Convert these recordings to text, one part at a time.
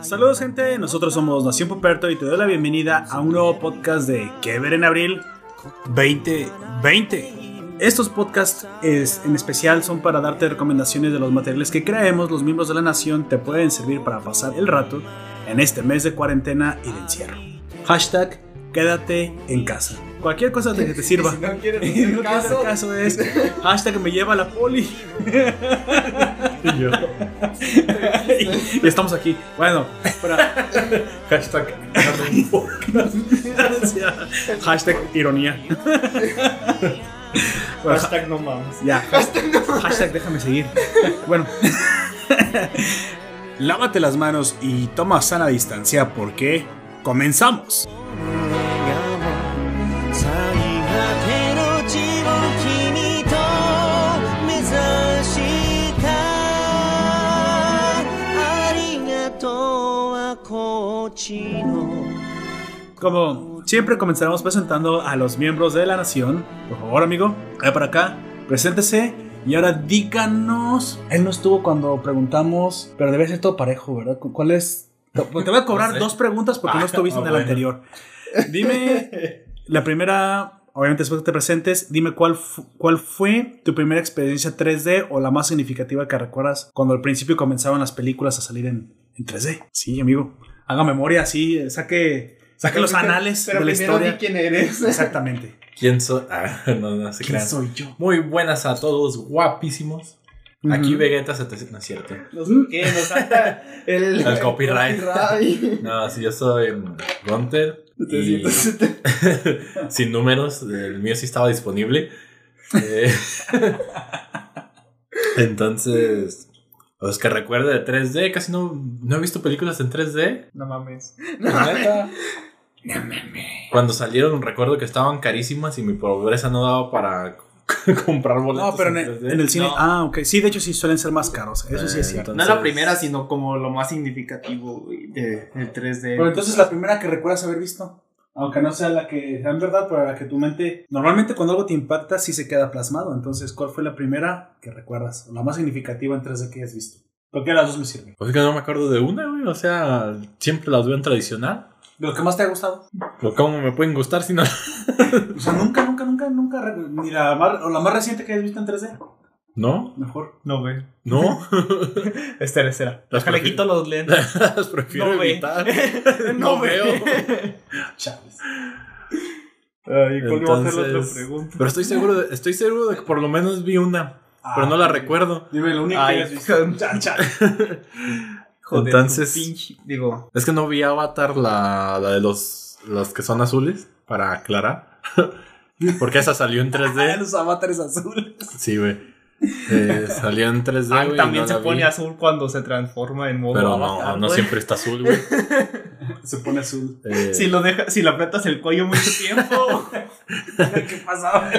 Saludos gente, nosotros somos Nación Poperto y te doy la bienvenida a un nuevo podcast de Que ver en abril 2020. Estos podcasts es, en especial son para darte recomendaciones de los materiales que creemos los miembros de la nación te pueden servir para pasar el rato en este mes de cuarentena y de encierro. Hashtag quédate en casa. Cualquier cosa que te sirva. Si no quieres Y hacer no hacer caso. caso es hashtag me lleva a la poli. Y yo, y estamos aquí. Bueno, para hashtag hashtag ironía. Bueno, Hashtag no mames. ya. Hashtag déjame seguir. Bueno lávate las manos y toma sana distancia porque comenzamos. Como siempre comenzaremos presentando a los miembros de la nación. Por favor, amigo, para acá, preséntese y ahora díganos. Él no estuvo cuando preguntamos, pero debe ser todo parejo, ¿verdad? ¿Cu- ¿Cuál es? Te voy a cobrar No sé. dos preguntas porque no Ah, estuviste en el bueno. anterior. Dime la primera, obviamente después que te presentes, dime cuál, fu- cuál fue tu primera experiencia 3D o la más significativa que recuerdas cuando al principio comenzaban las películas a salir en, en 3D. Sí, amigo. Haga memoria, sí, saque, saque los anales Pero de la primero historia. di quién eres. Exactamente. ¿Quién soy? Ah, no, no se ¿Quién crean. soy yo? Muy buenas a todos, guapísimos. Aquí. Vegeta se te... No es cierto. Nos, ¿Qué? Nos el, El copyright. copyright. No, si yo soy Gunter. Y sin números, el mío sí estaba disponible. Eh, Entonces, los que recuerdo de 3D, casi no, no he visto películas en 3D. No mames. Cuando salieron, recuerdo que estaban carísimas y mi pobreza no daba para comprar boletos. No, pero en el, 3D. en el cine. No. Ah, ok. Sí, de hecho sí suelen ser más caros. Eso sí es Eh, cierto. No es la primera, sino como lo más significativo de, del 3D. Pero entonces la primera que recuerdas haber visto. Aunque no sea la que sea en verdad, pero la que tu mente. Normalmente cuando algo te impacta, sí se queda plasmado. Entonces, ¿cuál fue la primera que recuerdas? O la más significativa en 3D que hayas visto. De las dos me sirve. Pues es que no me acuerdo de una, güey. O sea, siempre las veo en tradicional. ¿De lo que más te ha gustado? Pero ¿Cómo me pueden gustar si no? O sea, nunca, nunca, nunca, nunca. Ni la más, o la más reciente que hayas visto en 3D. ¿No? Mejor. No, güey. ¿No? Espera, espera. Las Déjale quito los lentes. las prefiero No, güey. evitar. no, veo. Chales. Ay, ¿cuál iba a ser la otra Entonces- pregunta? Pero estoy seguro, de, estoy seguro de que por lo menos vi una. pero no la Ah, recuerdo. Dime lo único Ay, que hayas visto. Chan, chan. Joder, Entonces- tu pinche- Digo, Es que no vi Avatar, la, la de los, los que son azules, para aclarar. Porque esa salió en Ah, 3D. los avatares azules. Sí, güey. Eh, salió en 3D. Aang güey, y también no se pone vi. azul cuando se transforma en modo Pero no, avatar, no güey. siempre está azul, güey. Se pone azul. Eh, Si lo deja, si le aprietas el cuello mucho tiempo, ¿Qué pasaba?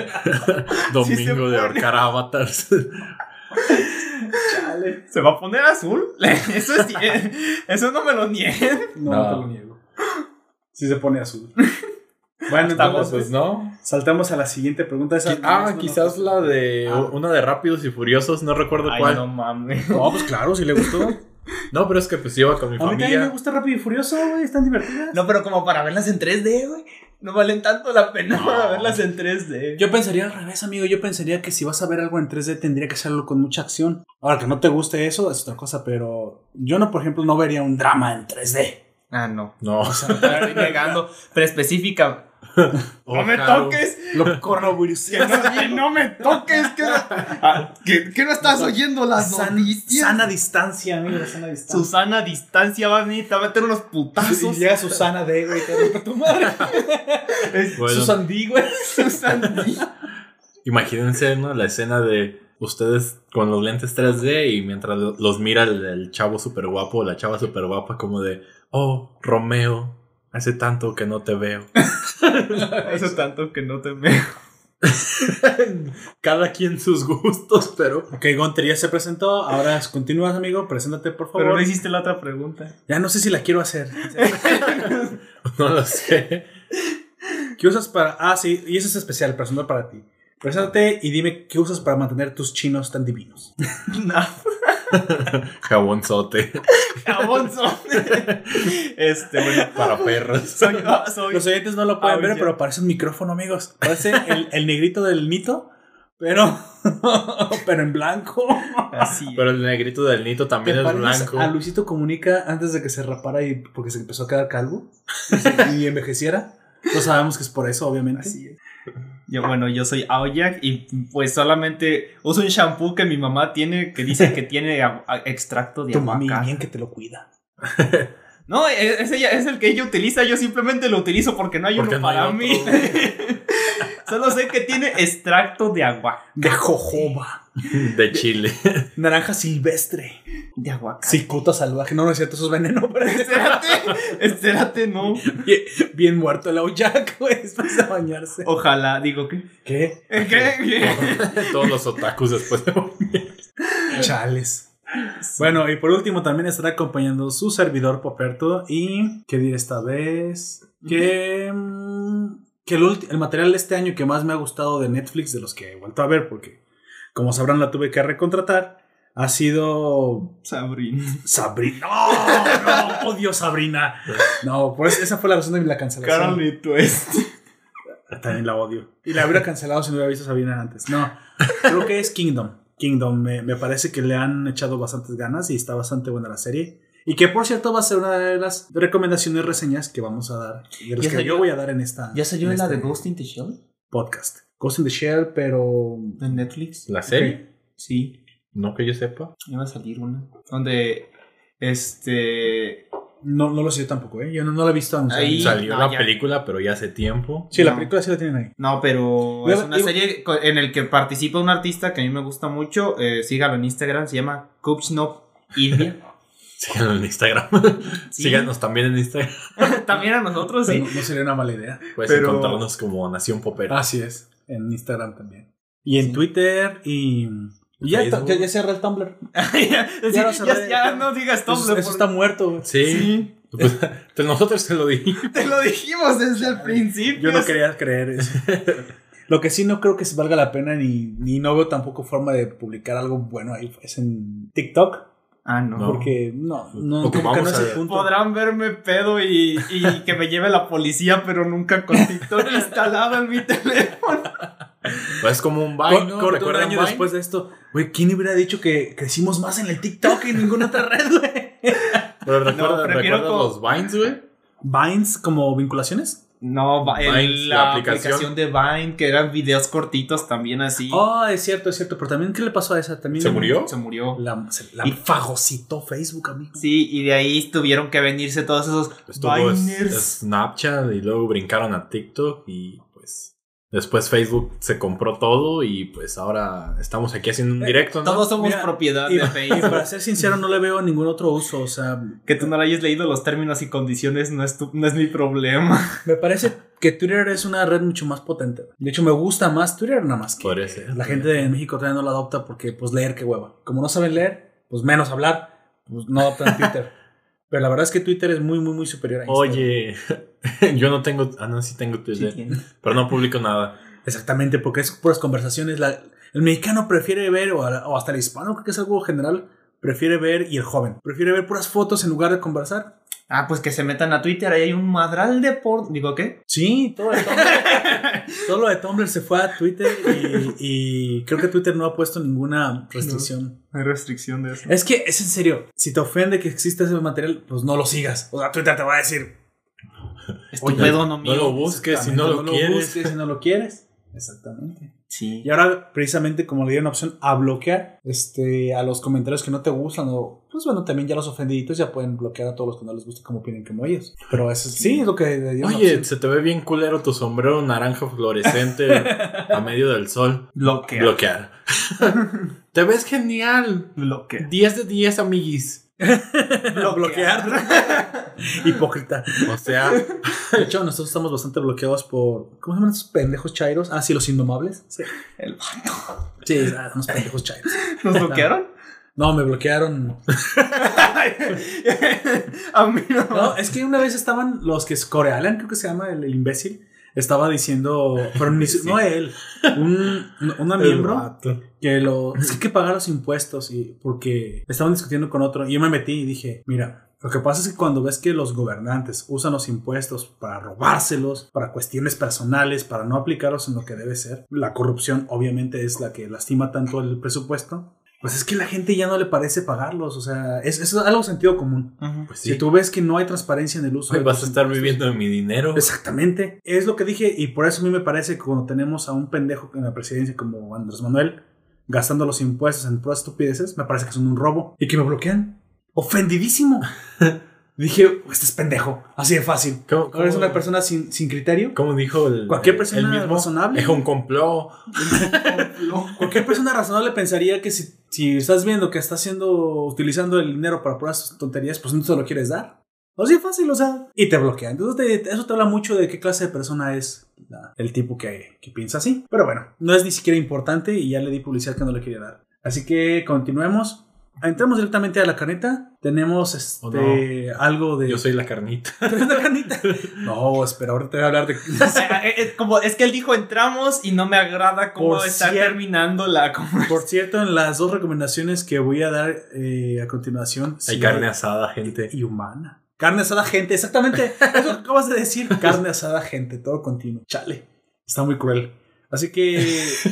domingo sí de ahorcar avatars. Chale. se va a poner azul. Eso es eso no me lo nieguen. No, No. te lo niego. Sí se pone azul. Bueno, entonces pues no. saltamos a la siguiente pregunta. Esa- Ah, no, quizás no, la de Ah. una de Rápidos y Furiosos, no recuerdo Ay, cuál. no No. mames. No, pues claro, si le gustó. pero es que pues iba con mi A mí también me familia. gusta Rápido y Furioso, güey. Están divertidas. No, pero como para verlas en 3D, güey. No valen tanto la pena No. para verlas en 3D. Yo pensaría al revés, amigo. Yo pensaría que si vas a ver algo en 3D tendría que hacerlo con mucha acción. Ahora, que no te guste eso es otra cosa, pero yo no, por ejemplo, no vería un drama en 3D. Ah, no. No. Estoy negando. Pero específica. No me toques. Lo coronavirus. Que no, que no me toques. Que no, Ah, que, que no estás oyendo las San- noticias. sana distancia, amigo. Sana distancia. Susana a distancia va a venir, te va a meter unos Y putazos. llega Susana de, güey, te rompe tu madre. Es Bueno. Susan D, güey. Susan D. Imagínense, ¿no? La escena de ustedes con los lentes 3D y mientras lo- los mira el, el chavo súper guapo o la chava súper guapa como de, oh, Romeo, hace tanto que no te veo. Eso tanto que no te veo. Cada quien sus gustos, pero. Ok, Gunter ya se presentó. Ahora continúas, amigo. Preséntate, por favor. Pero no hiciste la otra pregunta. Ya no sé si la quiero hacer. No lo sé. ¿Qué usas para.? Ah, sí, y eso es especial, personal para ti. Preséntate y dime qué usas para mantener tus chinos tan divinos. No. Jabonzote. Jabonzo. este, bueno. Para perros. Soy, ah, soy- Los oyentes no lo pueden Ah, ver, ya. pero parece un micrófono, amigos. Parece el, el negrito del Nito, pero. pero en blanco. Así. Pero el negrito del Nito también ¿Te es blanco. a Luisito Comunica antes de que se rapara y porque se empezó a quedar calvo y, se- y envejeciera? No sabemos que es por eso, obviamente. Así es. Yo, bueno, yo soy Aoyak y pues solamente uso un shampoo que mi mamá tiene que dice que tiene a- a- extracto de aguacate. bien que te lo cuida. No, es, es ella- es el que ella utiliza, yo simplemente lo utilizo porque no hay Porque uno no hay para mí. Solo sé que tiene extracto de agua. De jojoba. De Chile. Naranja silvestre. De aguacate. Cicuta salvaje. No, no es cierto, eso es veneno. Pero Espérate, espérate, no. bien, bien muerto el Aoyak, güey, después de bañarse. Ojalá, digo que. ¿Qué? ¿Qué? ¿Qué? Todos los otakus después de Chales. Bueno, y por último también estará acompañando su servidor Poperto. Y, ¿qué diré esta vez? Que, mm, que el, el material de este año que más me ha gustado de Netflix, de los que he vuelto a ver, porque como sabrán la tuve que recontratar, ha sido Sabrina. Sabrina. No, no, odio Sabrina. No, pues esa fue la razón de la cancelación. Carly Twist. También la odio. Y la hubiera cancelado si no hubiera visto Sabrina antes. No, creo que es Kingdom. Kingdom, me, me parece que le han echado bastantes ganas y está bastante buena la serie. Y que por cierto va a ser una de las recomendaciones reseñas que vamos a dar. Y de las Ya que salió- yo voy a dar en esta ¿Ya salió en la este de Ghost in the Shell? podcast. Ghost in the Shell, pero. ¿En Netflix? ¿La serie? Sí, No que yo sepa. iba a salir una. Donde. Este. No, no lo sé yo tampoco, ¿eh? Yo no, no la he visto aún. Ahí- Salió no, la ya. película, pero ya hace tiempo. Sí, la película sí la tienen ahí. No, pero es una serie en el que participa un artista que a mí me gusta mucho. Eh, sígalo en Instagram, se llama Kupsnov India. Síganos en Instagram. Sí. Síganos también en Instagram. También a nosotros, sí. No, no sería una mala idea. Puedes Pero- encontrarnos como Nación Popera. Así es. En Instagram también. Y en Sí. Twitter y. y ya, ya, ya cerré el Tumblr. ya, Ya cerré, ya no digas Tumblr. eso por- está muerto. Sí. Sí. Pues, pues nosotros te lo dijimos. Te lo dijimos desde el principio. Yo no quería creer eso. Lo que sí no creo que se valga la pena ni, ni no veo tampoco forma de publicar algo bueno ahí es en TikTok. Ah, no. No. Porque no, no, Porque como que no vamos es el a- punto. Podrán verme pedo y, y que me lleve la policía, pero nunca con TikTok instalado en mi teléfono. Pues es como un Vine, ¿no? corto un ¿Recuerdan año Vine? después de esto, güey, ¿quién hubiera dicho que crecimos más en el TikTok que en ninguna otra red, güey? Pero recuerda, ¿recuerdas con- los Vines, güey? Vines como vinculaciones. No, el- Vines, la, la aplicación. aplicación. de Vine, que eran videos cortitos también así. Oh, es cierto, es cierto. Pero también, ¿qué le pasó a esa? También ¿Se murió? Se murió. La, se- la Y- fagocitó Facebook, amigo. Sí, y de ahí tuvieron que venirse todos esos Estuvo Viners. Snapchat y luego brincaron a TikTok y después Facebook se compró todo y pues ahora estamos aquí haciendo un directo, ¿no? Todos somos Mira, propiedad Y, de y Facebook. para ser sincero, no le veo ningún otro uso. O sea, Que tú no le hayas leído los términos y condiciones no es, tu- no es mi problema. me parece que Twitter es una red mucho más potente. De hecho, me gusta más Twitter nada más que Podría ser. la gente de México todavía no la adopta porque, pues, leer qué hueva. Como no saben leer, pues menos hablar, pues no adoptan Twitter. Pero la verdad es que Twitter es muy, muy, muy superior a Instagram. Oye, yo no tengo, ah no, sí tengo Twitter, pero no publico nada. Exactamente, porque es puras conversaciones. La- el mexicano prefiere ver, o, o hasta el hispano, creo que es algo general, prefiere ver, y el joven, prefiere ver puras fotos en lugar de conversar. Ah, pues que se metan a Twitter, ahí hay un madral de por... Digo, ¿qué? Sí, todo, el Tumblr- todo lo de Tumblr se fue a Twitter y, y creo que Twitter no ha puesto ninguna restricción. Hay restricción de eso. Es que es en serio, si te ofende que exista ese material, pues no lo sigas. O sea, Twitter te va a decir, Oye, pedo, no No lo busques si no lo quieres. busques si no lo quieres. Exactamente. Sí. Y ahora, precisamente, como le dieron opción a bloquear este, a los comentarios que no te gustan, o pues bueno, también ya los ofendiditos ya pueden bloquear a todos los que no les gusta como opinen como ellos. Pero eso sí es lo que le dieron Oye, opción. se te ve bien culero tu sombrero naranja fluorescente a medio del sol. Bloquea. Bloquear. te ves genial. Bloquea. 10 de 10, amiguis. bloquear. Hipócrita. O sea, De hecho, nosotros estamos bastante bloqueados por. ¿Cómo se llaman esos pendejos chairos? Ah, sí, los indomables. Sí, El vato. sí ah, unos pendejos chairos. ¿Nos bloquearon? No, me bloquearon. A mí no. No, es que una vez estaban los que es Corealan, creo que se llama el, el imbécil. Estaba diciendo, pero ni, Sí. no él, un, una miembro que lo es que hay que pagar los impuestos y porque estaban discutiendo con otro y yo me metí y dije, mira, lo que pasa es que cuando ves que los gobernantes usan los impuestos para robárselos, para cuestiones personales, para no aplicarlos en lo que debe ser, la corrupción obviamente es la que lastima tanto el presupuesto. Pues es que la gente ya no le parece pagarlos, o sea, es, es algo sentido común. Pues sí. Si tú ves que no hay transparencia en el uso de vas a estar impuestos- viviendo de mi dinero. Exactamente. Es lo que dije y por eso a mí me parece que cuando tenemos a un pendejo en la presidencia como Andrés Manuel gastando los impuestos en puras estupideces, me parece que son un robo y que me bloquean. Ofendidísimo. dije, este es pendejo. Así de fácil. ¿Cómo- cómo- una persona sin, sin criterio. Como dijo el. Cualquier persona el mismo, razonable. Es un complot. Cualquier persona razonable pensaría que si, si estás viendo que está haciendo, utilizando el dinero para puras tonterías, pues no te lo quieres dar. Así de fácil, o sea, y te bloquean. Entonces, te- eso te habla mucho de qué clase de persona es la- el tipo que, que piensa así. Pero bueno, no es ni siquiera importante y ya le di publicidad que no le quería dar. Así que continuemos. Entramos directamente a la carneta. Tenemos este, Oh, no. algo de. Yo soy la carnita. ¿Traes la carnita? No, espera, ahorita te voy a hablar de. Eh, eh, como, es que él dijo entramos y no me agrada cómo está cierto. terminando la conversación. Por cierto, en las dos recomendaciones que voy a dar eh, a continuación. Hay sí carne asada, gente. y humana. Carne asada, gente, exactamente. Eso que acabas de decir. Carne asada, gente, todo continuo. Chale. Está muy cruel. Así que,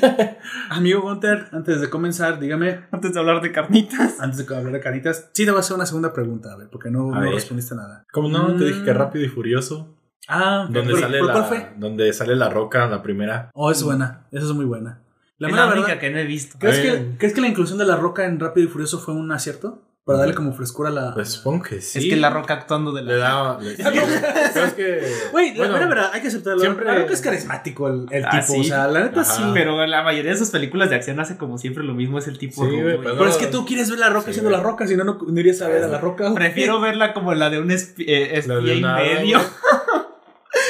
amigo Gunter, antes de comenzar, dígame, Antes de hablar de carnitas. antes de hablar de caritas, sí te voy a hacer una segunda pregunta, a ver, porque no, no ver. respondiste nada. ¿Cómo no? Te dije que Mm. rápido y furioso. Ah, Donde ¿por- sale por la. ¿cuál fue? Donde sale la roca, la primera. Oh, es buena. Esa es muy buena. La es la verdad, que no he visto. ¿crees, que. ¿crees que la inclusión de la roca en Rápido y Furioso fue un acierto? Para darle como frescura a la... Pues supongo que sí. Es que la roca actuando de la. Le da. le- Ya no. Pero es que. Güey, la bueno, mera verdad, hay que aceptarlo. siempre- La roca es carismático el, el Ah, tipo. sí. O sea, la neta Ajá. sí. Pero la mayoría de sus películas de acción hace como siempre lo mismo, es el tipo Sí, y- pero Pero es que tú quieres ver la roca Sí, siendo la roca, si no, no, no irías a ver a la roca. Prefiero verla como la de un espi- eh, La de espía y una medio.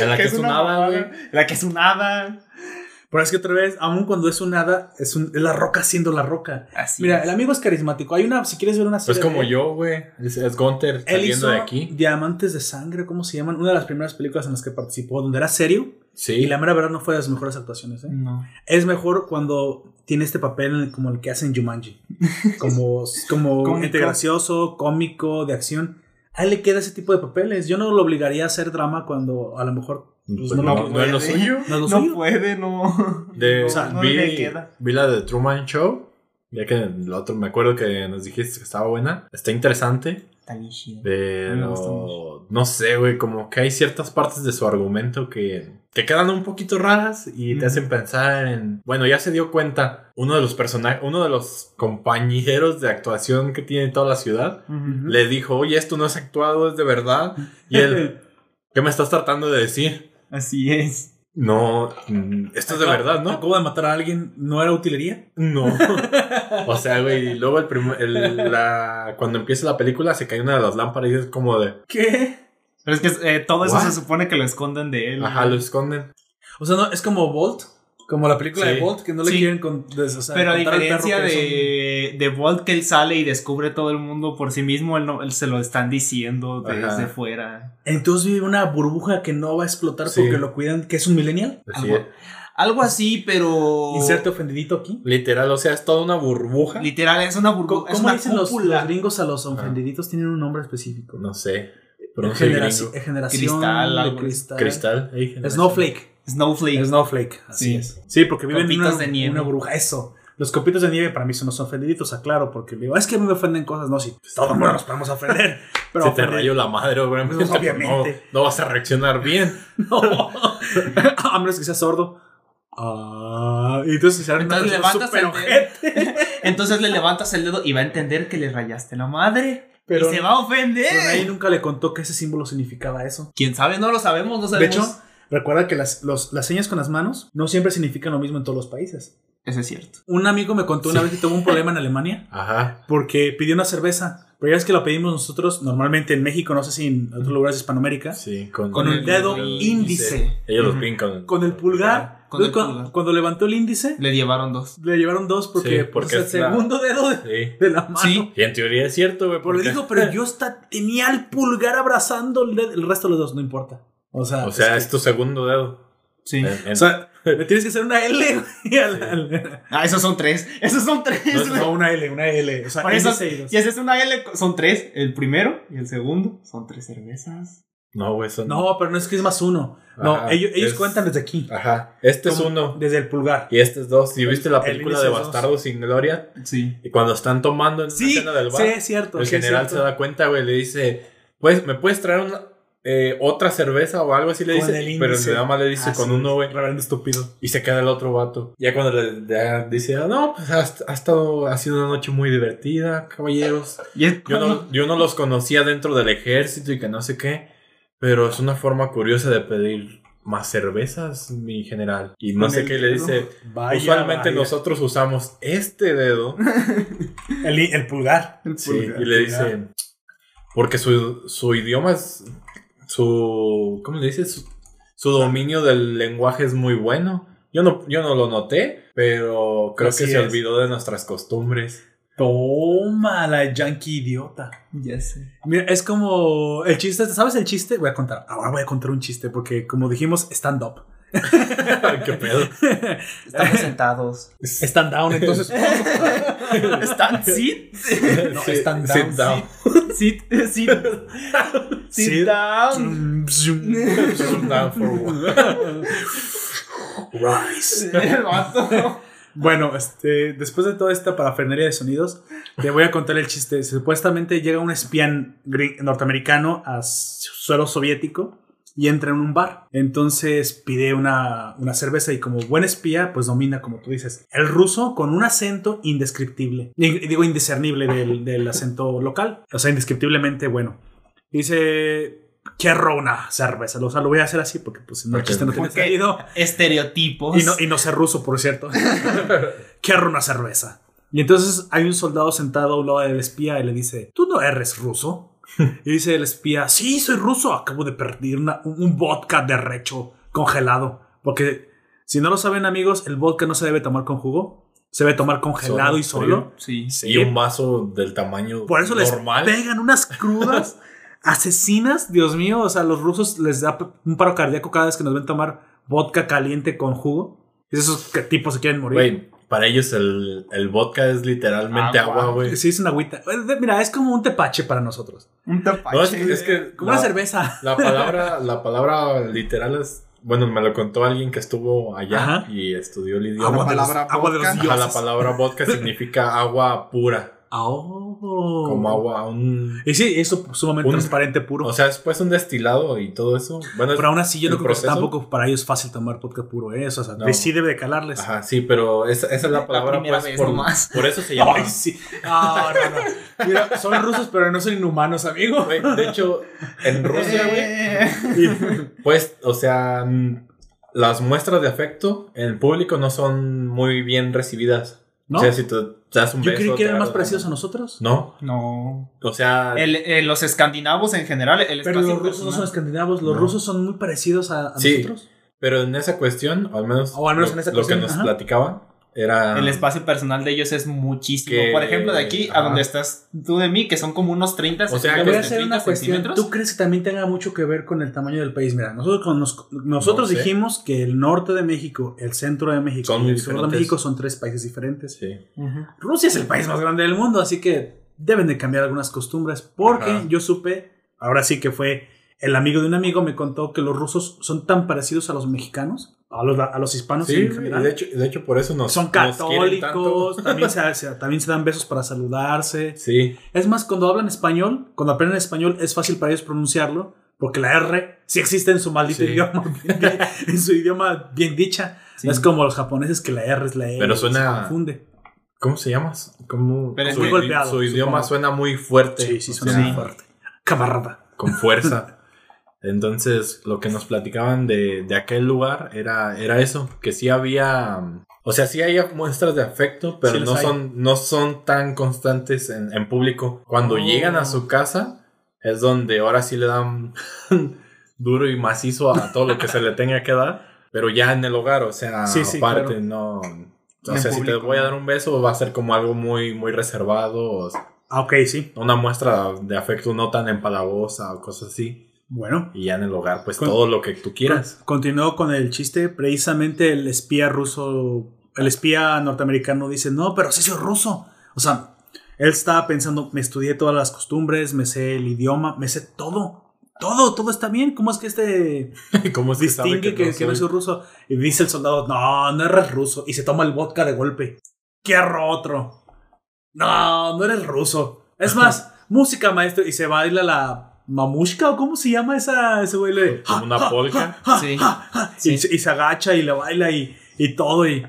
En la que, es un hada, mamada. güey. La que es un hada. Pero es que otra vez, aun cuando es un hada, es, un- es la roca siendo la roca. Así. Mira, es. el amigo es carismático. Hay una, si quieres ver una Pues serie. como de- yo, güey. Es, es Gunter Él saliendo de aquí. Diamantes de Sangre, ¿cómo se llaman? Una de las primeras películas en las que participó, donde era serio. Sí. Y la mera verdad no fue de las mejores actuaciones. ¿eh? No. Es mejor cuando tiene este papel como el que hace en Jumanji. Como, como Cómico. gracioso, cómico, de acción. A él le queda ese tipo de papeles. Yo no lo obligaría a hacer drama cuando a lo mejor pues, Pues no, no, es lo suyo. no es lo No suyo. puede, no. De, O sea, no vi, le queda. vi la de Truman Show. Ya que el otro me acuerdo que nos dijiste que estaba buena. Está interesante. Está bien chido. Pero no sé, güey. Como que hay ciertas partes de su argumento que, que quedan un poquito raras y te hacen pensar en. Bueno, ya se dio cuenta. Uno de los personajes, uno de los compañeros de actuación que tiene toda la ciudad, le dijo, oye, esto no es actuado, es de verdad. Y él, ¿qué me estás tratando de decir? Así es. No, mm, esto es de Acabo- verdad, ¿no? Acabo de matar a alguien. ¿No era utilería? No. o sea, güey, y luego el el- la, cuando empieza la película se cae una de las lámparas y es como de, ¿Qué? Pero es que eh, todo eso What? se supone que lo esconden de él. ajá, lo esconden. O sea, no, es como Bolt. Como la película Sí. de Bolt, que no le Sí. quieren con, des- o sea, Pero a diferencia de, de Bolt que él sale y descubre todo el mundo por sí mismo, él, no, él se lo están diciendo desde fuera. son- Entonces vive una burbuja que no va a explotar Sí. porque lo cuidan, que es un millennial. Así Algo- es. Algo así, pero... Inserte ofendidito aquí. Literal, o sea, es toda una burbuja. Literal, es una ¿Cómo, burbuja. Es cómo una dicen los, los gringos a los ofendiditos? Tienen un nombre específico. No sé. Pero no soy Generación, gringo. generación Cristal, de algo. cristal. Cristal. ey, generación. Snowflake. Snowflake. Snowflake. Así Sí. es. Sí, porque viven en una, de nieve. una burbuja. Eso. Los copitos de nieve para mí son los ofendiditos, aclaro, porque digo, es que a mí me ofenden cosas. No, si todo el mundo nos podemos ofender. Pero Si te ofender- rayó la madre, obviamente. Pues, obviamente. No, no vas a reaccionar bien. No. a menos que sea sordo. Ah, y entonces Entonces levantas el dedo. Entonces le levantas el dedo y va a entender que le rayaste la madre. Pero- y se va a ofender. Pero nadie nunca le contó que ese símbolo significaba eso. ¿Quién sabe? No lo sabemos, no De sabemos. hecho, recuerda que las, los- las señas con las manos no siempre significan lo mismo en todos los países. Eso es cierto. Un amigo me contó una vez que tuvo un problema en Alemania Ajá. porque pidió una cerveza. Pero ya es que lo pedimos nosotros normalmente en México, no sé si en otros lugares de Hispanoamérica, Sí, con, con el dedo índice. Ellos los piden con, el pulgar. Con el Entonces, cuando, pulgar. cuando levantó el índice, Le llevaron dos. le llevaron dos porque, Sí, pues, porque es el la- segundo dedo de, Sí. de la mano. Sí. Y en teoría es cierto, güey. Pero le porque- digo, pero yo hasta tenía el pulgar abrazando el, dedo- el resto de los dos, no importa. O sea, O sea, es es, que- tu segundo dedo. Sí. En- o sea, le tienes que hacer una L, güey, Ah, esos son tres. Esos son tres. No, güey. No, una L, una L. O sea, Por eso, y si haces una L, son tres. El primero y el segundo son tres cervezas. no, güey, son. No, pero no es que es más uno. No, ellos, ellos es- cuentan desde aquí. Ajá. Este es uno. Desde el pulgar. Y este es dos. Si viste la El película de. Bastardo sin Gloria, Sí. y cuando están tomando en Sí, una escena del bar, sí, es cierto. el sí general se da cuenta, güey, le dice, pues, ¿me puedes traer una, eh, otra cerveza o algo así? Le Con dice, el pero nada más le dice Ah, con sí, uno, güey. Reverendo estúpido. Y se queda el otro vato. Ya cuando le ya dice, ah, no, pues ha, ha estado, ha sido una noche muy divertida, caballeros. Y Yo cuando- no, yo no los conocía dentro del ejército y que no sé qué, pero es una forma curiosa de pedir más cervezas, mi general. Y no sé qué le dedo. dice. Vaya, Usualmente vaya. nosotros usamos este dedo. El, el pulgar. sí, pulgar, y le dice, porque su, su idioma es, su, ¿cómo le dice? Su, su dominio del lenguaje es muy bueno. Yo no, yo no lo noté, pero creo Así que se es. olvidó de nuestras costumbres. Toma la yankee idiota. Ya sé. Mira, es como el chiste. ¿Sabes el chiste? Voy a contar. Ahora voy a contar un chiste porque, como dijimos, stand up. ¿Qué pedo? Estamos sentados. Stand down, entonces. ¿Están sit? No, Sí, stand sit down. down. Sit, sit. Sit Sit. down. Sit down for one. Rise. Bueno, este, después de toda esta parafernalia de sonidos, te voy a contar el chiste. Supuestamente llega un espía gri- norteamericano a suelo soviético y entra en un bar. Entonces pide una, una cerveza y como buen espía, pues domina, como tú dices, el ruso con un acento indescriptible. Y- Digo, indiscernible del, del acento local. O sea, indescriptiblemente bueno. Dice, quiero una cerveza. O sea, lo voy a hacer así porque pues no, Porque- chiste no tiene sentido. Estereotipos. Y no, y no sé ruso, por cierto. Quiero una cerveza. Y entonces hay un soldado sentado a un lado del espía y le dice, ¿tú no eres ruso? Y dice el espía, sí, soy ruso. Acabo de perder una- un, vodka de recho congelado. Porque si no lo saben amigos, el vodka no se debe tomar con jugo. Se debe tomar congelado Solo, y solo. Sí. Sí. Y un vaso del tamaño Por eso les pegan unas crudas asesinas. Dios mío, o sea, los rusos les da un paro cardíaco cada vez que nos ven tomar vodka caliente con jugo. Esos que tipos se quieren morir. Para ellos el, el vodka es literalmente Agua. güey. Sí, es una agüita. Mira, es como un tepache para nosotros. Un tapache. No, es que, es que Como la, una cerveza. la palabra, la palabra literal es. Bueno, me lo contó alguien que estuvo allá Ajá. y estudió el idioma. Agua de, los, palabra agua de los vodka. Ajá, la dioses. palabra vodka significa agua pura. Oh. Como agua, un. Y sí, eso sumamente Un- transparente, puro. O sea, después un destilado y todo eso. Bueno, pero aún así, yo no creo que tampoco para ellos es fácil tomar vodka puro, ¿eh? Eso, o sea, No. sí debe de calarles. Ajá, sí, pero esa, esa es la palabra, pues, vez por, nomás. por eso se llama. Ay, sí. Ah, no, no. Mira, son rusos, pero no son inhumanos, amigo. De hecho, en Rusia, güey, Eh, Pues, o sea, mm, las muestras de afecto en el público no son muy bien recibidas. ¿No? O sea, si te das un Yo beso. creí que eran más parecidos a nosotros. No, No. o sea, El- eh, los escandinavos en general. El Pero los rusos no son escandinavos, los No. rusos son muy parecidos a, a Sí. nosotros. pero en esa cuestión, al menos, O al menos lo, en esa lo cuestión, que nos ajá. platicaban era. El espacio personal de ellos es muchísimo. Que- Por ejemplo, de aquí a donde estás tú de mí, que son como unos 30 O sea, que voy a centímetros, hacer una 30 cuestión. ¿Tú crees que también tenga mucho que ver con el tamaño del país? Mira, nosotros, con nosotros No sé. dijimos que el norte de México, el centro de México Son y el sur de. México son tres países diferentes. Sí. Rusia es el país más grande del mundo, así que deben de cambiar algunas costumbres. Porque Ajá. yo supe, ahora sí que fue el amigo de un amigo, me contó que los rusos son tan parecidos a los mexicanos, a los, a los hispanos Sí, en general. de hecho, de hecho, por eso nos. son católicos, también se, se- también se dan besos para saludarse. Sí, Es más, cuando hablan español, cuando aprenden español, es fácil para ellos pronunciarlo, porque la R sí existe en su maldito Sí. idioma, en su idioma bien dicha. Sí. No es como los japoneses que la R es la E. Pero se suena- confunde. ¿cómo se llama? ¿Cómo, Pero es su, muy golpeado, su idioma supongo. suena muy fuerte. Sí, sí, o suena sea, muy fuerte. Camarada. Con fuerza. Entonces, lo que nos platicaban de, de aquel lugar era, era eso, que sí había, o sea, sí hay muestras de afecto, pero Sí no hay. son, no son tan constantes en, en público. Cuando Oh. llegan a su casa, es donde ahora sí le dan duro y macizo a todo lo que se le tenga que dar, pero ya en el hogar, o sea, Sí, sí, aparte, claro. no... O sea, si te voy a dar un beso, va a ser como algo muy, muy reservado, o Ah, ok, sí. una muestra de afecto no tan empalagosa o cosas así. Bueno. Y ya en el hogar, pues Con- todo lo que tú quieras. Continuó con el chiste. Precisamente el espía ruso, el espía norteamericano dice, no, pero sí soy ruso. O sea, él estaba pensando, me estudié todas las costumbres, me sé el idioma, me sé todo. Todo, todo está bien. ¿Cómo es que este ¿Cómo se sabe distingue que, que no soy ruso? Y dice el soldado, no, no eres ruso. Y se toma el vodka de golpe. Quiero otro. No, no eres ruso. Es más, música, maestro. Y se baila la mamushka o cómo se llama esa, ese güey. Le- Como una polka. Sí. y, se- y se agacha y le baila y, y todo. Y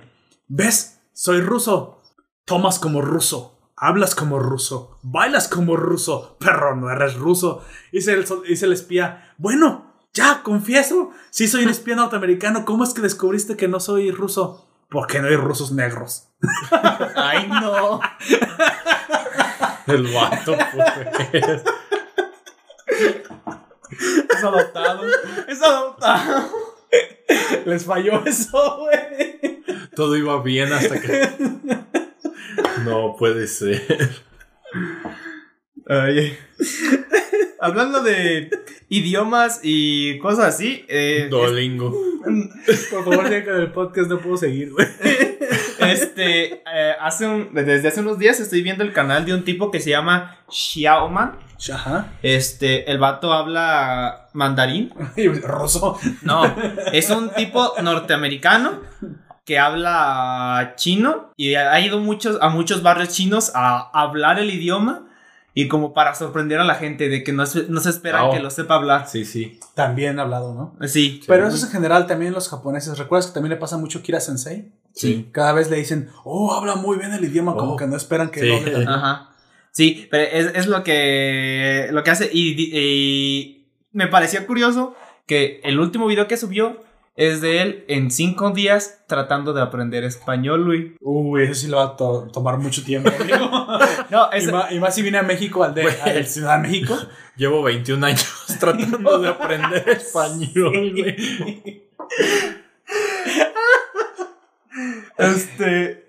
ves, soy ruso. Tomas como ruso. Hablas como ruso. Bailas como ruso. Pero no eres ruso. Dice el, dice el espía. Bueno, ya, confieso. Sí soy un espía norteamericano. ¿Cómo es que descubriste que no soy ruso? Porque no hay rusos negros. Ay, no. El vato, pues. Es adoptado. Es adoptado. Les falló eso, güey. Todo iba bien hasta que. No puede ser. Ay. Hablando de idiomas y cosas así, eh, Dolingo. Por favor, ya con el podcast no puedo seguir, güey. este, eh, hace un, desde hace unos días estoy viendo el canal de un tipo que se llama Xiaoman. Ajá. Este, el vato habla mandarín. Ruso. No, es un tipo norteamericano que habla chino y ha ido muchos, a muchos barrios chinos a hablar el idioma y como para sorprender a la gente de que no se, no se espera Oh. que lo sepa hablar. Sí, sí. También hablado, ¿no? Sí. Pero eso es en general también los japoneses. ¿Recuerdas que también le pasa mucho a Kira Sensei? Sí. Cada vez le dicen, oh, habla muy bien el idioma, como Oh. que no esperan que Sí. lo. Ajá. Sí, pero es, es lo que lo que hace y, y me pareció curioso que el último video que subió es de él en cinco días tratando de aprender español, Luis. Uy, eso sí le va a to- tomar mucho tiempo. No, y, es, más, y más si viene a México, al de Güey. al Ciudad de México. Llevo 21 años tratando de aprender español, güey. este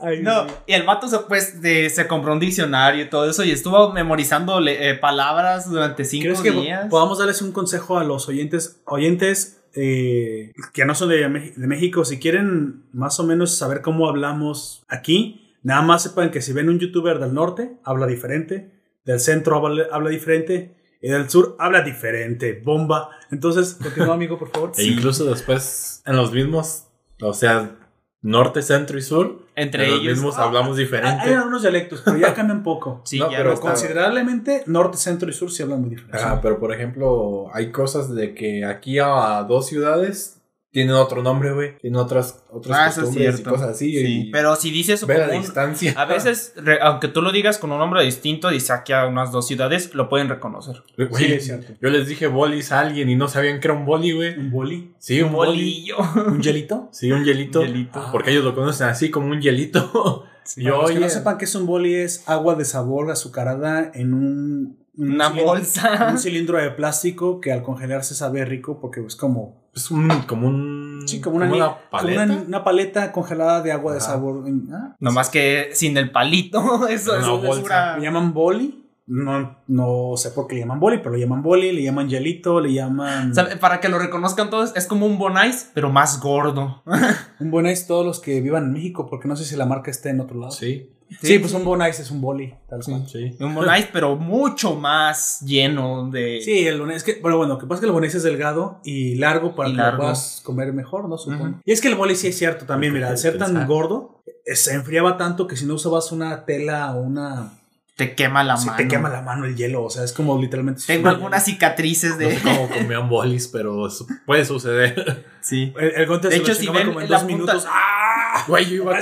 Ay, No, sí. y el vato se, pues, de- se compró un diccionario y todo eso y estuvo memorizando le- eh, palabras durante cinco ¿Crees que días. podamos darles un consejo a los oyentes, oyentes eh, que no son de, de México? Si quieren más o menos saber cómo hablamos aquí, nada más sepan que si ven un youtuber del norte, habla diferente, del centro habla, habla diferente y del sur habla diferente. Bomba. Entonces, continúa, amigo, por favor. E incluso después, en los mismos, o sea, norte, centro y sur, Entre en los ellos. mismos hablamos Hay, diferente. hay algunos dialectos, pero ya cambian poco. Sí, No, ya pero no está- Considerablemente, norte, centro y sur sí hablan muy diferente. Ajá, pero por ejemplo, hay cosas de que aquí a dos ciudades tienen otro nombre, güey. Tienen otras, otras Ah, es costumbres y cosas así. Sí, y pero si dices ve la un- distancia. a veces, re- aunque tú lo digas con un nombre distinto, dice aquí a unas dos ciudades, lo pueden reconocer. Güey, Sí, es cierto. Yo les dije bolis a alguien y no sabían que era un boli, güey. ¿Un boli? Sí, un, Un boli. bolillo. ¿Un hielito? Sí, un hielito. Un hielito. Porque ellos lo conocen así como un hielito. Y los que no sepan que es un boli, es agua de sabor azucarada en un, un Una cilindro- bolsa. Un cilindro de plástico que al congelarse sabe rico porque es como, es un, como un. sí, como una, paleta. una, una paleta congelada de agua de sabor. Ah, Nomás que sin el palito. Eso Una es bolsa. Le llaman boli. No, no sé por qué le llaman boli, pero le llaman boli, le llaman hielito, le llaman. ¿Sabe? Para que lo reconozcan todos, es como un Bonais, pero más gordo. Un bonais todos los que vivan en México, porque no sé si la marca esté en otro lado. Sí, Sí, pues un bonais es un boli, tal cual. sí. Un Bonais, pero mucho más lleno de. Sí, el bonais, es que, pero bueno, lo que pasa es que el bonais es delgado y largo para Y que largo. lo puedas comer mejor, ¿no? Supongo. Y es que el boli sí es cierto también, mira, al ser tan gordo, eh, se enfriaba tanto que si no usabas una tela o una... Te quema la sí, mano. te quema la mano el hielo, o sea, es como literalmente... Tengo algunas cicatrices No de. sé cómo comían bolis, pero puede suceder. Sí. El, el De hecho, si ven como en dos punta- minutos. ¡Ah! Güey, yo iba, Ah,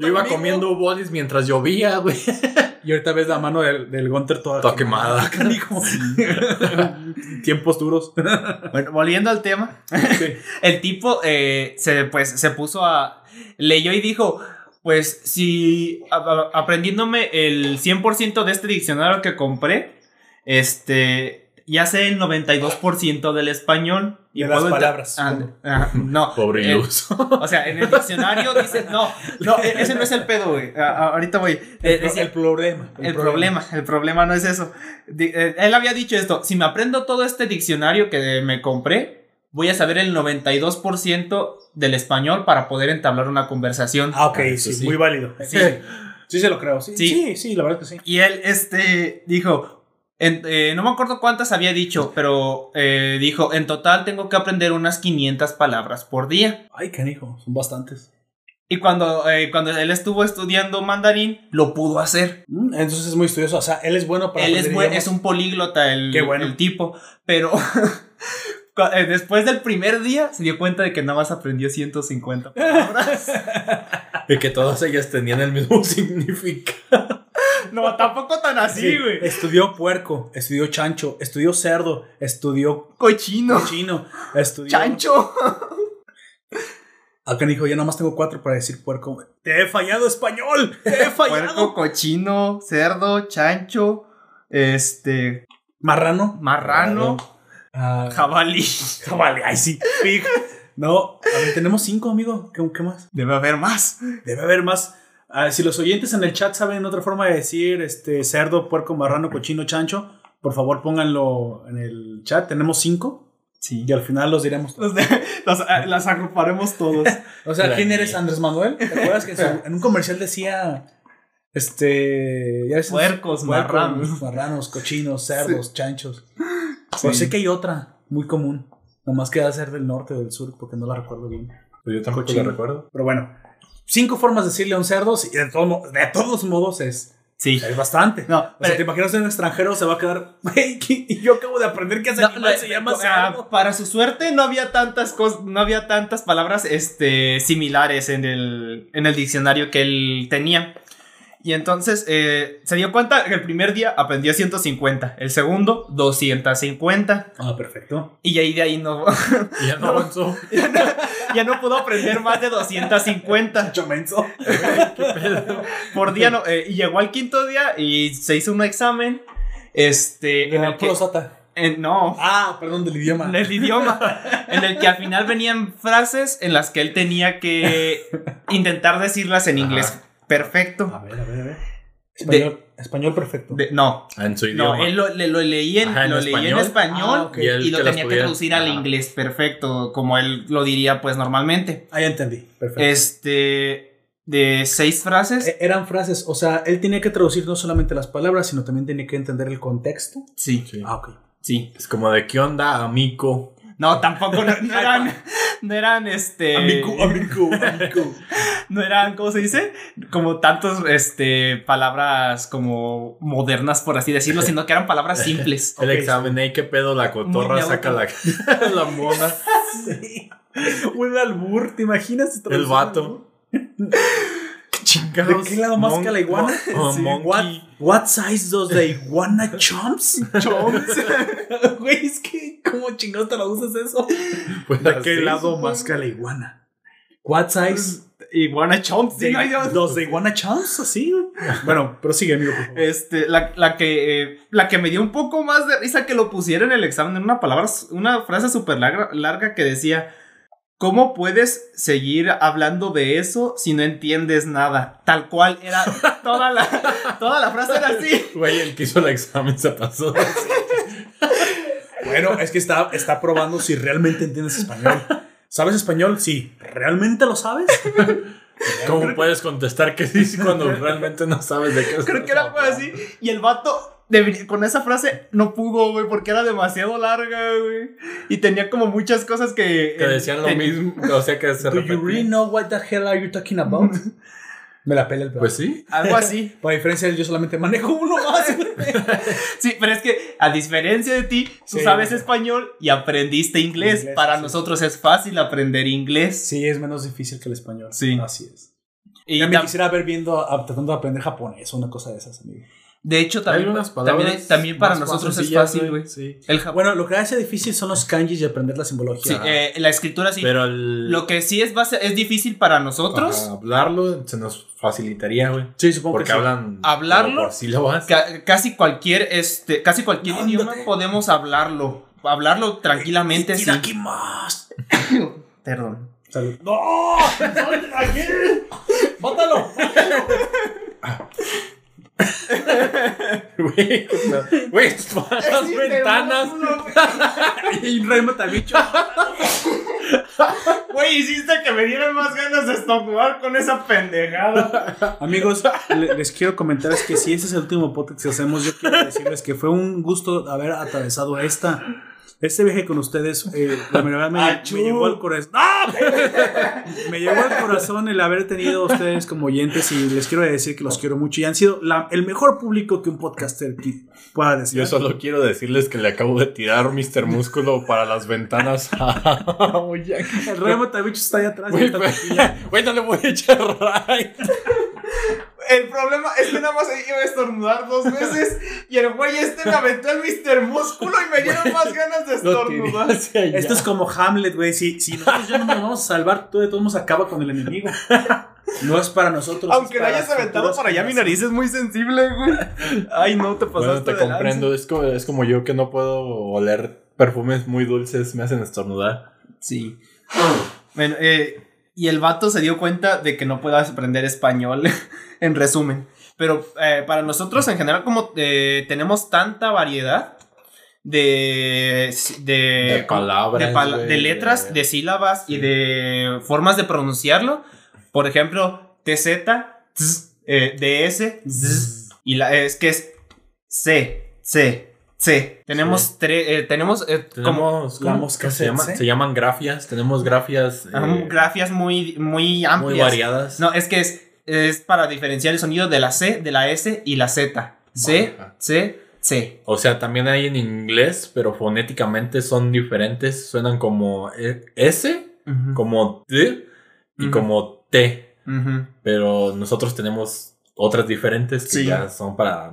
yo iba comiendo bolis mientras llovía, güey. Y ahorita ves la mano del, del Gunter toda, Toda quemada. Tiempos duros. Bueno, volviendo al tema, el tipo eh, se, pues, se puso a... Leyó y dijo, pues si a- a- aprendiéndome el 100% de este diccionario que compré, este, ya sé el 92% del español. De las palabras. Ah, ah, no. Pobre eh, iluso. O sea, en el diccionario dice, no, no, e- ese no es el pedo, güey. Ahorita voy. Eh, El, decía- el problema. el problema, el problema no es eso. Eh, él había dicho esto, si me aprendo todo este diccionario que me compré, voy a saber el 92% del español para poder entablar una conversación. Ah, ok, Ah, sí. muy válido. Sí. Sí, se lo creo. Sí, Sí. sí, sí, la verdad que sí. Y él, este, dijo, en- eh, no me acuerdo cuántas había dicho, pero eh, dijo, en total tengo que aprender unas 500 palabras por día. Ay, canijo, son bastantes. Y cuando, eh, cuando él estuvo estudiando mandarín, lo pudo hacer. Mm, Entonces es muy estudioso. O sea, él es bueno para Él es, buen- es un políglota el, Qué bueno. el tipo, pero eh, después del primer día se dio cuenta de que nada más aprendió 150 palabras. Y que todas ellas tenían el mismo significado. no, tampoco tan así, Sí, güey. Estudió puerco, estudió chancho, estudió cerdo, estudió Cochino, chino, estudió. chancho. Acá dijo, ya nada más tengo cuatro para decir puerco. Te he fallado, español. Te he Puerco, fallado. cochino, cerdo, chancho, este, Marrano. marrano, Ah, jabalí. Jabalí, ay sí. Pig. No, a ver, tenemos cinco, amigo. ¿Qué, qué más? Debe haber más. Debe haber más. Ah, si los oyentes en el chat saben otra forma de decir este cerdo, puerco, marrano, cochino, chancho, por favor pónganlo en el chat. Tenemos cinco Sí. y al final los diremos. todos. Los de- los- ah, las agruparemos todos. O sea, La ¿quién eres Andrés Manuel? ¿Te acuerdas que en, su- en un comercial decía este ya ves, Puercos, marranos. marranos, cochinos, cerdos, chanchos? Pues Sí. sé que hay otra muy común. Nomás queda ser del norte o del sur porque no la recuerdo bien. Pues yo tampoco Cochino. lo recuerdo. Pero bueno, cinco formas de decirle a un cerdo y de, todo de todos modos es, Sí. es bastante. No, o sea, te imaginas un extranjero se va a quedar, "Güey, ¿qué- y yo acabo de aprender que ese No, animal no, se llama cerdo. para su suerte no había tantas cosas, no había tantas palabras este, similares en el, en el diccionario que él tenía. Y entonces eh, se dio cuenta que el primer día aprendió 150, el segundo 250 Ah, perfecto. y ahí de ahí no, Y ya no avanzó. ya no, ya no pudo aprender más de 250 Chomenso. por día. No, eh, y llegó al quinto día y se hizo un examen este, en el que, no, Ah, perdón, del idioma. en el idioma, en el que al final venían frases en las que él tenía que intentar decirlas en inglés perfecto. A ver, a ver, a ver. Español, español perfecto. De- no, Ah, En su no, idioma. él lo, le- lo leí en, Ajá, ¿en lo leí en español? español Ah. Y lo que tenía que traducir al Ajá. inglés perfecto, como él lo diría pues normalmente. Ah, ya entendí. Perfecto. Este, de seis frases. Eh, Eran frases, o sea, él tenía que traducir no solamente las palabras, sino también tenía que entender el contexto. Sí, Sí. Ah, ok. sí. Es como de qué onda, amigo. No, tampoco, no, no eran, no eran, este... amigo, amigo. No eran, ¿cómo se dice? Como tantos, este, palabras como modernas, por así decirlo, sino que eran palabras simples. El examen, ¿eh? ¿Qué pedo? La cotorra Muy saca la, la mona. Sí. Un albur, ¿te imaginas? El vato. ¿Qué chingados? ¿De qué lado más Mon- que la iguana? mo- oh, Sí. monkey. What, what size does the iguana chomps? Chomps. Güey, es que, ¿cómo chingados traduces eso? Pues ¿De qué lado supongo. más que la iguana? What size Iguana chomps. sí, de, hay de- iguana chomps? Así. Bueno, prosigue, amigo, por favor. Este, la, la que, eh, la que me dio un poco más de risa que lo pusiera en el examen en una palabra, una frase súper larga, larga que decía, ¿cómo puedes seguir hablando de eso si no entiendes nada? Tal cual era toda la, toda la frase era así. Güey, el que hizo el examen se pasó. Bueno, es que está, está probando si realmente entiendes español. ¿Sabes español? Sí. ¿Realmente lo sabes? ¿Cómo puedes contestar que sí cuando realmente no sabes de qué Creo que era algo así. Y el vato, debería- con esa frase, no pudo, güey, porque era demasiado larga, güey. Y tenía como muchas cosas que... Que decían lo mismo. O sea, que se Do you repetían. really know what the hell are you talking about? Me la pela el Pues sí. Algo así. Por diferencia, yo solamente manejo uno más. Sí, pero es que a diferencia de ti, tú Sí. sabes español y aprendiste inglés. Inglés, Para sí. nosotros es fácil aprender inglés. sí, es menos difícil que el español. Sí. Así es. Y Ya me quisiera ver viendo, a- tratando de aprender japonés o una cosa de esas, amigo. De hecho, también, Hay unas también, palabras también para más- más nosotros es fácil, güey. Sí. El Japón. Bueno, lo que hace difícil son los kanjis y aprender la simbología. Sí, eh, la escritura sí. Pero el, Lo que sí es, base, es difícil para nosotros. Hablarlo se nos facilitaría, güey. sí, supongo Porque que sí. hablan Hablarlo, por sílabas. ca- casi cualquier, este, casi cualquier idioma podemos hablarlo. Hablarlo tranquilamente. sin- Itadakimasu. Perdón. Salud. ¡No! ¡Aquí! ¡Bótalo! Güey, güey, para las ventanas. y Remo Tabicho. Güey, hiciste que me dieran más ganas de estornudar con esa pendejada. Amigos, le- les quiero comentar es que si ese es el último podcast que hacemos, yo quiero decirles que fue un gusto haber atravesado esta. Este viaje con ustedes, eh, la verdad me, Achú. me llegó al corazón. ¡Ah! Me llegó al corazón el haber tenido a ustedes como oyentes y les quiero decir que los quiero mucho y han sido la- el mejor público que un podcaster pueda decir. Yo solo quiero decirles que le acabo de tirar Mr. Músculo para las ventanas. El Remo Tabicho está ahí atrás. güey, no le voy a echar right. El problema es que nada más iba a estornudar dos veces y el güey este me aventó el Mr. Músculo y me dieron más ganas de estornudar. Esto es como Hamlet, güey. Si, si nosotros ya no nos vamos a salvar, tú de todos modos acaba con el enemigo. No es para nosotros. Aunque para hayas aventado para allá, mi nariz es muy sensible, güey. Ay, no, te pasaste Bueno, te de comprendo. Es como, es como yo que no puedo oler perfumes muy dulces, me hacen estornudar. Sí. Bueno, eh, y el vato se dio cuenta de que no puedas aprender español, en resumen. Pero eh, para nosotros, en general, como eh, tenemos tanta variedad de, de, De palabras, de, pala- güey, de letras, de- de sílabas y de formas de pronunciarlo. Por ejemplo, TZ, tz, eh, DS, zzz, y la, es que es C, C, C. Tenemos tres, eh, tenemos eh, como la ¿cómo mosca se, llama? se llaman grafias. Tenemos grafias eh, grafias muy, muy amplias. muy variadas. No, es que es, es para diferenciar el sonido de la C, de la S y la Z. C, Ajá. C, C. O sea, también hay en inglés, pero fonéticamente son diferentes. Suenan como eh, S, como D y como T. Pero nosotros tenemos otras diferentes que Sí. ya son para.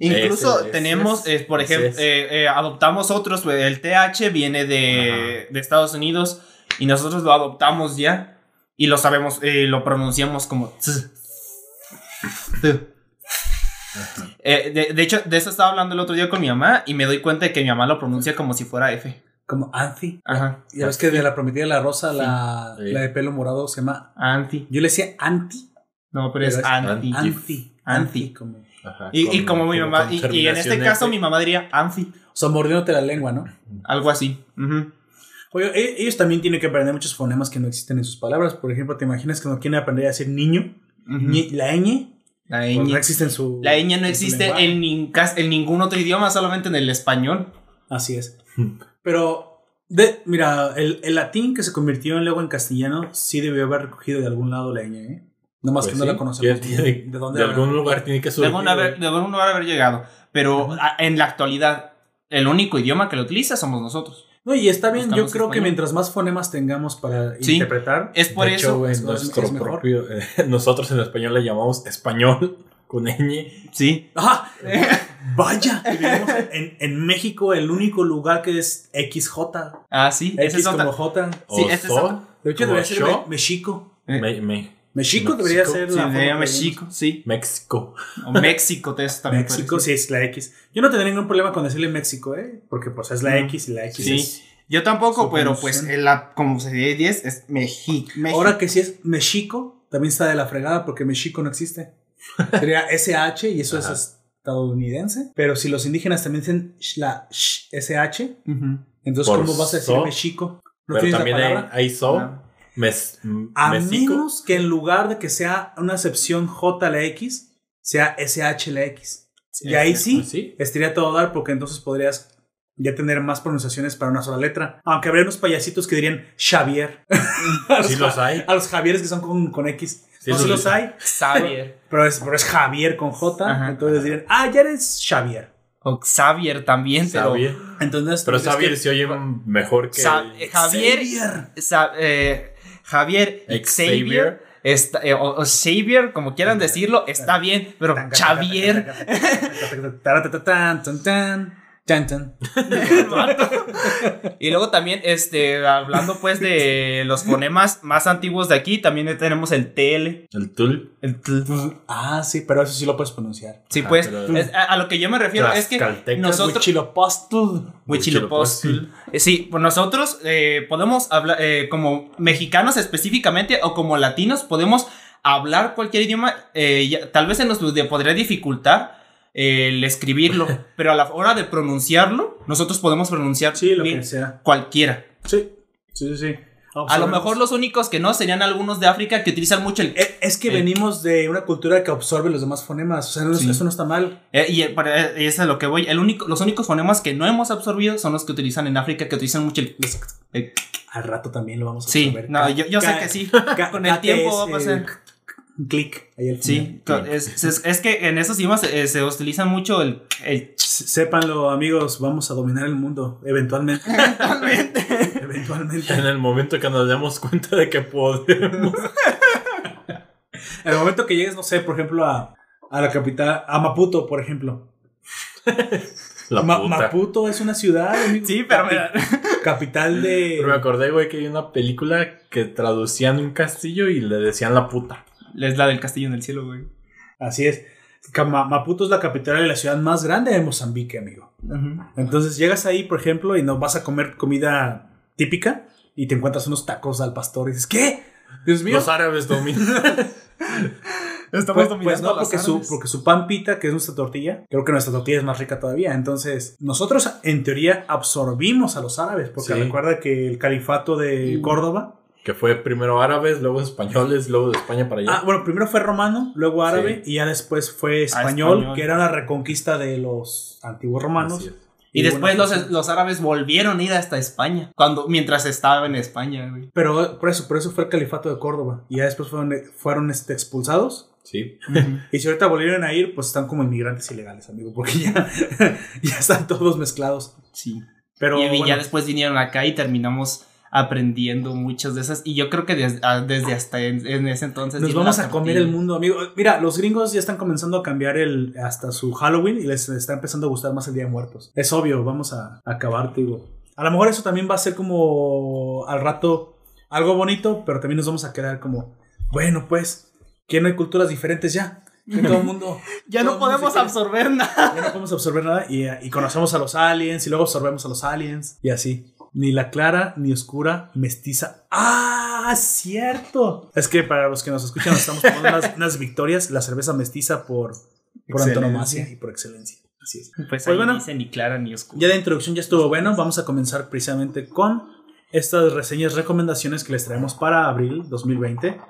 Incluso tenemos, eh, por ejemplo, eh, eh, adoptamos otros, el TH viene de, de Estados Unidos y nosotros lo adoptamos ya y lo sabemos, eh, lo pronunciamos como. Eh, de, de hecho, de eso estaba hablando el otro día con mi mamá y me doy cuenta de que mi mamá lo pronuncia como si fuera F. Como Anthi. Ajá. Ya ves que de la prometida de la rosa, la, Sí. la de pelo morado se llama. Anti. Yo le decía Anti. No, pero es Pero es anti. Anti. Anti. Como, Ajá, Y, como mi mamá, y, y en este caso F. mi mamá diría anfi, o sea, mordiéndote la lengua, ¿no? algo así. Oye, e- ellos también tienen que aprender muchos fonemas que no existen en sus palabras. Por ejemplo, ¿te imaginas que no quieren aprender a decir niño? Ñe- La ñ. La pues no ñ. existe en su. La ñ no existe en, nin- cas- en ningún otro idioma, solamente en el español. Así es. Pero, de, mira, el, el latín que se convirtió en luego en castellano sí debió haber recogido de algún lado la ñ, ¿eh? Nomás Pues que no sí, la conocemos. tiene- ¿De dónde de algún lugar tiene que De surgir. algún, haber, de algún lugar haber llegado. Pero a- en la actualidad, el único idioma que lo utiliza somos nosotros. No, y está bien. Yo creo que mientras más fonemas tengamos para Sí. interpretar, Es por de eso. hecho, es- es- nuestro es propio. eh, nosotros en español le llamamos español con ñ. sí. ¡Ah! Vaya, en, en México el único lugar que es XJ. Ah, sí. Esa X es como J. Sí, o ese es so. De hecho, debería ser. Me- Mexico. Me- me- México debería ser Sí, la que México, sí. México. O México, te es también. México, sí, es la X. Yo no tendría ningún problema con decirle México, ¿eh? Porque pues es la No. X y la X Sí. es... Yo tampoco, pero pues la, como se dice 10 es México. Ahora que si es México, también está de la fregada porque México no existe. Sería SH y eso Ajá. es estadounidense. Pero si los indígenas también dicen sh- la sh- entonces Por ¿cómo vas a decir so, México? ¿No Pero la también hay, hay so. No. Mes, A México. menos que en lugar de que sea una excepción J la X, sea SH la X. Y ahí sí, Pues sí. estaría todo dar porque entonces podrías ya tener más pronunciaciones para una sola letra. Aunque habría unos payasitos que dirían Xavier. Sí los, hay. a los Javieres que son con, con X. Sí, no, sí los- hay, Xavier. pero es, pero es Javier con J. Ajá. entonces dirían, ah, ya eres Xavier. O Xavier también, pero. Xavier. Entonces, Pero pues, es Xavier que- se oye mejor que. Sa- Javier. Xavier. Sa- eh, Javier Xavier. Está, eh, o, o Xavier, como quieran decirlo, está bien, pero Xavier. Taratatan, tan, tan, tan, tan. Y luego también, este, hablando pues de los fonemas más antiguos de aquí, también tenemos el TL. El tul. El tl. Ah, sí, pero eso sí lo puedes pronunciar. Sí, Ah, pues, es- a, a lo que yo me refiero es que nosotros... Huichilopochtl. Huitzilopochtli. Eh, Sí, pues nosotros eh, podemos hablar, eh, como mexicanos específicamente o como latinos, podemos hablar cualquier idioma. eh, ya- tal vez se nos podría dificultar el escribirlo, pero a la hora de pronunciarlo, nosotros podemos pronunciar Sí, lo bien que sea. cualquiera. Sí, sí, sí. sí. A lo mejor los únicos que no serían algunos de África que utilizan mucho el... Eh, Es que venimos de una cultura que absorbe los demás fonemas. O sea, no- Sí. eso no está mal. Eh, y para- eh, eso es a lo que voy. El único, los únicos fonemas que no hemos absorbido son los que utilizan en África, que utilizan mucho el... el- Al rato también lo vamos a sí, absorber. no, Ca- yo, yo sé que sí. Con el tiempo va a pasar. Un clic ahí al Sí, es, es- es que en esos idiomas eh, se utiliza mucho el, el Sépanlo, amigos, vamos a dominar el mundo. Eventualmente. Eventualmente. En el momento que nos demos cuenta de que podemos. En el momento que llegues, no sé, por ejemplo, a, a la capital, a Maputo, por ejemplo. La Ma- puta. Maputo es una ciudad, amigo. Sí, pero Capi- Capital de. Pero me acordé, güey, que hay una película que traducían un castillo y le decían la puta. Es la del castillo en el cielo, güey. Así es. Maputo es la capital de la ciudad más grande de Mozambique, amigo. Entonces llegas ahí, por ejemplo, y nos vas a comer comida típica y te encuentras unos tacos al pastor y dices, ¿qué? Dios mío. Los árabes dominan. Pues, pues no, porque su, porque su pan pita, que es nuestra tortilla, creo que nuestra tortilla es más rica todavía. Entonces, nosotros en teoría absorbimos a los árabes, porque Sí. recuerda que el califato de Mm. Córdoba, que fue primero árabes, luego españoles, luego de España para allá. ah, bueno, primero fue romano, luego árabe y ya después fue español, español. que era la reconquista de los antiguos romanos. Y después bueno, los, los árabes volvieron a ir hasta España. Cuando, mientras estaba en España, güey. Pero por eso, por eso fue el califato de Córdoba. Y ya después fueron, fueron este, expulsados. Sí. Y si ahorita volvieron a ir, pues están como inmigrantes ilegales, amigo, porque ya, ya están todos mezclados. Sí. Pero y, y bueno, ya después vinieron acá y terminamos aprendiendo muchas de esas. Y yo creo que des- ah, desde hasta en, en ese entonces. nos vamos a comer el mundo, amigo. Mira, los gringos ya están comenzando a cambiar el hasta su Halloween y les está empezando a gustar más el Día de Muertos. Es obvio, vamos a, a acabar, te digo. A lo mejor eso también va a ser como al rato algo bonito, pero también nos vamos a quedar como, bueno, pues, que no hay culturas diferentes ya. Que todo el mundo. Ya no podemos absorber nada. Ya no podemos absorber nada y, y conocemos a los aliens y luego absorbemos a los aliens y así. Ni la clara ni oscura mestiza. ¡Ah! ¡Cierto! Es que para los que nos escuchan nos estamos tomando unas, unas victorias, la cerveza mestiza por, por antonomasia y por excelencia. Así es. Pues, Pues ahí bueno. dice ni clara ni oscura. Ya de introducción ya estuvo bueno. Vamos a comenzar precisamente con estas reseñas, recomendaciones que les traemos para abril 2020.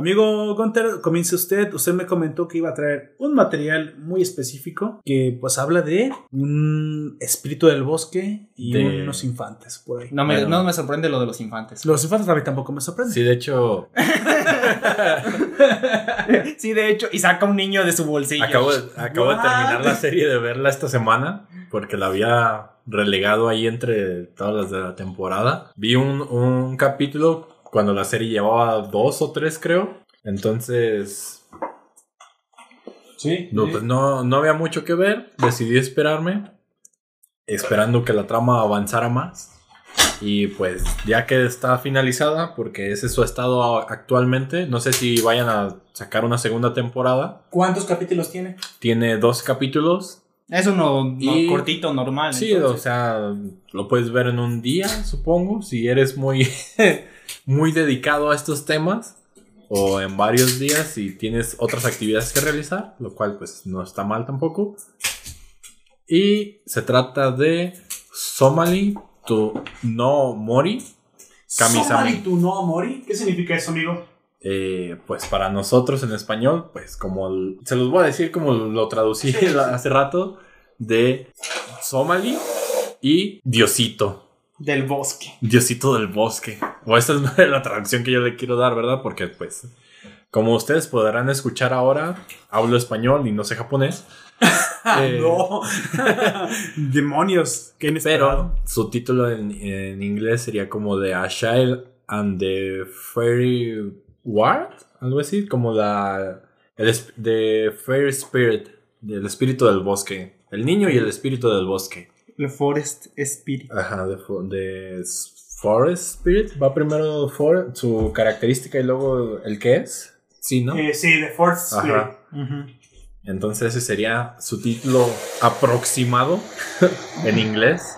Amigo Gunter, comience usted. Usted me comentó que iba a traer un material muy específico que pues habla de un espíritu del bosque y De- unos infantes por ahí. No me, Bueno. no me sorprende lo de los infantes. Los infantes a mí tampoco me sorprenden. Sí, de hecho, sí, de hecho, y saca un niño de su bolsillo. acabo, de, acabo de terminar la serie de verla esta semana porque la había relegado ahí entre todas las de la temporada. Vi un, un capítulo cuando la serie llevaba dos o tres, creo. Entonces, Sí. no, pues no, no había mucho que ver. Decidí esperarme, esperando que la trama avanzara más. Y pues ya que está finalizada, porque ese es su estado actualmente, no sé si vayan a sacar una segunda temporada. ¿Cuántos capítulos tiene? Tiene dos capítulos. Es uno no- Y- cortito, normal. Sí, entonces. o sea, lo puedes ver en un día, supongo, si eres muy, muy dedicado a estos temas. O en varios días si tienes otras actividades que realizar, lo cual pues no está mal tampoco. Y se trata de Somali to no Mori. Somali tu no mori. ¿Qué significa eso, amigo? Eh, pues para nosotros en español, pues como el- se los voy a decir como lo traducí hace rato, de Somali y Diosito. Del bosque. Diosito del bosque. O esta es la traducción que yo le quiero dar, ¿verdad? Porque pues, como ustedes podrán escuchar ahora, hablo español y no sé japonés. Eh, no. Demonios. Qué. Pero su título en, en inglés sería como de A Child and the Fairy Ward, algo así, como la el es- de Fair Spirit, del espíritu del bosque, el niño y el espíritu del bosque. The Forest Spirit. Ajá, de, fo- de Forest Spirit, va primero for, su característica y luego el que es. Sí, ¿no? Eh, sí, The Force Spirit. Ajá. Entonces ese sería su título aproximado en inglés.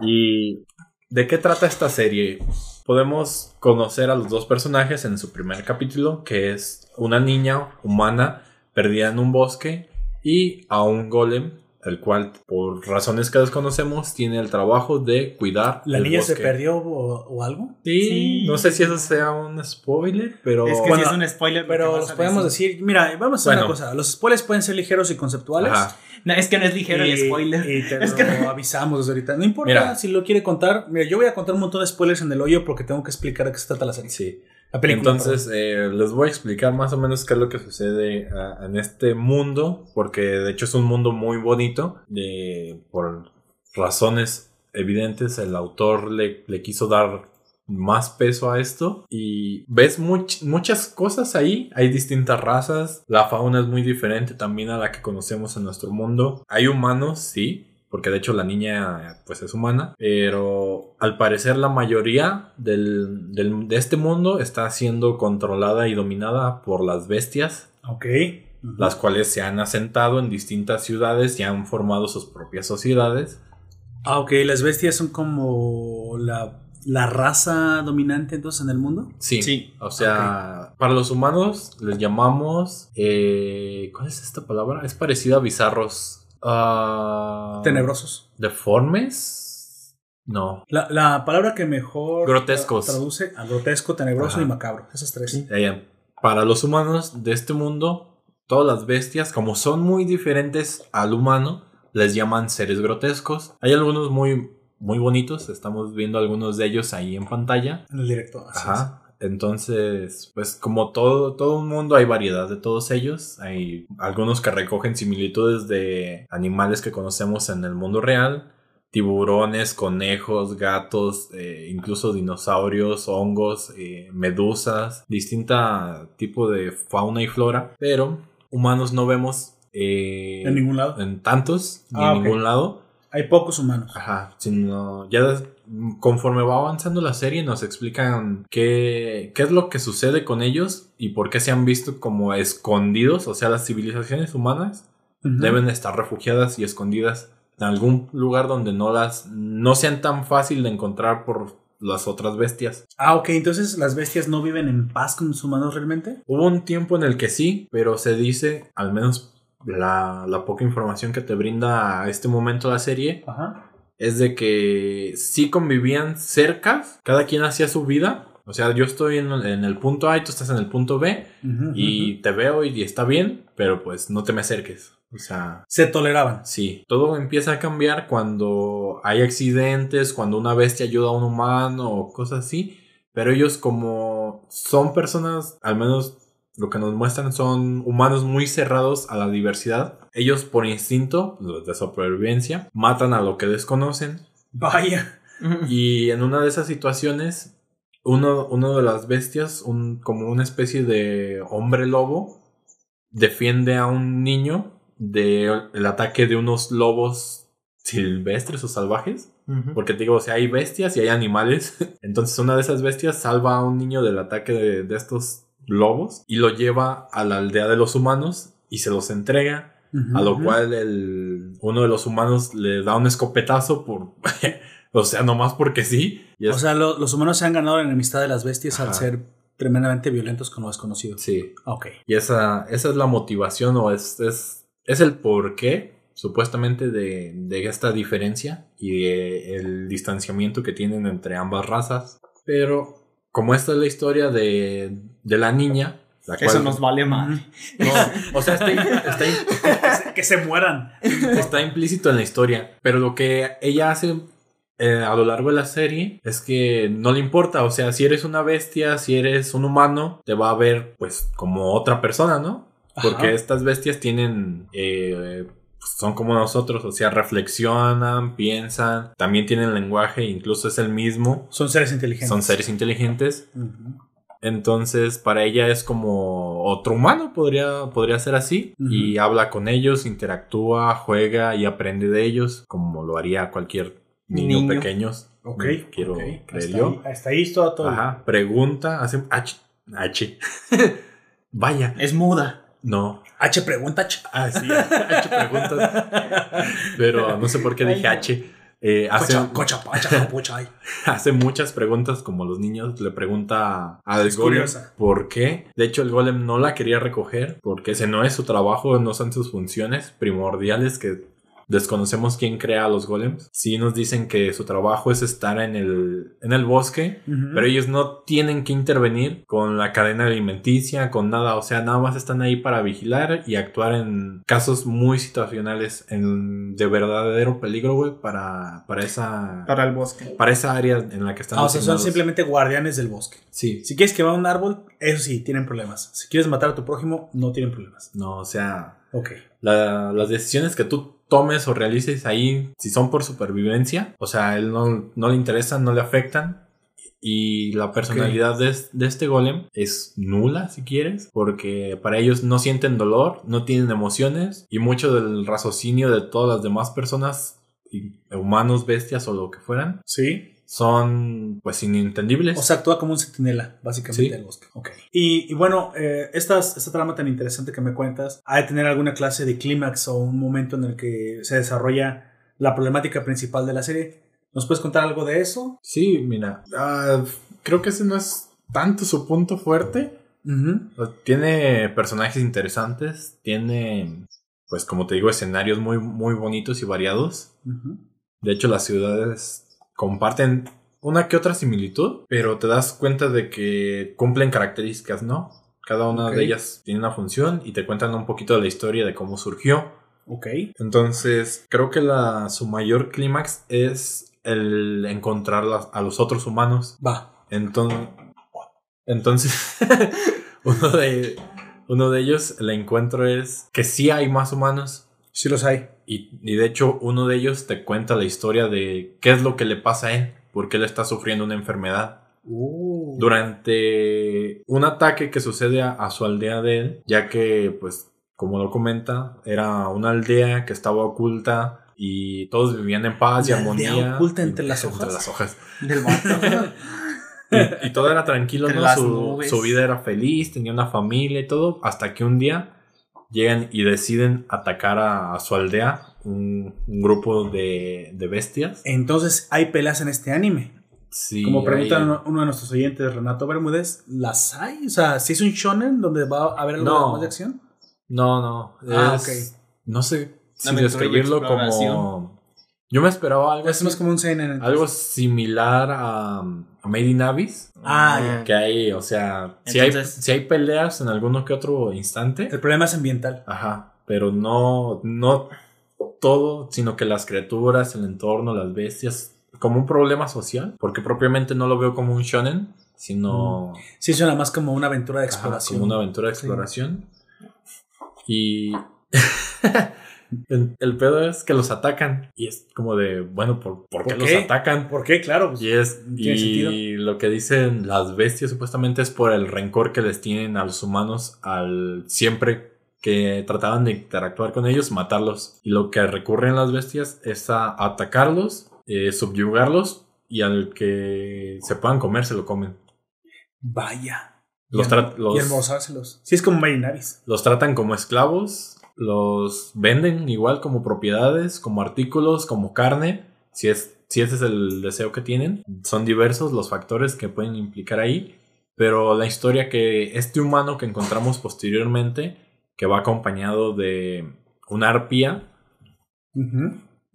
¿Y de qué trata esta serie? Podemos conocer a los dos personajes en su primer capítulo, que es una niña humana perdida en un bosque y a un golem, el cual por razones que desconocemos tiene el trabajo de cuidar. ¿La el niña se perdió o, o algo? Sí, Sí. no sé si eso sea un spoiler, pero... Es que Bueno, sí es un spoiler. Pero los podemos decir, mira, vamos a hacer Bueno. una cosa. Los spoilers pueden ser ligeros y conceptuales. Ajá. No, es que no es ligero el Y- spoiler. Y te Es lo que- avisamos desde ahorita. No importa Mira. si lo quiere contar. Mira, yo voy a contar un montón de spoilers en el hoyo porque tengo que explicar de qué se trata la serie. Sí. La película. Entonces, eh, les voy a explicar más o menos qué es lo que sucede ah, en este mundo, porque de hecho es un mundo muy bonito. De, por razones evidentes, el autor le, le quiso dar más peso a esto y ves much- muchas cosas ahí. Hay distintas razas, la fauna es muy diferente también a la que conocemos en nuestro mundo. Hay humanos, sí. Porque de hecho la niña pues es humana. Pero al parecer la mayoría del, del- de este mundo está siendo controlada y dominada por las bestias. Ok. Las cuales se han asentado en distintas ciudades y han formado sus propias sociedades. Ah, ok. Las bestias son como la, la raza dominante entonces en el mundo. Sí. Sí. O sea, para los humanos les llamamos... eh, ¿Cuál es esta palabra? Es parecida a bizarros. Ah, Tenebrosos. ¿Deformes? No. La, la palabra que mejor Grotescos. traduce a grotesco, tenebroso Ajá. y macabro. Esas tres. Eh, para los humanos de este mundo, todas las bestias, como son muy diferentes al humano, les llaman seres grotescos. Hay algunos muy, muy bonitos, estamos viendo algunos de ellos ahí en pantalla. En el directo. así Ajá. Entonces, pues como todo, todo un mundo, hay variedad de todos ellos. Hay algunos que recogen similitudes de animales que conocemos en el mundo real. Tiburones, conejos, gatos, eh, incluso dinosaurios, hongos, eh, medusas, distinta tipo de fauna y flora. Pero humanos no vemos eh. En ningún lado. en tantos ni Ah, en ningún lado. Hay pocos humanos. Ajá, sino ya conforme va avanzando la serie nos explican qué, qué es lo que sucede con ellos y por qué se han visto como escondidos, o sea, las civilizaciones humanas Ujú. deben estar refugiadas y escondidas en algún lugar donde no las no sean tan fácil de encontrar por las otras bestias. Ah, ok. Entonces las bestias no viven en paz con los humanos realmente. Hubo un tiempo en el que sí, pero se dice, al menos la, la poca información que te brinda a este momento la serie, Ajá. Es de que sí convivían cerca, cada quien hacía su vida. O sea, yo estoy en, en el punto A y tú estás en el punto B y te veo y está bien, pero pues no te me acerques. O sea, Se toleraban. sí, todo empieza a cambiar cuando hay accidentes, cuando una bestia ayuda a un humano o cosas así. Pero ellos como son personas, al menos lo que nos muestran son humanos muy cerrados a la diversidad. Ellos por instinto, los de supervivencia, matan a lo que desconocen Vaya. y en una de esas situaciones, uno, uno de las bestias, un, como una especie de hombre lobo, defiende a un niño del ataque de unos lobos silvestres o salvajes. Porque te digo, o sea, hay bestias y hay animales. Entonces una de esas bestias salva a un niño del ataque de, de estos lobos y lo lleva a la aldea de los humanos y se los entrega. A lo cual el, uno de los humanos le da un escopetazo por... o sea, nomás porque sí. Y es- O sea, lo- los humanos se han ganado la enemistad de las bestias al ser tremendamente violentos con los desconocidos. sí. Ok. Y esa, esa es la motivación o es, es, es el porqué, supuestamente, de, de esta diferencia y de el distanciamiento que tienen entre ambas razas. Pero como esta es la historia de, de la niña, la Eso nos vale más. No, o sea, está, está, Que se- mueran. está implícito en la historia. Pero lo que ella hace eh, a lo largo de la serie es que no le importa. O sea, si eres una bestia, si eres un humano, te va a ver pues como otra persona, ¿no? Porque Ajá. estas bestias tienen... eh, son como nosotros, o sea, reflexionan, piensan, también tienen lenguaje, incluso es el mismo. Son seres inteligentes. Son seres inteligentes. Entonces, para ella es como otro humano, podría, podría ser así. Y habla con ellos, interactúa, juega y aprende de ellos, como lo haría cualquier niño, Niño. pequeño. Ok. Quiero ok. creer Hasta yo. Ahí, hasta ahí todo. todo. Ajá, pregunta, hace H. H. Vaya, Es muda. no. H pregunta, H. Ah, sí, H preguntas. Pero no sé por qué dije H. Eh, hace, Cocha, cocha, pacha, japucha, ay. hace muchas preguntas como los niños. Le pregunta al Es golem curiosa. por qué. De hecho, el golem no la quería recoger porque ese no es su trabajo, no son sus funciones primordiales que desconocemos quién crea a los golems. Sí nos dicen que su trabajo es estar en el, en el bosque, pero ellos no tienen que intervenir con la cadena alimenticia, con nada. O sea, nada más están ahí para vigilar y actuar en casos muy situacionales, en, de verdadero peligro, güey, para, para esa... Para el bosque. Para esa área en la que están Ah, o sea, son simplemente guardianes del bosque. Sí. Si quieres quemar un árbol, eso sí, tienen problemas. Si quieres matar a tu prójimo, no tienen problemas. No, o sea, Ok. la- las decisiones que tú tomes o realices ahí, si son por supervivencia, o sea, a él no, no le interesan, no le afectan. Y la personalidad de, de este golem es nula, si quieres, porque para ellos no sienten dolor, no tienen emociones y mucho del raciocinio de todas las demás personas, humanos, bestias o lo que fueran, Sí. Son pues inintendibles. O sea, actúa como un centinela, básicamente, Sí. del bosque. Ok. Y, y bueno, eh, estas- esta trama tan interesante que me cuentas, ¿ha de tener alguna clase de clímax o un momento en el que se desarrolla la problemática principal de la serie? ¿Nos puedes contar algo de eso? sí, mira, ah, creo que ese no es tanto su punto fuerte. Tiene personajes interesantes, tiene, pues como te digo, escenarios muy, muy bonitos y variados. De hecho, las ciudades comparten una que otra similitud, pero te das cuenta de que cumplen características, ¿no? Cada una de ellas tiene una función y te cuentan un poquito de la historia de cómo surgió. Ok. Entonces, creo que la, su mayor clímax es el encontrar las- a los otros humanos Va. entonces, entonces uno, de, uno de ellos, el encuentro es que sí hay más humanos. Sí los hay. Y, y de hecho, uno de ellos te cuenta la historia de qué es lo que le pasa a él, porque él está sufriendo una enfermedad. Uh. Durante un ataque que sucede a, a su aldea de él, ya que, pues, como lo comenta, era una aldea que estaba oculta y todos vivían en paz y armonía. oculta entre las Entre hojas. las hojas. Del. Y, y todo era tranquilo, Entre ¿no? Su, su vida era feliz, tenía una familia y todo, hasta que un día llegan y deciden atacar a, a su aldea, un, un grupo de, de bestias. Entonces, ¿hay peleas en este anime? Sí, Como pregunta hay- uno uno de nuestros oyentes, Renato Bermúdez, ¿las hay? O sea, si es un shonen donde va a haber algo No. más de acción? No, no. Ah, es- No sé si describirlo como... Yo me esperaba algo, Es más como un seinen. algo similar a, a Made in Abyss. Ah, ya. Que hay, o sea, si hay, si hay peleas en alguno que otro instante. El problema es ambiental. Ajá, pero no, no todo, sino que las criaturas, el entorno, las bestias, como un problema social, porque propiamente no lo veo como un shonen, sino Sí, suena más como una aventura de ajá, exploración. como una aventura de exploración. Y el, el pedo es que los atacan y es como de, bueno, ¿por, por qué ¿Por los atacan? ¿Por qué? Claro. pues, Y es y lo que dicen las bestias supuestamente es por el rencor que les tienen a los humanos al siempre que trataban de interactuar con ellos, matarlos. Y lo que recurren las bestias es a atacarlos, eh, subyugarlos y al que se puedan comer se lo comen. Vaya. Los, y, los- y. Sí, es como Marinavis. los tratan como esclavos, los venden igual como propiedades, como artículos, como carne, si, es, si ese es el deseo que tienen. Son diversos los factores que pueden implicar ahí, pero la historia que este humano que encontramos posteriormente, que va acompañado de una arpía,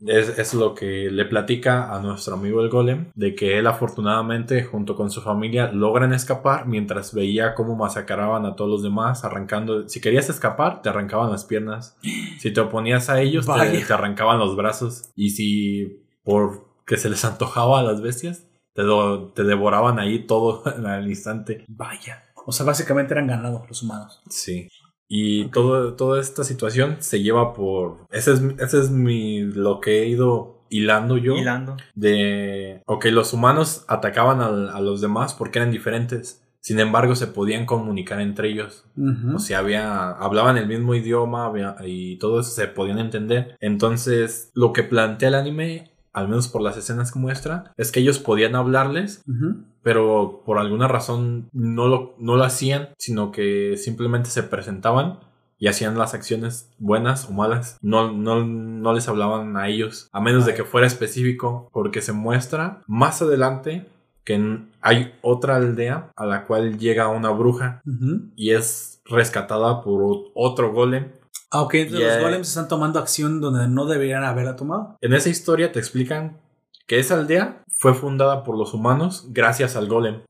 es, es lo que le platica a nuestro amigo el golem, de que él afortunadamente junto con su familia logran escapar mientras veía cómo masacraban a todos los demás, arrancando, si querías escapar, te arrancaban las piernas, si te oponías a ellos, te, arrancaban los brazos, y si por que se les antojaba a las bestias, te, do- te devoraban ahí todo al instante. Vaya. O sea, básicamente eran ganados los humanos. Sí. Y todo, toda esta situación se lleva por... Ese es, ese es mi, lo que he ido hilando yo. Hilando. De... Ok, los humanos atacaban al- a los demás porque eran diferentes. Sin embargo, se podían comunicar entre ellos. O sea, había, hablaban el mismo idioma había- y todo eso se podían entender. Entonces, lo que plantea el anime, al menos por las escenas que muestra, es que ellos podían hablarles. Pero por alguna razón no lo, no lo hacían, sino que simplemente se presentaban y hacían las acciones buenas o malas. No, no, no les hablaban a ellos, a menos de que fuera específico, porque se muestra más adelante que hay otra aldea a la cual llega una bruja y es rescatada por otro golem. Ah, ok, entonces Yeah. los golems están tomando acción donde no deberían haberla tomado. En esa historia te explican que esa aldea fue fundada por los humanos gracias al golem.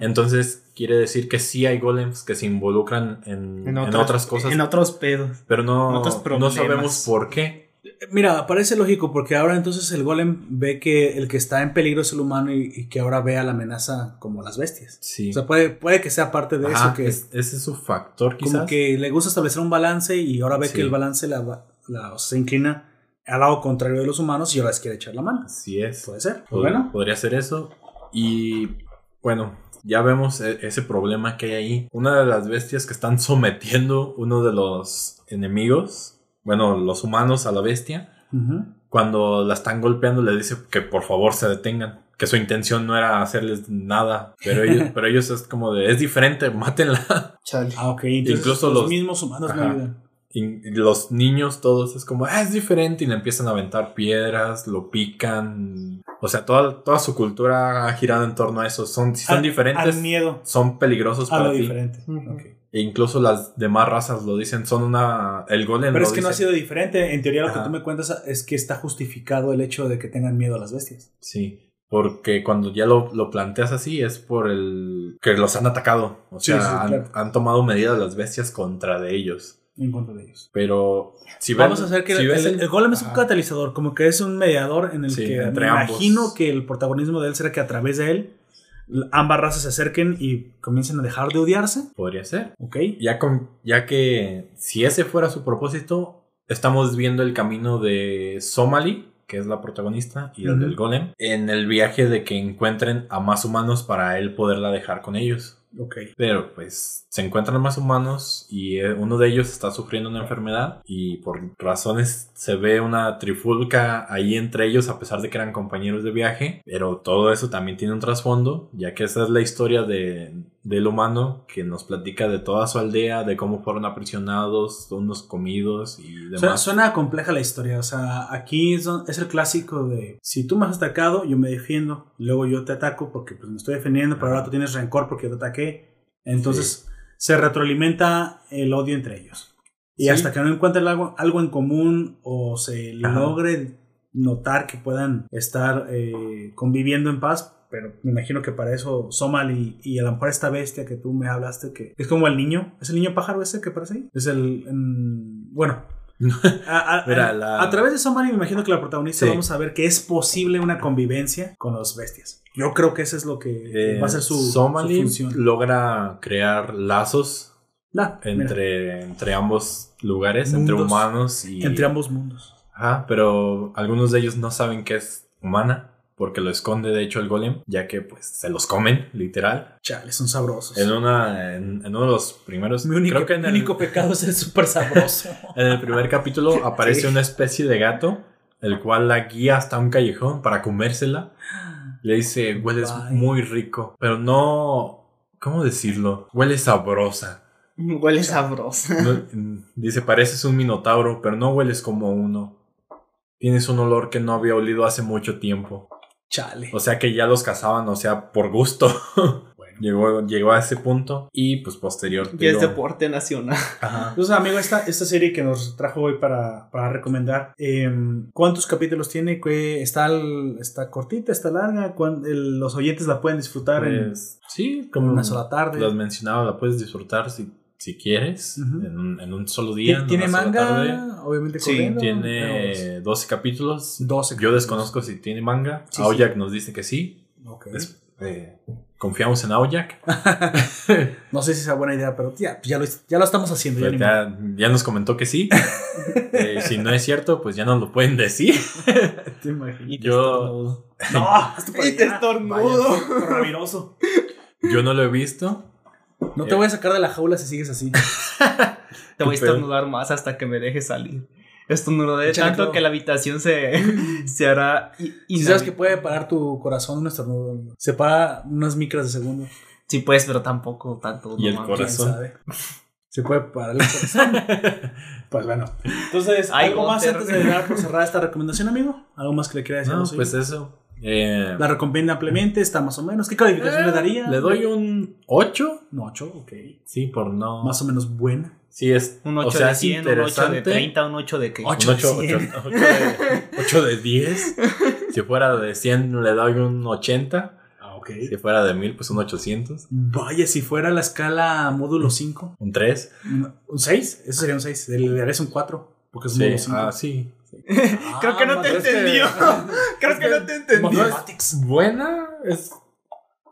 Entonces quiere decir que sí hay golems que se involucran en, en otras, cosas, En otros pedos. pero no, no sabemos por qué. Mira, parece lógico porque ahora entonces el golem ve que el que está en peligro es el humano y, y que ahora ve a la amenaza como las bestias. Sí. O sea, puede, puede que sea parte de Ajá, eso, que es- ese es su factor quizás. como que le gusta establecer un balance y ahora ve Sí. que el balance la, va- la- o sea, se inclina al lado contrario de los humanos y ahora les quiere echar la mano. Así es. Puede ser. Pod- Bueno, Podría ser eso. Y bueno, ya vemos e- ese problema que hay ahí. Una de las bestias que están sometiendo uno de los enemigos, bueno, los humanos a la bestia, cuando la están golpeando le dice que por favor se detengan. Que su intención no era hacerles nada. Pero ellos, pero ellos es como de, es diferente, mátenla. Chale. Ah, ok. Entonces Incluso los, los- mismos humanos no Ajá. ayudan. Y los niños todos es como, ah, es diferente. Y le empiezan a aventar piedras, lo pican. O sea, toda, toda su cultura ha girado en torno a eso. Son, si son Al- diferentes, Al miedo. son peligrosos A para lo ti. diferente. E incluso las demás razas lo dicen, son una... El golem Pero es que no ha sido diferente. En teoría, lo que tú me cuentas es que está justificado el hecho de que tengan miedo a las bestias. Sí, porque cuando ya lo, lo planteas así es por el... que los han atacado. O Sí, sea, sí, han, claro. han tomado medidas las bestias contra de ellos. En contra de ellos. Pero si Vamos ves- a hacer que si el, ves el- el golem es un Ajá. catalizador, como que es un mediador en el Sí, que entre me ambos. imagino que el protagonismo de él será que a través de él ambas razas se acerquen y comiencen a dejar de odiarse. Podría ser. ¿Ok? Ya, con, ya que si ese fuera su propósito, estamos viendo el camino de Somali, que es la protagonista, y el del golem, en el viaje de que encuentren a más humanos para él poderla dejar con ellos. Ok. Pero pues se encuentran más humanos y eh, uno de ellos está sufriendo una enfermedad y por razones se ve una trifulca ahí entre ellos a pesar de que eran compañeros de viaje. Pero todo eso también tiene un trasfondo ya que esa es la historia de, del humano que nos platica de toda su aldea, de cómo fueron aprisionados, unos comidos y Suena, demás. suena compleja la historia. O sea, aquí es, es el clásico de si tú me has atacado, yo me defiendo. Luego yo te ataco porque pues, me estoy defendiendo, pero ahora tú tienes rencor porque yo te ataqué. Entonces se retroalimenta el odio entre ellos. Y Sí. hasta que no encuentren algo, algo en común o se Ajá. logre notar que puedan estar eh, conviviendo en paz. Pero me imagino que para eso Somal y, y a lo mejor esta bestia que tú me hablaste, que es como el niño, ¿es el niño pájaro ese que parece ahí? Es el... mm, bueno, a, a- Mira, a- la- a través de Somali me imagino que la protagonista Sí. vamos a ver que es posible una convivencia con los bestias. Yo creo que eso es lo que Eh, va a ser su, Somali su función. logra crear lazos Ah, mira, entre, entre ambos lugares, entre humanos y... entre ambos mundos. Ajá, pero algunos de ellos no saben que es humana, porque lo esconde de hecho el golem, ya que pues se los comen, literal. Chale, son sabrosos. En una, en, en uno de los primeros, mi único, creo que en mi el, único pecado es el súper sabroso. en el primer capítulo aparece Sí. una especie de gato, el cual la guía hasta un callejón para comérsela. Le dice, hueles Bye. muy rico, pero no, ¿cómo decirlo? Huele sabrosa. Huele sabroso. No- dice, pareces un minotauro, pero no hueles como uno. Tienes un olor que no había olido hace mucho tiempo. Chale. O sea que ya los cazaban, o sea, por gusto. llegó, llegó a ese punto y pues posterior. Y es deporte nacional. Ajá. Entonces, amigo, esta, esta serie que nos trajo hoy para, para recomendar, em, ¿cuántos capítulos tiene? ¿Qué- ¿Está, ¿Está cortita? ¿Está larga? ¿Cuán- el- ¿Los oyentes la pueden disfrutar en, Pues, sí, en como una sola tarde? Los mencionaba, la puedes disfrutar si, si quieres, en, un, en un solo día. en ¿Tiene tarde. manga? Obviamente Sí, corriendo. Tiene 12 capítulos. 12 Yo capítulos. desconozco si tiene manga. Sí, Aoyak nos dice que sí. Ok. Es- eh, confiamos en Aoyak. No sé si sea buena idea, pero ya, ya, lo, ya lo estamos haciendo. Ya Pues ya, ya nos comentó que sí. Eh, si no es cierto, pues ya nos lo pueden decir. Te imaginas. Yo, No, te estornudo. Vaya. Yo no lo he visto. No te voy a sacar de la jaula si sigues así. Te voy a estornudar más hasta que me dejes salir. Estornudaré tanto todo. que la habitación se, se hará. i- Si sabes que puede parar tu corazón un estornudo. Se para unas micras de segundo. Sí, pues, pero tampoco tanto. Y el mames. ¿Quién Corazón. sabe? Se puede parar el corazón. pues bueno. Entonces, Ay, ¿algo más Gunter. antes de dar por cerrar esta recomendación, amigo? ¿Algo más que le quiera decir? No, pues eso. Eh, La recomienda ampliamente, está más o menos. ¿Qué calificación eh, le daría? Le doy un 8. No, 8, ok. Sí, por no. Más o menos buena. Sí, es. Un 8 o sea, de es 100, un 8 de interesante. 30, un 8 de. Un 8, de 100. de, 8 de 10. Si fuera de 100, le doy un 80. Ah, ok. Si fuera de 1000, pues un 800. Vaya, si fuera la escala módulo 5, Un 3. un 6, eso sería un 6. Le darías un 4, porque es Sí. módulo 5. Ah, sí. Creo que no te que- entendió. Creo que no te entendió. No es buena. Es.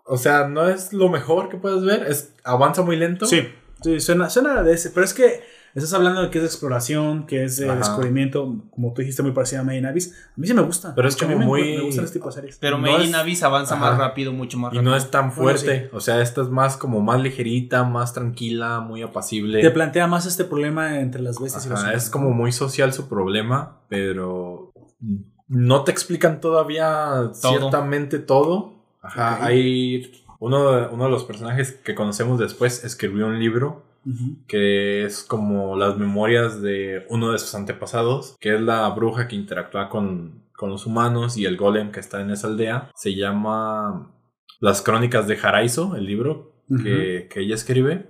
O sea, no es lo mejor que puedes ver. Es, avanza muy lento. Sí, sí, suena, suena de ese. Pero es que estás hablando de que es de exploración, que es de Ajá. descubrimiento, como tú dijiste, muy parecida a Made in Abyss. A mí sí me gusta. Pero es hecho, a mí me- muy- Me gustan este tipo de series. Pero No Made es- in Abyss avanza Ajá. más rápido, mucho más Y rápido. no es tan Bueno, fuerte. O sea, esta es más como más ligerita, más tranquila, muy apacible. Te plantea más este problema entre las bestias y los Ajá, humanos. es como muy social su problema, pero no te explican todavía ciertamente todo. Ajá, hay uno de, uno de los personajes que conocemos después escribió un libro Que es como las memorias de uno de sus antepasados, que es la bruja que interactúa con, con los humanos y el golem que está en esa aldea. Se llama Las Crónicas de Jaraizo, el libro que, que ella escribe.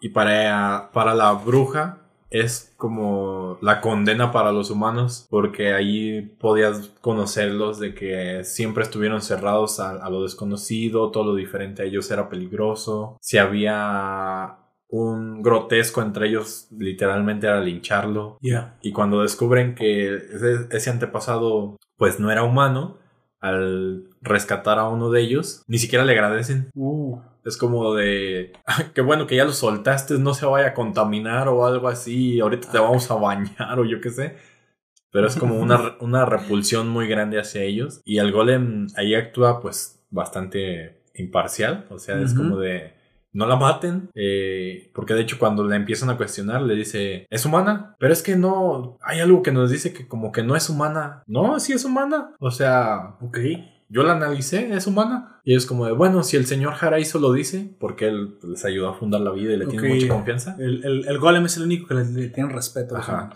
Y para, para la bruja es como la condena para los humanos, porque ahí podías conocerlos de que siempre estuvieron cerrados a, a lo desconocido, todo lo diferente a ellos era peligroso. Si había un grotesco entre ellos, literalmente era lincharlo. Ya. Y cuando descubren que ese, ese antepasado pues no era humano, al rescatar a uno de ellos, ni siquiera le agradecen. Uh, Es como de, "Ah, qué bueno que ya lo soltaste, no se vaya a contaminar o algo así, ahorita te vamos a bañar o yo qué sé. Pero es como una, una repulsión muy grande hacia ellos. Y el golem ahí actúa pues bastante imparcial, o sea, es como de, no la maten, eh, porque de hecho cuando la empiezan a cuestionar le dice, ¿es humana? Pero es que no, hay algo que nos dice que como que no es humana. No, sí es humana. O sea, ok. yo la analicé, es humana. Y es como de, bueno, si el señor Haraizo lo dice, porque él les ayudó a fundar la vida y le tiene mucha confianza. El, el, el golem es el único que le, le tiene respeto. Ajá.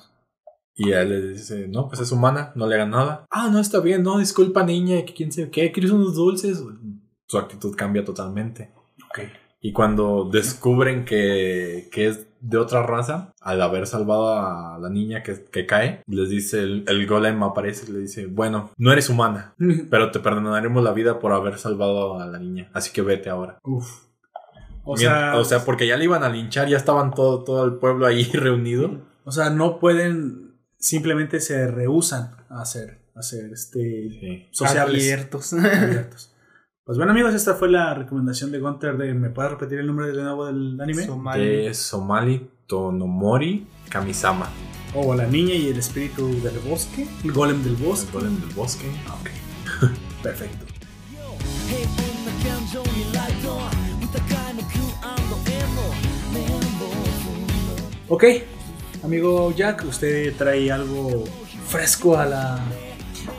Y él le dice, no, pues es humana, no le hagan nada. Ah, no, está bien, no, disculpa niña, que quién sabe qué, ¿quieres unos dulces? Su actitud cambia totalmente. Ok. Y cuando descubren que, que es de otra raza, al haber salvado a la niña que, que cae, les dice, el, el golem aparece y le dice, bueno, no eres humana, pero te perdonaremos la vida por haber salvado a la niña, así que vete ahora. Uf. O sea, o sea, porque ya le iban a linchar, ya estaban todo, todo el pueblo ahí reunido. o sea, no pueden, simplemente se rehusan a hacer, a hacer este, Sí. sociables. Abiertos. abiertos. Pues bueno amigos, esta fue la recomendación de Gunter de ¿me puedes repetir el nombre de nuevo del anime? Somali. De Somali Tonomori Kamisama. Oh, o oh, la niña y el espíritu del bosque. El golem del bosque. El golem del bosque. Ah, ok. Perfecto. Ok, amigo Jack, usted trae algo fresco a la.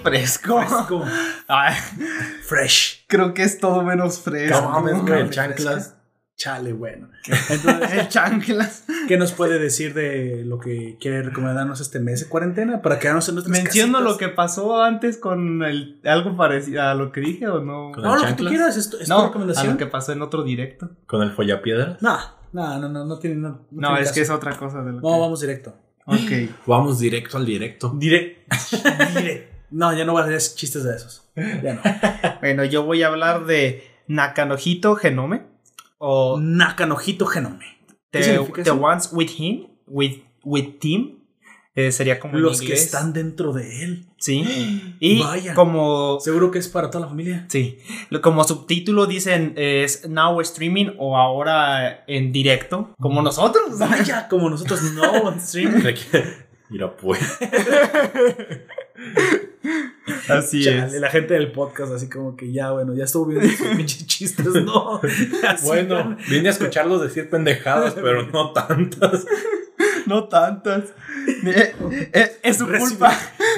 Fresco. Fresco. Fresh creo que es todo menos fresco. No mames, güey, el Fresca. chanclas. Chale, bueno. Entonces, El chanclas. ¿qué nos puede decir de lo que quiere recomendarnos este mes de cuarentena para quedarnos en nuestras Menciono casitas? lo que pasó antes con el, algo parecido a lo que dije o no. Con No, lo que tú quieras, es tu, es tu No, a recomendación. lo que pasó en otro directo. Con el follapiedras. No, no, no, no, no tiene. No, no No, tiene es caso. que es otra cosa de lo No, que... vamos directo. Ok. Vamos directo al directo. Direct. Direct. No, ya no voy a hacer chistes de esos. Ya no. Bueno, yo voy a hablar de Nakanojito Genome o Nakanojito Genome. ¿Qué The, significa the eso? Ones With Him, With, with Team. eh, sería como en Los que están dentro de él. Sí. Y Vaya. como Seguro que es para toda la familia. Sí, como subtítulo dicen es now streaming o ahora en directo, como nosotros. Vaya, como nosotros no on stream. Mira pues. Así Chale, la gente del podcast, así como que ya, bueno, ya estuvo viendo sus pinches chistes, ¿no? Así, Bueno, vine a escucharlos decir pendejadas, pero no tantas. No tantas. Eh, eh, es su Recibe- culpa.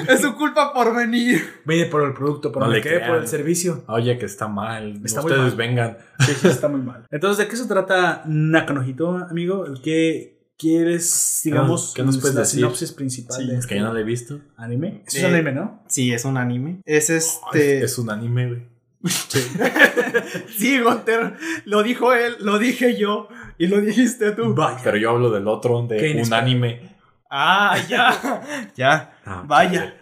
Es su culpa por venir. Vine por el producto, pero No quedé por el servicio. Oye, que está mal. Está Ustedes mal. vengan. Sí, está muy mal. Entonces, ¿de qué se trata Nakanojito, amigo? ¿El que quieres, digamos, ¿Qué nos puedes la decir? sinopsis principal Sí, de Es este que yo no lo he visto. anime? Eh, es un anime, ¿no? Sí, es un anime. Es Es, este. es un anime, güey. Sí, Gunter. Lo dijo él, lo dije yo. Y lo dijiste tú. Vaya. Pero yo hablo del otro, de un anime. Ah, ya. Ya. Ah, Vaya.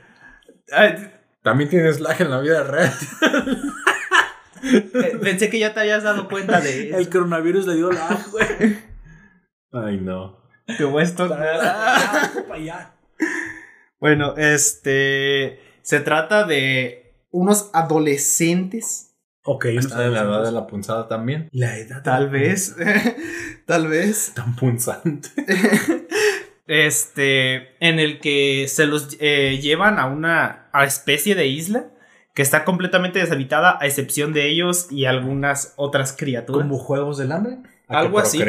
Ay, También tienes lag en la vida real. eh, Pensé que ya te habías dado cuenta de El eso. coronavirus le dio la güey. Ay, no. Pa' allá. Bueno, este. Se trata de unos adolescentes. Ok, Está en la edad de la punzada también. La edad. Tal vez. tal vez. Tan punzante. Este. En el que se los eh, llevan a una a especie de isla. Que está completamente deshabitada. A excepción de ellos y algunas otras criaturas. Como juegos del hambre. ¿A Algo que así.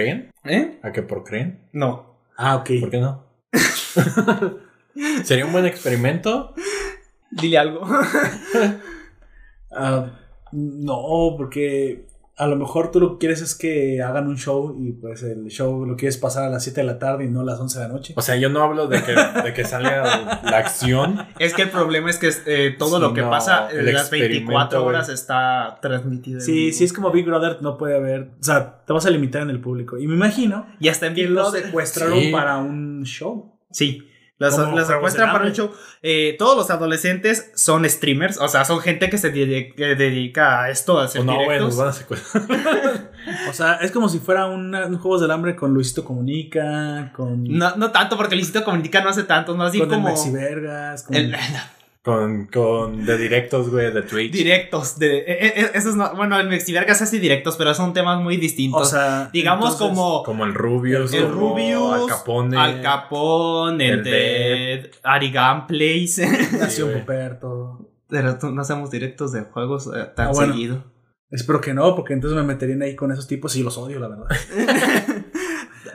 ¿Eh? ¿A que procreen? No. Ah, ok. ¿Por qué no? Sería un buen experimento. Dile algo. Ah, no, porque a lo mejor tú lo que quieres es que hagan un show y pues el show lo quieres pasar a las 7 de la tarde y no a las 11 de la noche. O sea, yo no hablo de que, de que salga la acción. Es que el problema es que eh, todo Sí, lo que no, pasa en las 24 experimento, horas está transmitido. Sí, vivo. sí, es como Big Brother, no puede haber. O sea, te vas a limitar en el público. Y me imagino Y hasta en lo secuestraron Sí. para un show. Sí. Las, las secuestran para un show. Eh, todos los adolescentes son streamers, o sea, son gente que se que dedica a esto, a hacer O no, güey, directos. nos van a secuestrar. O sea, es como si fuera una- un Juegos del Hambre con Luisito Comunica, con. no, no tanto, porque Luisito Comunica no hace tanto, no así con el como Maxi Vergas, con. el- Con, con de directos, güey, de Twitch. directos. De, eh, eh, esos no, bueno, el Mexivergas hace directos, pero son temas muy distintos. o sea, digamos entonces, como Como el Rubius. el como Rubius, Al Capone. Al Capone, el, el de Ari Gameplays. Nació güey. Popper, todo. Pero tú- no hacemos directos de juegos eh, tan Ah, bueno. seguido. Espero que no, porque entonces me meterían ahí con esos tipos y los odio, la verdad.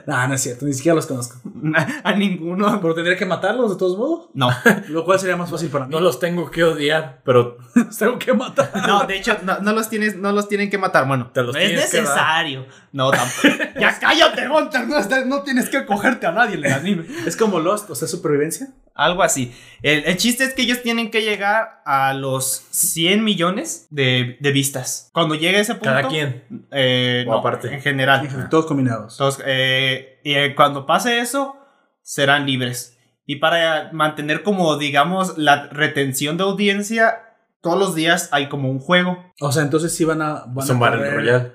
no, no es cierto, ni siquiera los conozco. A ninguno. Pero tendría que matarlos de todos modos. No, Lo cual sería más fácil para mí. No los tengo que odiar, pero los tengo que matar. no, de hecho, no, no los tienes, no los tienen que matar. Bueno, Te los no es necesario. No, tampoco. ya cállate, Gunter. No, estás- no tienes que cogerte a nadie en el anime. Es como Lost, o sea, supervivencia. Algo así. El, el chiste es que ellos tienen que llegar a los 100 millones de, de vistas. Cuando llegue ese punto. cada quien. eh, O no, aparte. En general. Todos combinados. Entonces, eh, y eh, cuando pase eso, serán libres. Y para mantener como, digamos, la retención de audiencia, todos los días hay como un juego. O sea, entonces sí van a. Van a correr-.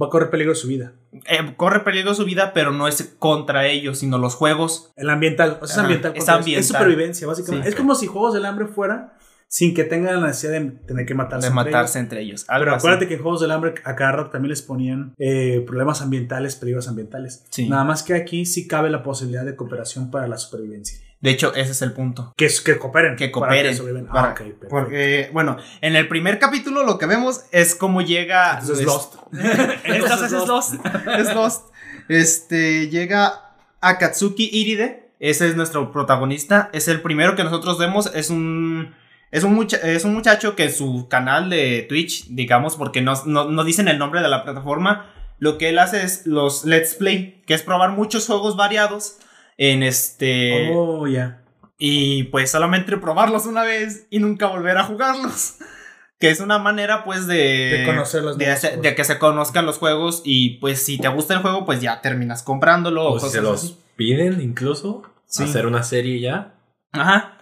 Va a correr peligro su vida. Eh, corre peligro su vida, pero no es contra ellos, sino los juegos. El ambiental. O sea, es ambiental. es contra- ambiental. Es supervivencia, básicamente. Sí. es como si Juegos del Hambre fuera sin que tengan la necesidad de tener que matarse. De entre matarse ellos. entre ellos. Pero así. acuérdate que en Juegos del Hambre a cada rato también les ponían eh, problemas ambientales, peligros ambientales. Sí. Nada más que aquí sí cabe la posibilidad de cooperación para la supervivencia. De hecho, ese es el punto. Que, que cooperen. Que para cooperen. Para- Ah, ok, perfecto. Porque, bueno, en el primer capítulo lo que vemos es cómo llega. Entonces es- Lost. Entonces es Lost. Es Lost. Este llega Akatsuki Iride. Ese es nuestro protagonista. Es el primero que nosotros vemos. Es un. Es un, mucha- es un muchacho que su canal de Twitch, digamos, porque no, no, no dicen el nombre de la plataforma, lo que él hace es los Let's Play, que es probar muchos juegos variados en este... Oh, ya. Y pues solamente probarlos una vez y nunca volver a jugarlos. Que es una manera pues de... De conocer los de, hacer- de que se conozcan los juegos y pues si te gusta el juego pues ya terminas comprándolo. O O cosas se los así. piden incluso. Sí. Hacer una serie ya. Ajá.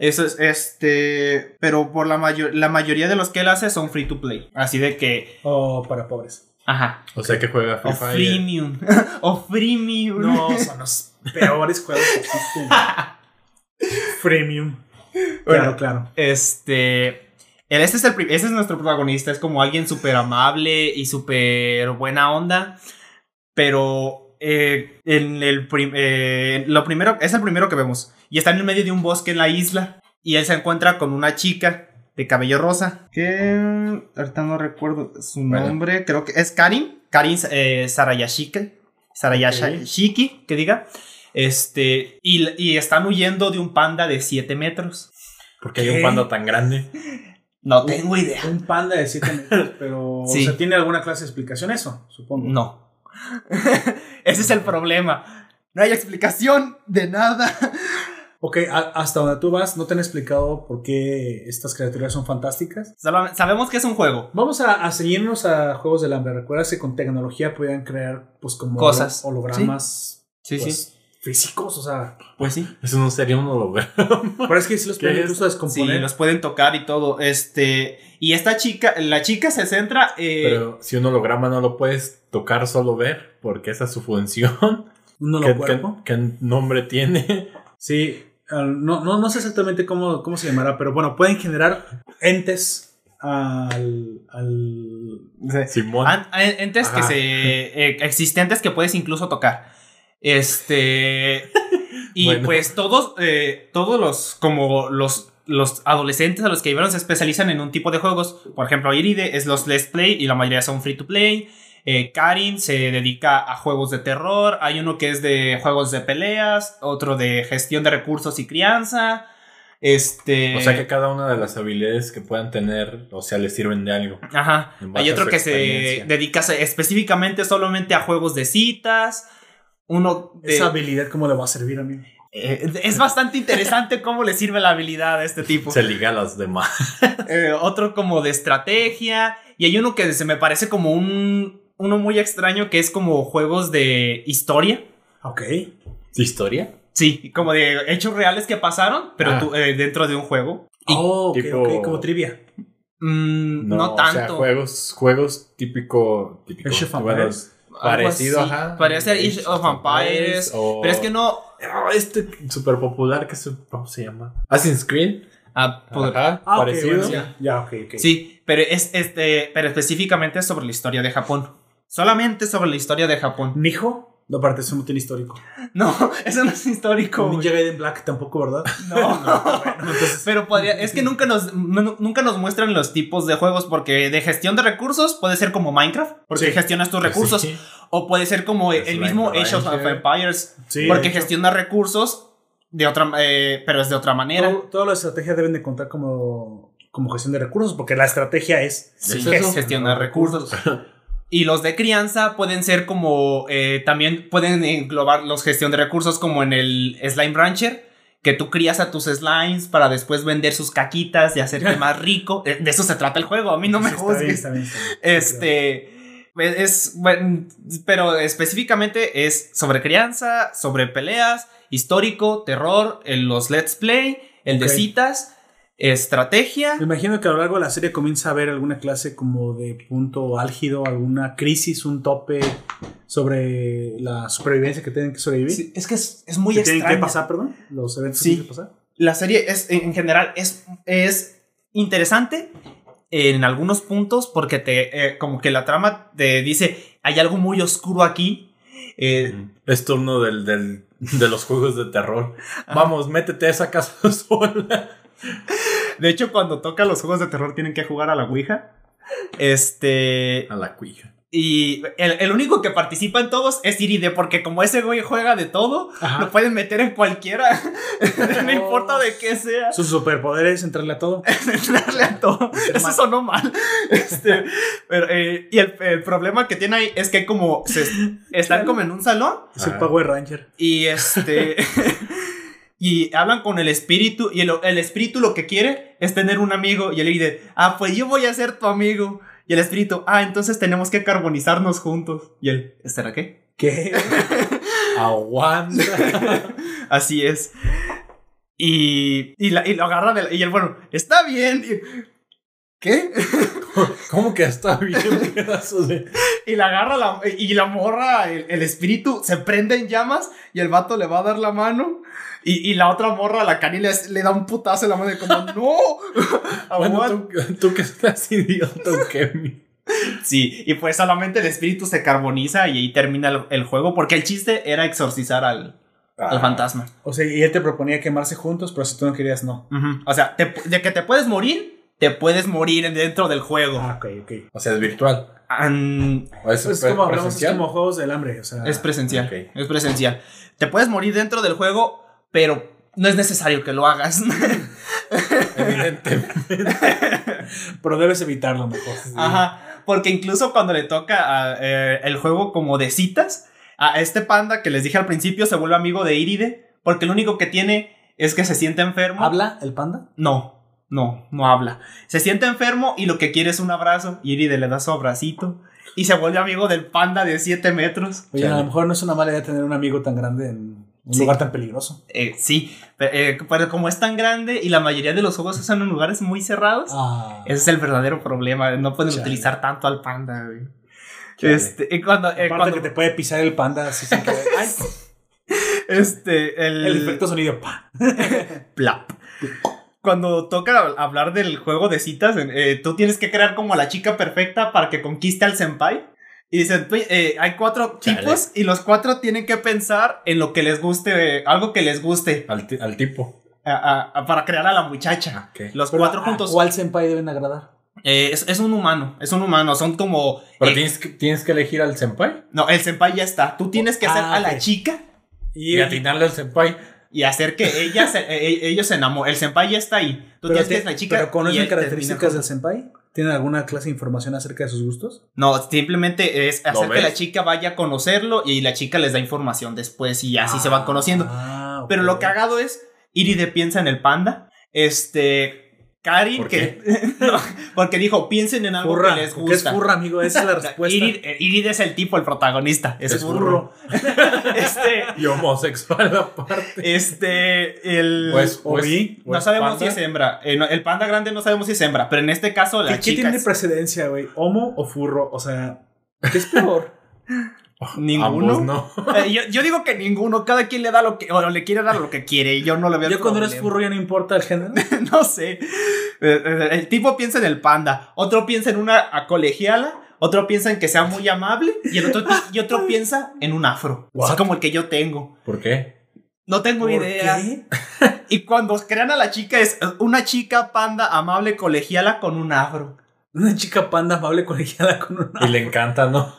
Eso es este... Pero por la, mayor la mayoría de los que él hace son free to play. Así de que... O para pobres. Ajá. O sea que juega Free O Fire. freemium. o freemium. No, son los peores juegos que existen. Freemium. Bueno. Claro, claro. Este. Este es, el, este es nuestro protagonista. Es como alguien súper amable y súper buena onda. Pero. eh, en el prim- eh, lo primero. Es el primero que vemos. Y está en el medio de un bosque en la isla. Y él se encuentra con una chica. de cabello rosa. Que ahorita no recuerdo su Bueno. nombre. Creo que es Karin. Karin eh, Sarayashiki. Sarayashiki, que diga. Este. Y, y están huyendo de un panda de 7 metros. Porque hay ¿Qué? un panda tan grande. No tengo idea. Un panda de 7 metros, pero. Sí. O sea, ¿tiene alguna clase de explicación eso? Supongo. No. Ese es el problema. No hay explicación de nada. Ok, a- hasta donde tú vas, no te han explicado por qué estas criaturas son fantásticas. Sabemos que es un juego. Vamos a, a seguirnos a Juegos del Hambre. Recuerda que con tecnología podían crear, pues, como Cosas. hologramas Sí, pues, físicos. O sea, Pues sí. Eso no sería un holograma. pero es que si los ¿Qué pueden incluso Sí, descomponer. los pueden tocar y todo. Este. Y esta chica, la chica se centra. eh, Pero si un holograma no lo puedes tocar, solo ver, porque esa es su función. Un ¿Qué, holocuerpo. qué- qué nombre tiene? Sí, no, no, no sé exactamente cómo, cómo se llamará, pero bueno, pueden generar entes al. al Simón. an- entes que se. eh, existentes que puedes incluso tocar. Este. Y Bueno. pues todos. eh, todos los. Como los. Los adolescentes a los que llevaron se especializan en un tipo de juegos. Por ejemplo, Iride es los Let's Play y la mayoría son free to play. Eh, Karin se dedica a juegos de terror. Hay uno que es de juegos de peleas. Otro de gestión de recursos y crianza. Este. O sea que cada una de las habilidades que puedan tener, o sea, les sirven de algo. Ajá. Hay otro que se dedica específicamente solamente a juegos de citas. Uno de- esa habilidad, ¿cómo le va a servir a mí? eh, es bastante interesante cómo le sirve la habilidad a este tipo. Se liga a las demás. Eh, otro como de estrategia. Y hay uno que se me parece como un. Uno muy extraño que es como juegos de historia. Ok. ¿Historia? Sí, como de hechos reales que pasaron, pero Ah. tú, eh, dentro de un juego. Oh, ok, tipo- ok, como trivia. Mm, no, o tanto. sea, juegos, juegos típico. típico Age of Empires. Parecido, así. ajá. Parece Age of Empires, o- Pero es que no. Ah, este súper popular que se, ¿cómo se llama? Assassin's Creed. ah, Ajá, Ah, parecido. bueno, ya, ok. Sí, pero es este, pero específicamente sobre la historia de Japón. Solamente sobre la historia de Japón. ¿Nijo? No, aparte, eso no tiene histórico. No, eso no es histórico. güey. Ninja Gaiden Black tampoco, ¿verdad? No, pero podría, es que nunca nos, no- nunca nos muestran los tipos de juegos porque de gestión de recursos puede ser como Minecraft, porque Sí. gestionas tus recursos, sí. o puede ser como el Slime mismo Age of. Empires, Sí, porque gestiona recursos de otra, eh, pero es de otra manera. Todo- Todas las estrategias deben de contar como, como gestión de recursos, porque la estrategia es Sí, ¿Es gestionar recursos. Y los de crianza pueden ser como, eh, también pueden englobar los gestión de recursos como en el Slime Rancher, que tú crías a tus slimes para después vender sus caquitas y hacerte más rico. De, de eso se trata el juego, a mí no me bien. Este, es, bueno, pero específicamente es sobre crianza, sobre peleas, histórico, terror, en los let's play, el de citas, estrategia. Me imagino que a lo largo de la serie comienza a haber alguna clase como de punto álgido, alguna crisis, un tope sobre la supervivencia que tienen que sobrevivir. Sí, es que es, es muy que tienen que pasar, perdón. Los eventos Sí. que tienen que pasar. La serie es, en general, es, es interesante en algunos puntos porque te, eh, como que la trama te dice, hay algo muy oscuro aquí. Eh, Es turno del, del- de los juegos de terror. Vamos, métete a esa casa sola. De hecho, cuando toca los juegos de terror tienen que jugar a la Ouija. Este. A la cuija. Y el, el único que participa en todos es Iride, porque como ese güey juega de todo, Ajá. lo pueden meter en cualquiera. no importa de qué sea. Sus superpoderes, entrarle a todo. entrarle a todo. Eso sonó mal. Este, pero, eh, y el, el problema que tiene ahí es que como se, están como en un salón Es el Ah. Power Ranger. y este y hablan con el espíritu y el, el espíritu lo que quiere es tener un amigo y él dice, ah, pues yo voy a ser tu amigo. Y el espíritu, ah, entonces tenemos que carbonizarnos juntos. Y él, ¿será qué? ¿Qué? Aguanta. Así es. Y, y, la- y lo agarra de la- y él, bueno, está bien. Y- ¿Qué? ¿Cómo que está bien, pedazo de.? Y la agarra la, y la morra, el, el espíritu se prende en llamas y el vato le va a dar la mano. Y, y la otra morra, la Cani, le, le da un putazo en la mano y como, ¡No! Bueno, tú, tú que estás idiota, ¿o qué? Sí, y pues solamente el espíritu se carboniza y ahí termina el, el juego porque el chiste era exorcizar al, al Ah. fantasma. O sea, y él te proponía quemarse juntos, pero si tú no querías, no. Ujú. O sea, te- de que te puedes morir, te puedes morir dentro del juego. Ah, ok, ok. O sea, es virtual. Es, Es pre- como, hablamos, es como juegos del hambre, o sea. es presencial. Es presencial. Te puedes morir dentro del juego, pero no es necesario que lo hagas. Evidente. Pero debes evitarlo mejor. Ajá. Porque incluso cuando le toca a, eh, el juego como de citas, a este panda que les dije al principio se vuelve amigo de Iride. Porque lo único que tiene es que se siente enfermo. ¿Habla el panda? No, no, no habla. Se siente enfermo y lo que quiere es un abrazo. Y Iride le da su abracito. Y se vuelve amigo del panda de 7 metros. Oye, a lo mejor no es una mala idea tener un amigo tan grande en un Sí. lugar tan peligroso. Eh, sí, pero, eh, pero como es tan grande y la mayoría de los juegos están en lugares muy cerrados, Ah. ese es el verdadero problema. No pueden Chale. utilizar tanto al panda, güey. Este, y cuando, eh, cuando- que te puede pisar el panda así sin que... Ay, este, el, el efecto sonido. plap. Cuando toca hablar del juego de citas, eh, tú tienes que crear como a la chica perfecta para que conquiste al senpai. Y dicen, "Pues, eh, hay cuatro tipos y los cuatro tienen que pensar en lo que les guste, eh, algo que les guste, Al, al tipo. a- a- a- para crear a la muchacha. Ok. Los Pero, cuatro ¿a juntos. ¿Cuál senpai deben agradar? Eh, es, es un humano, es un humano, son como... Pero eh, tienes, que, tienes que elegir al senpai No, el senpai ya está. Tú tienes que hacer Ah, a la chica Y, y atinarle al senpai. Y hacer que ella se- eh, ellos se enamoren. El senpai ya está ahí. Tú pero, tienes te- que la chica. pero y ¿conocen él características del senpai? ¿Tienen alguna clase de información acerca de sus gustos? No, simplemente es ¿Lo hacer que la chica vaya a conocerlo y la chica les da información después y así se van conociendo. Ah, ok. Pero lo cagado es, Iride piensa en el panda. Este. Karin, ¿Por que. No, porque dijo, piensen en algo Furra, que les porque es gusta. furra, amigo, esa es la respuesta. Irid, eh, Irid es el tipo, el protagonista. Es, Es burro. este. Y homosexual aparte. Este. El. Pues, o pues, vi, no pues, sabemos panda. si es hembra. Eh, no, el panda grande no sabemos si es hembra. Pero en este caso, la ¿Qué, qué chica. tiene es- precedencia, güey? ¿Homo o furro? O sea, ¿qué es peor? Ninguno. Ambos no. Eh, yo, yo digo que ninguno, cada quien le da lo que, o le quiere dar lo que quiere, y yo no le veo ya cuando eres furro ya no importa el género. no sé. Eh, eh, El tipo piensa en el panda, otro piensa en una a- colegiala, otro piensa en que sea muy amable, y el otro, y otro piensa en un afro, así What? como el que yo tengo. ¿Por qué? No tengo ¿Por idea. qué? Y cuando crean a la chica es una chica panda amable colegiala con un afro. Una chica panda amable colegiada con una... Y le encanta, ¿no?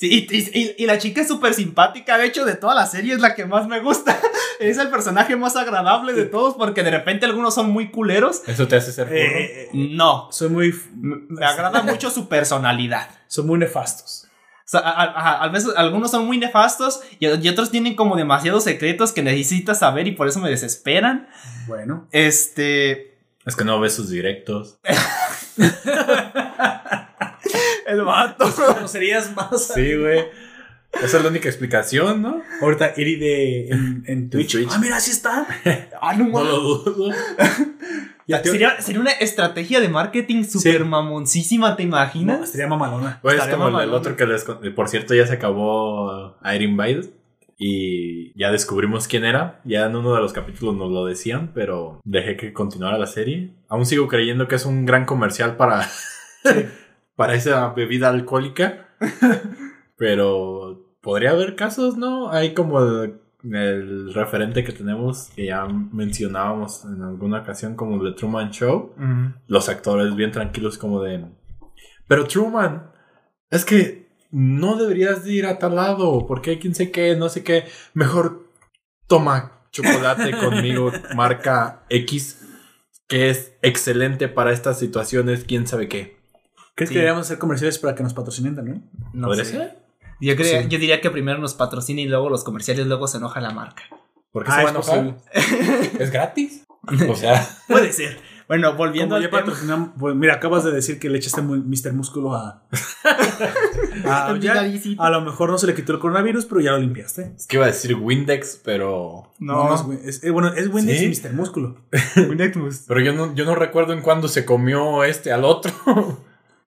Sí, y, y- y la chica es súper simpática. De hecho, de toda la serie es la que más me gusta. Es el personaje más agradable de todos porque de repente algunos son muy culeros. Eso te hace ser furro. Eh, No, soy muy... me agrada mucho su personalidad. Son muy nefastos. O sea, a, a- a veces algunos son muy nefastos y, y otros tienen como demasiados secretos que necesitas saber y por eso me desesperan. Bueno. Este. Es que no ves sus directos. El vato. Conocerías más. Sí, güey. Esa es la única explicación, ¿no? Ahorita Iri de en, en Twitch. Twitch. Ah, mira, así está. Ah, no, No mames. lo dudo. Sería, sería una estrategia de marketing súper mamoncísima, ¿te No, imaginas? estaría mamalona. Pues es como el, otro que les con- Por cierto, ya se acabó Iron. Y ya descubrimos quién era. Ya en uno de los capítulos nos lo decían, pero dejé que continuara la serie. Aún sigo creyendo que es un gran comercial para, para esa bebida alcohólica. pero podría haber casos, ¿no? Hay como el, el referente que tenemos, que ya mencionábamos en alguna ocasión, como The Truman Show los actores bien tranquilos como de... Pero Truman, es que no deberías de ir a tal lado, porque hay quien sé qué, no sé qué. Mejor toma chocolate conmigo, marca X, que es excelente para estas situaciones, quién sabe qué. ¿Crees Sí. que deberíamos hacer comerciales para que nos patrocinen también? No ¿Podría sé. ser? Yo, creo- Sí. yo diría que primero nos patrocina y luego los comerciales, luego se enoja la marca. ¿Por qué Ah, es? ¿Es gratis? O sea, Puede ser. Bueno, volviendo al tema. pues mira, acabas de decir que le echaste Mr. Músculo a. a, ya- a lo mejor no se le quitó el coronavirus, pero ya lo limpiaste. es que iba a decir Windex, pero... No, No, es, eh, bueno, es Windex ¿Sí? y Mr. Músculo. Pero yo no, yo no recuerdo en cuándo se comió este al otro.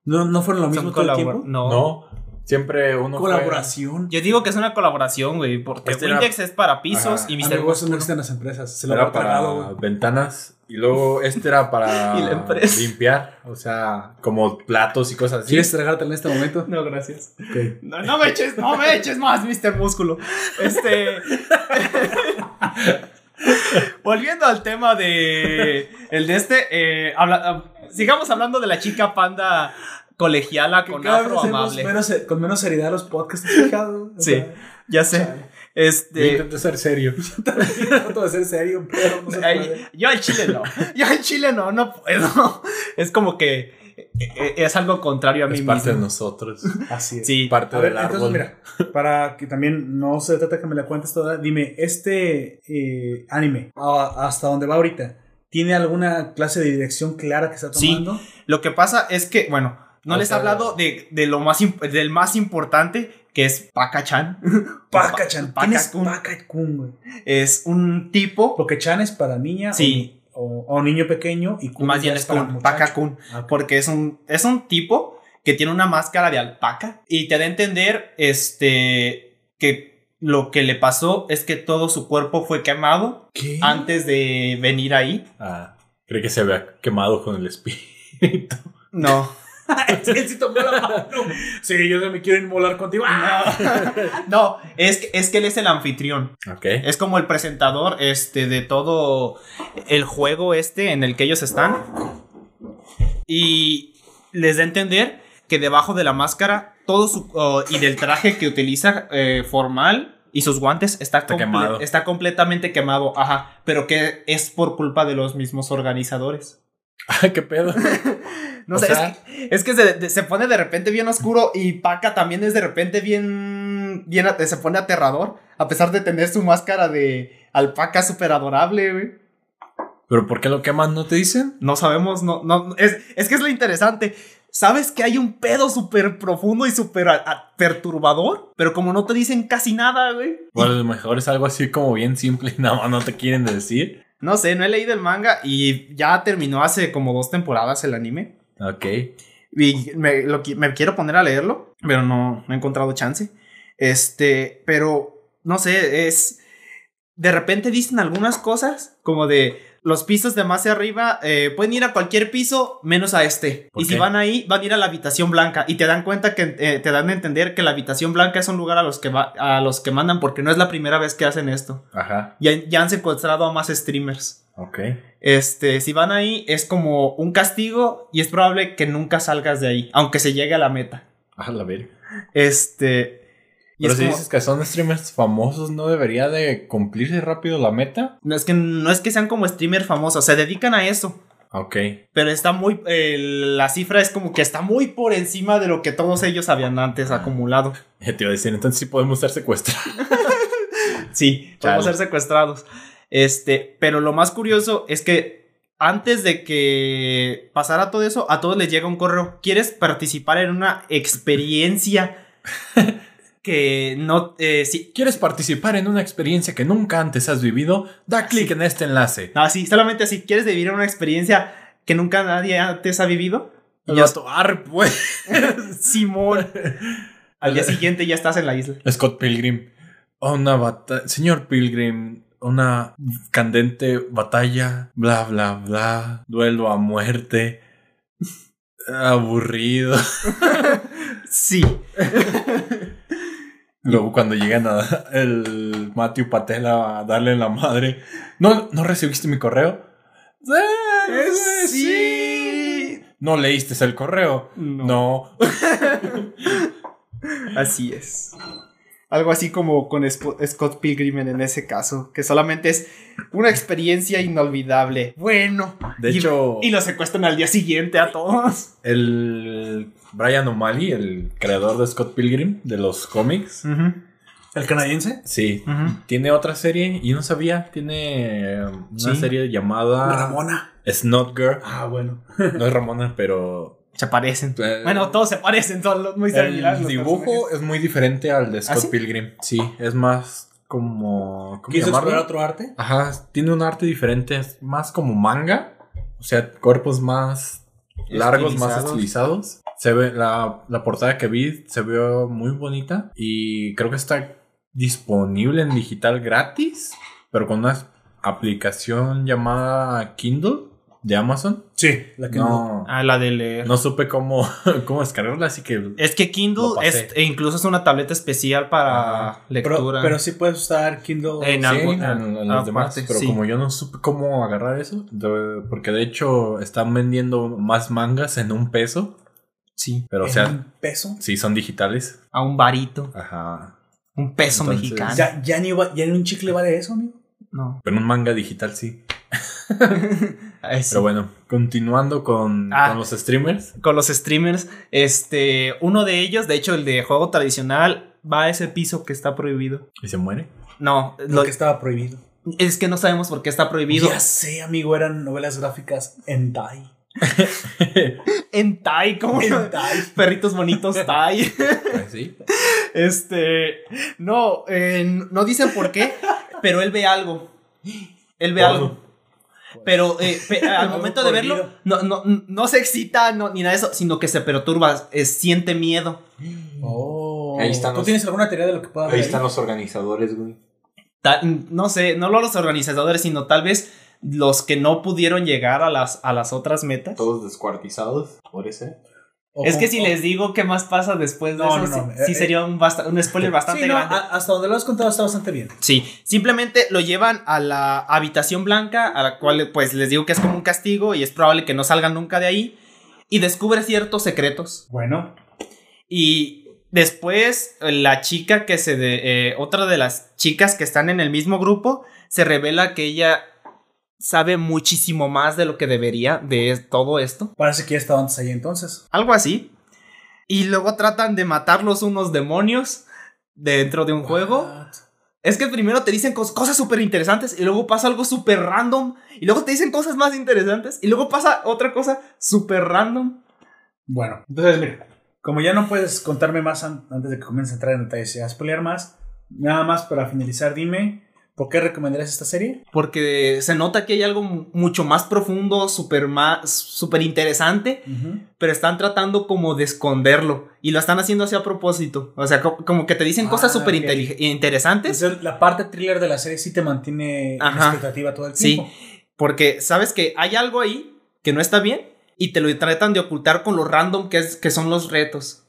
¿No, no fueron lo mismo todo el tiempo? No. No, siempre uno fue- Colaboración. Yo digo que es una colaboración, güey, porque Este era- Windex es para pisos Ajá. y Mr. Eso no Músculo. existen las empresas. Se lo era tragado, para ventanas y luego este era para Y la empresa. limpiar, o sea, como platos y cosas así. ¿Quieres tragártela en este momento? No, gracias. Ok. No, no me eches, no me eches más, Mr. Músculo. Este. Volviendo al tema de. El de este. eh, habla- sigamos hablando de la chica panda colegiala con afro amable. menos- con menos seriedad los podcasts, ¿te has fijado? Sí, sea, ya sé. Yo Este. intento ser serio. trato de ser serio, pero no se puede. yo al chile no. Yo al chile no, no puedo. Es como que eh, es algo contrario a mí Es parte de nosotros. Así es. Sí. Parte ver, del entonces, árbol. mira, para que también no se trata que me la cuentes toda, dime, este eh, anime, hasta donde va ahorita, ¿tiene alguna clase de dirección clara que está Sí. tomando? Lo que pasa es que, bueno, no O les he hablado de, de lo más del más importante, que es Paka-chan. Paka-chan. ¿Quién es? Es un tipo, Porque Chan es para niña Sí. o, o- o niño pequeño y Kun más bien es Kun, muchacho. Paka-kun, Ah, porque es un, es un tipo que tiene una máscara de alpaca y te da a entender este, que lo que le pasó es que todo su cuerpo fue quemado ¿Qué? antes de venir ahí. Ah, creí que se había quemado con el espíritu. No. Él sí tomó la mano. Sí, yo me quiero inmolar contigo. Ah. No, es que, es que él es el anfitrión. Ok. Es como el presentador este, de todo el juego este en el que ellos están. Y les da a entender que debajo de la máscara, todo su. oh, y del traje que utiliza eh, formal y sus guantes está, Está comple- quemado. está completamente quemado. Ajá. Pero que es por culpa de los mismos organizadores. Ah, qué pedo. No O sé, sea- es que, es que se, se pone de repente bien oscuro y Paca también es de repente bien, bien, se pone aterrador, a pesar de tener su máscara de alpaca súper adorable, güey. ¿Pero por qué lo queman? ¿No te dicen? No sabemos, no, no, es, es que es lo interesante. Sabes que hay un pedo súper profundo y súper perturbador, pero como no te dicen casi nada, güey. Bueno, a lo mejor es algo así como bien simple y nada más no te quieren decir. No sé, no he leído el manga y ya terminó hace como dos temporadas el anime. Ok. Y me, lo me quiero poner a leerlo, pero no, no he encontrado chance. Este, pero no sé, es. De repente dicen algunas cosas como de los pisos de más arriba eh, pueden ir a cualquier piso menos a este. ¿Por Y si van ahí, van a ir a la habitación blanca. Y te dan cuenta que eh, te dan a entender que la habitación blanca es un lugar a los que va, a los que mandan porque no es la primera vez que hacen esto. Ajá. Ya, ya han secuestrado a más streamers. Ok. Este, si van ahí, es como un castigo y es probable que nunca salgas de ahí, aunque se llegue a la meta. Ah, la verga. Este. Y Pero si como- dices que son streamers famosos, ¿no debería de cumplirse rápido la meta? no, es que no es que sean como streamers famosos, se dedican a eso. Ok. Pero está muy. eh, la cifra es como que está muy por encima de lo que todos ellos habían antes acumulado. Ya te iba a decir, entonces sí podemos ser secuestrados. Sí, Chale. podemos ser secuestrados. Este, pero lo más curioso es que antes de que pasara todo eso, a todos les llega un correo. ¿Quieres participar en una experiencia que no... eh, sí, ¿Quieres participar en una experiencia que nunca antes has vivido? Da clic en este enlace. no, sí, solamente así. ¿Quieres vivir una experiencia que nunca nadie antes ha vivido? Y ya, "Arre, pues. Simón. Al día siguiente ya estás en la isla. Scott Pilgrim. Una batalla. Señor Pilgrim. Una candente batalla. Bla, bla, bla. Duelo a muerte. Aburrido. Sí. Luego cuando llegan a el Matthew Patel a darle la madre. ¿No, ¿no recibiste mi correo? "Eh, Sí. ¿No leíste el correo? No. No. Así es. Algo así como con Scott Pilgrim en ese caso, que solamente es una experiencia inolvidable. Bueno. De Y- hecho, Y lo secuestran al día siguiente a todos. el Brian O'Malley, el creador de Scott Pilgrim, de los cómics, ¿El canadiense? sí, tiene otra serie y no sabía, tiene eh, una Sí. serie llamada Ramona. Snot Girl. Ah, bueno. No es Ramona, pero Se parecen. Eh, Bueno, todos se parecen, son los muy similares. el dibujo personajes. es muy diferente al de Scott sí? Pilgrim. Sí, es más como ¿cómo ¿Quiso explorar otro arte? Ajá, tiene un arte diferente, es más como manga, o sea, cuerpos más largos, más Estilizados. Se ve la, la portada que vi se ve muy bonita y creo que está disponible en digital gratis, pero con una aplicación llamada Kindle de Amazon. Sí, la que No, Ah, la de leer. no supe cómo, cómo descargarla, así que Es que Lo Kindle pasé. es, e incluso es una tableta especial para Ajá. Lectura. pero sí puedes usar Kindle. En sí, algo- en, en los aparte, demás, pero sí. como yo no supe cómo agarrar eso, de- porque de hecho están vendiendo más mangas en un peso, sí, pero o ¿En sea, un peso. sí son digitales. a un varito, Ajá. un peso Entonces, mexicano. Ya, ya, ni, va- ya ni un chicle vale eso, amigo. No. Pero un manga digital sí. Ay, sí. Pero bueno, continuando con, Ah. con los streamers. Con los streamers, este, uno de ellos, de hecho el de juego tradicional, va a ese piso que está prohibido. ¿Y se muere? No, Lo lo- que estaba prohibido. es que no sabemos por qué está prohibido. Ya sé, amigo, eran novelas gráficas en Tai. En Tai, como perritos bonitos Tai. Pues sí. Este, no, eh, no dicen por qué, pero él ve algo. Él ve algo. Pero eh, pe- al momento de verlo, no, no, no se excita no, ni nada de eso, sino que se perturba, eh, siente miedo. Oh. Ahí están ¿Tú los- tienes alguna teoría de lo que pueda haber? ahí? los organizadores, güey. Ta- no sé, no los organizadores, sino tal vez los que no pudieron llegar a las, a las otras metas. Todos descuartizados, por ese. O Es que si les digo qué más pasa después de No, eso, no, no, sí, sí eh, sería un, basta- un spoiler bastante Sí, no, grande. a- hasta donde lo has contado está bastante bien. Sí, simplemente lo llevan a la habitación blanca, a la cual pues les digo que es como un castigo y es probable que no salgan nunca de ahí. Y descubre ciertos secretos. Bueno. Y después la chica que se... De, eh, otra de las chicas que están en el mismo grupo, se revela que ella sabe muchísimo más de lo que debería de todo esto. Parece que ya estaba antes ahí entonces. Algo así. Y luego tratan de matarlos unos demonios dentro de un juego. Es que primero te dicen cos- cosas súper interesantes y luego pasa algo súper random y luego te dicen cosas más interesantes y luego pasa otra cosa súper random. Bueno, entonces mira, como ya no puedes contarme más an- antes de que comience a entrar en detalles y a spoilear más, nada más para finalizar, dime, ¿por qué recomendarías esta serie? Porque se nota que hay algo mu- mucho más profundo, súper más, súper interesante, pero están tratando como de esconderlo y lo están haciendo así a propósito. O sea, co- como que te dicen Ah, cosas súper ok. intelig- interesantes. Entonces, la parte thriller de la serie sí te mantiene en expectativa todo el Sí, tiempo. porque sabes que hay algo ahí que no está bien y te lo tratan de ocultar con lo random que, es, que son los retos.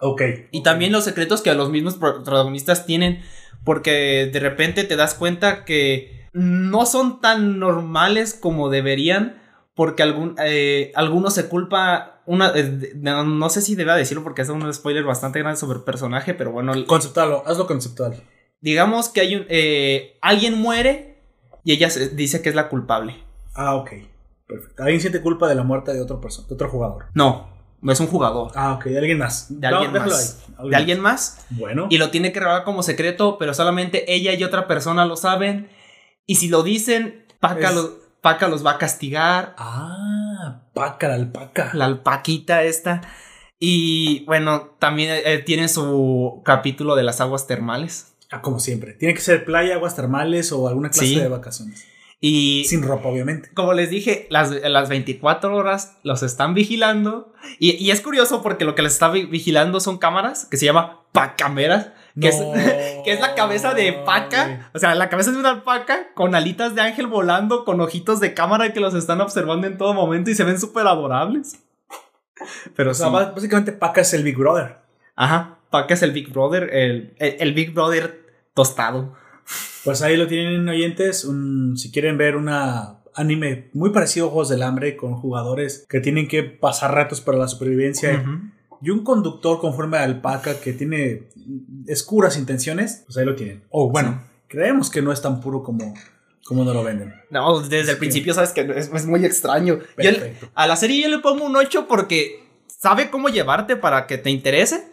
Ok. Y ok. también los secretos que los mismos pro- protagonistas tienen, porque de repente te das cuenta que no son tan normales como deberían, porque algún, eh, alguno se culpa, una, eh, no, no sé si deba decirlo porque es un spoiler bastante grande sobre el personaje, pero bueno, Conceptual, hazlo conceptual. digamos que hay un, eh, alguien muere y ella se- dice que es la culpable. Ah, ok. Perfecto. Alguien siente culpa de la muerte de otro persona, de otro jugador. No es un jugador, Ah, ok, de alguien más. de alguien más. ahí. De alguien más. Bueno. y lo tiene que revelar como secreto, pero solamente ella y otra persona lo saben. Y si lo dicen, Paca, Es- los, Paca los va a castigar. Ah, paca, la alpaca. La alpaquita esta. Y bueno, también eh, tiene su capítulo de las aguas termales. Ah, como siempre. Tiene que ser playa, aguas termales o alguna clase Sí. de vacaciones. Y Sin ropa, obviamente. como les dije, las, las 24 horas los están vigilando. Y, y es curioso porque lo que les está vi- vigilando son cámaras que se llama pacameras. Que, es, que es la cabeza de paca. O sea, la cabeza de una alpaca con alitas de ángel volando, con ojitos de cámara que los están observando en todo momento y se ven súper adorables. Pero O sea, sí. ba- básicamente Paca es el Big Brother. Ajá, Paca es el Big Brother, el, el- el Big Brother tostado. Pues ahí lo tienen oyentes. un- si quieren ver una anime muy parecido a Juegos del Hambre con jugadores que tienen que pasar retos para la supervivencia y un conductor con forma de alpaca que tiene escuras intenciones, pues ahí lo tienen. O bueno, creemos que no es tan puro como, como nos lo venden. No, desde Es el que- principio sabes que es, es muy extraño. Yo a la serie yo le pongo un 8 porque sabe cómo llevarte para que te interese,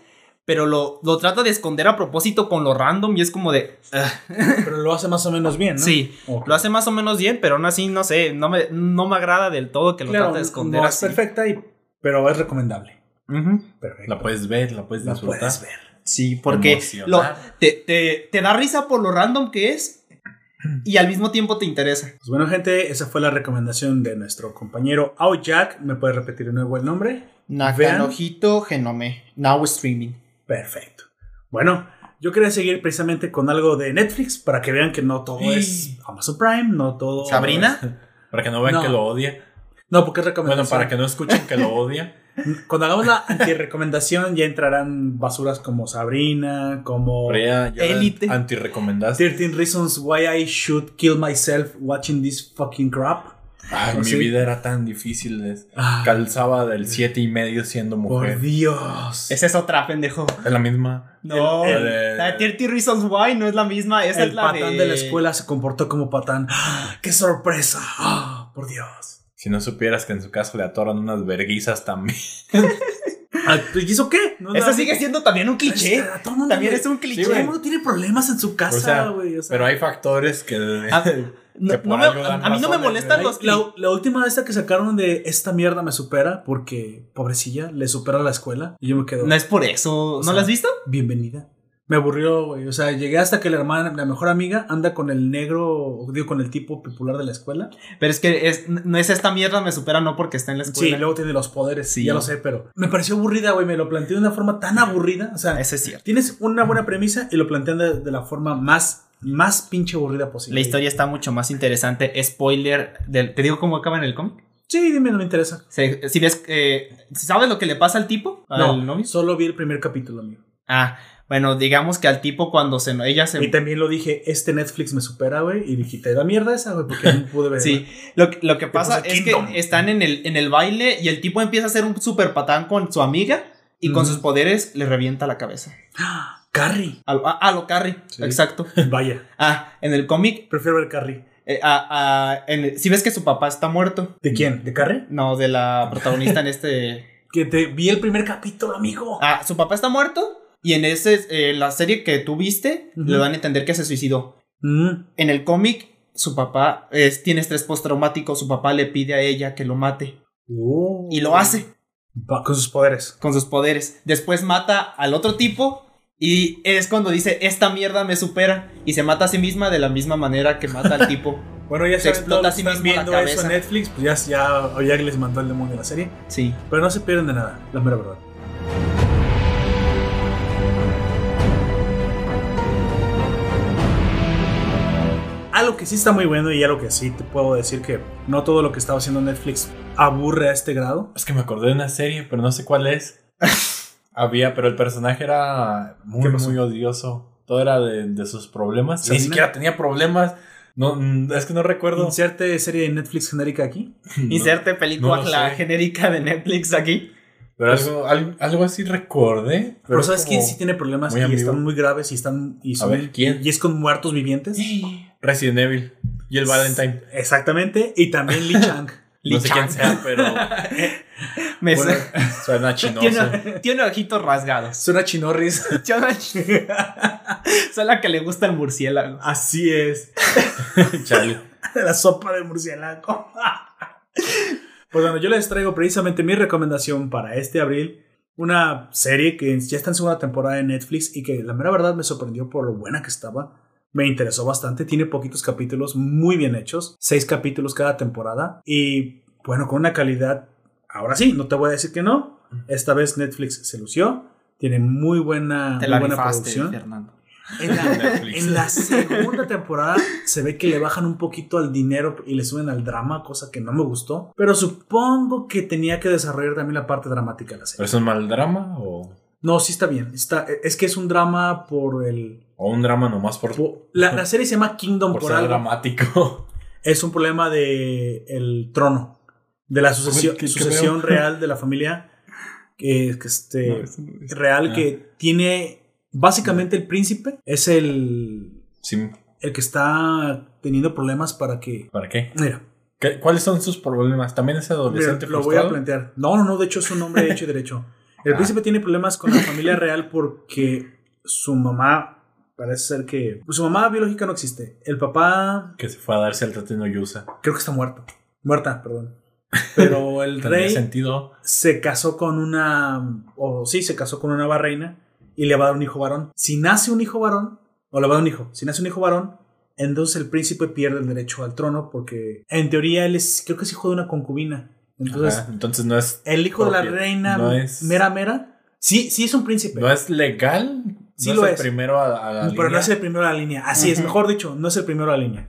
pero lo, lo trata de esconder a propósito con lo random y es como de... "Ugh". Pero lo hace más o menos bien, ¿no? Sí, lo hace más o menos bien, pero aún así, no sé, no me, no me agrada del todo que lo Claro, trate de esconder no es así. perfecta, y, pero es recomendable. Perfecto. La puedes ver, la puedes La disfrutar. puedes ver. Sí, porque lo, te, te- te da risa por lo random que es y al mismo tiempo te interesa. Pues bueno, gente, esa fue la recomendación de nuestro compañero Ao Jack. ¿Me puede repetir de nuevo el nombre? Nakanojito Genome, now streaming. Perfecto. Bueno, yo quería seguir precisamente con algo de Netflix para que vean que no todo es Amazon Prime, no todo. ¿Sabrina? Para que no vean No. que lo odia. No, porque es Bueno, recomendación. para que no escuchen que lo odia. Cuando hagamos la anti-recomendación ya entrarán basuras como Sabrina, como Élite. Anti-recomendaste. 13 Reasons Why I Should Kill Myself Watching This Fucking Crap. Ay, ¿Oh, mi sí? vida era tan difícil. Ah. Calzaba del siete y medio siendo mujer. Por Dios. Esa es otra, pendejo. Es la misma. No, El- el- la de 30 Reasons Why no es la misma. Esa el es la patán de... la escuela se comportó como patán. ¡Ah! ¡Qué sorpresa! ¡Ah! por Dios. Si no supieras que en su caso le atoran unas verguizas también. Ah, ¿Y eso qué? No, Esa no, sigue siendo también un cliché. Es- a todo mundo También es un cliché. Todo el mundo tiene problemas en su O casa, sea, güey. o sea. pero hay factores que. No- me- a mí no me molestan los La, la última vez que sacaron de esta mierda me supera porque, pobrecilla, le supera la escuela y yo me quedo. No es por eso. ¿No sea, la has visto? Bienvenida. Me aburrió, güey. O sea, llegué hasta que la hermana, la mejor amiga, anda con el negro, digo, con el tipo popular de la escuela. Pero es que es, no es esta mierda, me supera no porque está en la Sí, escuela. luego tiene los poderes, Sí. ya lo sé, pero me pareció aburrida, güey. Me lo planteé de una forma tan aburrida. O sea, es cierto. tienes una buena premisa y lo plantean de, de la forma más, más pinche aburrida posible. La historia está mucho más interesante. Spoiler, del, ¿te digo cómo acaba en el cómic? Sí, dime, no me interesa. Se- Si ves, eh, ¿sabes lo que le pasa al tipo? No, ¿Al novio? solo vi el primer capítulo, amigo. Ah, bueno, digamos que al tipo cuando se, ella se... Y también lo dije, este Netflix me supera, güey. Y dije, te da mierda esa, güey, porque no pude ver. Sí, lo, que- lo que pasa es Kingdom. que están en el, en el baile y el tipo empieza a hacer un super patán con su amiga y con sus poderes le revienta la cabeza. Carrie. A, lo- a- a lo Carrie, Sí. exacto. Vaya, Ah, en el cómic, prefiero ver Carrie. eh, ah, ah, en- si ves que su papá está muerto. ¿De quién? ¿De Carrie? No, de la protagonista en este... Que te vi el primer capítulo, amigo. Ah, su papá está muerto y en ese, eh, la serie que tú viste, le dan a entender que se suicidó. Mm. En el cómic, su papá es- tiene estrés postraumático, su papá le pide a ella que lo mate. Oh. Y lo hace Con sus poderes. con sus poderes. Después mata al otro tipo y es cuando dice, esta mierda me supera. Y se mata a sí misma de la misma manera que mata al tipo. Bueno, ya Se saben, explota a sí mismo la viendo eso cabeza. en Netflix, pues ya, ya, ya les mandó el demonio la serie. Sí. Pero no se pierden de nada, la mera verdad. Algo que sí está muy bueno y algo que sí te puedo decir que no todo lo que estaba haciendo Netflix aburre a este grado. Es que me acordé de una serie, pero no sé cuál es. Había, pero el personaje era muy, muy odioso. Todo era de, de sus problemas. Ni siquiera tenía problemas. No, mm, es que no recuerdo. Inserte serie de Netflix genérica aquí. No, Inserte película no genérica de Netflix aquí. Pero algo, algo, algo así recordé. Pero, es ¿sabes quién sí tiene problemas y están muy graves y están y son- ver, ¿quién? y es con muertos vivientes? Resident Evil. Y el Valentine. Exactamente, y también Lee Chang. No sé quién sea, pero Me Bueno, suena chinoso. tiene, tiene ojitos rasgados. Suena chinorris. Son la que le gusta el murciélago. Así es. Chale. La sopa de murciélago. Pues bueno, yo les traigo precisamente mi recomendación para este abril. Una serie que ya está en segunda temporada de Netflix y que la mera verdad me sorprendió por lo buena que estaba. Me interesó bastante. Tiene poquitos capítulos muy bien hechos. Seis capítulos cada temporada. Y bueno, con una calidad. Ahora sí, no te voy a decir que no. Esta vez Netflix se lució. Tiene muy buena, Te muy la buena rifaste, producción. Fernando. En la, Netflix. en la segunda temporada se ve que le bajan un poquito al dinero y le suben al drama, cosa que no me gustó. Pero supongo que tenía que desarrollar también la parte dramática de la ¿Pero serie. es un mal drama o, No, sí está bien. Está, es que es un drama por el. O un drama nomás por, la, la serie se llama Kingdom por por, ser algo. dramático? Es un problema de el trono. De la sucesión, ¿Qué- qué sucesión real de la familia. Que, que este. No, eso no es- real Ah. que tiene. Básicamente el príncipe es el. Sí, El que está teniendo problemas para que. ¿Para qué? Mira, ¿Qué- ¿Cuáles son sus problemas? ¿También es mira, adolescente lo voy a plantear. No, no, no, de hecho es un hombre hecho y derecho. El Ah. príncipe tiene problemas con la familia real porque su mamá. Parece ser que. pues, su mamá biológica no existe. El papá. Que se fue a darse al Tateno Yusa. Creo que está muerto. Muerta, perdón. Pero el rey sentido. se casó con una. O sí, se casó con una nueva reina y le va a dar un hijo varón. Si nace un hijo varón, o le va a dar un hijo, si nace un hijo varón, entonces el príncipe pierde el derecho al trono porque en teoría él es, creo que es hijo de una concubina. Entonces, Ajá, entonces no es, el hijo de la reina No es- mera mera, sí, sí es un príncipe. no es legal. Sí no lo el es. primero a, a la pero no es el primero de la línea. Así es, mejor dicho, no es el primero de la línea.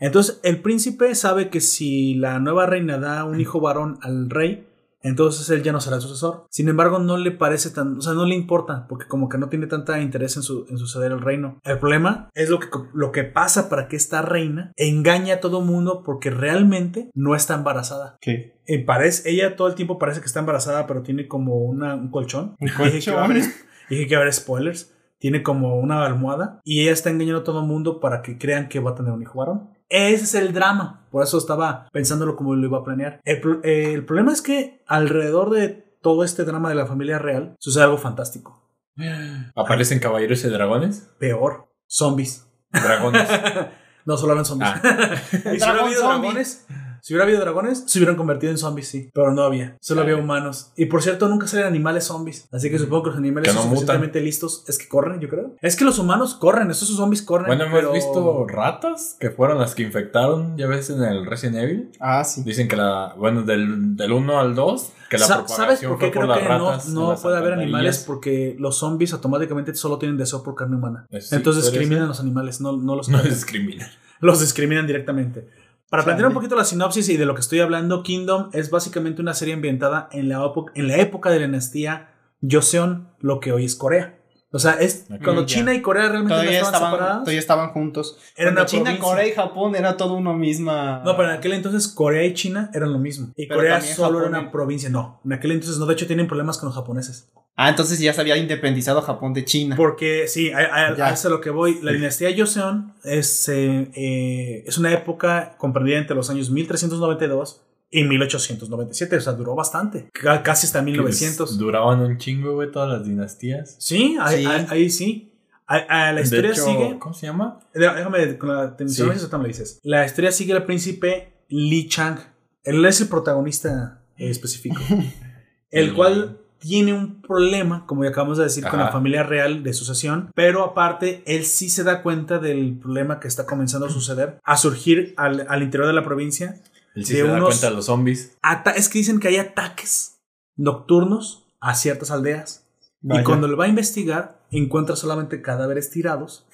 Entonces, el príncipe sabe que si la nueva reina da un hijo varón al rey, entonces él ya no será el sucesor. Sin embargo, no le parece tan, o sea, no le importa, porque como que no tiene tanta interés en, su, en suceder el reino. El problema es lo que, lo que pasa para que esta reina engañe a todo mundo porque realmente no está embarazada. ¿Qué? Eh, parece, ella todo el tiempo parece que está embarazada, pero tiene como una- un colchón. ¿Un Dije que va a colchón? haber- Dije que va a haber spoilers. Tiene como una almohada y ella está engañando a todo el mundo para que crean que va a tener un hijo varón. Ese es el drama. Por eso estaba pensándolo como lo iba a planear. El, eh, el problema es que alrededor de todo este drama de la familia real sucede algo fantástico. ¿Aparecen caballeros y dragones? Peor, zombies. Dragones. No, solo eran zombies. Ah. y si Dragón habido zombie. dragones, si hubiera habido dragones, se hubieran convertido en zombies, sí. Pero no había. Solo había humanos. Y por cierto, nunca salen animales zombies. Así que supongo que los animales Que no son mutan. suficientemente listos. Es que corren, yo creo. Es que los humanos corren. Esos zombies corren. Bueno, hemos pero- visto ratas que fueron las que infectaron, ya ves, en el Resident Evil. Ah, sí. Dicen que la, bueno, del, del 1 al 2, que la Sa- propagación ¿Sabes por qué por creo que ratas. no, puede haber animales? Porque los zombies automáticamente solo tienen deseo por carne humana. Sí, Entonces discriminan ser. a los animales, no, no los No cambian. discrimina. los discriminan directamente. Para Chale. plantear un poquito la sinopsis y de lo que estoy hablando, Kingdom es básicamente una serie ambientada en la, época- en la época de la dinastía Joseon, lo que hoy es Corea. O sea, es cuando ya. China y Corea realmente no estaban, estaban, separadas. todavía estaban juntos. Era Cuando una China, provincia. Corea y Japón era todo una misma. No, pero en aquel entonces Corea y China eran lo mismo. Y Pero Corea solo Japón era y- una provincia. No, en aquel entonces no. De hecho, tienen problemas con los japoneses. Ah, entonces ya se había independizado Japón de China. Porque sí, a, a- Ya. a eso es a lo que voy. La dinastía Joseon es, eh, eh, es una época comprendida entre los años 1392 y 1897. O sea, duró bastante. Ca- Casi hasta Que 1900. Duraban un chingo, güey, todas las dinastías. Sí, ahí Sí. ahí- ahí sí. A- a la historia hecho, sigue. ¿Cómo se llama? Déjame, con la atención, Sí. me lo dices. La historia sigue al príncipe Li Chang. Él es el protagonista eh, específico. el cual tiene un problema, como ya acabamos de decir, con Ajá. la familia real de sucesión. Pero aparte, él sí se da cuenta del problema que está comenzando a suceder, a surgir al, al interior de la provincia. Él sí De se da unos- cuenta de los zombies. Es que dicen que hay ataques nocturnos a ciertas aldeas. Vaya. Y cuando lo va a investigar, encuentra solamente cadáveres tirados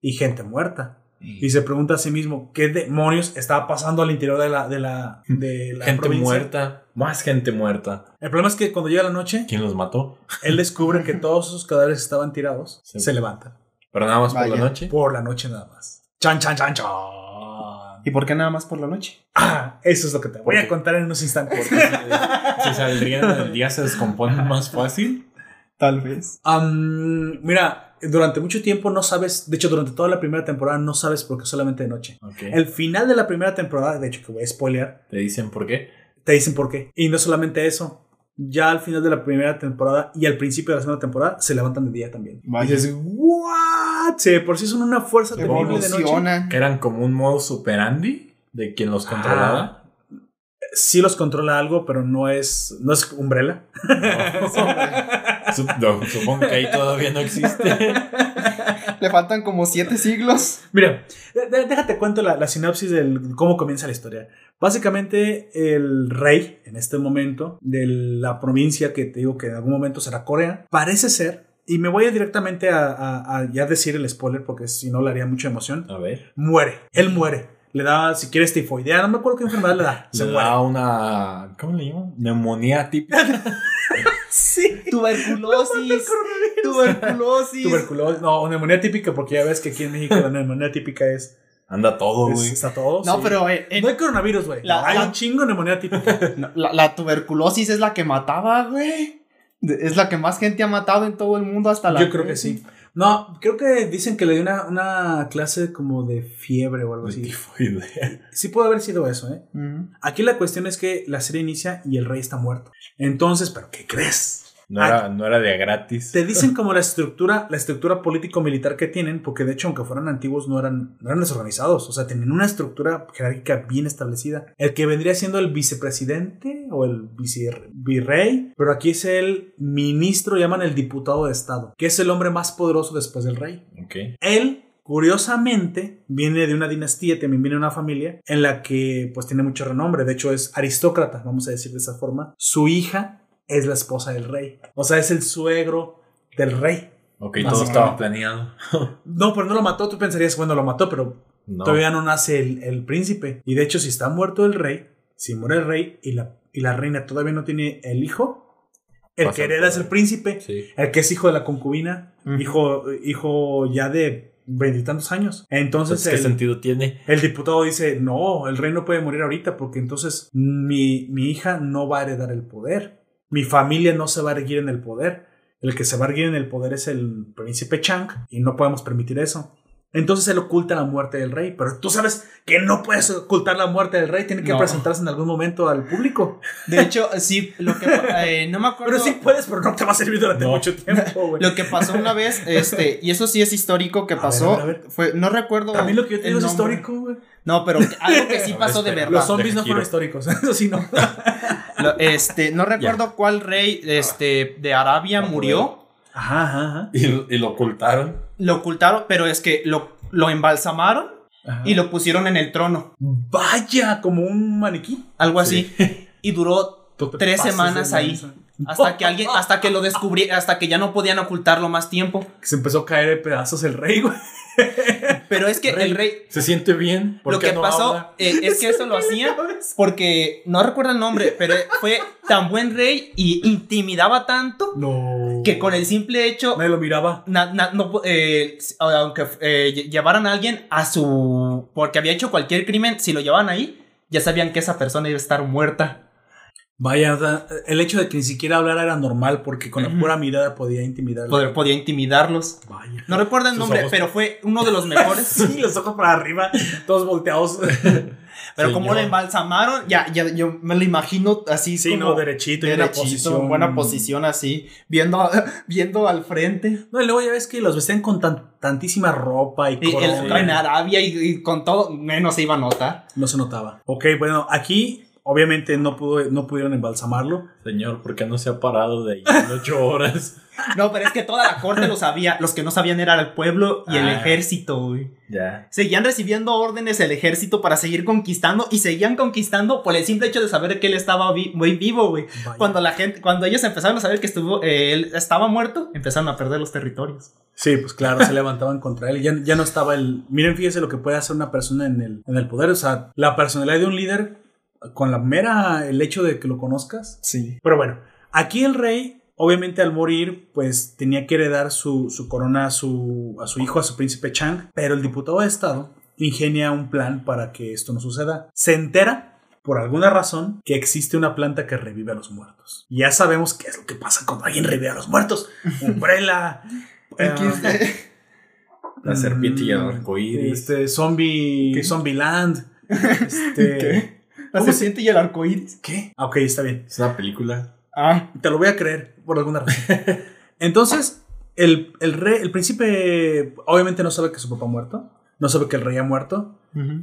y gente muerta. Y se pregunta a sí mismo, ¿qué demonios estaba pasando al interior de la, de la, de la Gente provincia? muerta. Más gente muerta. El problema es que cuando llega la noche, ¿Quién los mató? él descubre que todos esos cadáveres estaban tirados Sí. se levantan. Pero nada más por la noche. Por la noche nada más. Chan, chan, chan, chan. ¿Y por qué nada más por la noche? Ah, eso es lo que te voy ¿Por a contar en unos instantes. Si saldrían en el día se descomponen más fácil. Tal vez. Mira, durante mucho tiempo no sabes, de hecho durante toda la primera temporada no sabes por qué solamente de noche. El final de la primera temporada, de hecho que voy a spoilear, Te dicen por qué. Te dicen por qué. Y no solamente eso, ya al final de la primera temporada y al principio de la segunda temporada se levantan de día también. Vaya. Y dices, ¿what? Sí, por si son una fuerza terrible de noche. Que eran como un modo superandi de quien los controlaba. Sí los controla algo, pero no es, no es Umbrella. No, supongo que ahí todavía no existe. Le faltan como siete siglos. Mira, déjate cuento la, la sinopsis de cómo comienza la historia. Básicamente, el rey, en este momento, de la provincia que te digo que en algún momento será Corea, parece ser, y me voy a directamente a, a- a ya decir el spoiler porque si no le haría mucha emoción, A ver. muere. Él muere. Le da, si quieres, tifoidea, no me acuerdo qué enfermedad le da. Se Le muere. da una. ¿Cómo le llaman? Neumonía típica. Sí. Tuberculosis. Tuberculosis. Tuberculosis. No, neumonía típica, porque ya ves que aquí en México la neumonía típica es. Anda todo, güey. está todo. No, sí. pero eh, eh, No hay coronavirus, güey. Hay la- un chingo de neumonía típica. la, la tuberculosis es la que mataba, güey. Es la que más gente ha matado en todo el mundo hasta la. Yo creo que sí. No, creo que dicen que le dio una, una clase como de fiebre o algo De así. tifoidea. Sí puede haber sido eso, ¿eh? Aquí la cuestión es que la serie inicia y el rey está muerto. Entonces, ¿pero qué crees? No era, no era de gratis. Te dicen como la estructura, la estructura político-militar que tienen, porque de hecho, aunque fueran antiguos, no eran, no eran desorganizados. O sea, tenían una estructura jerárquica bien establecida. El que vendría siendo el vicepresidente o el vice- virrey, pero aquí es el ministro, llaman el diputado de Estado, que es el hombre más poderoso después del rey. Ok. Él, curiosamente, viene de una dinastía, también viene de una familia en la que pues tiene mucho renombre. De hecho, es aristócrata, vamos a decir de esa forma. Su hija es la esposa del rey. O sea, es el suegro del rey. Ok, todo estaba planeado. No, pero no lo mató. Tú pensarías, bueno, lo mató, pero No. Todavía no nace el, el príncipe. Y de hecho, si está muerto el rey, si muere el rey y la, y la reina todavía no tiene el hijo, el Pasa que hereda es el príncipe. Sí. El que es hijo de la concubina, hijo, hijo ya de veintitantos años. Entonces, Entonces, ¿qué el, sentido tiene? el diputado dice, no, el rey no puede morir ahorita porque entonces mi, mi hija no va a heredar el poder. Mi familia no se va a erguir en el poder. El que se va a erguir en el poder es el príncipe Chang y no podemos permitir eso. Entonces él oculta la muerte del rey, pero tú sabes que no puedes ocultar la muerte del rey, tiene que No. presentarse en algún momento al público. De hecho, sí, lo que eh, no me acuerdo. Pero sí puedes, pero no te va a servir durante No. mucho tiempo, güey. Lo que pasó una vez, este, y eso sí es histórico que A ver, pasó, a ver, a ver. fue, no recuerdo. También lo que yo te digo es nombre. histórico, güey. No, pero algo que sí pasó de verdad. Los zombies no fueron históricos, eso sí no. Lo- este, no recuerdo cuál rey, este, de Arabia No, murió. Ajá, ajá, ajá. Y, y lo ocultaron. Lo ocultaron, pero es que lo, lo embalsamaron Ajá. y lo pusieron en el trono. Vaya, como un maniquí. Algo así. Y duró tres semanas ahí. Hasta que alguien, hasta que lo descubrí, hasta que ya no podían ocultarlo más tiempo. Que se empezó a caer de pedazos el rey, güey. Pero es que Rey. el rey, ¿Se siente bien? ¿Por lo qué que no pasó habla? eh, es que eso lo hacían porque no recuerdo el nombre, pero fue tan buen rey y intimidaba tanto No. que con el simple hecho Nadie lo miraba. na- na- no, eh, aunque eh, lle- llevaran a alguien a su porque había hecho cualquier crimen, si lo llevaban ahí, ya sabían que esa persona iba a estar muerta. Vaya, el hecho de que ni siquiera hablara era normal porque con la pura mirada podía intimidar. Poder- podía intimidarlos. Vaya. No recuerdo el Sus nombre, ojos. pero fue uno de los mejores. Sí, los ojos para arriba, todos volteados. Pero como lo embalsamaron, ya, ya yo me lo imagino así Sí, como no, derechito, y en una derechito, posición. en buena posición así, viendo, viendo al frente. No, y luego ya ves que los vestían con tan- tantísima ropa y, Y el- en Arabia y, y con todo, menos se iba a notar. No se notaba. Ok, bueno, aquí obviamente no, pudo, no pudieron embalsamarlo. Señor, ¿por qué no se ha parado de ahí en ocho horas? No, pero es que toda la corte lo sabía. Los que no sabían era el pueblo y el Ah. ejército, güey. Ya. Seguían recibiendo órdenes el ejército para seguir conquistando y seguían conquistando por el simple hecho de saber que él estaba vi- muy vivo, güey. Vaya. Cuando la gente, cuando ellos empezaron a saber que estuvo, eh, él estaba muerto, empezaron a perder los territorios. Sí, pues claro, se levantaban contra él. Ya, ya no estaba el. Miren, fíjense lo que puede hacer una persona en el, en el poder. O sea, la personalidad de un líder, con la mera el hecho de que lo conozcas. Sí. Pero bueno, aquí el rey, obviamente al morir, pues tenía que heredar su, su corona a su, a su hijo, a su príncipe Chang. Pero el diputado de Estado ingenia un plan para que esto no suceda. Se entera. Por alguna razón, que existe una planta que revive a los muertos. Y ya sabemos qué es lo que pasa cuando alguien revive a los muertos. Umbrella. eh, La serpiente y el arcoíris. Este, zombie. ¿Qué? Zombieland. Este. ¿Qué? La ¿Cómo serpiente y el arco iris. ¿Qué? Ah, Ok, está bien. Es una película. Ah, Te lo voy a creer, por alguna razón. Entonces, el, el rey, el príncipe, obviamente no sabe que su papá ha muerto. No sabe que el rey ha muerto.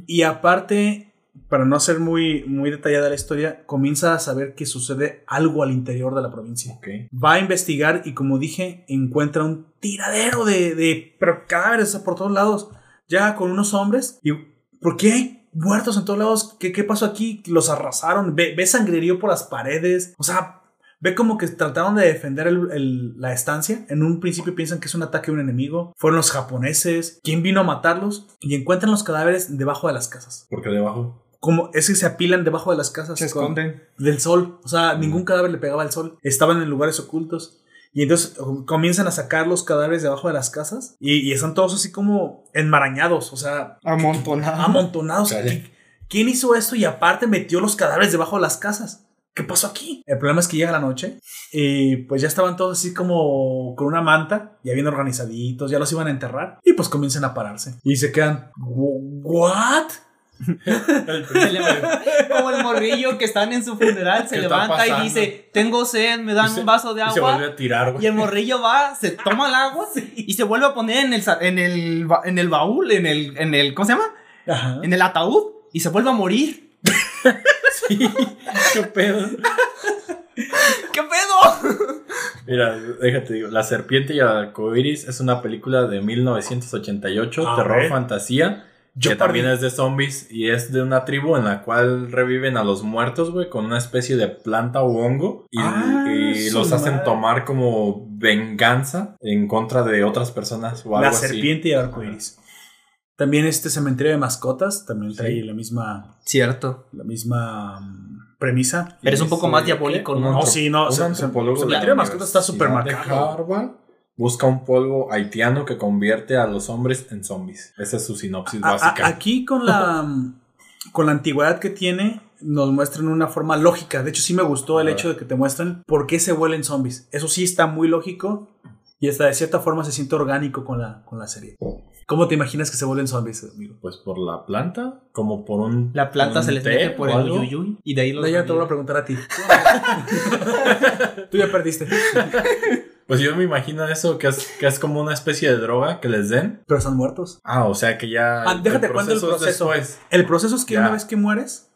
Y aparte, para no ser muy, muy detallada la historia, comienza a saber que sucede algo al interior de la provincia. Ok. Va a investigar y como dije, encuentra un tiradero de, de pero cadáveres por todos lados. Ya con unos hombres. ¿Y por qué hay muertos en todos lados? ¿Qué, qué pasó aquí? Los arrasaron. Ve, ve sangrerío por las paredes. O sea, ve como que trataron de defender el- el- la estancia. En un principio piensan que es un ataque de un enemigo. Fueron los japoneses. ¿Quién vino a matarlos? Y encuentran los cadáveres debajo de las casas. Porque debajo. Como es que se apilan debajo de las casas. se con- esconden. del sol. O sea, ningún cadáver le pegaba al sol. Estaban en lugares ocultos. Y entonces um, comienzan a sacar los cadáveres debajo de las casas. Y, y están todos así como enmarañados. O sea, Amontonado. amontonados. ¿Qui- ¿Quién hizo esto? Y aparte metió los cadáveres debajo de las casas. ¿Qué pasó aquí? El problema es que llega la noche y pues ya estaban todos así como con una manta, ya bien organizaditos, ya los iban a enterrar y pues comienzan a pararse. Y se quedan, "Wh- ¿what? Como el morrillo que están en su funeral, se ¿Qué está levanta y dice, tengo sed, me dan se- un vaso de Y se vuelve agua. a tirar, Y el morrillo va, se toma el agua y se vuelve a poner en el, en el, en el baúl, en el, en el, ¿cómo se llama? Ajá. En el ataúd y se vuelve a morir. ¿Qué pedo? ¿Qué pedo? Mira, déjate digo. La serpiente y el arcoíris es una película de 1988, A terror fantasía. Yo que también es de zombies y es de una tribu en la cual reviven a los muertos, güey, con una especie de planta o hongo y, Ah, y los hacen madre. tomar como venganza en contra de otras personas o algo La así. serpiente y el arco iris. También este cementerio de mascotas también trae Sí. la misma, Cierto. la misma mm, premisa. Pero es un poco Ese- más diabólico. ¿no? No, sí, no. De cementerio de mascotas está súper macabro. Busca un polvo haitiano que convierte a los hombres en zombies. Esa es su sinopsis A- a- básica. aquí con la con la antigüedad que tiene nos muestran una forma lógica. De hecho sí me gustó el hecho de que te muestran por qué se vuelven zombies. Eso sí está muy lógico y hasta de cierta forma se siente orgánico con la con la serie. ¿Cómo te imaginas que se vuelven zombies, amigo? Pues por la planta, como por un. La planta un se les mete por el algo. uyuyuy y de ahí los. No, ya te voy a preguntar a ti. Tú ya perdiste. Pues yo me imagino eso, que es, que es como una especie de droga que les den. Pero están muertos. Ah, o sea que ya. Ah, déjate cuento el es proceso. después. El proceso es que Ya. una vez que mueres,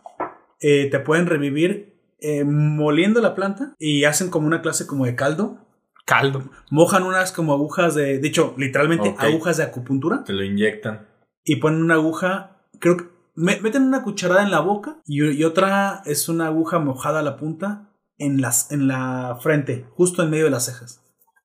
eh, te pueden revivir eh, moliendo la planta y hacen como una clase como de caldo. Caldo. Mojan unas como agujas de, de hecho, literalmente agujas de acupuntura Te lo inyectan. y ponen una aguja, creo que me- meten una cucharada en la boca y, y otra es una aguja mojada a la punta en, las, en la frente, justo en medio de las cejas.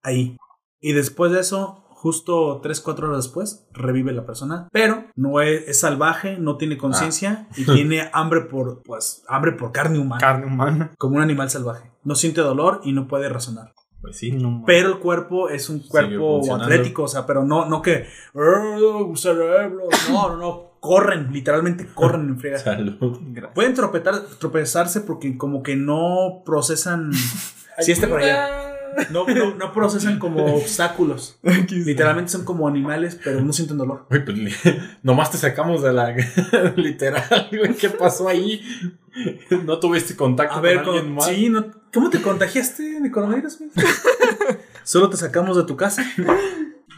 Ahí. Y después de eso, justo 3, 4 horas después, revive la persona. Pero no es, es salvaje, no tiene conciencia y tiene hambre por, pues, hambre por carne humana. Carne humana. como un animal salvaje. No siente dolor y no puede razonar. Pues sí. No, Pero el cuerpo es un cuerpo atlético, o sea, pero no, no que "Oh, cerebro, no, no, no, corren, literalmente corren en friega. Salud. Pueden tropezar, tropezarse porque como que no procesan, si este por allá, no, no, no procesan como obstáculos. Literalmente son como animales, pero no sienten dolor. Uy, pues nomás te sacamos de la. literal, güey. ¿Qué pasó ahí? ¿No tuviste contacto A ver, con alguien más? sí, no- ¿cómo te contagiaste de coronavirus? güey? Solo te sacamos de tu casa.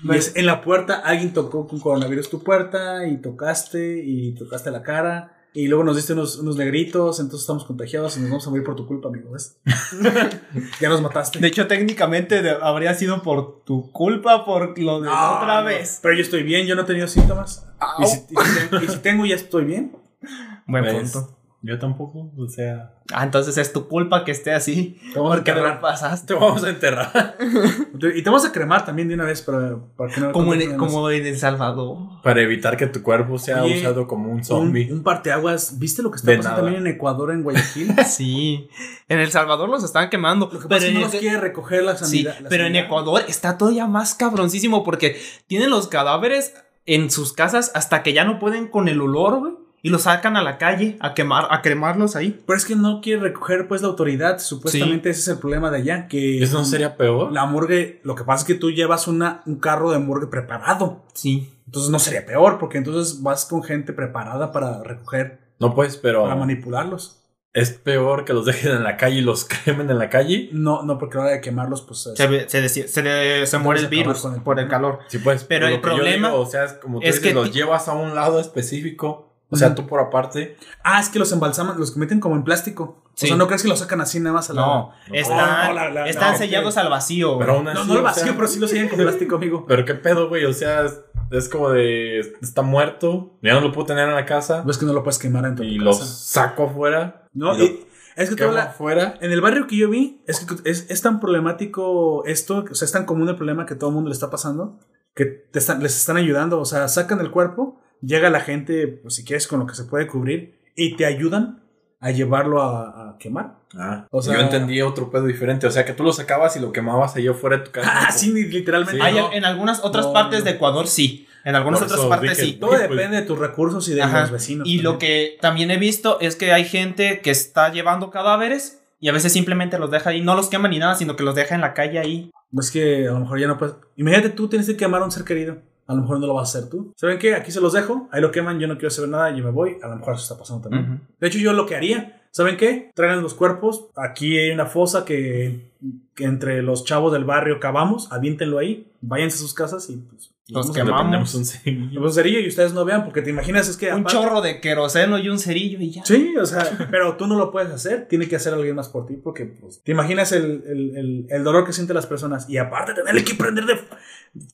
Y es- en la puerta alguien tocó con coronavirus tu puerta y tocaste y tocaste la cara. Y luego nos diste unos, unos negritos, entonces estamos contagiados y nos vamos a morir por tu culpa, amigo. ¿ves? ya nos mataste. De hecho, técnicamente de- habría sido por tu culpa, por lo de No, otra no, vez. Pero yo estoy bien, yo no he tenido síntomas. Y si, y si te- y si tengo, ya estoy bien. Buen Pues, punto. Yo tampoco, o sea. Ah, entonces es tu culpa que esté así. Te vamos a Porque no enterrar. pasaste. Te vamos a enterrar. Y te vamos a cremar también de una vez para, para que no Como en, como en El Salvador. Para evitar que tu cuerpo sea Oye, usado como un zombie. un parteaguas. ¿Viste lo que está De pasando nada. también en Ecuador, en Guayaquil? Sí. En El Salvador los están quemando. Lo que pero pasa es que no los el- quiere recoger la Sí, sanidad. la pero en. Ecuador está todavía más cabroncísimo porque tienen los cadáveres en sus casas hasta que ya no pueden con el olor, güey. Y los sacan a la calle a quemar, a cremarlos ahí. Pero es que no quiere recoger pues la autoridad. Supuestamente ese es el problema de allá. Que ¿Eso no sería peor? la morgue, lo que pasa es que tú llevas una, un carro de morgue preparado. Sí. Entonces no sería peor, porque entonces vas con gente preparada para recoger, No, pues, pero para manipularlos. es peor que los dejen en la calle y los cremen en la calle. No, no, porque a la hora de quemarlos, pues es- Se, ve- se, se, le- se muere el virus con el- por el calor. Sí, pues. Pero el problema digo, o sea, es como tú es dices, que los llevas a un lado específico. O sea, tú por aparte. Ah, es que los embalsaman, los que meten como en plástico. Sí. O sea, no crees que los sacan así nada más a la. No, no, están, no, la- la- están no, sellados al vacío. Pero güey. aún así. No, no o vacío, sea, pero sí lo sellan con plástico, amigo. Pero qué pedo, güey. O sea, es, es como de. Está muerto. Ya no lo puedo tener en la casa. No es que no lo puedes quemar en tu Y casa. los saco afuera. No, y lo y- es que toda la- afuera. En el barrio que yo vi, es que es, es tan problemático esto, o sea, es tan común el problema que todo el mundo le está pasando, que te están, les están ayudando, o sea, sacan el cuerpo, llega la gente, pues si quieres, con lo que se puede cubrir, y te ayudan a llevarlo a, a quemar. Ah, O sea- yo entendí otro pedo diferente. O sea, que tú lo sacabas y lo quemabas allá afuera de tu casa. Ah, sí, literalmente. Sí. Hay- no. en algunas otras No, partes no. de Ecuador sí. En algunas otras partes sí. Todo pues- depende de tus recursos y de Ajá. los vecinos. Y lo también. que también he visto es que hay gente que está llevando cadáveres y a veces simplemente los deja ahí, no los quema ni nada, sino que los deja en la calle ahí. Es que a lo mejor ya no puedes. Imagínate tú tienes que quemar a un ser querido. A lo mejor no lo vas a hacer tú. ¿Saben qué? Aquí se los dejo. Ahí lo queman. Yo no quiero saber nada. Yo me voy. A lo mejor eso está pasando también. De hecho, yo lo que haría. ¿Saben qué? Traigan los cuerpos. Aquí hay una fosa que, que entre los chavos del barrio cavamos. Aviéntenlo ahí. Váyanse a sus casas y pues. Le quemamos. un cerillo. pues cerillo y ustedes no vean porque te imaginas es que Un aparte- chorro de queroseno y un cerillo y ya. Sí, o sea, pero tú no lo puedes hacer, tiene que hacer alguien más por ti, porque pues, te imaginas el, el- el- el dolor que sienten las personas y aparte tenerle que prender de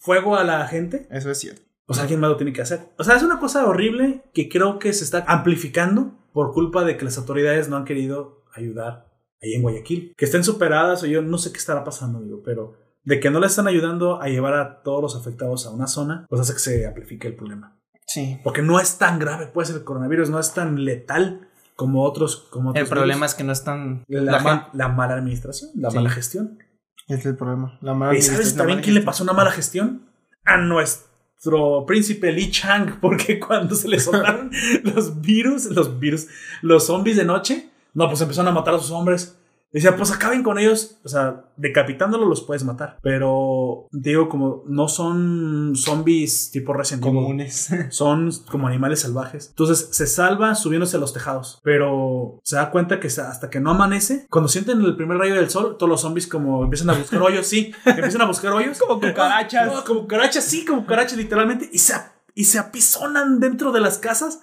fuego a la gente, Eso es cierto. pues alguien más lo tiene que hacer. O sea, es una cosa horrible que creo que se está amplificando por culpa de que las autoridades no han querido ayudar ahí en Guayaquil. Que estén superadas o yo no sé qué estará pasando, digo, pero de que no le están ayudando a llevar a todos los afectados a una zona, pues hace que se amplifique el problema. Sí. Porque no es tan grave, puede ser el coronavirus, no es tan letal como otros. Como El otros problema virus. es que no están. la, La, ma- gente. la mala administración, la Sí. mala gestión. Es el problema. La mala ¿Y sabes administración, también quién le pasó una mala gestión? A nuestro príncipe Li Chang, porque cuando se le soltaron los virus, los virus, los zombies de noche, no, pues empezaron a matar a sus hombres. Decía, pues acaben con ellos. O sea, decapitándolos los puedes matar. Pero, digo, como no son zombies tipo Resident Evil. comunes. Son como animales salvajes. Entonces se salva subiéndose a los tejados. Pero se da cuenta que hasta que no amanece, cuando sienten el primer rayo del sol, todos los zombies como empiezan a buscar hoyos, sí. Empiezan a buscar hoyos. Como cucarachas. No, como cucarachas, sí, como cucarachas literalmente. Y se, y se apisonan dentro de las casas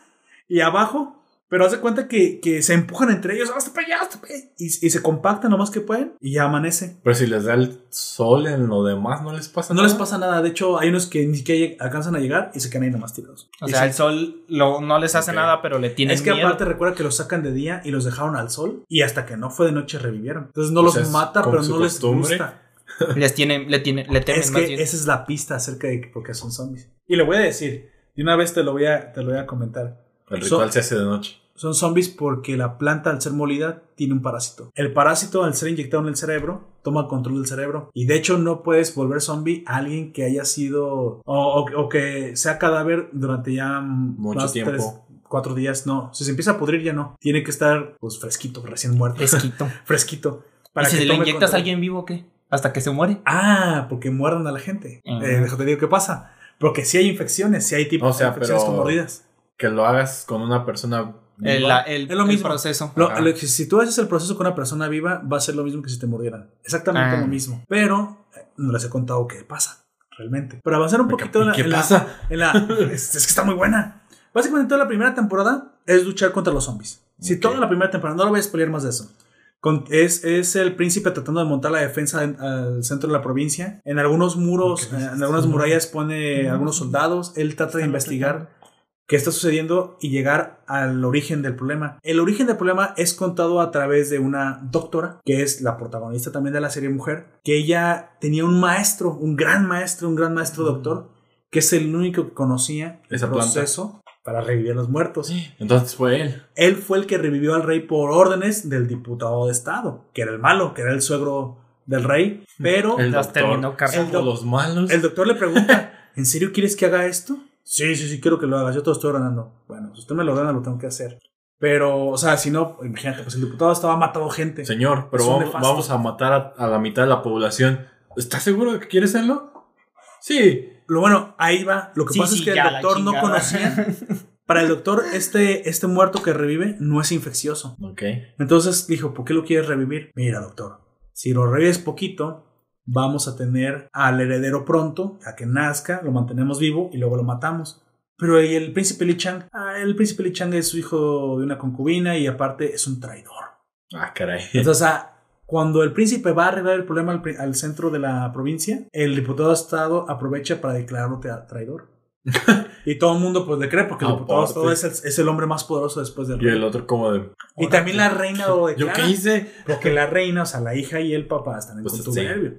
y abajo. Pero haz de cuenta que, que se empujan entre ellos. Hasta para allá, hasta para allá. Y, y se compactan lo más que pueden. Y ya amanece. Pero si les da el sol en lo demás, ¿no les pasa No nada? les pasa nada. De hecho, hay unos que ni siquiera alcanzan a llegar y se quedan ahí nomás tirados. O Y sea, sí. el sol lo- no les hace nada, pero le tienen Es que miedo. aparte recuerda que los sacan de día y los dejaron al sol y hasta que no fue de noche revivieron. Entonces no O los mata, pero no les costumbre. gusta. Les tienen, le tienen, le temen Es más que bien. esa es la pista acerca de que porque son zombies. Y le voy a decir, de una vez te lo voy a, te lo voy a comentar. El ritual So- se hace de noche. Son zombies porque la planta al ser molida tiene un parásito. El parásito al ser inyectado en el cerebro toma control del cerebro. Y de hecho no puedes volver zombie a alguien que haya sido o, o- o que sea cadáver durante ya Mucho más tiempo. tres, cuatro días. No, si se empieza a pudrir ya no. Tiene que estar pues fresquito, recién muerto. Fresquito. fresquito. ¿Y si que le inyectas a alguien vivo, qué? ¿Hasta que se muere? Ah, porque muerdan a la gente. Ajá. Eh, déjate digo qué pasa. Porque si hay infecciones, si hay tipos O sea, de infecciones con mordidas. Que lo hagas con una persona. El, la- el- Es lo el mismo. proceso. Lo- lo que- si tú haces el proceso con una persona viva, va a ser lo mismo que si te mordieran. Exactamente Ah. lo mismo. Pero eh, no les he contado qué pasa realmente. Para avanzar un ¿Qué- poquito en la, qué en la- pasa? en la- es, es que está muy buena. Básicamente toda la primera temporada es luchar contra los zombies. Si Ok. toda la primera temporada, no lo voy a spoiler más de eso. Con- es, es el príncipe tratando de montar la defensa en- al centro de la provincia. En algunos muros, Ok. eh, en algunas murallas pone algunos soldados. Él trata de investigar qué está sucediendo y llegar al origen del problema. El origen del problema es contado a través de una doctora, que es la protagonista también de la serie Mujer, que ella tenía un maestro, un gran maestro, un gran maestro doctor, que es el único que conocía el Esa planta. proceso para revivir a los muertos. Entonces fue él. Él fue el que revivió al rey por órdenes del diputado de Estado, que era el malo, que era el suegro del rey, pero El doctor. terminó. Somos los malos. el doctor le pregunta, ¿en serio quieres que haga esto? Sí, sí, sí, quiero que lo hagas, yo te lo estoy ordenando. Bueno, si usted me lo ordena, lo tengo que hacer. Pero, o sea, si no, imagínate, pues el diputado estaba matando gente. Señor, pero vamos, a matar a, a la mitad de la población. ¿Estás seguro de que quieres hacerlo? Sí. Lo bueno, ahí va. Lo que Sí, pasa sí, es que el doctor no conocía. Para el doctor, este, este muerto que revive no es infeccioso. Ok. Entonces dijo, ¿por qué lo quieres revivir? Mira, doctor, si lo revives poquito, vamos a tener al heredero pronto, a que nazca, lo mantenemos vivo y luego lo matamos. Pero ¿y el príncipe Li Chang? Ah, el príncipe Li Chang es su hijo de una concubina y aparte es un traidor. Ah, caray. Entonces, o sea, cuando el príncipe va a arreglar el problema al, al centro de la provincia, el diputado de Estado aprovecha para declararlo tra- traidor. y todo el mundo pues le cree porque el diputado de Estado Aparte. es el, es el hombre más poderoso después del Y el rey. otro como de... Y también la reina lo ¿Yo declara. qué hice? Porque la reina, o sea, la hija y el papá están en Pues, contubernio.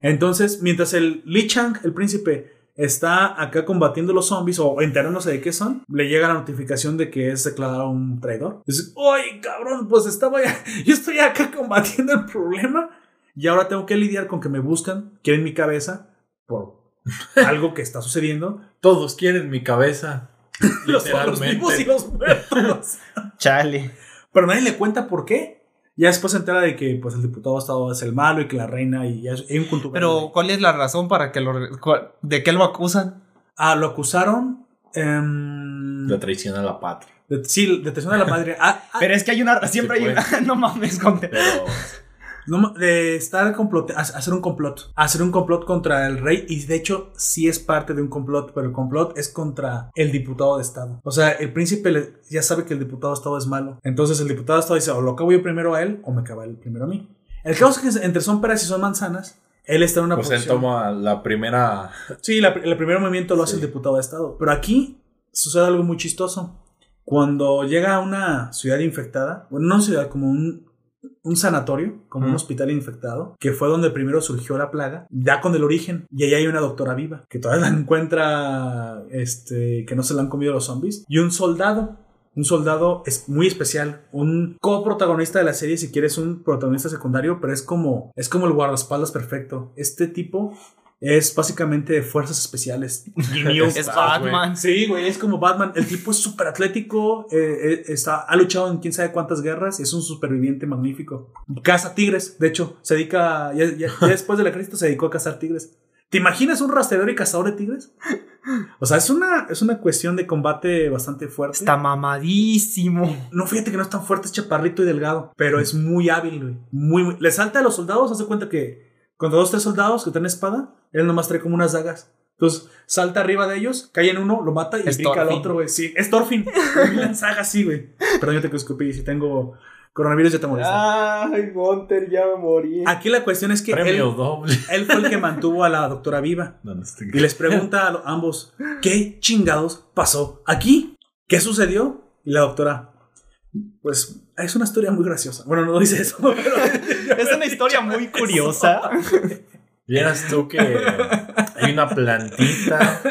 Entonces, mientras el Li Chang, el príncipe, está acá combatiendo los zombies o enterándose de qué son, le llega la notificación de que es declarado un traidor. Dice, ¡ay, cabrón! Pues estaba ya, yo estoy acá combatiendo el problema y ahora tengo que lidiar con que me buscan, quieren mi cabeza por algo que está sucediendo. Todos quieren mi cabeza. Los, los vivos y los muertos. Chale. Pero nadie le cuenta por qué. Ya después se entera de que pues el diputado de Estado es el malo y que la reina y ya es- hay un contubernio. Pero, ¿cuál es la razón para que lo. ¿De qué lo acusan? Ah, lo acusaron. em, De traición a la patria. de, sí, de traición a la madre. Ah, ah, Pero es que hay una. Siempre Sí, hay una. no mames, conte. Pero... no, de estar complot, ha- hacer un complot. Hacer un complot contra el rey. Y de hecho, sí es parte de un complot. Pero el complot es contra el diputado de Estado. O sea, el príncipe le- ya sabe que el diputado de Estado es malo. Entonces el diputado de Estado dice: o lo acabo yo primero a él, o me acaba él primero a mí. El caso es que entre son peras y son manzanas. Él está en una Pues él posición. toma la primera... Sí, la- el primer movimiento lo hace Sí. el diputado de Estado. Pero aquí sucede algo muy chistoso. Cuando llega a una ciudad infectada, bueno, no ciudad, como un, un sanatorio, como un Mm. hospital infectado, que fue donde primero surgió la plaga, ya con el origen. Y ahí hay una doctora viva, que todavía la encuentra, este, que no se la han comido los zombies. Y un soldado. Un soldado es muy especial, un coprotagonista de la serie, si quieres un protagonista secundario, pero es como es como el guardaespaldas perfecto. Este tipo es básicamente de fuerzas especiales. Es Batman. Sí, güey, es como Batman. El tipo es súper atlético, eh, eh, está, ha luchado en quién sabe cuántas guerras, es un superviviente magnífico. Caza tigres, de hecho, se dedica, ya, ya- ya después de la crisis se dedicó a cazar tigres. ¿Te imaginas un rastreador y cazador de tigres? O sea, es una, es una cuestión de combate bastante fuerte. Está mamadísimo. No, fíjate que no es tan fuerte, es chaparrito y delgado, pero es muy hábil, güey. Muy, muy- Le salta a los soldados, hace cuenta que cuando dos, tres soldados que traen espada, él nomás trae como unas dagas. Entonces, salta arriba de ellos, cae en uno, lo mata y Es pica al otro, güey. Sí, es Thorfinn. Lanzaga así, güey. Perdón, yo te escupí. Si tengo coronavirus, ya te molesta. Ay, Gunter, ya me morí. Aquí la cuestión es que Premio él, doble. él fue el que mantuvo a la doctora viva. No, no estoy- Y les pregunta a ambos, ¿qué chingados pasó aquí? ¿Qué sucedió? Y la doctora, pues es una historia muy graciosa. Bueno, no dice eso, pero Es una historia muy curiosa. Vieras tú que hay una plantita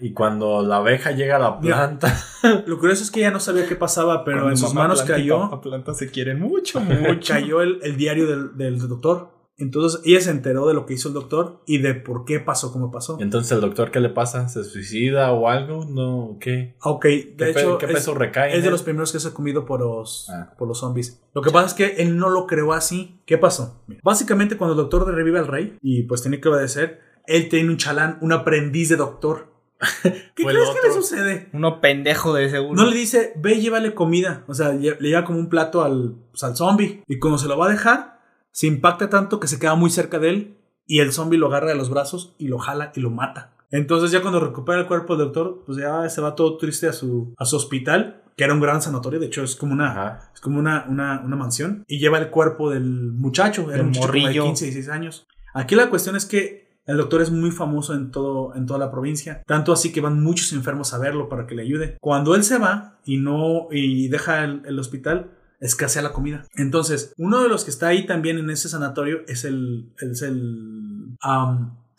y cuando la abeja llega a la planta, lo curioso es que ella no sabía qué pasaba, pero Cuando en sus manos cayó, papá planta se quieren mucho, mucho. cayó el, el diario del, del doctor. Entonces ella se enteró de lo que hizo el doctor y de por qué pasó como pasó. entonces el doctor, ¿qué le pasa? ¿Se suicida o algo? No, ¿qué? Ok, ¿Qué, de pe- hecho, qué es- peso recae? en Es de los primeros que se ha comido por los, Ah. por los zombies. Lo que pasa es que él no lo creó así. ¿Qué pasó? Mira, Básicamente, cuando el doctor revive al rey y pues tiene que obedecer, él tiene un chalán, un aprendiz de doctor. ¿Qué crees que le sucede? Uno pendejo de seguro. No le dice, ve y llévale comida. O sea, le lleva como un plato al, pues, al zombie. Y cuando se lo va a dejar, se impacta tanto que se queda muy cerca de él. Y el zombie lo agarra de los brazos y lo jala y lo mata. Entonces, ya cuando recupera el cuerpo del doctor, pues ya se va todo triste a su, a su hospital, que era un gran sanatorio. De hecho, es como una, Ajá. es como una, una, una mansión. Y lleva el cuerpo del muchacho. Era un como de morrillo. 15, 16 años. Aquí la cuestión es que el doctor es muy famoso en, todo, en toda la provincia. Tanto así que van muchos enfermos a verlo para que le ayude. Cuando él se va y no y deja el, el hospital, escasea la comida. Entonces, uno de los que está ahí también en ese sanatorio es el, es el,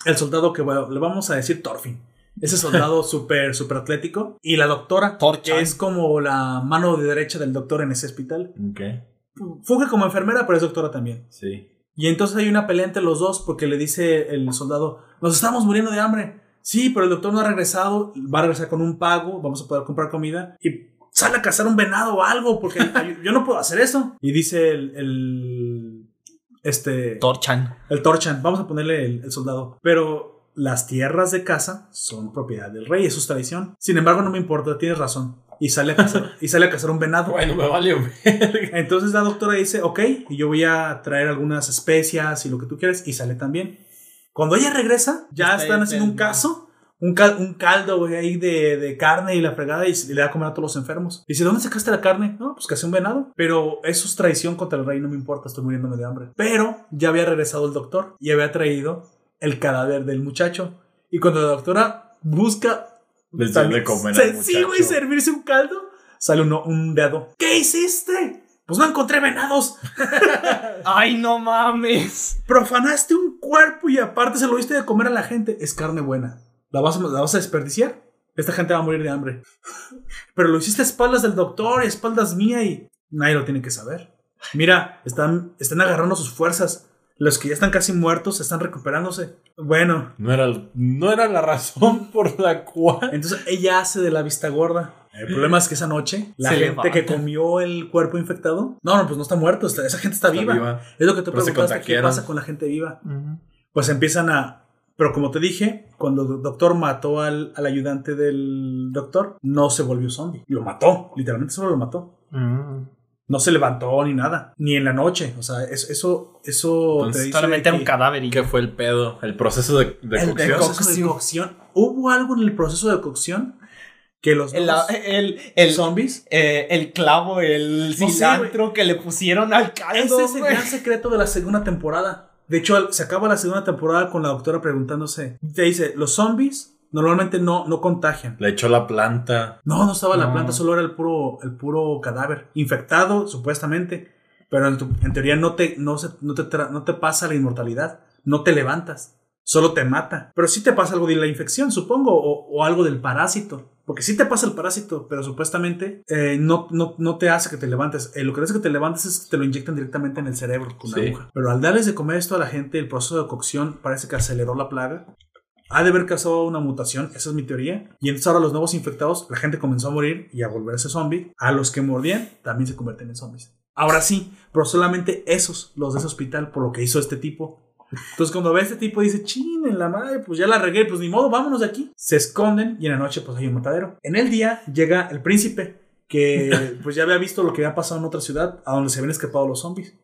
el soldado que bueno, le vamos a decir Thorfinn. Ese soldado súper, súper atlético. Y la doctora, que es como la mano de derecha del doctor en ese hospital. Ok. Funge como enfermera, pero es doctora también. Sí. Y entonces hay una pelea entre los dos porque le dice el soldado, nos estamos muriendo de hambre. Sí, pero el doctor no ha regresado, va a regresar con un pago, vamos a poder comprar comida y sale a cazar un venado o algo porque yo- no puedo hacer eso. Y dice el, el este Torchan. el Torchan, vamos a ponerle el, el soldado. Pero las tierras de caza son propiedad del rey, eso es tradición. Sin embargo, no me importa, tienes razón. Y sale a cazar, y sale a cazar un venado. Bueno, me vale. Entonces la doctora dice, ok, y yo voy a traer algunas especias y lo que tú quieres, y sale también. Cuando ella regresa, ya Está están haciendo un caso, un, cal- un caldo güey, ahí de, de carne y la fregada, y le da a comer a todos los enfermos. Dice, ¿dónde sacaste la carne? No, pues casi un venado. Pero eso es traición contra el rey, no me importa, estoy muriéndome de hambre. Pero ya había regresado el doctor y había traído el cadáver del muchacho. Y cuando la doctora busca Les de comer se- al Sí, muchacho. güey, servirse un caldo. Sale uno, un dedo. ¿Qué hiciste? Pues no encontré venados. Ay, no mames. Profanaste un cuerpo y aparte se lo diste de comer a la gente. Es carne buena. ¿La vas, a, la vas a desperdiciar? Esta gente va a morir de hambre. Pero lo hiciste a espaldas del doctor y a espaldas mía y nadie lo tiene que saber. Mira, están, están agarrando sus fuerzas. Los que ya están casi muertos están recuperándose. Bueno, No era, no era la razón por la cual. Entonces ella hace de la vista gorda. El problema es que esa noche, la Se gente levanta. que comió el cuerpo infectado, no, no, pues no está muerto, está- esa gente está, Está viva. viva. Es lo que se preguntaste, ¿qué pasa con la gente viva? Pues empiezan a... Pero como te dije, cuando el doctor mató al, al ayudante del doctor, no se volvió zombie. Lo mató, literalmente solo lo mató. No se levantó ni nada, ni en la noche. O sea, es- eso, eso Entonces, te dice Solamente era un cadáver y ¿Qué fue el pedo? El proceso de, de el cocción. proceso de cocción. ¿Hubo algo en el proceso de cocción que los el, dos el, el, zombies eh, el clavo, el sé, cilantro que le pusieron al caldo. Ese es el gran secreto de la segunda temporada. De hecho, al- se acaba la segunda temporada con la doctora preguntándose. Te dice, los zombies normalmente no, no contagian. Le echó la planta. No, no estaba la planta, solo era el puro, el puro cadáver. Infectado, supuestamente. pero en, tu- en teoría no te, no, se- no, te tra- no te pasa la inmortalidad, no te levantas, solo te mata. Pero sí te pasa algo de la infección, supongo, o, o algo del parásito. Porque sí te pasa el parásito, pero supuestamente eh, no, no, no te hace que te levantes. Eh, lo que hace que te levantes es que te lo inyectan directamente en el cerebro con una Sí. aguja. Pero al darles de comer esto a la gente, el proceso de cocción parece que aceleró la plaga. Ha de haber causado una mutación, esa es mi teoría. Y entonces ahora los nuevos infectados, la gente comenzó a morir y a volverse zombie. A los que mordían también se convierten en zombies. Ahora sí, pero solamente esos, los de ese hospital, por lo que hizo este tipo. Entonces cuando ve a este tipo dice, chin, en la madre, pues ya la regué, pues ni modo, vámonos de aquí. Se esconden y en la noche pues hay un matadero. En el día llega el príncipe, que pues ya había visto lo que había pasado en otra ciudad, a donde se habían escapado los zombies.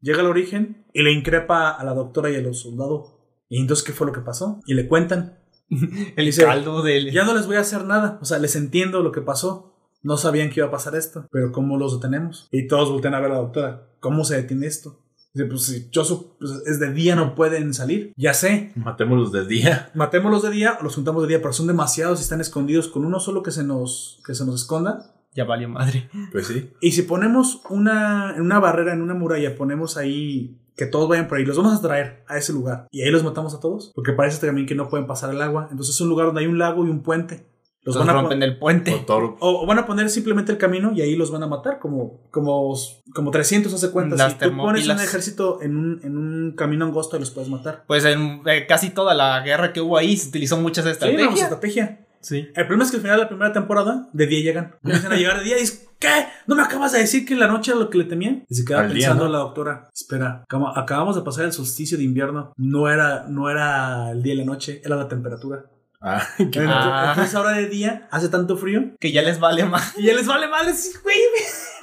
Llega al origen y le increpa a la doctora y a los soldados. Y entonces, ¿qué fue lo que pasó? Y le cuentan. El Dice, caldo del. Ya no les voy a hacer nada. O sea, les entiendo lo que pasó. No sabían que iba a pasar esto. Pero ¿cómo los detenemos? Y todos voltean a ver a la doctora. ¿Cómo se detiene esto? Dice, pues si yo su- pues, es de día, no pueden salir. Ya sé. Matémoslos de día. Matémoslos de día o los juntamos de día, pero son demasiados y están escondidos. Con uno solo que se nos, que se nos esconda. Ya valió madre. Pues sí. Y si ponemos una, en una barrera, en una muralla, ponemos ahí que todos vayan por ahí, los vamos a traer a ese lugar y ahí los matamos a todos, porque parece también que no pueden pasar el agua. Entonces es un lugar donde hay un lago y un puente. Los Entonces van a rompen el puente. O van a poner simplemente el camino y ahí los van a matar, como, como, como 300 hace cuenta. Las Si tú pones un ejército en un, en un camino angosto, los puedes matar. Pues en eh, casi toda la guerra que hubo ahí se utilizó muchas Sí, estrategias. pues, estrategia. Sí. El problema es que al final de la primera temporada, de día llegan. Empiezan a llegar de día y dices, ¿qué? ¿No me acabas de decir que en la noche era lo que le temían? Y se queda Al día, pensando ¿no? la doctora, espera, acaba- acabamos de pasar el solsticio de invierno. No era, no era el día y la noche, era la temperatura. Ah, Entonces, Ah. entonces ahora de día hace tanto frío Que ya les vale más. y ya les vale madre. sí, Güey,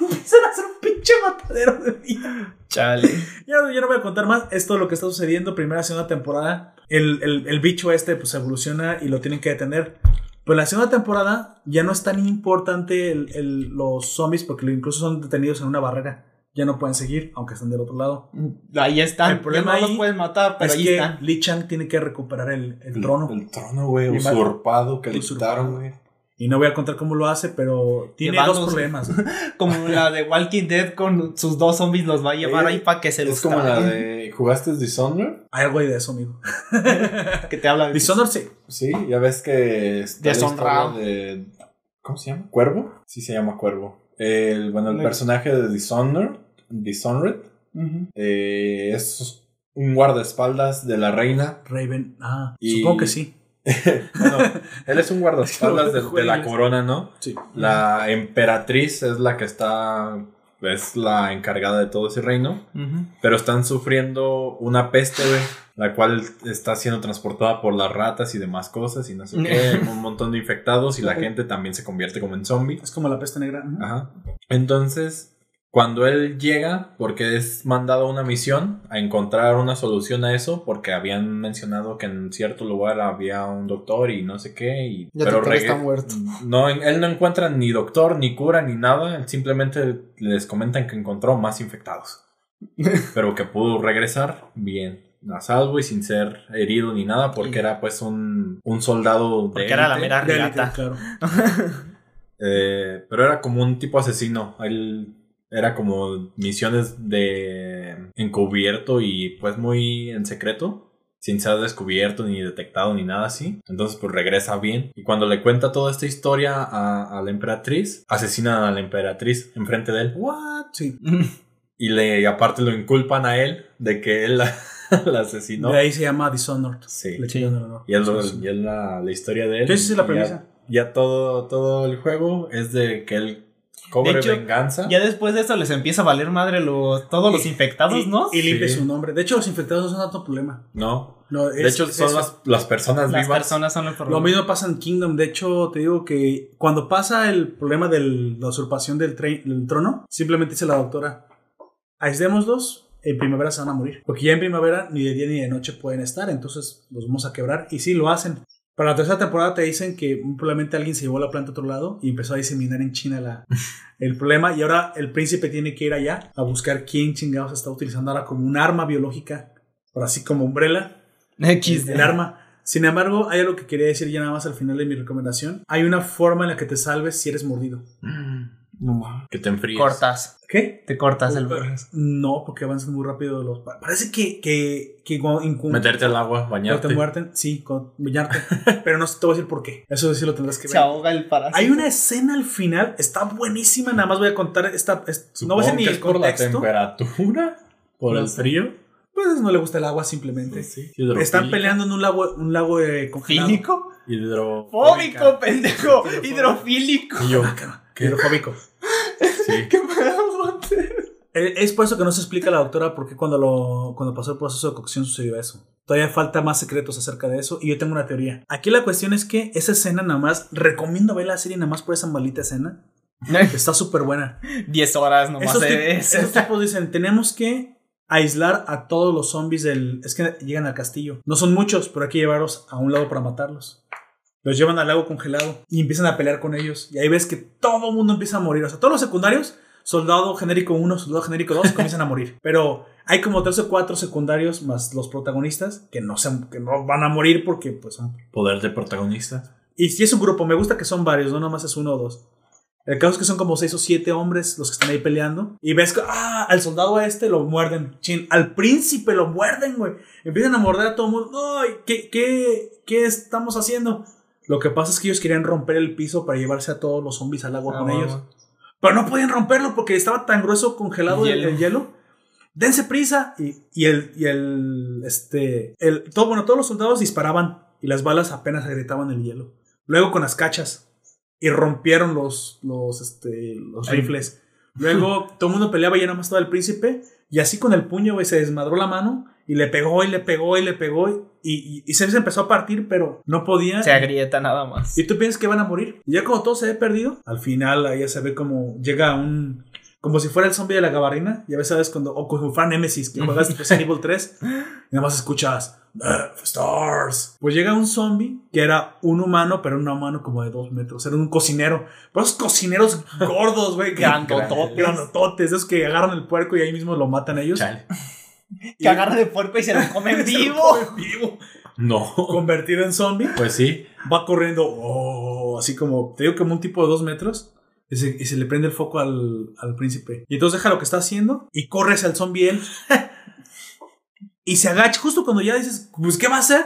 empiezan a hacer un pinche matadero de día. Chale. Ya, ya no voy a contar más. Esto es lo que está sucediendo. Primera, segunda temporada. El, el- el bicho este pues evoluciona y lo tienen que detener. Pero en la segunda temporada ya no es tan importante el- el- los zombies porque incluso son detenidos en una barrera. Ya no pueden seguir, aunque están del otro lado. Ahí están. El problema Ya no ahí los puedes matar, pero es ahí que están. Li Chang tiene que recuperar el, el el trono. El trono, güey, usurpado que le Usurpado. quitaron, güey. Y no voy a contar cómo lo hace, pero tiene dos Llevándose. problemas. Como la de Walking Dead con sus dos zombies los va a llevar Eh, ahí para que se los Es como la traguen. de. ¿Jugaste Dishonored? Hay algo ahí de eso, amigo. Que te habla de Dishonored sí. Sí, ya ves que. Está la Deshonrado. de. ¿Cómo se llama? ¿Cuervo? Sí, se llama Cuervo. El, bueno, el personaje de Dishonored. Dishonored. Eh, es un guardaespaldas de la reina. Raven. Ah, Y- supongo que sí. Bueno, él es un guardaespaldas de, de la corona, ¿no? Sí. La emperatriz es la que está. Es la encargada de todo ese reino. Pero están sufriendo una peste, güey. La cual está siendo transportada por las ratas y demás cosas y no sé qué. un montón de infectados y la gente también se convierte como en zombie. Es como la peste negra. Ajá. Entonces, cuando él llega, porque es mandado a una misión a encontrar una solución a eso, porque habían mencionado que en cierto lugar había un doctor y no sé qué. Y, Y el pero está muerto. No, él no encuentra ni doctor, ni cura, ni nada. Simplemente les comentan que encontró más infectados. pero que pudo regresar bien. A salvo y sin ser herido ni nada, porque era pues un, un soldado de Porque era la mera De élite, riata. claro. Eh, pero era como un tipo asesino. Él era como misiones de encubierto y pues muy en secreto. Sin ser descubierto ni detectado ni nada así. Entonces pues regresa bien. Y cuando le cuenta toda esta historia a, a la emperatriz, asesinan a la emperatriz enfrente de él. What? Sí. Y le y aparte lo inculpan a él de que él la, la asesinó. De ahí se llama Dishonored. Sí. Honor. Y es, Sí, sí. y es la, la historia de él. Sí, sí, sí, la premisa. Ya, ya todo, todo el juego es de que él cobre De hecho, venganza. Ya después de eso les empieza a valer madre los, todos los infectados, y, ¿no? Y limpia Sí. su nombre. De hecho, los infectados no son tanto problema. No. No, De hecho, son las, las personas Las vivas. personas son el Lo problema. mismo pasa en Kingdom. De hecho, te digo que cuando pasa el problema de la usurpación del, del trono, simplemente dice la doctora: aislémoslos, en primavera se van a morir. Porque ya en primavera ni de día ni de noche pueden estar, entonces los vamos a quebrar. Y sí, lo hacen. Para la tercera temporada te dicen que probablemente alguien se llevó la planta a otro lado y empezó a diseminar en China la, el problema. Y ahora el príncipe tiene que ir allá a buscar quién chingados está utilizando ahora como un arma biológica, por así como umbrella X el arma. Sin embargo, hay algo que quería decir ya nada más al final de mi recomendación. Hay una forma en la que te salves si eres mordido. No mames. Que te enfríes. Cortas. ¿Qué? Te cortas el brazo. No, porque avanzan muy rápido los. pa- Parece que. que, que Meterte al agua, cuando bañarte. te muerten, sí, con bañarte. pero no te voy a decir por qué. Eso sí lo tendrás que Se ver. ahoga el parásito. Hay una escena al final, está buenísima. Nada más voy a contar esta. es- no voy a decir ni el es por la contexto. temperatura. Por No el sé. frío. Pues no le gusta el agua simplemente. Sí. Están peleando en un lago, un lago eh, congelado. ¿Fílico? Hidro. Fóbico, pendejo. Hidrofílico. ¿Qué? Hidrofóbico. Sí. ¿Qué pedo? Eh, Es por eso que no se explica la doctora por qué cuando, lo, cuando pasó el proceso de cocción sucedió eso. Todavía falta más secretos acerca de eso y yo tengo una teoría. Aquí la cuestión es que esa escena nada más, recomiendo ver la serie nada más por esa maldita escena. Está súper buena. 10 horas nomás Esos, esos tipos dicen, tenemos que aislar a todos los zombies del... Es que llegan al castillo. No son muchos, pero hay que llevarlos a un lado para matarlos. Los llevan al lago congelado y empiezan a pelear con ellos. Y ahí ves que todo el mundo empieza a morir. O sea, todos los secundarios, soldado genérico 1, soldado genérico 2, comienzan a morir. Pero hay como tres o cuatro secundarios más los protagonistas que no, se, que no van a morir porque pues son Poder de protagonista. y si es un grupo, me gusta que son varios, no nomás es uno o dos. El caso es que son como seis o siete hombres los que están ahí peleando. Y ves que, ah, al soldado este lo muerden. Chin, al príncipe lo muerden, güey. Empiezan a morder a todo el mundo. Ay, ¿qué, qué, ¿qué estamos haciendo? Lo que pasa es que ellos querían romper el piso para llevarse a todos los zombies al agua Ah, con ellos. Pero no podían romperlo porque estaba tan grueso congelado el Hielo. el hielo. Dense prisa. Y, y el, y el, este, el, todo, bueno, todos los soldados disparaban y las balas apenas agrietaban el hielo. Luego con las cachas y rompieron los, los, este, los rifles. Luego todo el mundo peleaba y ya nada más estaba el príncipe. Y así con el puño, güey, se desmadró la mano y le pegó y le pegó y le pegó. Y, y, y se se empezó a partir, pero no podía. Se agrieta nada más. Y tú piensas que van a morir. Y ya como todo se ve perdido, al final ahí ya se ve como llega un. Como si fuera el zombie de la gabarina. Ya ves, sabes, cuando. O como fuera Nemesis, que juegas Resident Evil 3. Y nada más escuchas. "Death Stars. Pues llega un zombie que era un humano, pero un humano como de dos metros. Era un cocinero. Pero esos cocineros gordos, güey. que- Grandototes. Grandototes. Esos que agarran el puerco y ahí mismo lo matan ellos. Chale. Que agarra de puerco y se lo comen Se lo vivo. comen vivo. No. Convertido en zombie. Pues sí. va corriendo, oh, así como, te digo, como un tipo de dos metros. Y se, y se le prende el foco al, al príncipe. Y entonces deja lo que está haciendo y corre hacia el zombie él. y se agacha, justo cuando ya dices, pues, ¿qué va a hacer?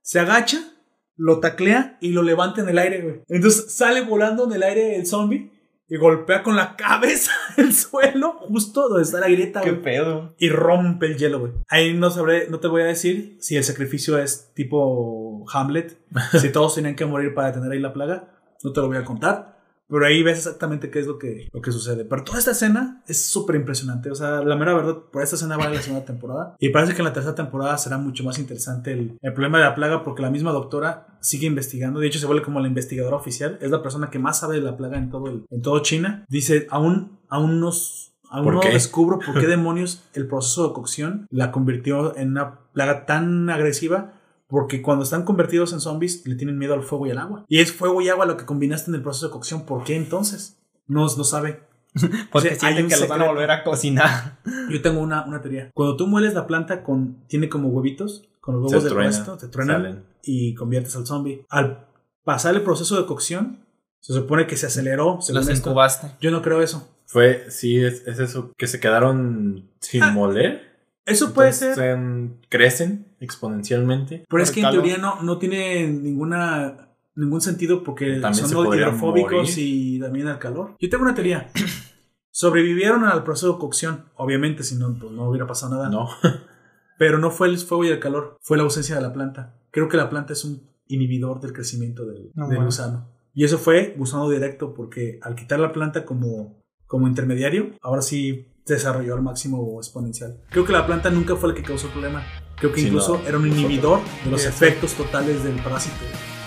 Se agacha, lo taclea y lo levanta en el aire, güey. Entonces sale volando en el aire el zombie y golpea con la cabeza el suelo, justo donde está la grieta, Qué pedo. Y rompe el hielo, güey. Ahí no sabré, no te voy a decir si el sacrificio es tipo Hamlet, si todos tenían que morir para detener ahí la plaga. No te lo voy a contar. Pero ahí ves exactamente qué es lo que, lo que sucede. Pero toda esta escena es súper impresionante. O sea, la mera verdad, por esta escena vale la segunda temporada. Y parece que en la tercera temporada será mucho más interesante el, el problema de la plaga porque la misma doctora sigue investigando. De hecho, se vuelve como la investigadora oficial. Es la persona que más sabe de la plaga en todo, el, en todo China. Dice, aún, aún nos... Aún ¿Por no qué? descubro por qué demonios el proceso de cocción la convirtió en una plaga tan agresiva porque cuando están convertidos en zombies le tienen miedo al fuego y al agua. Y es fuego y agua lo que combinaste en el proceso de cocción. ¿Por qué entonces? No, no sabe. Porque O sea, sienten que los van a secreto. volver a cocinar. Yo tengo una, una teoría. Cuando tú mueles la planta con tiene como huevitos, con los huevos de truena, puesto, te truenan salen. y conviertes al zombie. Al pasar el proceso de cocción, se supone que se aceleró. esto. incubaste. Yo no creo eso. Fue, sí, es, es eso. Que se quedaron sin Ah, moler. Eso puede Entonces, ser. en- crecen exponencialmente. Pero es Por que en teoría no, no tiene ninguna ningún sentido porque También son hidrofóbicos y también al calor. Yo tengo una teoría. Sobrevivieron al proceso de cocción, obviamente, si no, pues no hubiera pasado nada. No. Pero no fue el fuego y el calor, fue la ausencia de la planta. Creo que la planta es un inhibidor del crecimiento del, No del gusano. Y eso fue gusano directo porque al quitar la planta como, como intermediario, ahora sí se desarrolló al máximo exponencial. Creo que la planta nunca fue la que causó el problema. Creo que Sí, incluso no, era un inhibidor de los efectos totales del parásito.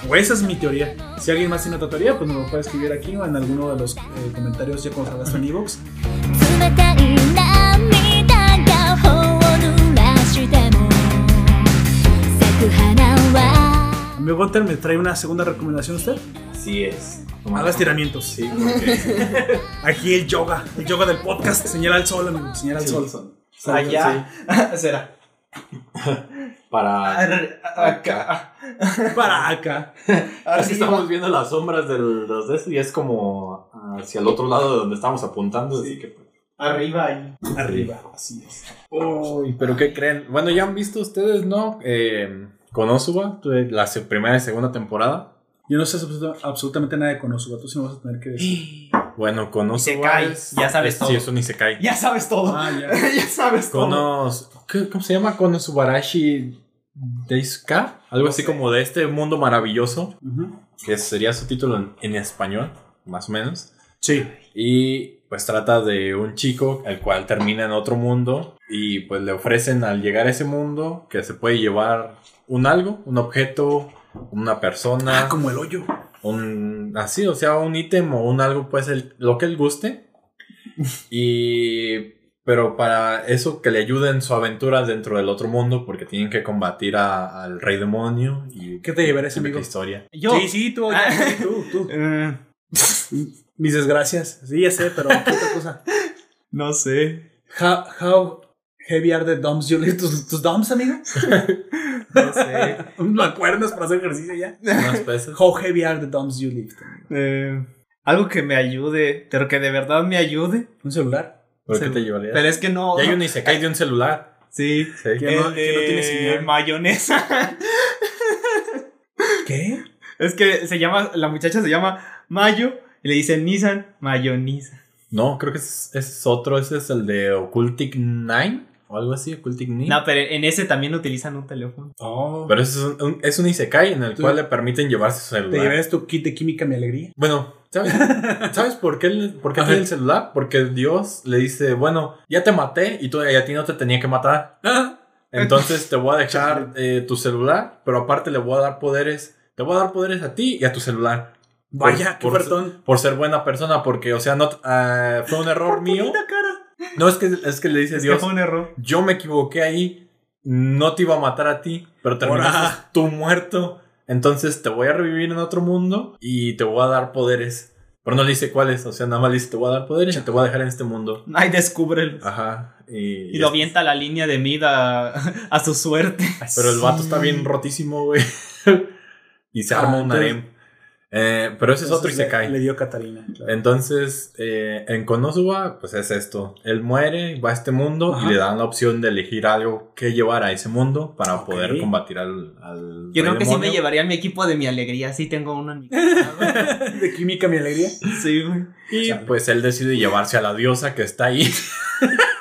O esa es mi teoría. Si alguien más tiene otra teoría, pues me lo puede escribir aquí o en alguno de los eh, comentarios ya cuando salgas en Evox. 冷 Amigo Gunter, ¿me trae una segunda recomendación usted? Sí es. Haga estiramientos. Sí, porque Aquí el yoga, el yoga del podcast. Señala al sol, amigo. Señala al sol. Allá. Será. para Acá. Para acá. Ahora Así sí estamos viendo las sombras de los de eso y es como hacia el otro lado de donde estamos apuntando. Así que, Arriba ahí. Arriba, así es. Uy, pero ¿qué creen? Bueno, ya han visto ustedes, ¿no? Eh, Konosuba, la se- primera y segunda temporada. Yo no sé absoluta- absolutamente nada de Konosuba, tú sí me vas a tener que decir. Bueno, Konosuba es- ya sabes es- todo. Sí, es un Isekai. Ya sabes todo. Ah, ya. ya sabes todo. Konos, ¿qué- ¿Cómo se llama? Konosubarashi Deisuka. Algo así como de este mundo maravilloso. Que sería su título en, en español, más o menos. Sí. Y pues trata de un chico el cual termina en otro mundo. Y pues le ofrecen al llegar a ese mundo que se puede llevar un algo, un objeto, una persona. Ah, como el hoyo. un así, o sea, un ítem o un algo, pues el- lo que él guste. y pero para eso que le ayude en su aventura dentro del otro mundo, porque tienen que combatir a- al rey demonio y ¿Qué te llevarás, típica amigo? historia. Yo. Sí, sí, tú, ya, sí, tú, tú. Eh, Mis desgracias. Sí, ya sé, pero ¿qué otra cosa? no sé. How, how heavy are the dumps you lift? ¿Tus, tus dumps, amigo? No sé. ¿Mancuernas para hacer ejercicio ya? Unas pesas. How heavy are the dumps you lift? Eh, algo que me ayude, pero que de verdad me ayude. ¿Un celular? ¿Por qué te llevarías? Pero es que no. Ya hay un Isekai de un celular. Sí. Sí. ¿Qué? no- que no tiene de señal. Mayonesa. ¿Qué? es que se llama, la muchacha se llama Mayo y le dicen Nissan Mayonesa. No, creo que ese es, otro. Ese es el de Occultic Nine o algo así, Occultic Nine. No, pero en ese también utilizan un teléfono. Oh. Pero ese es un, un- es un Isekai en el Tú- cual le permiten llevarse su ¿Te celular. llevarás tu kit de química, mi alegría? Bueno, ¿sabes, ¿sabes por qué, por qué tiene el celular? Porque Dios le dice, bueno, ya te maté y tú y a ti no te tenía que matar. Entonces te voy a dejar eh, tu celular, pero aparte le voy a dar poderes. Te voy a dar poderes a ti y a tu celular. Vaya, qué por, ofertón. por ser buena persona, porque, o sea, no, ah, fue un error mío. No, es que, es que le dice Es que Dios, fue un error. yo me equivoqué ahí, no te iba a matar a ti, pero terminaste tú muerto. Entonces te voy a revivir en otro mundo y te voy a dar poderes. Pero no le dice cuáles, o sea, nada más le dice te voy a dar poderes y te voy a dejar en este mundo. Ay, descúbrelo. Ajá. Y, Y lo avienta la línea de mida a su suerte. Pero el vato está bien rotísimo, güey. y se Ah, arma un entonces- harem. Eh, pero ese es otro y se cae. Le, dio Catalina. claro. Entonces, eh, en Konosuba, pues es esto. Él muere, va a este mundo Ajá. y le dan la opción de elegir algo que llevar a ese mundo para poder combatir al, al Yo creo que sí me demonio. llevaría mi equipo de mi alegría. Sí, tengo uno en mi casa. de química, mi alegría. sí, güey. Y pues él decide llevarse a la diosa que está ahí,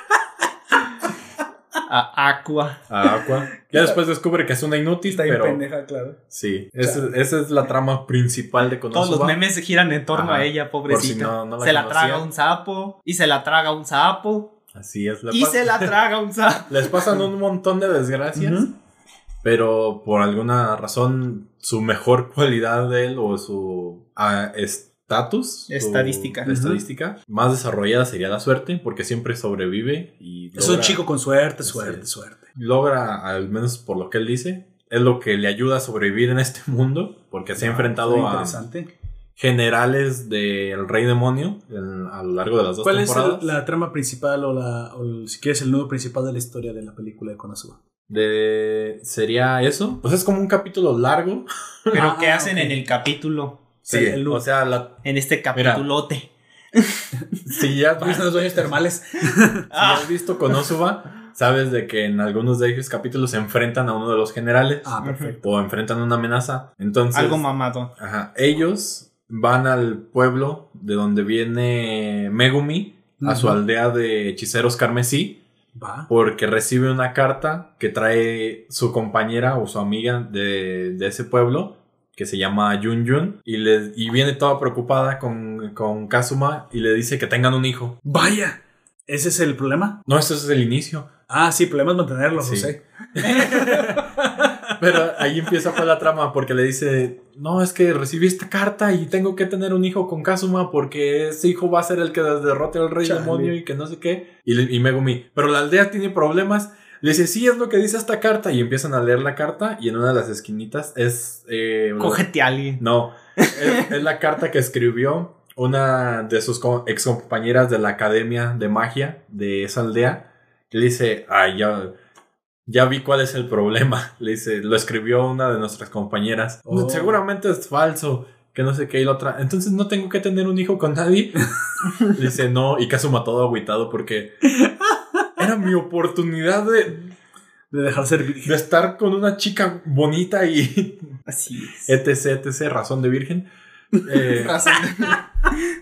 A Aqua. a Aqua. Ya después descubre que es una inútil, Está pero pendeja, claro. sí, esa, esa es la trama principal de Konosuba. Todos los memes giran en torno Ajá. a ella, pobrecita. si no- no la se la traga un sapo. Y se la traga un sapo. Así es. le Y se la traga un sapo. Les pasan un montón de desgracias. Pero por alguna razón, su mejor cualidad de él o su ah, estatus, su Estadística. estadística más desarrollada sería la suerte, porque siempre sobrevive y Es un chico con suerte, suerte, es. suerte. logra, al menos por lo que él dice, es lo que le ayuda a sobrevivir en este mundo, porque se ha enfrentado Muy a interesante. generales del Rey Demonio en- a lo largo de las dos ¿Cuál es temporadas. el- la trama principal o, la, o el- si quieres el nudo principal de la historia de la película de Konosuba? De, ¿Sería eso? Pues es como un capítulo largo. Pero Ah, ¿qué hacen en el capítulo? Sí, el nudo. o sea, la, En este capítulote. si ya ¿Has visto los sueños termales? Si Ah. has visto Konosuba, sabes de que en algunos de ellos capítulos se enfrentan a uno de los generales Ah, perfecto. o enfrentan una amenaza. Entonces, Algo mamado. ajá, ellos van al pueblo de donde viene Megumi, a su aldea de hechiceros carmesí, Va. porque recibe una carta que trae su compañera o su amiga de, de ese pueblo. Que se llama Yun Yun y, le, y viene toda preocupada con, con Kazuma y le dice que tengan un hijo. Vaya. ¿Ese es el problema? No, eso es el inicio. Ah, sí, el problema es mantenerlo, Sí. José. Pero ahí empieza pues la trama porque le dice, no, es que recibí esta carta y tengo que tener un hijo con Kazuma porque ese hijo va a ser el que derrote al rey Chale. demonio y que no sé qué. Y, y Megumi, pero la aldea tiene problemas. Le dice, sí, es lo que dice esta carta. Y empiezan a leer la carta y en una de las esquinitas es... eh, Cógete a alguien. No, es, es la carta que escribió una de sus ex compañeras de la academia de magia de esa aldea. Que le dice, ay, ya, ya vi cuál es el problema. Le dice, lo escribió una de nuestras compañeras. Oh. Seguramente es falso. que no sé qué, y la otra, entonces no tengo que tener un hijo con nadie. Dice, no, y Kazuma todo agüitado porque era mi oportunidad de, De dejar ser virgen. de estar con una chica bonita y Así es. etc, etc, razón de virgen. Eh, Razón.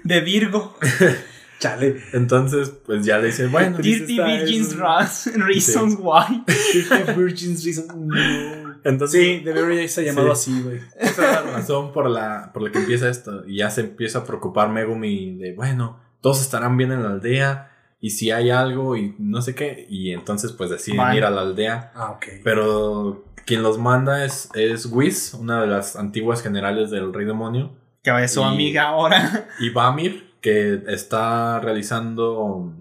De Virgo. Chale. entonces, pues ya le dice, bueno, Dirty está Virgins Reasons Why. Virgins Reason. No. entonces Sí, debería irse llamado Sí. así, güey. esa es la razón por la, por la que empieza esto. Y ya se empieza a preocupar Megumi de, bueno, todos estarán bien en la aldea. Y si hay algo y no sé qué. Y entonces pues deciden ir a la aldea. Ah, ok. Pero quien los manda es, es Whis, una de las antiguas generales del Rey Demonio. Que es su Y- amiga ahora. Y Bamir, que está realizando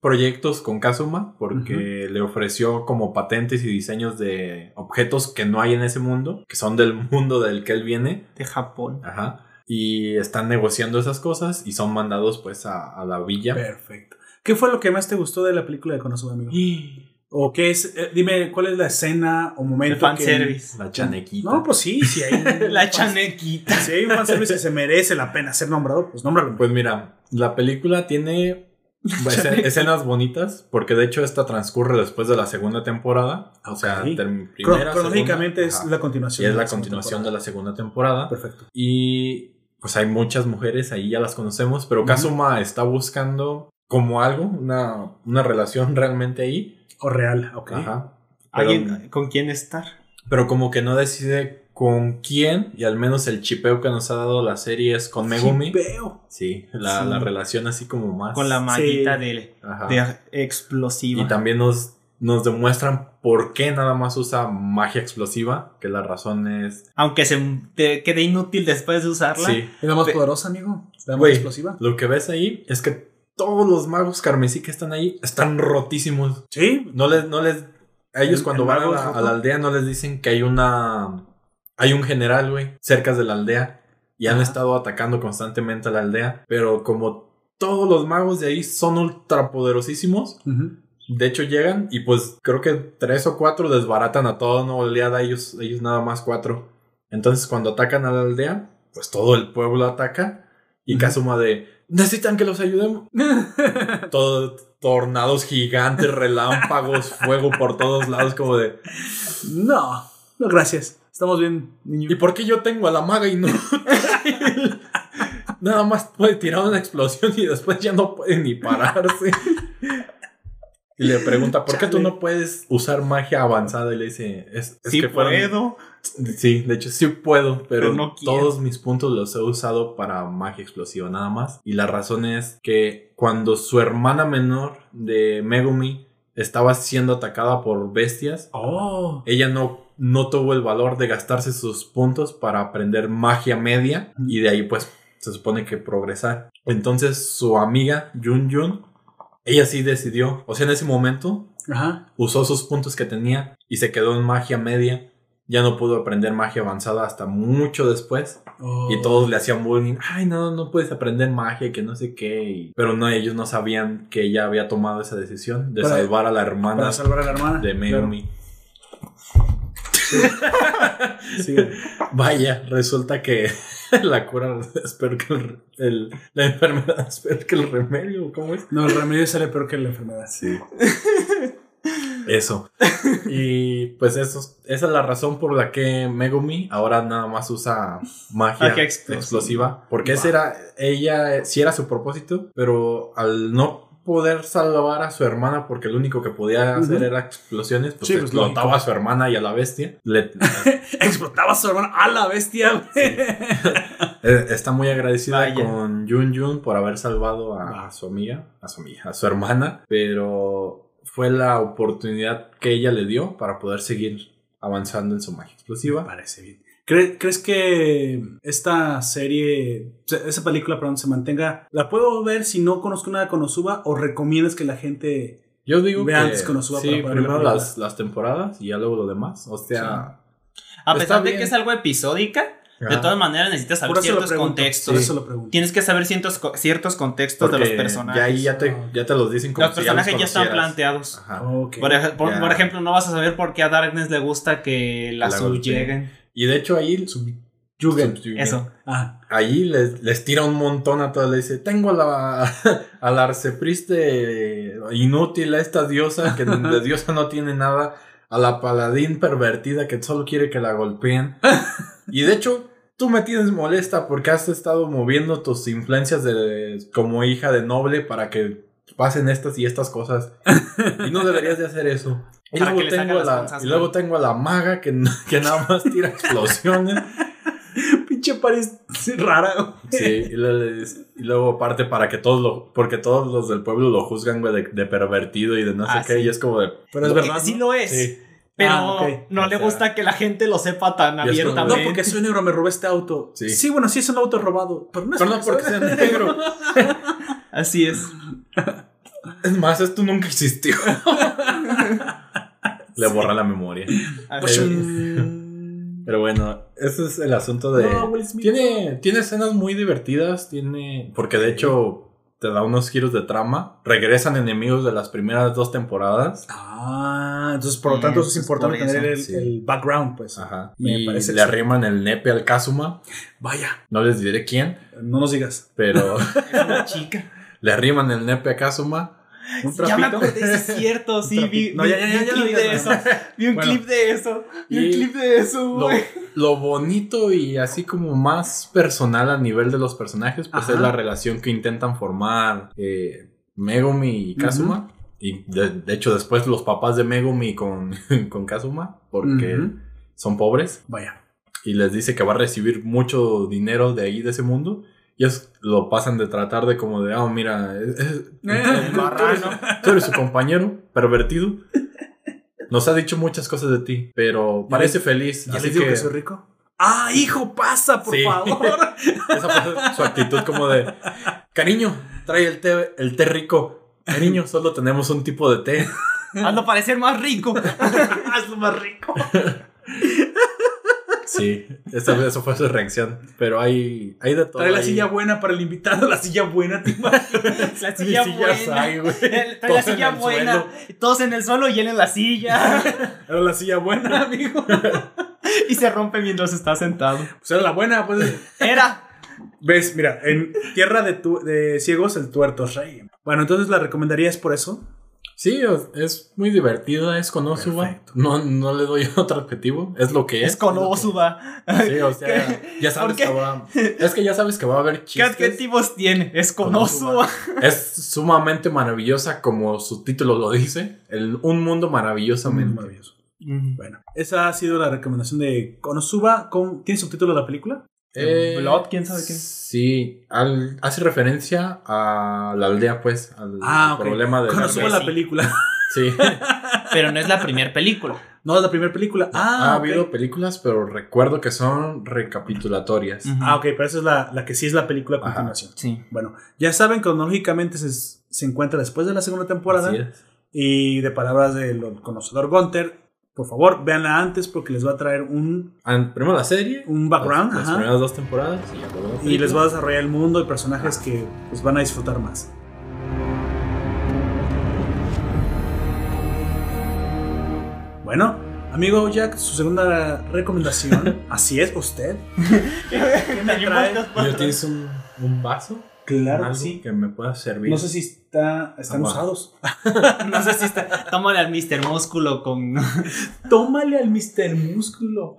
proyectos con Kazuma porque le ofreció como patentes y diseños de objetos que no hay en ese mundo, que son del mundo del que él viene. De Japón. Ajá. Y están negociando esas cosas y son mandados pues a, a la villa. Perfecto. ¿Qué fue lo que más te gustó de la película de Konosuba, amigo? ¿O qué es? eh, dime, ¿cuál es la escena o momento De que- fanservice. La chanequita. No, pues sí, si hay un La chanequita. Si hay un fanservice que se merece la pena ser nombrado, pues nómbralo. Pues mira, la película tiene escen- escenas bonitas, porque de hecho esta transcurre después de la segunda temporada. O sea, primera, cronológicamente segunda, es ajá. la continuación. Y es la continuación de la segunda temporada. Perfecto. Y pues hay muchas mujeres, ahí ya las conocemos, pero. Kazuma está buscando como algo, una, una relación realmente ahí. O real, ok. Ajá. Pero, ¿Alguien con quién estar? pero como que no decide con quién, y al menos el chipeo que nos ha dado la serie es con Megumi. Chipeo. Sí, la, Sí. la relación así como más. Con la maguita Sí. de, de explosiva. Y también nos, nos demuestran por qué nada más usa magia explosiva, que la razón es... Aunque se te quede inútil después de usarla. Sí, ¿Es la más Pe- poderosa, amigo? ¿La más explosiva? lo que ves ahí es que todos los magos carmesí que están ahí están rotísimos. Sí. No les, no les, a ellos ¿El- cuando el van a la, a aldea no les dicen que hay una, hay un general, güey, cerca de la aldea y han Ajá. estado atacando constantemente a la aldea, pero como todos los magos de ahí son ultrapoderosísimos, Ujú. de hecho llegan y pues creo que tres o cuatro desbaratan a toda una oleada, ellos, ellos nada más cuatro. Entonces cuando atacan a la aldea, pues todo el pueblo ataca y Ujú. Kazuma de, necesitan que los ayudemos. Todo, tornados gigantes, relámpagos, fuego por todos lados, como de, No, no, gracias. Estamos bien, niño. ¿y por qué yo tengo a la maga y no? Nada más puede tirar una explosión y después ya no puede ni pararse. Y le pregunta, ¿por qué tú no puedes usar magia avanzada? Y le dice, es, es Sí que fueron- puedo. Sí, de hecho sí puedo, pero, Pero no quiero. todos mis puntos los he usado para magia explosiva nada más. Y la razón es que cuando su hermana menor de Megumi estaba siendo atacada por bestias, Oh. ella no, no tuvo el valor de gastarse sus puntos para aprender magia media y de ahí pues se supone que progresar. Entonces su amiga Yun Yun, ella sí decidió, o sea en ese momento Ajá. usó sus puntos que tenía y se quedó en magia media. Ya no pudo aprender magia avanzada hasta mucho después. Oh. Y todos le hacían bullying. Ay, no, no puedes aprender magia, que no sé qué. y- Pero no, ellos no sabían que ella había tomado esa decisión de Para- salvar a la hermana Para salvar a la hermana. de Megumi. Claro. Sí. Vaya, resulta que la cura es peor que el, el- la enfermedad es peor que el remedio. ¿Cómo es? No, el remedio sale peor que la enfermedad. Sí. Eso. Y pues eso, esa es la razón por la que Megumi ahora nada más usa magia, Magia explosiva. explosiva. Porque ese era, ella, sí era su propósito, pero al no poder salvar a su hermana porque lo único que podía hacer era explosiones, pues Sí, pues, explotaba lógico. a su hermana y a la bestia. Le- Explotaba a su hermana. ¡A la bestia! Eh, Está muy agradecida Vaya. con Yun Yun por haber salvado a, Va. a su amiga, a su amiga, a su hermana, pero fue la oportunidad que ella le dio para poder seguir avanzando en su magia Me explosiva. parece bien. ¿Cre- ¿Crees que esta serie, esa película, perdón, se mantenga? ¿La puedo ver si no conozco nada de Konosuba o recomiendas que la gente... Yo digo Ve que antes Konosuba sí, para poder primero las, las temporadas y ya luego lo demás. O sea, A pesar de bien. que es algo episódica, de todas maneras necesitas saber ciertos pregunto. contextos. Por eso lo pregunto. Tienes que saber ciertos, ciertos contextos de Porque los personajes. Ya ahí ya te, ya te los dicen como los si personajes ya, están conocieras. planteados. Ajá. Ok. Por, ej- por- Ya. por ejemplo, no vas a saber por qué a Darkness le gusta que la la. Y de hecho ahí Yugen. Eso. Ah, Allí les, les tira un montón a todos. Le dice: Tengo a la, a la arcepriste inútil, a esta diosa que de diosa no tiene nada. A la paladín pervertida que solo quiere que la golpeen. Y de hecho, tú me tienes molesta porque has estado moviendo tus influencias de, como hija de noble para que pasen estas y estas cosas. Y no deberías de hacer eso. Y luego, tengo a la, y luego tengo a la maga que, que nada más tira explosiones. pinche París rara. Sí, y, luego le dice- y luego aparte para que todos lo, porque todos los del pueblo lo juzgan güey, de, de pervertido y de no sé Ah, qué, sí. y es como de... Pero es verdad. Sí ¿no? lo es. Sí. Pero Ah, no O le sea- gusta que la gente lo sepa tan abiertamente. No, porque soy negro, me robé este auto. Sí, Sí. bueno, sí es un auto robado. Pero no es Pero no porque sea negro. Así es. Es más, esto nunca existió. Le borra la memoria. Así Eh, es. Pero bueno, ese es el asunto de... No, Will Smith, tiene, tiene escenas muy divertidas, tiene... Porque de hecho te da unos giros de trama. Regresan enemigos de las primeras dos temporadas. Ah, entonces por lo Mm, tanto eso es pues, importante eso, tener el, sí. el background, pues. Ajá. Me y parece le arriman el nepe al Kazuma. Vaya, No les diré quién, no nos digas. pero Es una chica. le arriman el nepe a Kazuma. Un Ya me acordé, es cierto, sí, vi, trapito. No, vi- ya, ya, vi ya, un clip de eso. Vi un Bueno. clip de eso. Vi un clip de eso, Lo, güey. lo bonito y así como más personal a nivel de los personajes, pues Ajá. es la relación que intentan formar eh, Megumi y Kazuma. Y de, de hecho después los papás de Megumi con, con Kazuma, porque son pobres. Vaya. y les dice que va a recibir mucho dinero de ahí, de ese mundo. Y ellos lo pasan de tratar de como de, ah, mira, es- es- tú eres su compañero, pervertido. Nos ha dicho muchas cosas de ti, pero parece feliz. ¿Ya así digo que... que soy rico? ¡Ah, hijo, pasa, por Sí. favor! esa fue su actitud como de, cariño, trae el té, el té rico. Cariño, solo tenemos un tipo de té. Hazlo parecer más rico. Hazlo más rico. Sí, esa, esa fue su reacción. Pero hay, hay de todo. Trae la ahí. silla buena para el invitado, la silla buena, ¿te imaginas? La silla sillas buena. hay, güey. Trae la Todos silla buena. suelo. Todos en el suelo y él en la silla. Era la silla buena, amigo. y se rompe mientras está sentado. Pues era la buena, pues. Era. ¿Ves? Mira, en Tierra de, tu- de Ciegos el tuerto es rey. Bueno, entonces la recomendarías por eso. Sí, es muy divertida, es Konosuba. No, no le doy otro adjetivo, es lo que es. Es con Osuba. Sí, o sea, ya sabes qué? que va. Es que ya sabes que va a haber ¿Qué chistes. adjetivos tiene? Es con. Osuba. Es sumamente maravillosa, como su título lo dice. El, un mundo maravillosamente. Maravilloso. Bueno, esa ha sido la recomendación de Konosuba. ¿Con- ¿Tiene subtítulo la película? Eh, Blood, quién sabe qué. Sí, al- hace referencia a la aldea, pues, al, Ah, al ok. problema de Garnet, la sí. película. Sí, Pero no es la primera película. No, es la primera película. Ah, ha habido películas, pero recuerdo que son recapitulatorias. Ah, ok, pero esa es la, la que sí es la película a Ajá. continuación. Sí. Bueno, ya saben, cronológicamente se, se encuentra después de la segunda temporada. Así es. Y de palabras del conocedor Gunter, por favor, véanla antes porque les va a traer un, Primero la serie, un background las, primeras dos temporadas y, y les va a desarrollar el mundo y personajes que pues, van a disfrutar más. Bueno, amigo Jack, su segunda recomendación. Así es, usted. ¿Qué me trae? ¿Tienes un, un vaso? Claro que sí. que me pueda servir. No sé si está, están Agua. usados. No sé si está. Tómale al Mr. Músculo con. Tómale al Mr. Músculo.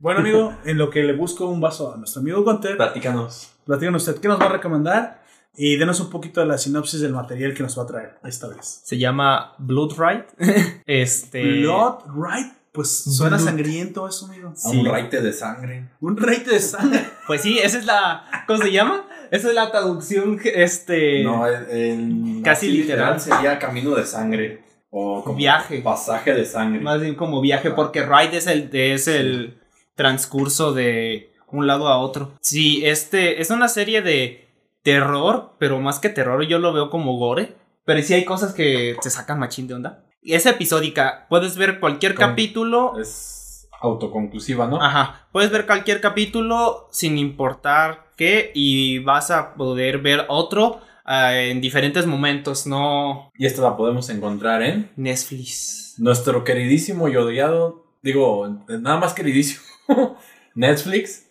Bueno, amigo, en lo que le busco un vaso a nuestro amigo Gunter, Platícanos. platícanos usted qué nos va a recomendar y denos un poquito de la sinopsis del material que nos va a traer esta vez. Se llama Blood Ride. Este. Blood Right, pues suena Blood. sangriento eso, amigo. Sí. raite de sangre. Un reite de sangre. Pues sí, esa es la. ¿Cómo se llama? Esa es la traducción. Este. en Casi literal literal sería camino de sangre. O como Viaje. pasaje de sangre. Más bien como viaje, porque ride es el, es el transcurso de un lado a otro. Sí, este es una serie de terror, pero más que terror yo lo veo como gore. Pero sí hay cosas que te sacan machín de onda. Y es episódica, puedes ver cualquier Con- capítulo. Es autoconclusiva, ¿no? Ajá, puedes ver cualquier capítulo sin importar qué y vas a poder ver otro ah, en diferentes momentos, no Y esta la podemos encontrar en Netflix. nuestro queridísimo y odiado, digo, nada más queridísimo, Netflix.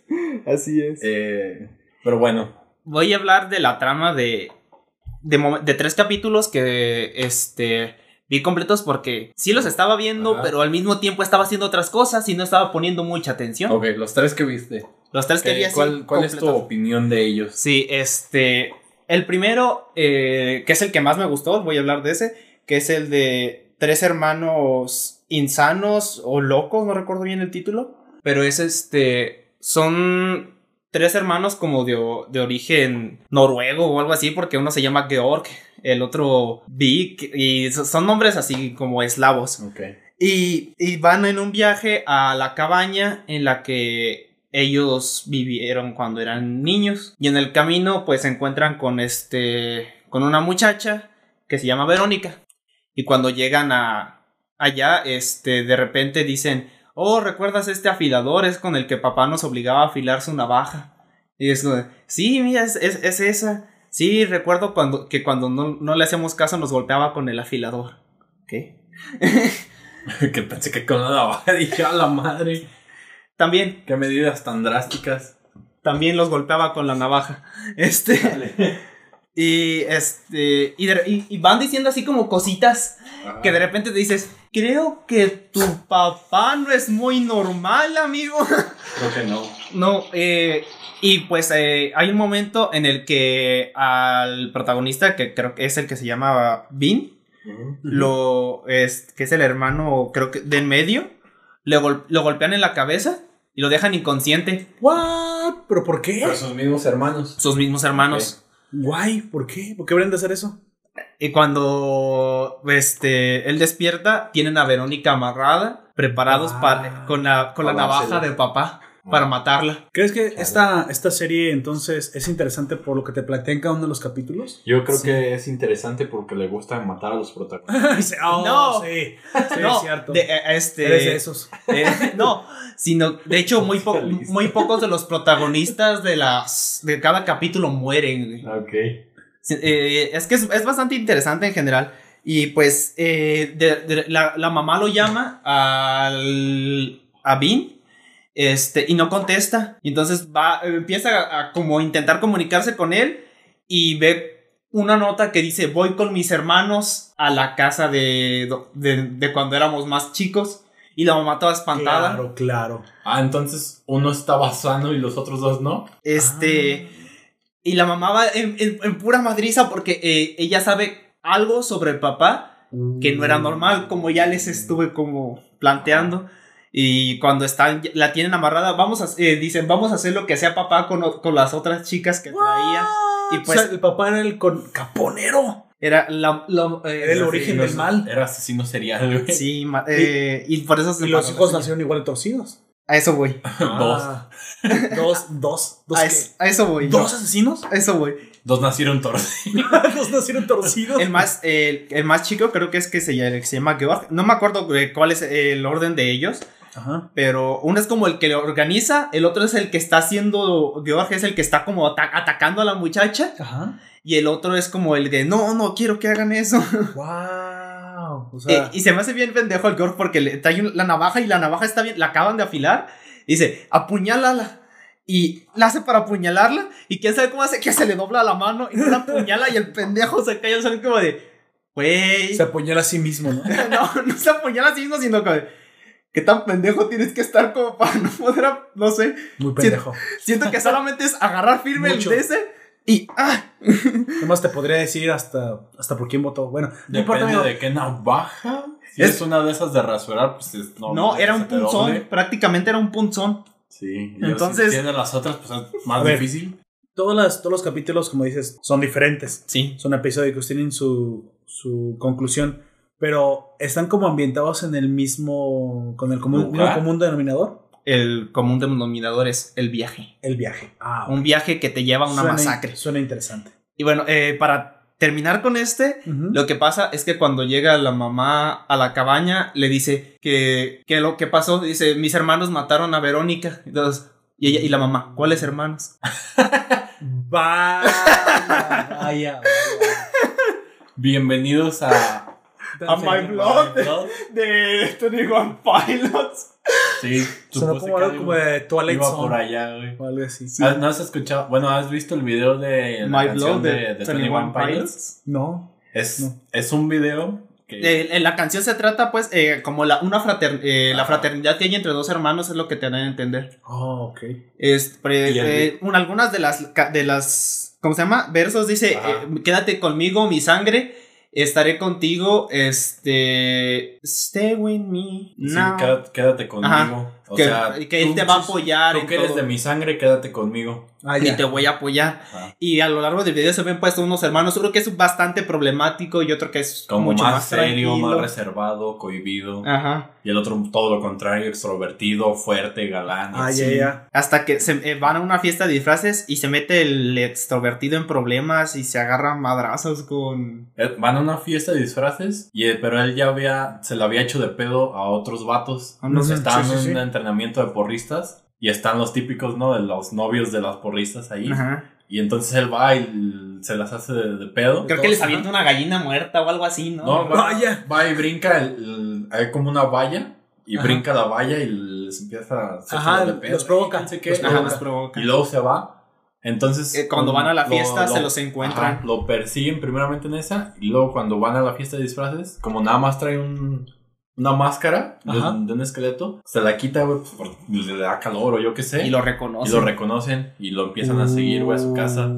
Así es. Eh, pero bueno, Voy a hablar de la trama de, de tres capítulos que este, vi completos porque sí los estaba viendo, Ajá. pero al mismo tiempo estaba haciendo otras cosas y no estaba poniendo mucha atención. ok, los tres que viste. Los tres que vi ¿Qué- así ¿Cuál, cuál es tu opinión de ellos? Sí, este. El primero, eh, que es el que más me gustó, voy a hablar de ese, que es el de tres hermanos insanos o locos, no recuerdo bien el título, pero es este. Son tres hermanos como de, de origen noruego o algo así, porque uno se llama Georg, el otro Vik, y so- son nombres así como eslavos. Y, y van en un viaje a la cabaña en la que ellos vivieron cuando eran niños. Y en el camino pues se encuentran con este con una muchacha que se llama Verónica. Y cuando llegan a allá, este de repente dicen, "Oh, ¿recuerdas este afilador? Es con el que papá nos obligaba a afilar su navaja." Y es como, "Sí, mira, es, es, es esa." Sí, recuerdo cuando que cuando no, no le hacíamos caso nos golpeaba con el afilador. ¿Qué? que pensé que con la navaja dije a la madre. También Qué medidas tan drásticas. también los golpeaba con la navaja. Este. Y este. Y, de- y- y van diciendo así como cositas que de repente te dices. Creo que tu papá no es muy normal, amigo. Creo que no. No, eh, y pues eh, hay un momento en el que al protagonista, que creo que es el que se llama Vin, lo es que es el hermano, creo que de en medio, le gol- lo golpean en la cabeza y lo dejan inconsciente. ¿What? ¿Pero por qué? Pero sus mismos hermanos. Sus mismos hermanos. Guay, ¿por qué? ¿Por qué habrían de hacer eso? Y cuando este él despierta, tienen a Verónica amarrada, preparados Ah. para con la con la navaja de papá para matarla. ¿Crees que esta, esta serie entonces es interesante por lo que te plantean cada uno de los capítulos? Yo creo que es interesante porque le gusta matar a los protagonistas. Oh, No. sí, sí, no, es cierto. de- eh, este Eres de esos. Eh, no, sino, de hecho, muy, po- muy pocos de los protagonistas de las de cada capítulo mueren. ok. Eh, es que es, es bastante interesante en general. Y pues eh, de- de- la, la mamá lo llama al, a Vin este, y no contesta. Y entonces va, empieza a, a como intentar comunicarse con él y ve una nota que dice voy con mis hermanos a la casa de, de, de cuando éramos más chicos. Y la mamá toda espantada. Claro, claro. Ah, entonces uno estaba sano y los otros dos no. Este. Y la mamá va en, en- en pura madriza porque eh, ella sabe algo sobre el papá que no era normal, como ya les estuve como planteando. Y cuando están, la tienen amarrada, vamos a, eh, dicen, vamos a hacer lo que hacía papá con, con las otras chicas que traía. Y pues o sea, el papá era el con- caponero. era la, la- eh, Era el origen del mal. Era asesino serial, güey. Sí, ma- eh, y, por eso se Y los hijos nacieron igual de torcidos. A eso voy. Ah. dos. Dos. ¿Dos A, es- a eso voy. ¿Dos asesinos? A eso voy. Dos nacieron torcidos. dos nacieron torcidos. El más, el, el más chico creo que es que se, llama- que se llama Georg. No me acuerdo cuál es el orden de ellos. Ajá. Pero uno es como el que lo organiza, el otro es el que está haciendo, Georg es el que está como ata- atacando a la muchacha, Ajá. y el otro es como el de, no, no quiero que hagan eso. Wow. O Eh, y se me hace bien pendejo el Georg porque le trae la navaja y la navaja está bien, la acaban de afilar, y dice, apuñálala. Y la hace para apuñalarla, y quién sabe cómo hace que se le dobla la mano y la apuñala, y el pendejo se cae al suelo como de, güey. se apuñala a sí mismo, ¿no? no, no se apuñala a sí mismo, sino que, ¿qué tan pendejo tienes que estar como para no poder, a- no sé. Muy pendejo. Siento que solamente es agarrar firme Mucho. el DC y ¡ah! Nomás te podría decir hasta, hasta por quién votó. Bueno, no importa, Depende de qué navaja. Si Es- es, una de esas de rasurar, pues es normal No, que era un punzón, doble. prácticamente era un punzón. Sí. Entonces- Entonces. Si tiene las otras, pues es más ver. difícil. Todos, las, todos los capítulos, como dices, son diferentes. Sí. Son episódicos, tienen su, su conclusión. Pero están como ambientados en el mismo. con el común, mismo común denominador. El común denominador es el viaje. El viaje. Ah, Un viaje que te lleva a una Suena- masacre. Suena interesante. Y bueno, eh, para terminar con este, lo que pasa es que cuando llega la mamá a la cabaña, le dice que, que lo que pasó, dice, mis hermanos mataron a Verónica. Entonces, y, ella, y la mamá, ¿cuáles hermanos? Vaya, vaya, vaya. Bienvenidos a. A my blog. My Blog. De 21 Pilots. Sí, Sonó como algo como de Twilight Zone. por allá, güey. O algo así. ¿Has- ¿No has escuchado? Bueno, ¿has visto el video de la My canción Blood de, de, de 21 21 Pilots? Pilots. No. Es, No. es un video que... Eh, en la canción se trata, pues, eh, como la, una frater- eh, la fraternidad que hay entre dos hermanos es lo que te dan a entender. Oh, ok. Es, pre- eh, un- algunas de las, de las, ¿cómo se llama? Versos dice, eh, quédate conmigo, mi sangre, estaré contigo, este, stay with me Sí, now. quédate, quédate conmigo. Ajá. O que, sea, que él te va a apoyar. Tú que eres todo. de mi sangre, quédate conmigo. Ah, y te voy a apoyar. Ajá. Y a lo largo del video se ven puestos unos hermanos, uno que es bastante problemático y otro que es Como mucho más, más, serio, tranquilo. más reservado, cohibido. Ajá. Y el otro todo lo contrario, extrovertido, fuerte, galán. Ah, ya, ya. Hasta que se eh, van a una fiesta de disfraces y se mete el extrovertido en problemas y se agarra madrazos con. Eh, Van a una fiesta de disfraces, y, eh, pero él ya había, se le había hecho de pedo a otros vatos. a unos- Ujú. Estaban sí, sí, sí. Entrenamiento de porristas. Y están los típicos, ¿no? De los novios de las porristas ahí. Ajá. Y entonces él va y se las hace de, de pedo. Creo que les avienta una gallina muerta o algo así, ¿no? No, va, Vaya. va y brinca, el- el- hay como una valla. Y Ajá. brinca la valla y les empieza a hacer Ajá, de pedo. los provoca. Los provoca. los provoca. Y luego se va. Entonces. Eh, cuando van a la lo- fiesta lo- se los encuentran. ajá, lo persiguen primeramente en esa. Y luego cuando van a la fiesta de disfraces, como nada más trae un, una máscara de, un esqueleto, se la quita, güey, pues, le da calor o yo qué sé. Y lo y reconoce. lo reconocen y lo empiezan a seguir, güey, a su casa.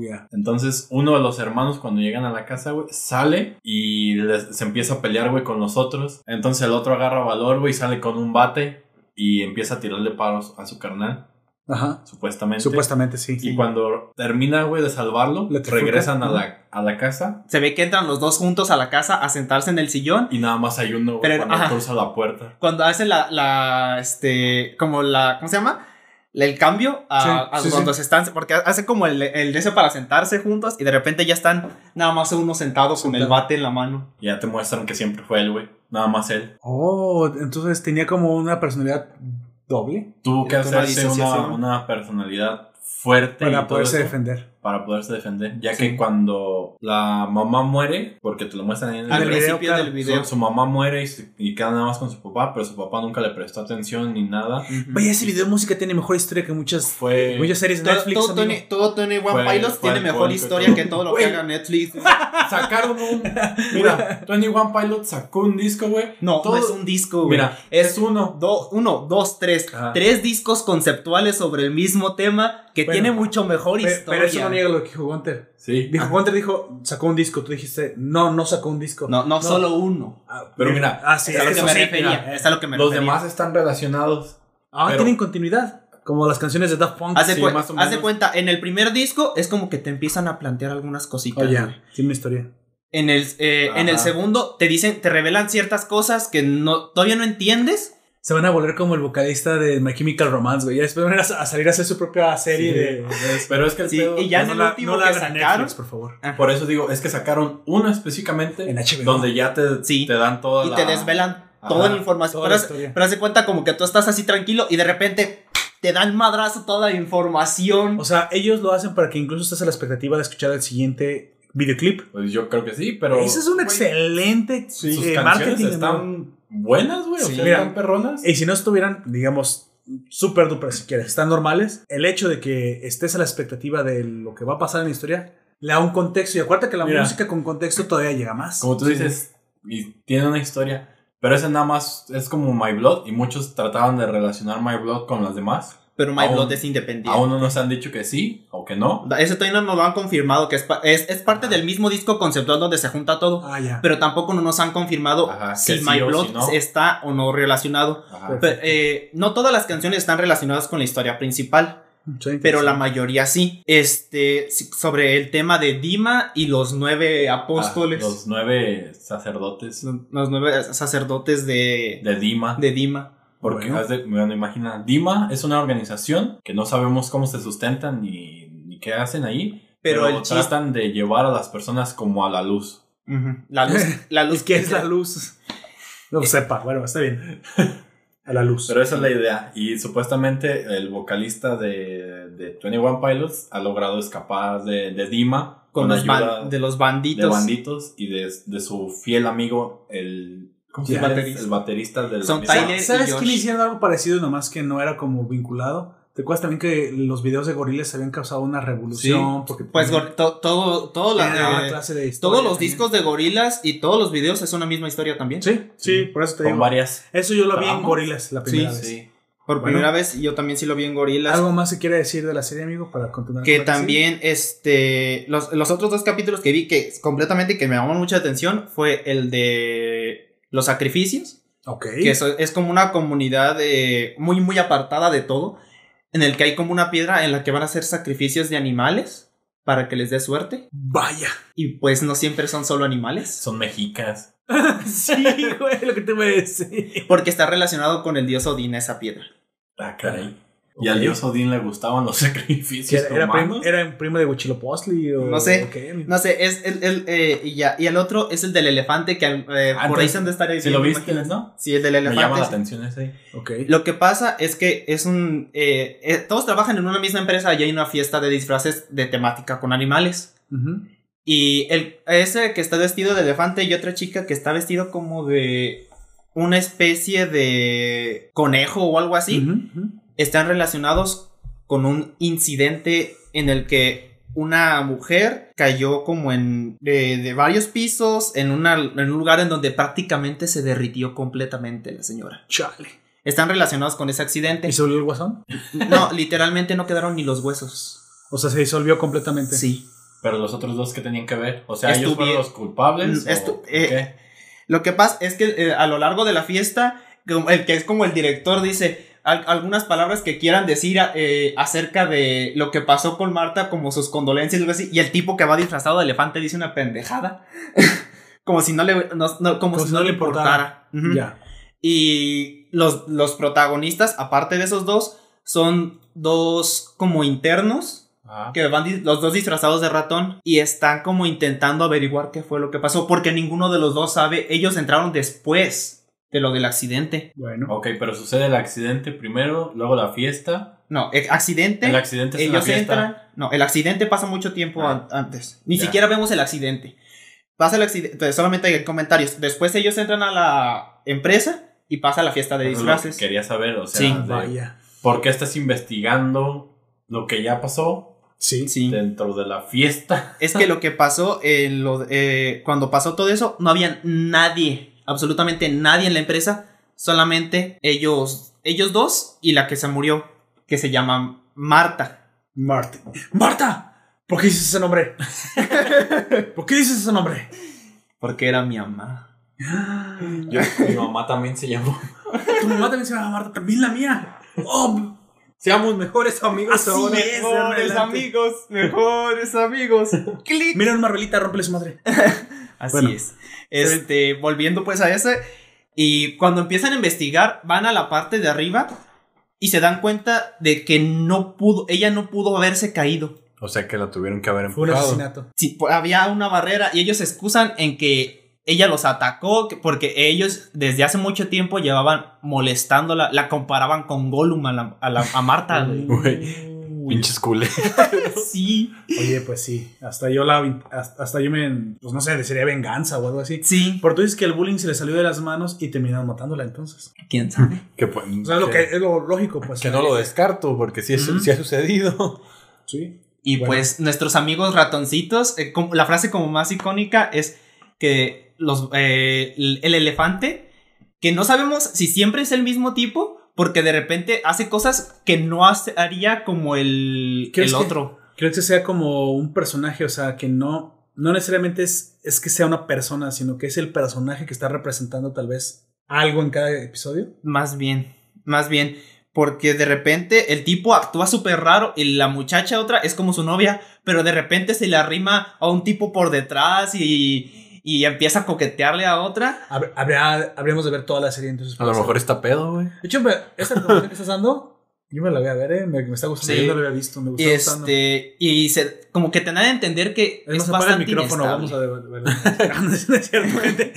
Ya. Entonces, uno de los hermanos, cuando llegan a la casa, güey, sale y les- se empieza a pelear, güey, con los otros. Entonces, el otro agarra valor, güey, y sale con un bate y empieza a tirarle paros a su carnal, Ajá. supuestamente. Supuestamente sí. Y cuando termina, güey, de salvarlo, regresan a la, a la casa Se ve que entran los dos juntos a la casa a sentarse en el sillón. y nada más hay uno, Pero, cuando ajá. cruza la puerta. Cuando hace la, la, este, como la, ¿cómo se llama? La- El cambio a, Sí, a sí, cuando sí. se están, porque hace como el, el de ese para sentarse juntos y de repente ya están nada más uno sentado con el bate en la mano. Y ya te muestran que siempre fue él, güey. Nada más él. Oh, entonces tenía como una personalidad doble. Tuvo que hacerse una, una personalidad fuerte para poderse defender. Para poderse defender, ya Sí. que cuando la mamá muere, porque te lo muestran ahí en el Al el video, video, principio claro. del video. su, su mamá muere y, se- y queda nada más con su papá, pero su papá nunca le prestó atención ni nada. Vaya, ese video de música tiene mejor historia que muchas, Fue muchas series de Todo, Netflix. todo. Tony, todo Tony One Fue- Pilots fue tiene mejor historia que todo lo que haga Netflix. sacaron un mira, 21 Pilots sacó un disco, güey. No, Todo- no es un disco, güey. Mira, es es uno. do- uno, dos, tres. Ajá. Tres discos conceptuales sobre el mismo tema que Bueno, tiene mucho mejor historia. Pero eso no niega lo que dijo Gunter. Sí. Dijo, Gunter dijo, sacó un disco. Tú dijiste, no, no sacó un disco. no, no, solo uno. Ah, Pero mira, ah, sí, es a lo que me sí, refería. mira. es a lo que me Los refería. demás están relacionados. Ah, Pero- tienen continuidad. Como las canciones de Daft Punk. Haz de, Sí, menos. cuenta, en el primer disco es como que te empiezan a plantear algunas cositas. Oh, ya. Tiene una historia. En el, eh, en el segundo te dicen, te revelan ciertas cosas que no, todavía no entiendes. Se van a volver como el vocalista de My Chemical Romance, güey. Ya después van a, a salir a hacer su propia serie Sí. de. de- Pero es que el Sí, pedo- y ya en no el la- último no la que en sacaron. Netflix, por favor. Por eso digo, es que sacaron uno específicamente En HBO. donde ya te, Sí. te dan toda y la... te desvelan Ajá, toda la información. toda pero, la pero haz de cuenta como que tú estás así tranquilo y de repente te dan madrazo toda la información. O sea, ellos lo hacen para que incluso estés a la expectativa de escuchar el siguiente videoclip. Pues yo creo que sí, pero... Eso es un güey, excelente Sus eh, marketing. están buenas, güey. Sí. o sea, Mira. están perronas. Y si no estuvieran, digamos, super duper si quieres, están normales, el hecho de que estés a la expectativa de lo que va a pasar en la historia, le da un contexto. Y acuérdate que la Mira. música con contexto todavía llega más. Como tú dices, y tiene una historia. Pero ese nada más es como My Blood. Y muchos trataban de relacionar My Blood con las demás. Pero My aún- Blood es independiente. Aún no nos han dicho que sí o que no. Ese todavía no nos lo han confirmado, que es, pa- es, es parte del mismo disco conceptual donde se junta todo. Ah. Pero tampoco no nos han confirmado Ajá, si sí My Blood si no. está o no relacionado. Pero, eh, no todas las canciones están relacionadas con la historia principal, Sí, pero sí. la mayoría sí. Este, sobre el tema de Dima y los nueve apóstoles, Ah, los nueve sacerdotes los nueve sacerdotes de, de Dima. de Dima. Porque, Bueno. de- bueno, imagina, Dima es una organización que no sabemos cómo se sustentan ni, ni qué hacen ahí. Pero Pero, el chiste- tratan de llevar a las personas como a la luz. La luz, la luz Es que es la luz. No sepa, bueno, está bien. A la luz. Pero esa es la idea. Y supuestamente el vocalista de, de 21 Pilots ha logrado escapar de, de Dima con los ayuda de los de banditos. banditos y de, de su fiel amigo, el. ¿Cómo se Ya. llama el- el baterista del Son Tyler- ¿Sabes y quién Josh. hicieron algo parecido, nomás que no era como vinculado? ¿Te acuerdas también que los videos de gorilas habían causado una revolución? Porque Pues gor- to- todo, todo la- eh, clase de historia todos los también. discos de gorilas y todos los videos es una misma historia también. Sí, sí, por eso te Con digo. varias. Eso yo lo vi en. Gorilas la primera Sí, vez. Sí. Por Bueno. primera vez, yo también sí lo vi en gorilas. ¿Algo más se quiere decir de la serie, amigo, para continuar? que con la serie? también, este, los, los otros dos capítulos que vi que completamente que me llamaron mucha atención fue el de los sacrificios, Ok. que eso es como una comunidad eh, muy, muy apartada de todo, en el que hay como una piedra en la que van a hacer sacrificios de animales para que les dé suerte. Vaya. Y pues no siempre son solo animales, Son mexicas. sí, güey, lo que te voy a decir. porque está relacionado con el dios Odín esa piedra. Ah, caray. Y al dios Odín le gustaban los sacrificios Era, era humanos. primo, era un primo de Huichilopochtli o No sé. No sé, es el, el, eh, y, ya, y el otro es el del elefante que eh, Ah, por ahí entonces, se han de estar ahí. Si lo viste, imágenes. ¿no? Sí, el del Me elefante. llama la sí. atención ese. Ok. Lo que pasa es que es un. eh, eh, todos trabajan en una misma empresa y hay una fiesta de disfraces de temática con animales. Y el, ese que está vestido de elefante y otra chica que está vestido como de una especie de conejo o algo así, ujú. Están relacionados con un incidente en el que una mujer cayó como en de, de varios pisos en, una, en un lugar en donde prácticamente se derritió completamente la señora. Chale. Están relacionados con ese accidente. ¿Y se volvió el guasón? No, literalmente no quedaron ni los huesos. O sea, se disolvió completamente. Sí. Pero los otros dos que tenían que ver. O sea, ellos Estuvi- fueron los culpables. O- estu- ¿o eh? Lo que pasa es que eh, a lo largo de la fiesta, el que es como el director dice al- algunas palabras que quieran decir eh, acerca de lo que pasó con Marta, como sus condolencias y algo así, y el tipo que va disfrazado de elefante dice una pendejada. como si no le, no- no- como si no le importara. Ujú. Ya. Y los, los protagonistas, aparte de esos dos, son dos como internos Ah, que van los dos disfrazados de ratón y están como intentando averiguar qué fue lo que pasó porque ninguno de los dos sabe, ellos entraron después de lo del accidente. Bueno. Ok, pero sucede el accidente primero, luego la fiesta. No, el accidente, El accidente es en la ellos fiesta. entran, no, el accidente pasa mucho tiempo Ah. an- antes. Ni Ya. siquiera vemos el accidente. Pasa el accidente, solamente hay comentarios. Después ellos entran a la empresa y pasa la fiesta de que disfraces. Quería saber, o sea, Sí. de- Vaya. ¿por qué estás investigando lo que ya pasó Sí. Sí. dentro de la fiesta? Es que lo que pasó en lo, eh, cuando pasó todo eso, no había nadie, absolutamente nadie en la empresa, solamente ellos, ellos dos y la que se murió, que se llama Marta. Marta. ¡Marta! ¿Por qué dices ese nombre? ¿Por qué dices ese nombre? Porque era mi mamá. Yo, mi mamá también se llamó. Tu mamá también se llama Marta, también la mía. Oh, Seamos mejores amigos Así ahora. es. adelante. amigos, mejores amigos. Clic. mira un Marvelita, rómpele su madre. Así Bueno. es. Este, volviendo pues a ese. Y cuando empiezan a investigar, van a la parte de arriba y se dan cuenta de que no pudo, ella no pudo haberse caído. O sea que la tuvieron que haber Fue un empujado. asesinato. Sí, pues, había una barrera y ellos se excusan en que ella los atacó que- porque ellos desde hace mucho tiempo llevaban molestándola, la comparaban con Gollum a, la- a la- a Marta. güey. Pinches culés. Sí, Oye, pues sí. Hasta yo la. Hasta, hasta yo me. Pues no sé, desearía venganza o algo así. sí. Pero tú dices que el bullying se le salió de las manos y terminaron matándola entonces. ¿Quién sabe? Que, pues, O sea, es lo que es lo lógico, pues. que no lo descarto, porque sí, es- sí ha sucedido. Sí. Y Bueno. pues nuestros amigos ratoncitos, eh, como- la frase como más icónica es que los, eh, el, el elefante, que no sabemos si siempre es el mismo tipo, porque de repente hace cosas que no hace- haría como el, ¿Crees el que- otro. Creo que sea como un personaje, o sea, que no. No necesariamente es, es que sea una persona, sino que es el personaje que está representando tal vez algo en cada episodio. Más bien, más bien. Porque de repente el tipo actúa súper raro y la muchacha otra es como su novia, pero de repente se le arrima a un tipo por detrás y, y empieza a coquetearle a otra. Hab- Habría, habríamos de ver toda la serie entonces. A lo mejor está pedo, güey. De hecho, esta que estás dando, yo me la voy a ver, ¿eh? Me, me está gustando. Sí. Yo no la había visto, me Y gusta gustando. este, y se, como que te dan a entender que Es es, más, apaga el bastante micrófono, vamos inestable. a ver. ver- no es cierto, gente.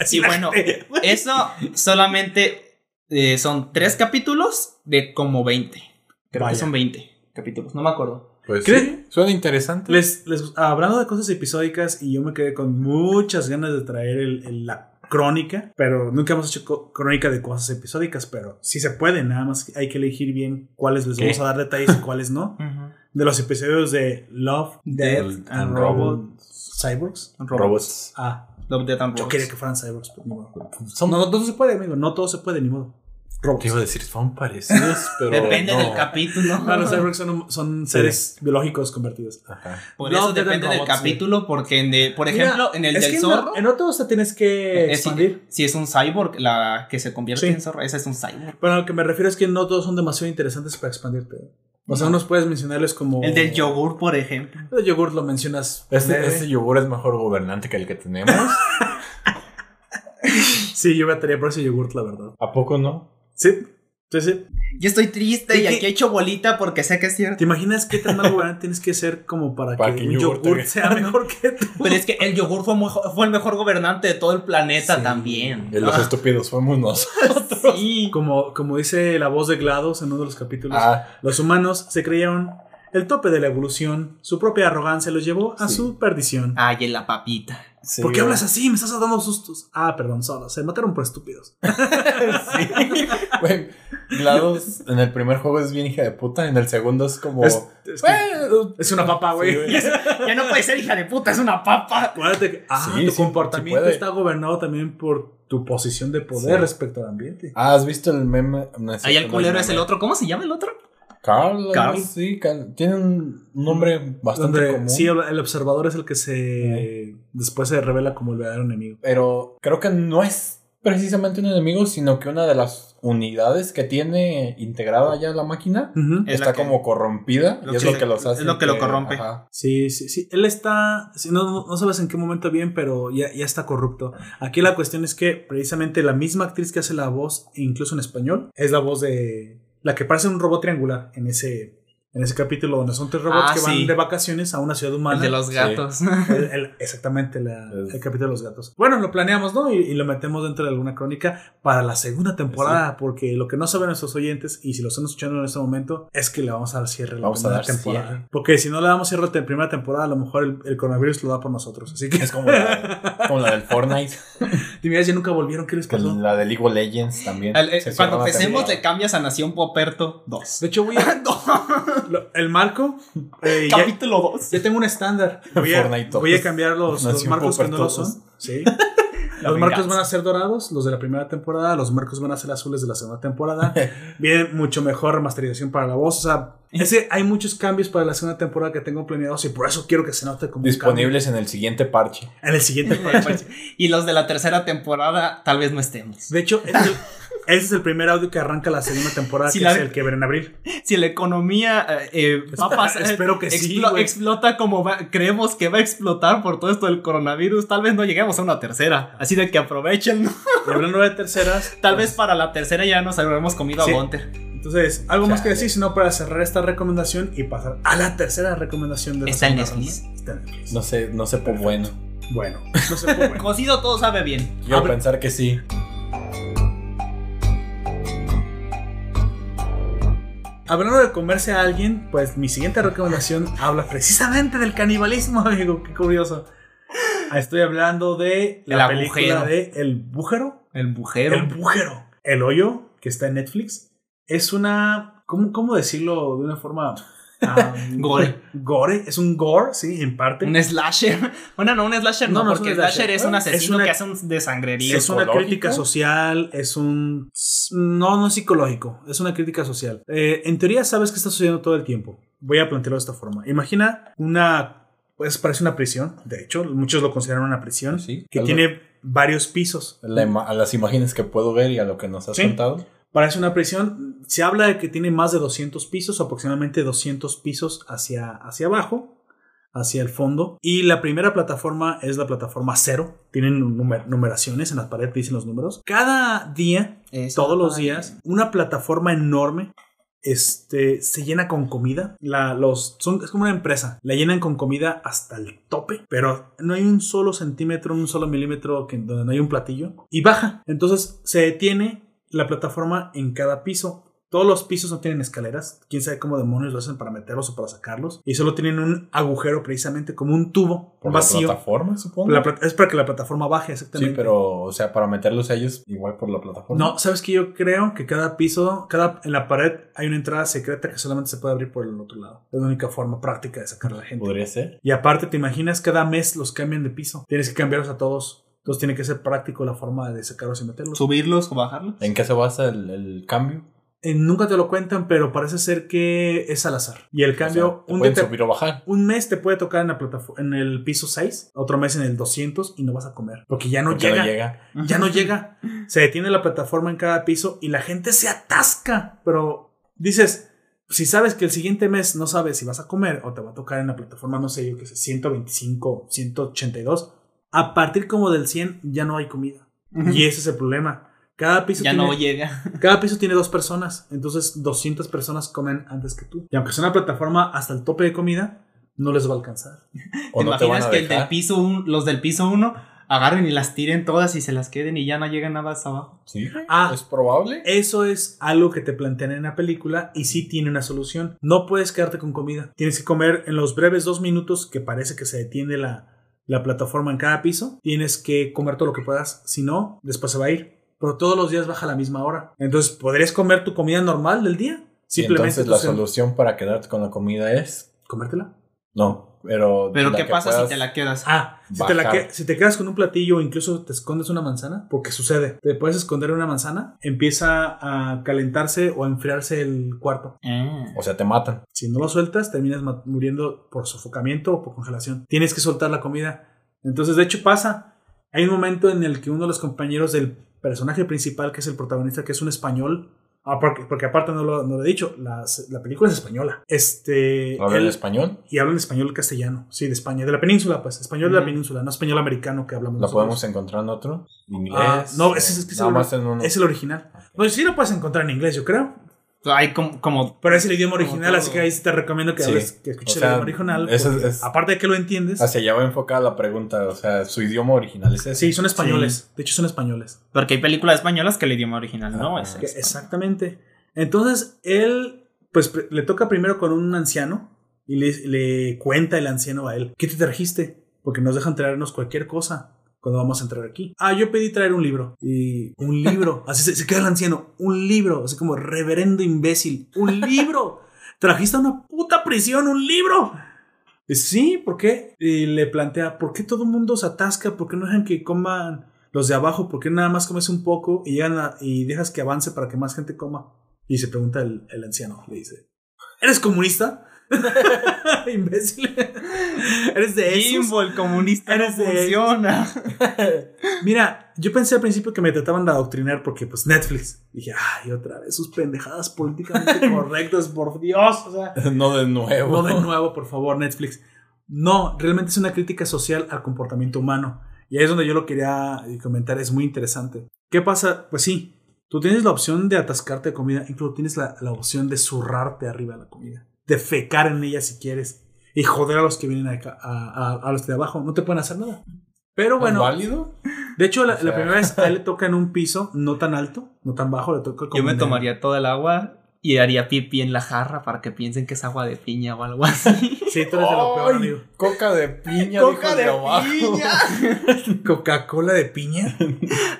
Así Y bueno, Eso solamente eh, son tres capítulos de como 20. Creo Vaya. que son 20 capítulos, no me acuerdo. Pues suena interesante. Les, les, hablando de cosas episódicas, y yo me quedé con muchas ganas de traer el, el- la crónica, pero nunca hemos hecho crónica de cosas episódicas, pero sí se puede, nada más hay que elegir bien cuáles les ¿Qué? vamos a dar detalles y cuáles no. De los episodios de Love, Death and and Robots. Cyborgs. Robots. Ah, Love, Death and yo Robots. quería que fueran cyborgs, pero ni modo. Son- No, no todo se puede, amigo, no todo se puede, ni modo. Robots. Te iba a decir, son parecidos, pero. Depende no. del capítulo. No, los cyborgs son, son seres biológicos convertidos. Ajá. Por eso depende del capítulo, porque en de- por Mira, ejemplo, en el es del que en zorro, la- En otros te tienes que expandir. si es un cyborg, la que se convierte Sí. en zorro, ese es un cyborg. Pero a lo que me refiero es que no todos son demasiado interesantes para expandirte. O sea, unos puedes mencionarles como. El del yogur, por ejemplo. El yogur lo mencionas. Este, este yogur es mejor gobernante que el que tenemos. Sí, yo votaría por ese yogur, la verdad. ¿A poco no? Sí, sí, sí. Yo estoy triste ¿Y aquí he hecho bolita porque sé que es cierto. ¿Te imaginas qué tan mal gobernante tienes que ser como para, Para que, que un yogur sea mejor que tú? Pero es que el yogur fue, fue el mejor gobernante de todo el planeta Sí. también. De los Ah, estúpidos fuimos nosotros. sí. Como, como dice la voz de GLaDOS en uno de los capítulos, Ah, los humanos se creyeron el tope de la evolución. Su propia arrogancia los llevó a Sí. su perdición. Ay, en la papita. Sí, ¿Por qué hablas así? Me estás dando sustos. Ah, perdón, solo. Se mataron por estúpidos. Güey, GLaDOS en el primer juego es bien hija de puta, en el segundo es como. Es, es que- Bueno, es una papa, güey. sí. Ya no puede ser hija de puta, es una papa. Acuérdate que ah, Sí, tu sí, comportamiento sí está gobernado también por tu posición de poder Sí. respecto al ambiente. Ah, ¿has visto el meme? No, Ahí el culero es el otro. ¿Cómo se llama el otro? Carl. Carl. así, Carl. Tiene un nombre bastante Donde común. sí, el observador es el que se después se revela como el verdadero enemigo. Pero creo que no es precisamente un enemigo, sino que una de las unidades que tiene integrada ya la máquina está la que- como corrompida y es que- lo que los hace. es lo que lo corrompe. ajá. Sí, sí, sí. Él está. sí, no, no- no sabes en qué momento bien, pero ya, ya está corrupto. Aquí la cuestión es que precisamente la misma actriz que hace la voz, incluso en español, es la voz de. La que parece un robot triangular en ese. En ese capítulo donde son tres robots Ah, que van sí. de vacaciones a una ciudad humana. El de los gatos. El- el- exactamente, la- el capítulo de los gatos. Bueno, lo planeamos, ¿no? Y, y lo metemos dentro de alguna crónica para la segunda temporada, porque lo que no saben nuestros oyentes, y si lo están escuchando en este momento, es que le vamos a dar cierre a la Vamos a primera dar temporada. cierre. Porque si no le damos cierre a la primera temporada, a lo mejor el, el coronavirus lo da por nosotros. Así que, Es como la, como la del Fortnite, dime, ya nunca volvieron, ¿qué les que pasó? la de League of Legends también. Eh, cuando empecemos le cambias a Nación Poperto 2. De hecho, voy a. lo- el marco. eh, Capítulo 2. ya tengo un estándar. Voy a, voy cambiar los, los marcos que no lo son. Sí. Los marcos van a ser dorados, los de la primera temporada, los marcos van a ser azules de la segunda temporada. Viene mucho mejor remasterización para la voz. O sea, ese, hay muchos cambios para la segunda temporada que tengo planeados y por eso quiero que se note como Disponibles en el siguiente parche. en el siguiente parche. Y los de la tercera temporada tal vez no estemos. De hecho, ese es el primer audio que arranca la segunda temporada, Sí, que la- es el que ver en abril. Si la economía eh, eh, va a pasar, espero que sí, explota como va- creemos que va a explotar por todo esto del coronavirus, tal vez no lleguemos a una tercera. Así de que aprovechen. Y hablando de terceras, Tal vez para la tercera ya nos habremos comido Sí. a Gunter. entonces, algo más que decir, sino para cerrar esta recomendación y pasar a la tercera recomendación de la ¿Está en Netflix? Está en Netflix. No sé, no sé por bueno. Bueno, no sé por bueno. Cocido todo sabe bien. Quiero Abre- pensar que sí. Hablando de comerse a alguien, pues mi siguiente recomendación habla precisamente del canibalismo, amigo. Qué curioso. Ah, Estoy hablando de la El película agujero. de El Bújero. El bujero. El Bújero. El Hoyo, que está en Netflix. Es una. ¿Cómo, cómo decirlo de una forma. Gore. Gore. Es un gore, sí, en parte. Un slasher. Bueno, no, un slasher no, No, no es porque un slasher, slasher. es un Es asesino una- que hace un de sangrería. Es una crítica social, es un... No, no es psicológico, es una crítica social. Eh, en teoría sabes que está sucediendo todo el tiempo. Voy a plantearlo de esta forma. Imagina una... Pues parece una prisión, de hecho, muchos lo consideran una prisión, Sí, que algo- tiene varios pisos. La a las imágenes que puedo ver y a lo que nos has Sí. contado. Parece una prisión, se habla de que tiene más de 200 pisos, aproximadamente 200 pisos hacia, hacia abajo, hacia el fondo. Y la primera plataforma es la plataforma cero, tienen numer- numeraciones en las paredes, dicen los números. Cada día Eso, todos los días una plataforma enorme este se llena con comida. La, los son, es como una empresa. La llenan con comida hasta el tope pero no hay un solo centímetro un solo milímetro que, donde no hay un platillo y baja. Entonces se detiene la plataforma en cada piso Todos los pisos no tienen escaleras. Quién sabe cómo demonios lo hacen para meterlos o para sacarlos. Y solo tienen un agujero precisamente como un tubo Por la vacío. plataforma, supongo. La es para que la plataforma baje, sí, exactamente. pero, o sea, para meterlos a ellos igual por la plataforma. No, sabes que yo creo que cada piso, cada en la pared hay una entrada secreta que solamente se puede abrir por el otro lado. Es la única forma práctica de sacar a la gente. Podría ser. Y aparte, te imaginas, cada mes los cambian de piso. Tienes que cambiarlos a todos. Entonces tiene que ser práctico la forma de sacarlos y meterlos. Subirlos o bajarlos. ¿En qué se basa el, el cambio? Eh, nunca te lo cuentan, pero parece ser que es al azar. Y el cambio, O sea, te un, pueden dete- subir o bajar. un mes te puede tocar en, la plataforma, en el piso 6, otro mes en el 200 y no vas a comer. Porque ya no porque llega. no llega. Ya no llega. Se detiene la plataforma en cada piso y la gente se atasca. Pero dices, si sabes que el siguiente mes no sabes si vas a comer o te va a tocar en la plataforma, no sé yo qué sé, 125, 182, a partir como del 100 ya no hay comida. Y ese es el problema. Cada piso, Ya tiene, no llega. cada piso tiene dos personas, entonces 200 personas comen antes que tú. Y aunque sea una plataforma hasta el tope de comida, no les va a alcanzar. O ¿Te no te van imaginas a que el del piso un- los del piso 1 agarren y las tiren todas y se las queden y ya no llega nada hasta abajo? Sí. Ah, es probable. Eso es algo que te plantean en la película y sí tiene una solución. No puedes quedarte con comida. Tienes que comer en los breves dos minutos que parece que se detiene la, la plataforma en cada piso. Tienes que comer todo lo que puedas. Si no, después se va a ir. Pero todos los días baja a la misma hora. Entonces, ¿podrías comer tu comida normal del día? Y entonces la solución para quedarte con la comida es. ¿Comértela? No, pero. Pero ¿qué que pasa si te la quedas? Ah, si te, la que- si te quedas con un platillo o incluso te escondes una manzana, porque sucede, te puedes esconder una manzana, empieza a calentarse o a enfriarse el cuarto. Ah. O sea, te matan. Si no lo sueltas, terminas muriendo por sofocamiento o por congelación. Tienes que soltar la comida. Entonces, de hecho, pasa. Hay un momento en el que uno de los compañeros del personaje principal, que es el protagonista, que es un español, ah, porque, porque aparte no lo, no lo he dicho, la, la película es española. Este. ¿Habla en español? y hablan español castellano. Sí, de España, de la península, pues. Español de la península, no español americano que hablamos ¿La nosotros. podemos encontrar en otro? ¿Inglés? Ah, no, ese es- es que es el- en uno. Es el original. Pues sí lo puedes encontrar en inglés, yo creo. Hay como, como Pero es el idioma original, así que ahí sí te recomiendo que Sí. hables, que escuches O sea, el idioma original. es- Aparte de que lo entiendes. Hacia allá va enfocada la pregunta. O sea, su idioma original es ese. Sí, son españoles. De hecho, son españoles. Porque hay películas españolas que el idioma original no es Que- ese. exactamente. Entonces, él, pues le toca primero con un anciano y le, le cuenta el anciano a él: ¿Qué te trajiste? Porque nos dejan traernos cualquier cosa cuando vamos a entrar aquí. Ah, yo pedí traer un libro. Y un libro. Así se, se queda el anciano. Un libro. Así como reverendo imbécil. Un libro. Trajiste a una puta prisión un libro. Sí, ¿por qué? Y le plantea, ¿por qué todo el mundo se atasca? ¿Por qué no dejan que coman los de abajo? ¿Por qué nada más comes un poco y, llegan a- y dejas que avance para que más gente coma? Y se pregunta el, el anciano, le dice, ¿eres comunista? Imbécil. ¿Eres de esos? Jimbo, el comunista no Eres de funciona. Mira, yo pensé al principio que me trataban de adoctrinar porque pues Netflix. Dije, ay, otra vez sus pendejadas políticamente correctas, por Dios. O sea, no de nuevo. no de nuevo, por favor, Netflix. No, realmente es una crítica social al comportamiento humano. Y ahí es donde yo lo quería eh, comentar, es muy interesante. ¿Qué pasa? Pues sí, tú tienes la opción de atascarte de comida, incluso tienes la, la opción de zurrarte arriba de la comida, de fecar en ella si quieres, y joder a los que vienen acá, a, a- a los de abajo, no te pueden hacer nada. Pero ¿Es bueno, válido? de hecho, la, O sea- la primera vez a él le toca en un piso no tan alto, no tan bajo, le toca como Yo me tomaría todo el agua y haría pipí en la jarra para que piensen que es agua de piña o algo así. Sí, tú eres de lo peor, amigo. Coca de piña, Coca dijo de abajo. Coca-Cola de piña.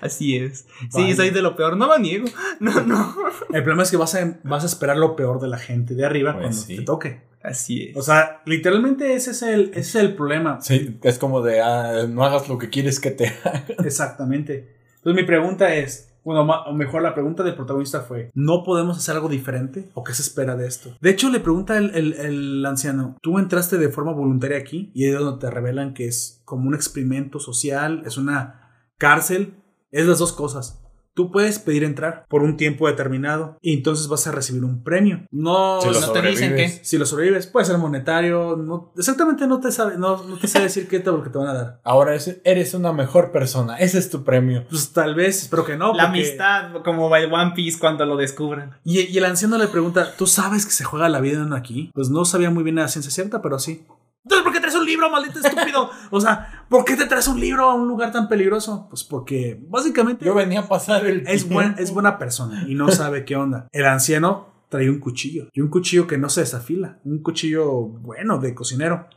Así es. Sí, Vaya. soy de lo peor. No lo niego. No, no. El problema es que vas a, vas a esperar lo peor de la gente de arriba Pues cuando sí. te toque. Así es. O sea, literalmente ese es el, ese es el problema. Sí, es como de, ah, no hagas lo que quieres que te haga. Exactamente. Entonces mi pregunta es, bueno, mejor la pregunta del protagonista fue, ¿no podemos hacer algo diferente? ¿O qué se espera de esto? De hecho, le pregunta el, el- el anciano, tú entraste de forma voluntaria aquí y es donde te revelan que es como un experimento social, es una cárcel, es las dos cosas. Tú puedes pedir entrar por un tiempo determinado y entonces vas a recibir un premio. No, Si lo no te dicen que. si lo sobrevives, puede ser monetario. No, exactamente no te sabe, no, no te sabe decir qué te, te van a dar. Ahora es- eres una mejor persona. Ese es tu premio. Pues tal vez, espero que no. La porque- amistad, como el One Piece cuando lo descubren. Y, y el anciano le pregunta, ¿tú sabes que se juega la vida en aquí? Pues no sabía muy bien la ciencia cierta, pero sí. Entonces, ¿por qué traes un libro, maldito estúpido. O sea, ¿por qué te traes un libro a un lugar tan peligroso? Pues porque básicamente Yo venía a pasar el. es, buen- es buena persona y no sabe qué onda. El anciano traía un cuchillo y un cuchillo que no se desafila, un cuchillo bueno de cocinero.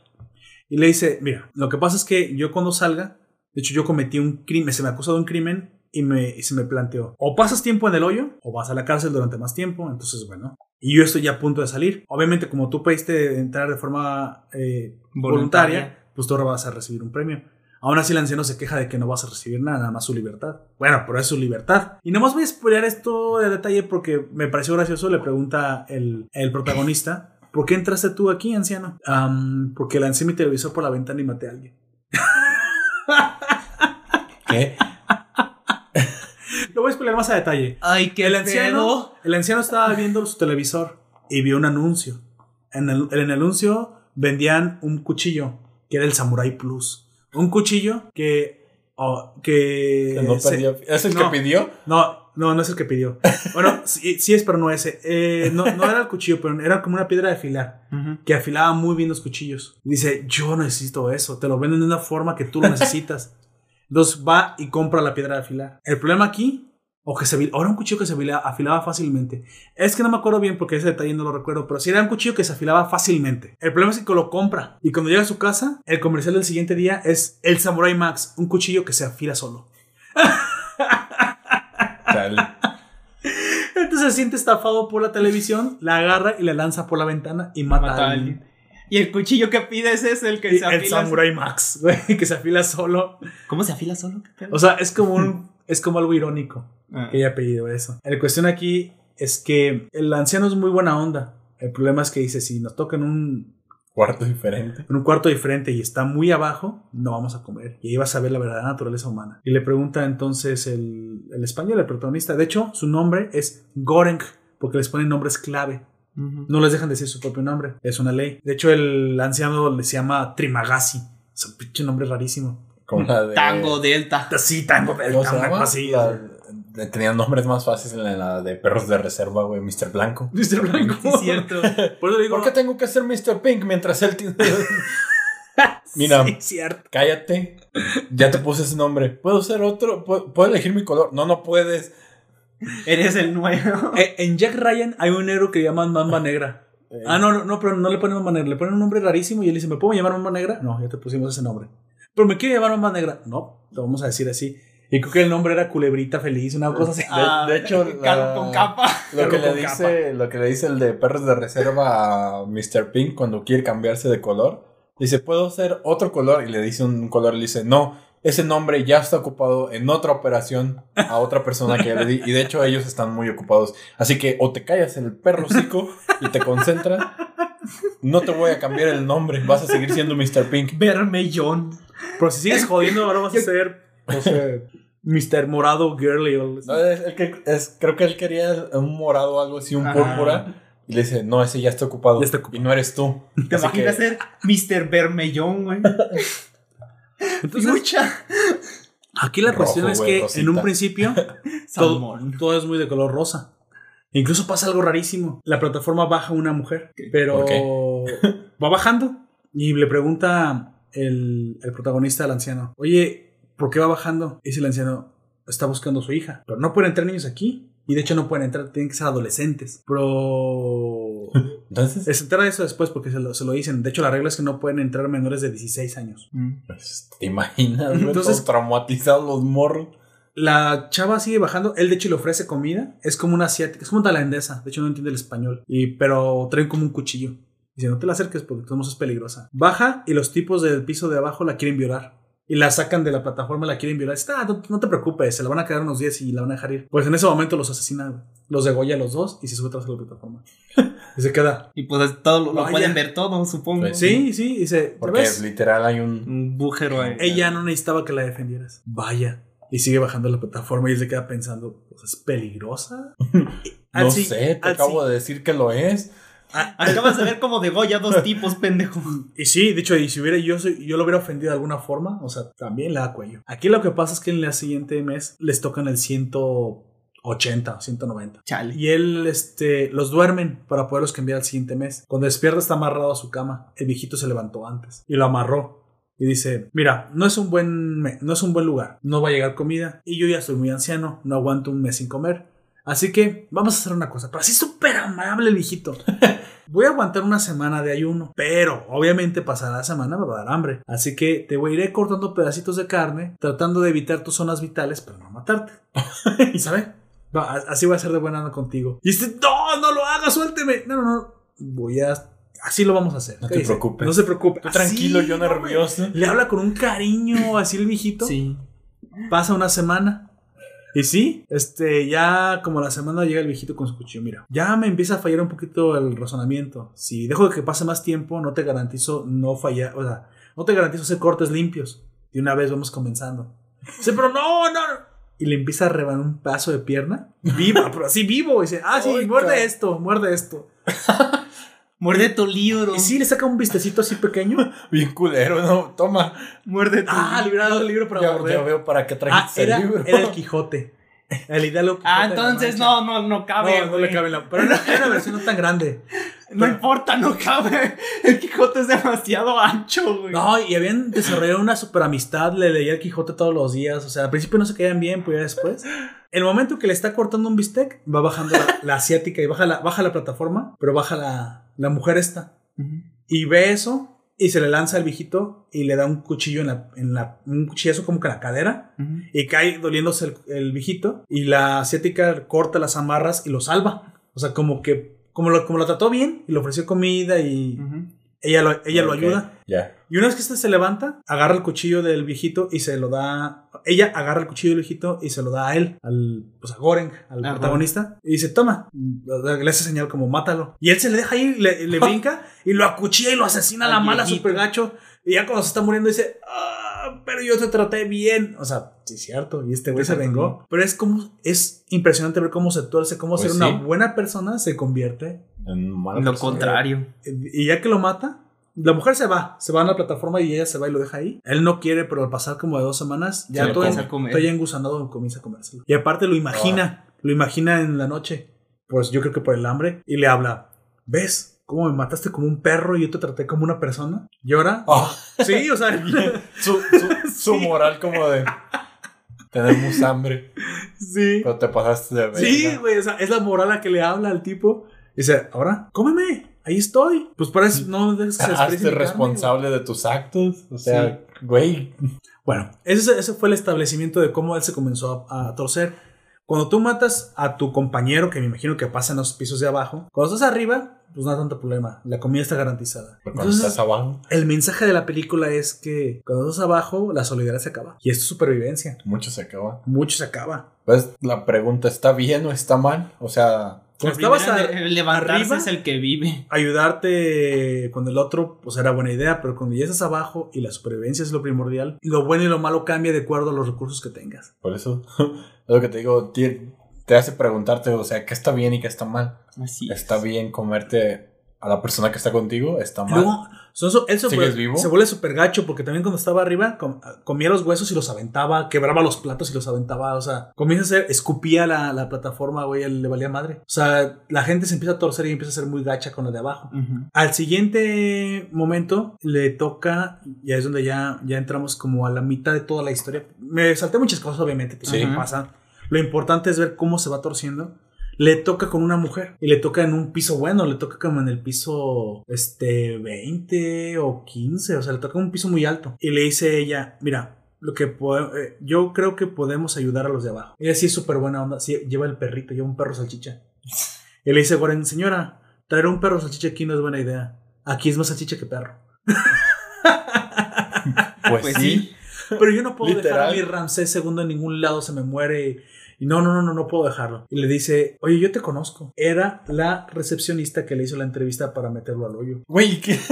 Y le dice, mira, lo que pasa es que yo cuando salga, de hecho yo cometí un crimen, se me acusó de un crimen y, me, y se me planteó, o pasas tiempo en el hoyo o vas a la cárcel durante más tiempo, entonces bueno. Y yo estoy ya a punto de salir. Obviamente como tú pediste entrar de forma eh, voluntaria, Voluntaria. pues tú ahora vas a recibir un premio. Aún así el anciano se queja de que no vas a recibir nada, nada más su libertad. Bueno, pero es su libertad. Y nomás voy a spoilear esto de detalle porque me pareció gracioso. Le pregunta el, el protagonista, ¿por qué entraste tú aquí, anciano? "Am, porque lancé mi televisor por la ventana y maté a alguien. ¿Qué? Voy a spoilear más a detalle. Ay, qué El anciano, el anciano estaba viendo su televisor y vio un anuncio. En el, en el anuncio vendían un cuchillo que era el Samurai Plus. Un cuchillo que... oh, que Que no se- perdió- ¿Es el no. que pidió? No, no, no es el que pidió. Bueno, sí, sí es, pero no ese. Eh, no, no era el cuchillo, pero era como una piedra de afilar. Que afilaba muy bien los cuchillos. Dice, yo necesito eso. Te lo venden de una forma que tú lo necesitas. Entonces va y compra la piedra de afilar. El problema aquí, o que se ahora un cuchillo que se afila- afilaba fácilmente. Es que no me acuerdo bien porque ese detalle no lo recuerdo, pero sí era un cuchillo que se afilaba fácilmente. El problema es que lo compra y cuando llega a su casa, el comercial del siguiente día es el Samurai Max, un cuchillo que se afila solo. Tal. Entonces se siente estafado por la televisión, la agarra y la lanza por la ventana y mata, Mata a alguien. alguien. Y el cuchillo que pides es el que Y se el afila. Samurai Max, güey, que se afila solo. ¿Cómo se afila solo? O sea, es como un, es como algo irónico Ah. que haya pedido eso. La cuestión aquí es que el anciano es muy buena onda. El problema es que dice, si nos toca en un, Cuarto diferente. en un cuarto diferente y está muy abajo, no vamos a comer. Y ahí vas a ver la verdadera naturaleza humana. Y le pregunta entonces el, el español, el protagonista. De hecho, su nombre es Goreng, porque les ponen nombres clave. No les dejan decir su propio nombre. Es una ley. De hecho, el anciano le se llama Trimagasi. Es un pinche nombre rarísimo. Como la de. Tango Delta. Sí, tango del ¿Cómo se tango, llama? así. La- Tenían nombres más fáciles en la de perros de reserva, güey. Mr. Blanco. Mr. Blanco. Sí, es cierto. Por eso digo. ¿Por qué tengo que ser Mr. Pink mientras él tiene. Mira, Sí, cierto. cállate. Ya te puse ese nombre. ¿Puedo ser otro? ¿Puedo, puedo elegir mi color? No, no puedes. Eres el nuevo. Eh, en Jack Ryan hay un negro que llaman Mamba Negra. Ah, no, no, no, pero no le ponen Mamba Negra. Le ponen un nombre rarísimo y él dice: ¿Me puedo llamar Mamba Negra? No, ya te pusimos ese nombre. Pero me quiere llamar Mamba Negra. No, te vamos a decir así. Y creo que el nombre era Culebrita Feliz, una cosa así. Ah, de hecho, la- con capa. Lo que, le con dice, lo que le dice el de perros de reserva a Mr. Pink cuando quiere cambiarse de color. Dice, ¿puedo ser otro color? Y le dice un color, le dice, no, ese nombre ya está ocupado en otra operación a otra persona que ya le di. Y de hecho ellos están muy ocupados. Así que o te callas el perro cico y te concentras. No te voy a cambiar el nombre. Vas a seguir siendo Mr. Pink. Bermellón. Pero si sigues jodiendo, ahora vas a ser, no sé, Mr. Morado Girly. o- No, es, el que, es- creo que él quería un morado o algo así, un Ah. púrpura. Y le dice, no, ese ya está ocupado. Ya está ocupado. Y no eres tú. ¿Te Así imaginas que- ser Mr. Bermellón, güey? Entonces, Lucha. aquí la Rojo, cuestión es que rosita. en un principio todo, es muy de color rosa. Incluso pasa algo rarísimo. La plataforma baja una mujer, pero va bajando y le pregunta el, el protagonista al anciano, oye, ¿por qué va bajando? Y dice el anciano, está buscando a su hija, pero no pueden entrar niños aquí. Y de hecho no pueden entrar, tienen que ser adolescentes. Pero... Entonces, Se entera eso después porque se lo, se lo dicen. De hecho, la regla es que no pueden entrar menores de 16 años. pues, ¿te imaginas? Entonces- traumatizados los morros. La chava sigue bajando. Él, de hecho, le ofrece comida. Es como una asiática. Es como una tailandesa. De hecho, no entiende el español. Y, pero traen como un cuchillo. Dice, no te la acerques porque todos es peligrosa. Baja y los tipos del piso de abajo la quieren violar. Y la sacan de la plataforma, la quieren violar. Dice, "Ah, no, no te preocupes, se la van a quedar unos días y la van a dejar ir. Pues en ese momento los asesinan. Los degolla a los dos y se sube atrás de la plataforma. y se queda. Y pues todo lo, Vaya. pueden ver todo, supongo. Pues Sí, sí, dice, ¿te Porque ves? literal hay un... Un bújero ahí. Ella no necesitaba que la defendieras. Vaya. Y sigue bajando la plataforma y él se queda pensando, pues es peligrosa. No sé, te acabo de decir que lo es. Acabas de ver como de Goya dos tipos, pendejo. Y sí, de hecho, y si hubiera yo, yo lo hubiera ofendido de alguna forma, o sea, también le da cuello. Aquí lo que pasa es que en el siguiente mes les tocan el 111 80 o 190. Chale. Y él, este, los duermen para poderlos cambiar al siguiente mes. Cuando despierta está amarrado a su cama. El viejito se levantó antes y lo amarró. Y dice, mira, no es un buen, no es un buen lugar. No va a llegar comida. Y yo ya soy muy anciano. No aguanto un mes sin comer. Así que vamos a hacer una cosa. Pero así súper amable el viejito. Voy a aguantar una semana de ayuno, pero obviamente pasada la semana me va a dar hambre. Así que te voy a ir cortando pedacitos de carne, tratando de evitar tus zonas vitales, pero no matarte. y sabes, así voy a ser de buena contigo. Y este, no, no lo hagas, suélteme. No, no, no. Voy a. Así lo vamos a hacer. No ¿Qué te dice? preocupes. No se preocupe. Así, tranquilo, yo nervioso. Le habla con un cariño así el viejito. Sí. Pasa una semana. Y sí, este, ya como la semana llega el viejito con su cuchillo. Mira, ya me empieza a fallar un poquito el razonamiento. Si dejo que pase más tiempo, no te garantizo no fallar, o sea, no te garantizo hacer cortes limpios. De una vez vamos comenzando. Dice, pero no, no. no". Y le empieza a rebanar un pedazo de pierna. Viva, pero así vivo. Y dice, ah, sí, muerde esto, muerde esto. Muerde tu libro. Y sí, le saca un vistecito así pequeño. Bien culero, ¿no? Toma. Muerde tu ah, librado el libro para Ya, morder. ya veo para qué Ah, trajiste era, el libro. era el Quijote. El Hidalgo Quijote Ah, entonces no, no, no cabe. No, no le cabe la. Pero era era una versión no tan grande. No importa, no cabe. El Quijote es demasiado ancho, güey. No, y habían desarrollado una super amistad. Le leía el Quijote todos los días. O sea, al principio no se caían bien, pero ya después. El momento que le está cortando un bistec, va bajando la, la asiática y baja la, baja la plataforma, pero baja la, la mujer esta. Y ve eso y se le lanza al viejito y le da un cuchillo en la, en la, un cuchillazo como que en la cadera. Y cae doliéndose el, el viejito. Y la asiática corta las amarras y lo salva. O sea, como que, como lo, como lo trató bien y le ofreció comida y ella lo, ella lo ayuda. Ya. Y una vez que este se levanta, agarra el cuchillo del viejito y se lo da. Ella agarra el cuchillo del viejito y se lo da a él, al, pues a Goren, al Ajá. protagonista. Y dice: Toma, le hace señal como mátalo. Y él se le deja ahí, le, le brinca y lo acuchilla y lo asesina a la Al mala viejito. super gacho. Y ya cuando se está muriendo dice: Ah, pero yo te traté bien. O sea, sí, es cierto. Y este güey se vengó. Pero es como, es impresionante ver cómo se tuerce, cómo Pues ser una buena persona se convierte En Lo persona. contrario. y ya que lo mata, la mujer se va, se va a la plataforma y ella se va y lo deja ahí. Él no quiere, pero al pasar como de dos semanas, ya Se todo, en- ya engusanado comienza a comérselo. Y aparte lo imagina, lo imagina en la noche, pues yo creo que por el hambre, y le habla, ¿ves? ¿Cómo me mataste como un perro y yo te traté como una persona? ¿Y ahora? Ah, Sí, o sea, su, su, su moral como de... Tenemos hambre, sí. pero te pasaste de verga. Sí, güey, o sea, es la moral a que le habla al tipo. Dice, ahora, cómeme, ahí estoy. Pues para eso no dejes que se Hazte carne, responsable de tus actos. O sea, güey. Bueno, ese, ese fue el establecimiento de cómo él se comenzó a, a torcer. Cuando tú matas a tu compañero, que me imagino que pasa en los pisos de abajo, cuando estás arriba, pues no hay tanto problema. La comida está garantizada. Pero cuando Entonces, estás abajo, el mensaje de la película es que cuando estás abajo, la solidaridad se acaba. Y esto es supervivencia. mucho se acaba. Mucho se acaba. Pues la pregunta, ¿está bien o está mal? O sea, Cuando estabas primero a- en levantarse arriba, es el que vive. ayudarte con el otro, pues era buena idea, pero cuando ya estás abajo y la supervivencia es lo primordial, lo bueno y lo malo cambia de acuerdo a los recursos que tengas. por eso es lo que te digo, te, te hace preguntarte, o sea, ¿qué está bien y qué está mal? Así es. ¿Está bien comerte a la persona que está contigo? ¿Está mal? Luego, él se, ¿Sigues vuelve- vivo? se vuelve súper gacho porque también cuando estaba arriba com- comía los huesos y los aventaba, quebraba los platos y los aventaba. O sea, comienza a ser, escupía la, la plataforma, güey, él le valía madre. O sea, la gente se empieza a torcer y empieza a ser muy gacha con lo de abajo. Ujú. Al siguiente momento le toca, ya es donde ya, ya entramos como a la mitad de toda la historia. Me salté muchas cosas, obviamente, pasa. Lo importante es ver cómo se va torciendo. Le toca con una mujer y le toca en un piso bueno, le toca como en el piso este 20 o 15, o sea, le toca un piso muy alto. Y le dice ella, mira, lo que eh, yo creo que podemos ayudar a los de abajo. Ella sí es súper buena onda, sí, lleva el perrito, lleva un perro salchicha. Y le dice, Goren, señora, traer un perro salchicha aquí no es buena idea. Aquí es más salchicha que perro. Pues, Pues sí. sí. Pero yo no puedo dejar a mi Ramsés II en ningún lado, se me muere. Y no, no, no, no, no puedo dejarlo. Y le dice, oye, yo te conozco. Era la recepcionista que le hizo la entrevista para meterlo al hoyo. Güey, ¿qué?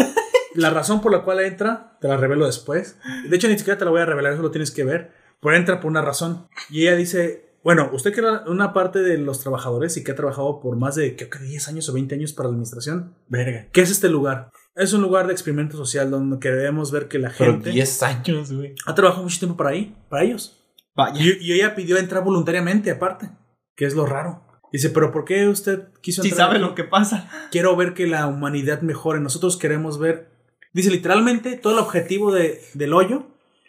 La razón por la cual entra, te la revelo después. De hecho, ni siquiera te la voy a revelar, eso lo tienes que ver. Pero entra por una razón. Y ella dice, bueno, usted que era una parte de los trabajadores y que ha trabajado por más de, creo que 10 años o 20 años para la administración. Verga. ¿Qué es este lugar? Es un lugar de experimento social donde queremos ver que la Pero gente 10 años, güey. ha trabajado mucho tiempo para ahí, para ellos. Vaya. Y, y ella pidió entrar voluntariamente, aparte. ¿Qué es lo raro? Dice, pero ¿por qué usted quiso Si entrar sabe aquí? lo que pasa. Quiero ver que la humanidad mejore. Nosotros queremos ver. Dice literalmente, todo el objetivo de- del hoyo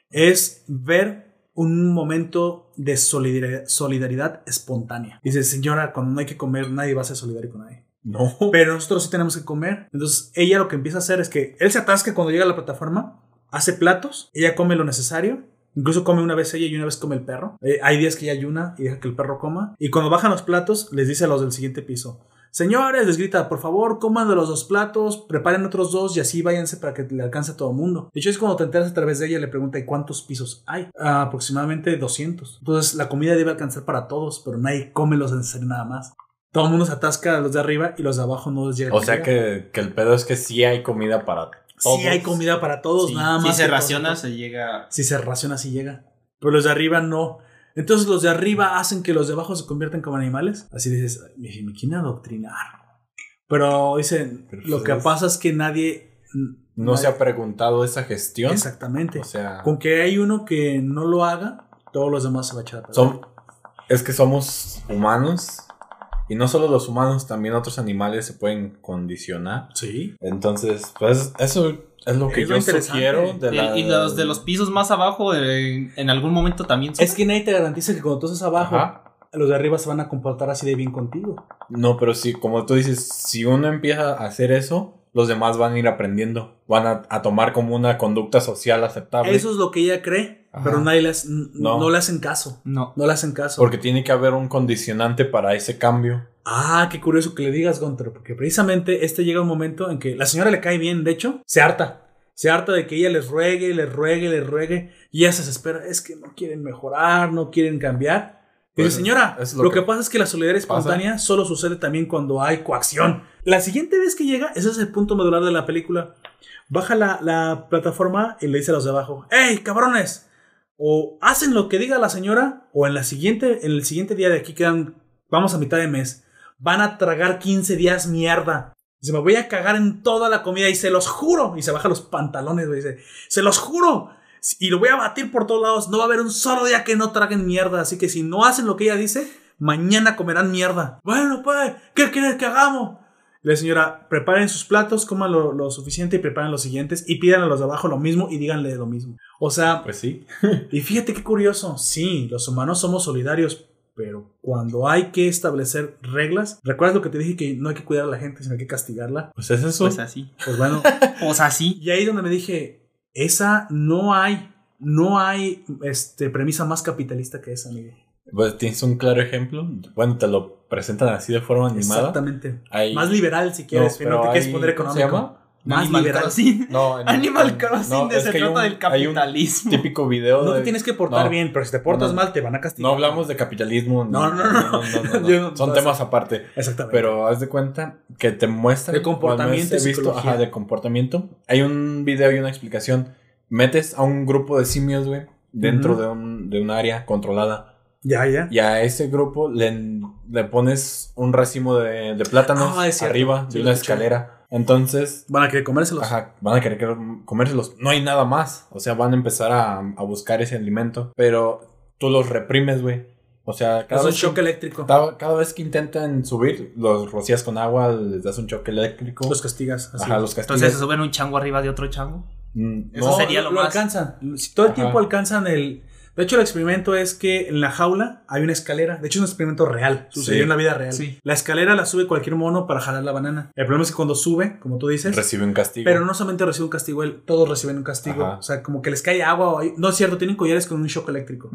es ver un momento de solidaridad, solidaridad espontánea. Dice, señora, cuando no hay que comer, nadie va a ser solidario con nadie. No. Pero nosotros sí tenemos que comer. Entonces, ella lo que empieza a hacer es que él se atasca cuando llega a la plataforma, hace platos, ella come lo necesario. Incluso come una vez ella y una vez come el perro. Eh, hay días que ella ayuna y deja que el perro coma. Y cuando bajan los platos, les dice a los del siguiente piso: Señores, les grita, por favor, coman de los dos platos, preparen otros dos y así váyanse para que le alcance a todo el mundo. De hecho, es cuando te enteras a través de ella, le pregunta: ¿y cuántos pisos hay? "Ah, aproximadamente 200. Entonces, la comida debe alcanzar para todos, pero nadie come los necesarios nada más. Todo el mundo se atasca a los de arriba y los de abajo no les llega O sea que, que el pedo es que sí hay comida para todos. Sí hay comida para todos, Sí, nada si más. se que todos- raciona, se llega. Si se raciona, sí llega. Pero los de arriba no. Entonces los de arriba hacen que los de abajo se conviertan como animales. Así dices, "Ay, me, me quieren adoctrinar. Pero dicen, Pero lo pues que pasa es que nadie... No se ha preguntado esa gestión. Exactamente. O sea, Con que hay uno que no lo haga, todos los demás se va a echar a perder. son, es que somos humanos. Y no solo los humanos, también otros animales se pueden condicionar. Sí. Entonces, pues eso es lo que Es yo sugiero. De la- y los de los pisos más abajo, eh, en algún momento también son. Es que nadie te garantiza que cuando tú estás abajo, Ajá. los de arriba se van a comportar así de bien contigo. No, pero sí, como tú dices, si uno empieza a hacer eso, los demás van a ir aprendiendo. Van a, a tomar como una conducta social aceptable. Eso es lo que ella cree, Ajá. pero nadie n- No. no le hacen caso. No. No le hacen caso. Porque tiene que haber un condicionante para ese cambio. Ah, qué curioso que le digas, Gunter, porque precisamente este llega un momento en que la señora le cae bien, de hecho, se harta. Se harta de que ella les ruegue, les ruegue, les ruegue, y ella se desespera. Es que no quieren mejorar, no quieren cambiar. Dice, Pues, señora, lo, lo que, que pasa es que la solidaridad pasa. espontánea solo sucede también cuando hay coacción. La siguiente vez que llega, ese es el punto medular de la película, baja la, la plataforma y le dice a los de abajo, ¡Ey, cabrones! O hacen lo que diga la señora, o en, la siguiente, en el siguiente día de aquí quedan, vamos a mitad de mes, van a tragar 15 días mierda. Dice, me voy a cagar en toda la comida y se los juro. Y se baja los pantalones, dice, se los juro. Y lo voy a batir por todos lados. No va a haber un solo día que no traguen mierda. Así que si no hacen lo que ella dice, mañana comerán mierda. Bueno, pues, ¿qué quieres que hagamos? Y La señora, preparen sus platos, coman lo, lo suficiente y preparen los siguientes y pidan a los de abajo lo mismo y díganle lo mismo. O sea, Pues sí. y fíjate qué curioso, sí, los humanos somos solidarios, pero cuando hay que establecer reglas, ¿recuerdas lo que te dije que no hay que cuidar a la gente, sino hay que castigarla? Pues es eso. Pues así. Pues bueno, Pues así. y ahí donde me dije, esa no hay, no hay este, premisa más capitalista que esa, Miguel. Pues tienes un claro ejemplo. Bueno, te lo presentan así de forma animada. Exactamente. Hay- Más liberal si quieres, No, pero no te quieres hay- poner ¿cómo se económico. llama? Más Animal liberal. Crossing. No, en- Animal en- Crossing no, de es se trata un- del hay un capitalismo. típico video No de- te tienes que portar no, bien, pero si te portas no. mal te van a castigar. No hablamos de capitalismo. No, no, no. no, Yo no- Son no, temas aparte. Exactamente. Pero haz de cuenta que te muestra. De comportamiento y he visto, psicología. ajá, de comportamiento. Hay un video y una explicación. Metes a un grupo de simios, güey, dentro de, un, de un área controlada. Ya, ya. Y a ese grupo le, le pones un racimo de, de plátanos Ah, es arriba Sí, de una escalera. Entonces, Van a querer comérselos. Ajá, van a querer que- comérselos. No hay nada más. O sea, van a empezar a, a buscar ese alimento. Pero tú los reprimes, güey. O sea, Es cada un vez, shock que, eléctrico. cada, cada vez que intentan subir, los rocías con agua, les das un choque eléctrico. Los castigas. así. Ajá, los castigas. Entonces se suben un chango arriba de otro chango. Mm, Eso no, sería lo, lo lo más- alcanzan. Si todo el Ajá. tiempo alcanzan el. De hecho, el experimento es que en la jaula hay una escalera. De hecho, es un experimento real. Sucedió Sí. en la vida real. Sí. La escalera la sube cualquier mono para jalar la banana. El problema es que cuando sube, como tú dices, recibe un castigo. pero no solamente recibe un castigo él, todos reciben un castigo. Ajá. O sea, como que les cae agua. O no es cierto, tienen collares con un shock eléctrico.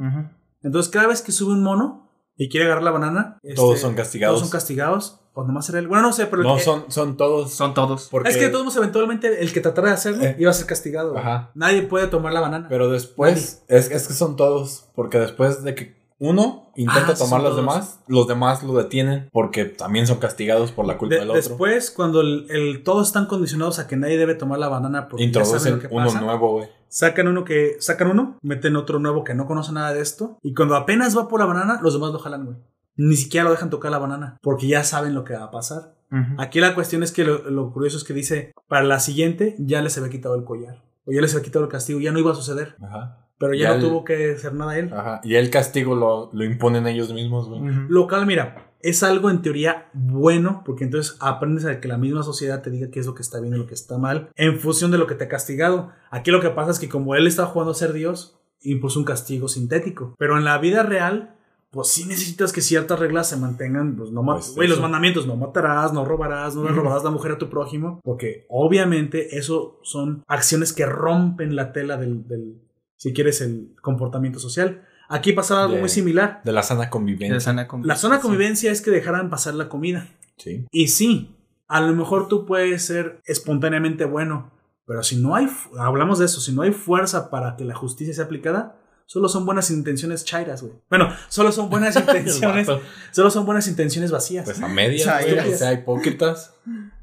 Entonces, cada vez que sube un mono y quiere agarrar la banana, Todos este, son castigados. Todos son castigados. O nomás era él. Bueno, no sé, pero. no, son, son todos. Son todos. porque- Es que de todos modos, eventualmente, el que tratara de hacerlo Eh. iba a ser castigado. Ajá. Nadie puede tomar la banana. Pero después, es, es que son todos. Porque después de que uno intenta Ah, tomar los todos. demás, los demás lo detienen porque también son castigados por la culpa De- del otro. después, cuando el, el- todos están condicionados a que nadie debe tomar la banana porque ya saben Introducen lo que uno pasa, nuevo, güey. sacan uno que sacan uno, meten otro nuevo que no conoce nada de esto y cuando apenas va por la banana, los demás lo jalan, güey. Ni siquiera lo dejan tocar la banana porque ya saben lo que va a pasar. Aquí la cuestión es que lo, lo curioso es que dice, para la siguiente ya les había quitado el collar o ya les había quitado el castigo, ya no iba a suceder. Ajá. pero ya, Ya no el- tuvo que hacer nada él. Ajá. Y el castigo lo, lo imponen ellos mismos, güey. Ujú. Lo cual, mira, es algo en teoría bueno, porque entonces aprendes a que la misma sociedad te diga qué es lo que está bien y lo que está mal, en función de lo que te ha castigado. Aquí lo que pasa es que como él estaba jugando a ser Dios, impuso un castigo sintético. Pero en la vida real, pues sí necesitas que ciertas reglas se mantengan, pues no ma- Pues los mandamientos, no matarás, no robarás, no le robarás la mujer a tu prójimo, porque obviamente eso son acciones que rompen la tela del, del si quieres, el comportamiento social. Aquí pasaba algo De- muy similar. De la sana De convivencia. sana La convivencia. zona de convivencia es que dejaran pasar la comida. Sí. Y sí, a lo mejor tú puedes ser espontáneamente bueno, pero si no hay, hablamos de eso, si no hay fuerza para que la justicia sea aplicada, solo son buenas intenciones chairas, güey. Bueno, solo son buenas intenciones, solo son buenas intenciones vacías. Pues a medias, güey. O sea, hipócritas.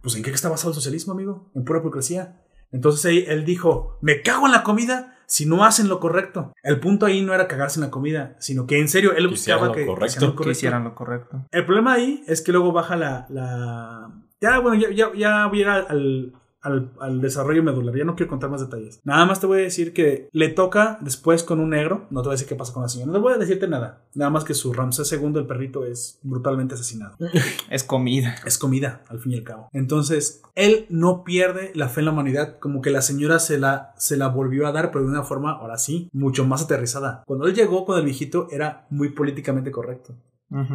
Pues ¿en qué está basado el socialismo, amigo? En pura hipocresía. Entonces ahí él dijo, me cago en la comida si no hacen lo correcto. El punto ahí no era cagarse en la comida, sino que en serio él buscaba que correcto. hicieran lo Que hicieran lo correcto. El problema ahí es que luego baja la. la... Ya, bueno, ya, ya, ya voy a ir al, al, al desarrollo medular. Ya no quiero contar más detalles. Nada más te voy a decir que le toca después con un negro. No te voy a decir qué pasa con la señora. No te voy a decirte nada. Nada más que su Ramsés II, el perrito, es brutalmente asesinado. Es comida. Es comida, al fin y al cabo. Entonces, él no pierde la fe en la humanidad. Como que la señora se la, se la volvió a dar, pero de una forma, ahora sí, mucho más aterrizada. Cuando él llegó con el viejito, era muy políticamente correcto.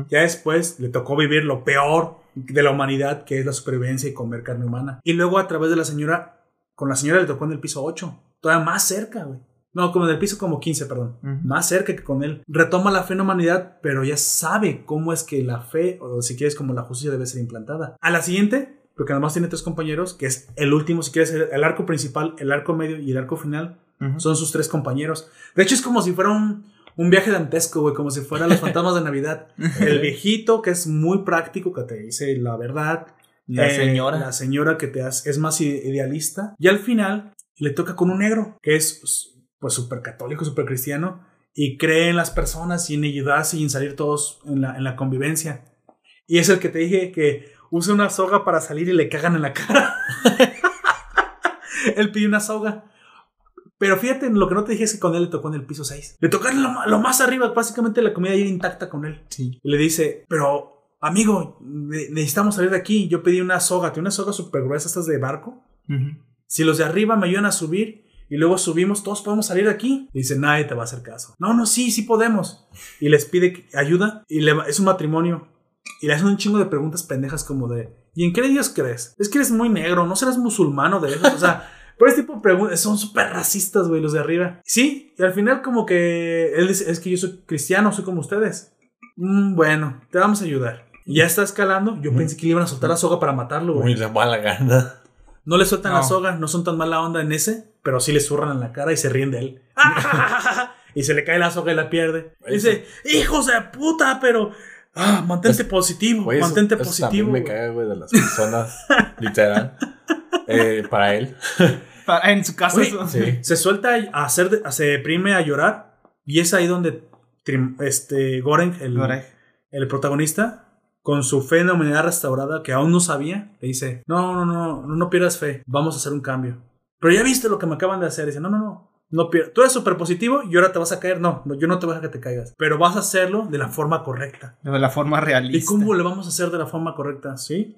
Ya después le tocó vivir lo peor de la humanidad, que es la supervivencia y comer carne humana. Y luego a través de la señora, con la señora le tocó en el piso 8, todavía más cerca, güey. No, como en el piso como 15, perdón. Más cerca que con él. Retoma la fe en la humanidad, pero ya sabe cómo es que la fe, o si quieres, como la justicia debe ser implantada. A la siguiente, porque además tiene tres compañeros, que es el último, si quieres, el, arco principal, el arco medio y el arco final, son sus tres compañeros. De hecho, es como si fuera un, un viaje dantesco, güey, como si fueran los fantasmas de Navidad. El viejito, que es muy práctico, que te dice la verdad. La Eh, señora. La señora que te hace, es más idealista. Y al final le toca con un negro, que es pues súper católico, súper cristiano. Y cree en las personas y en ayudarse y en salir todos en la, en la convivencia. Y es el que te dije que usa una soga para salir y le cagan en la cara. él pidió una soga. Pero fíjate, lo que no te dije es que con él le tocó en el piso 6. Le tocó en lo, lo más arriba, básicamente la comida ya intacta con él. Sí. Y le dice, pero amigo, ne- necesitamos salir de aquí. Yo pedí una soga, tiene una soga súper gruesa, estas de barco. Si los de arriba me ayudan a subir y luego subimos, todos podemos salir de aquí. Y dice, nadie te va a hacer caso. No, no, sí, sí podemos. Y les pide ayuda y le, es un matrimonio. Y le hacen un chingo de preguntas pendejas como de, ¿y en qué Dios crees? Es que eres muy negro, no serás musulmano de esos. O sea, por este tipo de preguntas son súper racistas, güey, los de arriba. Sí, y al final como que él dice, es que yo soy cristiano, soy como ustedes. "Mm, bueno, te vamos a ayudar. Y ya está escalando. Yo pensé que le iban a soltar la soga para matarlo, güey. Muy de mala gana. No le sueltan la soga, no son tan mala onda en ese, pero sí le zurran en la cara y se ríen de él. y se le cae la soga y la pierde. Y dice, hijos de puta, pero ah, mantente positivo, mantente eso positivo. también me güey". caga, güey, de las personas. literal. Eh, para él. En su caso, eso- Sí. Se suelta a hacer, se deprime a llorar y es ahí donde trim- este Goren, el, Goreg. el protagonista, con su fe en la humanidad restaurada, que aún no sabía, le dice, no, no, no, no, no pierdas fe, vamos a hacer un cambio. Pero ya viste lo que me acaban de hacer. Dice, no, no, no. No pier- Tú eres súper positivo y ahora te vas a caer. No, no, yo no te voy a dejar que te caigas. Pero vas a hacerlo de la forma correcta. De la forma realista. ¿Y cómo le vamos a hacer de la forma correcta? ¿Sí?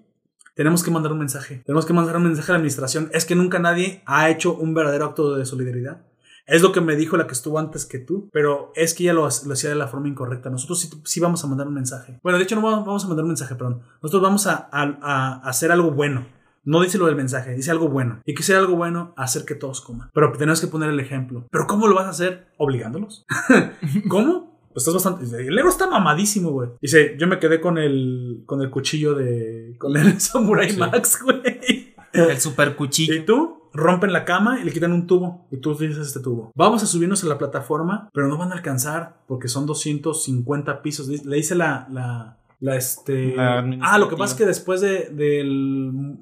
Tenemos que mandar un mensaje. Tenemos que mandar un mensaje a la administración. Es que nunca nadie ha hecho un verdadero acto de solidaridad. Es lo que me dijo la que estuvo antes que tú, pero es que ella lo, lo hacía de la forma incorrecta. Nosotros sí, sí vamos a mandar un mensaje. Bueno, de hecho no vamos, a mandar un mensaje, perdón. Nosotros vamos a, a- a hacer algo bueno. No dice lo del mensaje, dice algo bueno. Y que sea algo bueno, hacer que todos coman. Pero tenemos que poner el ejemplo. ¿Pero cómo lo vas a hacer? ¿Obligándolos? ¿Cómo? Pues estás bastante. El negro está mamadísimo, güey. Dice, yo me quedé con el. con el cuchillo de. con el Samurai Sí. Max, güey. El super cuchillo. Y tú rompen la cama y le quitan un tubo. Y tú dices este tubo. Vamos a subirnos a la plataforma, pero no van a alcanzar porque son 250 pisos. Le dice la. la la este. La ah, lo que pasa es que después de, de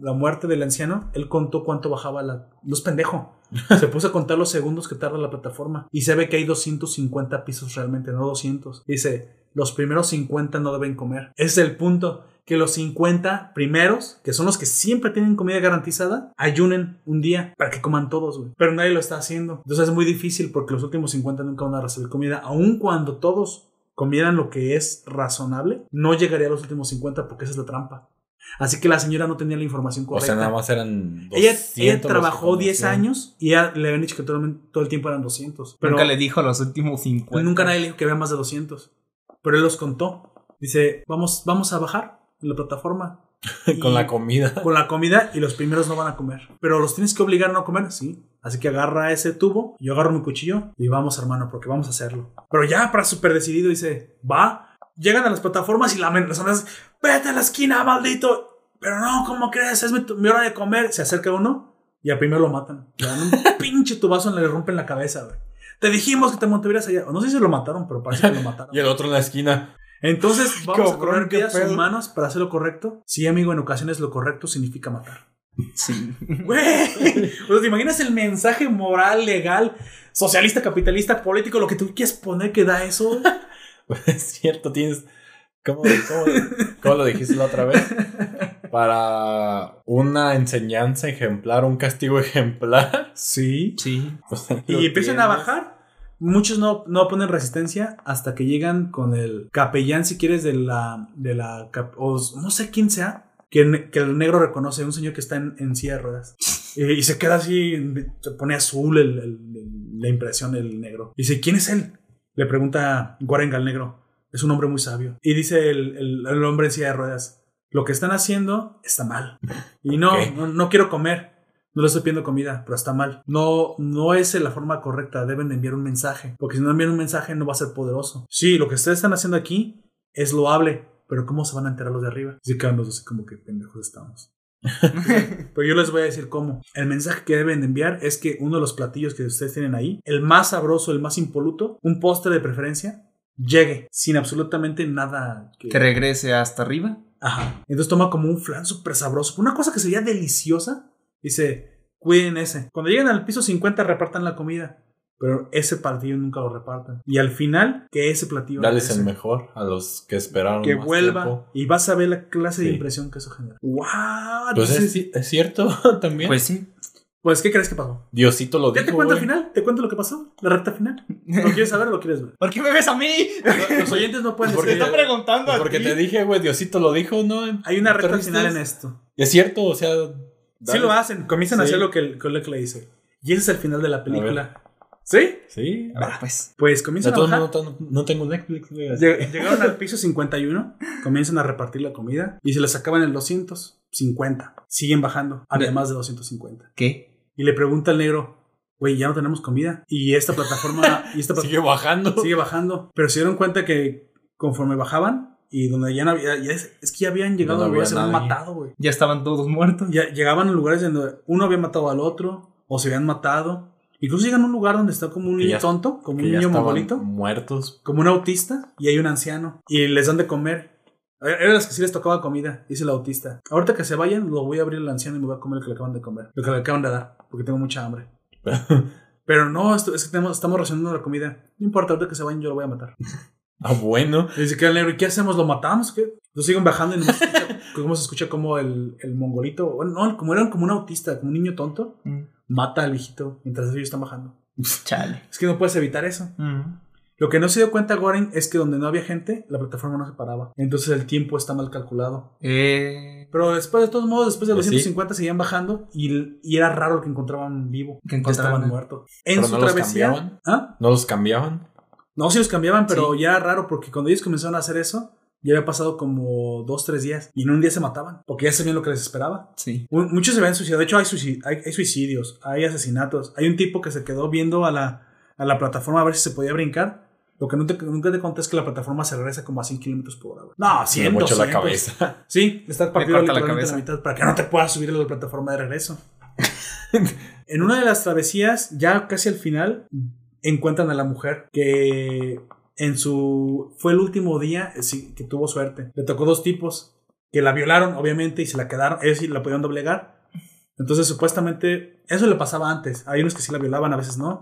la muerte del anciano, él contó cuánto bajaba la. Es pendejo. Se puso a contar los segundos que tarda la plataforma. Y se ve que hay 250 pisos realmente, no 200. Dice: Los primeros 50 no deben comer. Ese es el punto. que los 50 primeros, que son los que siempre tienen comida garantizada, ayunen un día para que coman todos, güey. Pero nadie lo está haciendo. Entonces es muy difícil porque los últimos 50 nunca van a recibir comida, aun cuando todos comieran lo que es razonable, no llegaría a los últimos 50 porque esa es la trampa. Así que la señora no tenía la información O correcta. sea, nada más eran 200 ella, trabajó 10 conocían. años y ella le habían dicho que todo, el- todo el tiempo eran 200. Pero Nunca le dijo los últimos 50. nunca nadie le dijo que había más de 200. Pero él los contó. Dice, vamos, vamos a bajar en la plataforma. Con la comida. con la comida y los primeros no van a comer. Pero los tienes que obligar a no comer, sí. Así que agarra ese tubo, yo agarro mi cuchillo y vamos, hermano, porque vamos a hacerlo. Pero ya para súper decidido dice, va. Llegan a las plataformas y la personas, vete a la esquina, maldito. Pero no, ¿cómo crees? Es mi, hora de comer. Se acerca uno y al primero lo matan. Le dan un pinche tubazo y le rompen la cabeza, güey. Te dijimos que te mantuvieras allá. No sé si lo mataron, pero parece que lo mataron. Y el otro en la esquina. Entonces, vamos a correr vidas humanas para hacer lo correcto. Sí, amigo, en ocasiones lo correcto significa matar. Sí. Güey, o sea, ¿te imaginas el mensaje moral, legal, socialista, capitalista, político, lo que tú quieres poner que da eso? Es cierto, tienes. ¿Cómo, cómo, cómo lo dijiste la otra vez? Para una enseñanza ejemplar, un castigo ejemplar. Sí. Sí. Pues Y empiezan a bajar. Muchos no, no ponen resistencia hasta que llegan con el capellán, si quieres, de la. De la o no sé quién sea, que, el negro reconoce, un señor que está en, en silla de ruedas. Y, y se queda así, se pone azul el- el- el- la impresión el negro. Y dice, ¿quién es él? Le pregunta Guarenga al negro. Es un hombre muy sabio. Y dice el, el- hombre en silla de ruedas, lo que están haciendo está mal. Y no, no, no quiero comer. No le estoy pidiendo comida, pero está mal. No, no es la forma correcta. Deben de enviar un mensaje. Porque si no envían un mensaje, no va a ser poderoso. Sí, lo que ustedes están haciendo aquí es loable. Pero ¿cómo se van a enterar los de arriba? Así que los así como que pendejos estamos. pero yo les voy a decir cómo. El mensaje que deben de enviar es que uno de los platillos que ustedes tienen ahí, el más sabroso, el más impoluto, un postre de preferencia, llegue sin absolutamente nada que, Que regrese hasta arriba. Ajá. Entonces toma como un flan súper sabroso. Una cosa que sería deliciosa. Dice, cuiden ese. Cuando lleguen al piso 50 repartan la comida. Pero ese platillo nunca lo repartan. Y al final, que ese platillo... Dales el mejor a los que esperaron. Que más vuelva. tiempo. Y vas a ver la clase de impresión que eso genera. ¡Wow! Pues es, es cierto también. Pues sí. pues, ¿qué crees que pasó? Diosito lo ¿Ya dijo. te cuento el güey. final? ¿Te cuento lo que pasó? ¿La recta final? ¿Lo quieres saber o lo quieres ver? ¿Por qué me ves a mí? Los oyentes no pueden Porque decir. Te está preguntando a Porque ti. te dije, güey, Diosito lo dijo, ¿no? Hay una ¿No te recta final en esto. Es cierto, o sea. Sí lo hacen. Comienzan a Sí. hacer lo que, el- que le dice. Y ese es el final de la película. ¿Sí? Sí. A ver, pues. Pues De comienzan a bajar. no, no tengo Netflix. Lleg- Llegaron al piso 51, comienzan a repartir la comida y se les acaban el 250. Siguen bajando, había más de 250. ¿Qué? Y le pregunta al negro, güey, ya no tenemos comida. Y esta plataforma, y esta Sigue bajando. sigue bajando. Pero se dieron cuenta que conforme bajaban y donde ya no había, ya es, es que ya habían llegado no a lugares, se había habían matado, güey. Ya estaban todos muertos. Ya llegaban a lugares donde uno había matado al otro o se habían matado. Incluso llegan a un lugar donde está como un niño ya- tonto, como un niño mongolito Muertos. como un autista y hay un anciano y les dan de comer. Eran las que sí les tocaba comida, dice el autista. Ahorita que se vayan, lo voy a abrir al anciano y me voy a comer lo que le acaban de comer, lo que le acaban de dar, porque tengo mucha hambre. Pero no, esto- es que tenemos- estamos racionando la comida. No importa, ahorita que se vayan yo lo voy a matar. Ah, bueno. Y dice que el negro, ¿y qué hacemos? ¿Lo matamos? ¿Qué? Lo siguen bajando y no se escucha, cómo se escucha como el, el mongolito, bueno, no, como eran como un autista, como un niño tonto, Mm. Mata al viejito mientras ellos están bajando. Chale. Es que no puedes evitar eso. Mm. Lo que no se dio cuenta Goren es que donde no había gente, la plataforma no se paraba. Entonces el tiempo está mal calculado. Eh, Pero después, de todos modos, después de los Pues sí. 150 seguían bajando y, y era raro lo que encontraban vivo. Que que estaban encontraban. muertos. En Pero su no los travesía. cambiaban. ¿Ah? ¿No los cambiaban? No, sí los cambiaban, pero ya era raro porque cuando ellos comenzaron a hacer eso, ya había pasado como dos, tres días. Y en un día se mataban porque ya sabían lo que les esperaba. Sí. Muchos se habían suicidado. De hecho, hay, suicid- hay, hay suicidios, hay asesinatos. Hay un tipo que se quedó viendo a la, a la plataforma a ver si se podía brincar. Lo que no te- nunca te conté es que la plataforma se regresa como a 100 kilómetros por hora. güey. No, 100, Me mocho la 200. cabeza. Sí, está partido la cabeza. la mitad para que no te puedas subir a la plataforma de regreso. en una de las travesías, ya casi al final, encuentran a la mujer que en su fue el último día eh, sí, que tuvo suerte. Le tocó dos tipos que la violaron, obviamente, y se la quedaron. Ellos sí la podían doblegar. Entonces, supuestamente, eso le pasaba antes. Hay unos que sí la violaban, a veces no.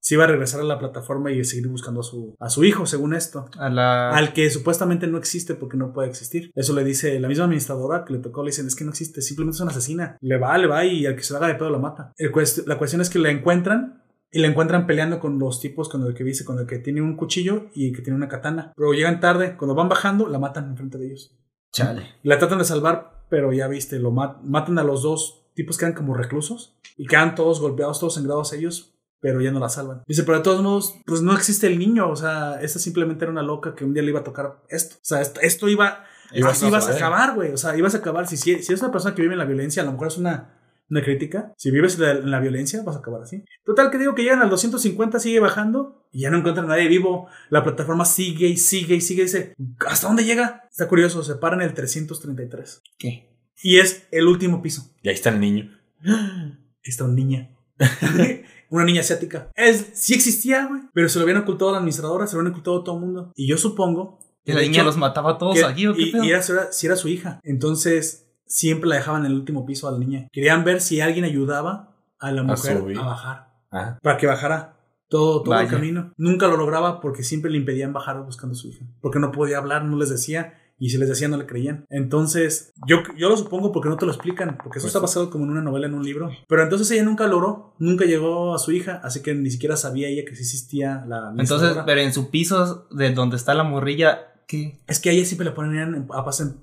se iba a regresar a la plataforma y seguir buscando a su, a su hijo, según esto. A la... Al que supuestamente no existe porque no puede existir. Eso le dice la misma administradora que le tocó, le dicen, es que no existe, simplemente es una asesina. Le va, le va y al que se le haga de pedo lo mata. El cuest- la cuestión es que la encuentran y la encuentran peleando con los tipos con el que dice, con el que tiene un cuchillo y que tiene una katana. Pero llegan tarde, cuando van bajando, la matan enfrente de ellos. Chale. La tratan de salvar, pero ya viste, lo mat- matan a los dos tipos que eran como reclusos y quedan todos golpeados, todos sangrados ellos, pero ya no la salvan. Dice, pero de todos modos, pues no existe el niño, o sea, esta simplemente era una loca que un día le iba a tocar esto. O sea, esto, esto iba, Ibas así a ibas a acabar, güey. O sea, ibas a acabar. Si, si, si eres una persona que vive en la violencia, a lo mejor es una, una crítica. Si vives en la, en la violencia, vas a acabar así. Total, que digo que llegan al 250, sigue bajando y ya no encuentran a nadie vivo. La plataforma sigue y sigue y sigue. Y dice, ¿hasta dónde llega? Está curioso, se para en el 333. ¿Qué? Y es el último piso. Y ahí está el niño. Está una niña. una niña asiática. Es, sí existía, güey. Pero se lo habían ocultado a la administradora, se lo habían ocultado a todo el mundo. Y yo supongo. ¿Y la niña hecho, los mataba a todos que- allí o qué y, pedo? y era- si era su hija. Entonces, siempre la dejaban en el último piso a la niña. Querían ver si alguien ayudaba a la mujer a bajar. Ah, Para que bajara todo, todo el camino. Nunca lo lograba porque siempre le impedían bajar buscando a su hija. Porque no podía hablar, no les decía. Y si les decía, no le creían. Entonces, yo, yo lo supongo porque no te lo explican. Porque eso Pues está basado como en una novela, en un libro. Pero entonces ella nunca logró. Nunca llegó a su hija. Así que ni siquiera sabía ella que sí existía la Entonces, pero en su piso de donde está la morrilla, ¿qué? Es que a ella siempre le ponían en-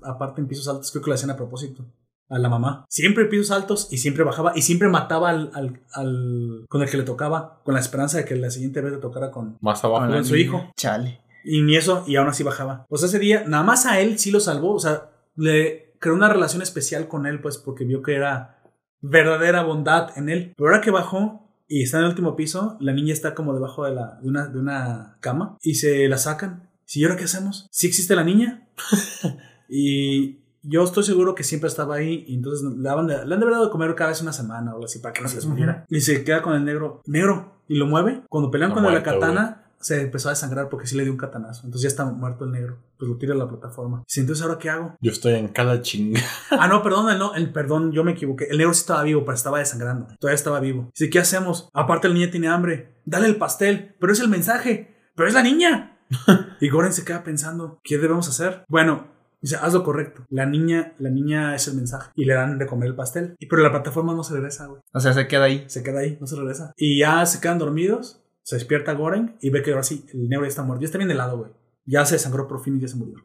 aparte en- pisos altos, creo que lo hacían a propósito. A la mamá. Siempre en pisos altos y siempre bajaba y siempre mataba al, al, al- con el que le tocaba, con la esperanza de que la siguiente vez le tocara con... más abajo. con su hijo. Chale. Y ni eso, y aún así bajaba. Pues ese día, nada más a él sí lo salvó, o sea, le creó una relación especial con él, pues porque vio que era verdadera bondad en él. Pero ahora que bajó y está en el último piso, la niña está como debajo de, la, de, una, de una cama y se la sacan. ¿Sí, ¿y ahora qué hacemos? ¿Sí existe la niña? y yo estoy seguro que siempre estaba ahí y entonces le, daban de- le han de haber dado de comer cada vez una semana o algo así para que no se les muriera. Y se queda con el negro, negro, y lo mueve. Cuando pelean No con la katana, se empezó a desangrar porque sí le dio un katanazo. Entonces ya está muerto el negro. Pues lo tira a la plataforma. Dice, entonces ahora qué hago? Yo estoy en cada chinga. Ah, no, perdón, el, no, el perdón, yo me equivoqué. El negro sí estaba vivo, pero estaba desangrando. Todavía estaba vivo. Dice, ¿qué hacemos? Aparte la niña tiene hambre. Dale el pastel. Pero es el mensaje. Pero es la niña. y Goren se queda pensando, ¿qué debemos hacer? Bueno, dice, haz lo correcto. La niña, la niña es el mensaje. Y le dan de comer el pastel. Y pero la plataforma no se regresa, güey. O sea, se queda ahí. Se queda ahí, no se regresa. Y ya se quedan dormidos. Se despierta Goren y ve que ahora sí, el negro ya está muerto. Ya está bien helado, güey. Ya se desangró por fin y ya se murió.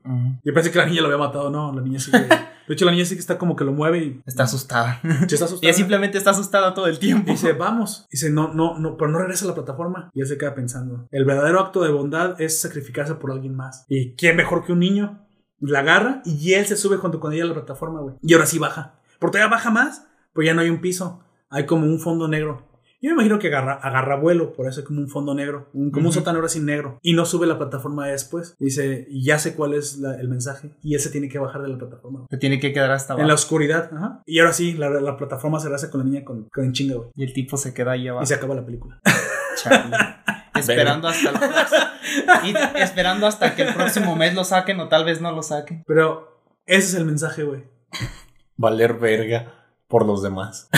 Yo pensé que la niña lo había matado. No, la niña sí. De hecho, la niña sí que está como que lo mueve y Está asustada. se está asustada. Ella simplemente está asustada todo el tiempo. Y dice, vamos. Y dice, no, no, no, pero no regresa a la plataforma. Y él se queda pensando. El verdadero acto de bondad es sacrificarse por alguien más. ¿Y quién mejor que un niño? La agarra y él se sube junto con ella a la plataforma, güey. Y ahora sí baja. Porque todavía baja más, pues ya no hay un piso. Hay como un fondo negro. Yo me imagino que agarra, agarra vuelo, por eso como un fondo negro, un- como un sótano ahora sin negro. Y no sube la plataforma después. Dice, y ya sé cuál es la- el mensaje. Y él se tiene que bajar de la plataforma. Se tiene que quedar hasta En la abajo. oscuridad. Ajá. Y ahora sí, la, la plataforma se hace con la niña con, con chinga, güey. Y el tipo se queda ahí abajo. Y se acaba la película. Esperando hasta el próximo- y esperando hasta que el próximo mes lo saquen o tal vez no lo saquen. Pero ese es el mensaje, güey. Valer verga por los demás.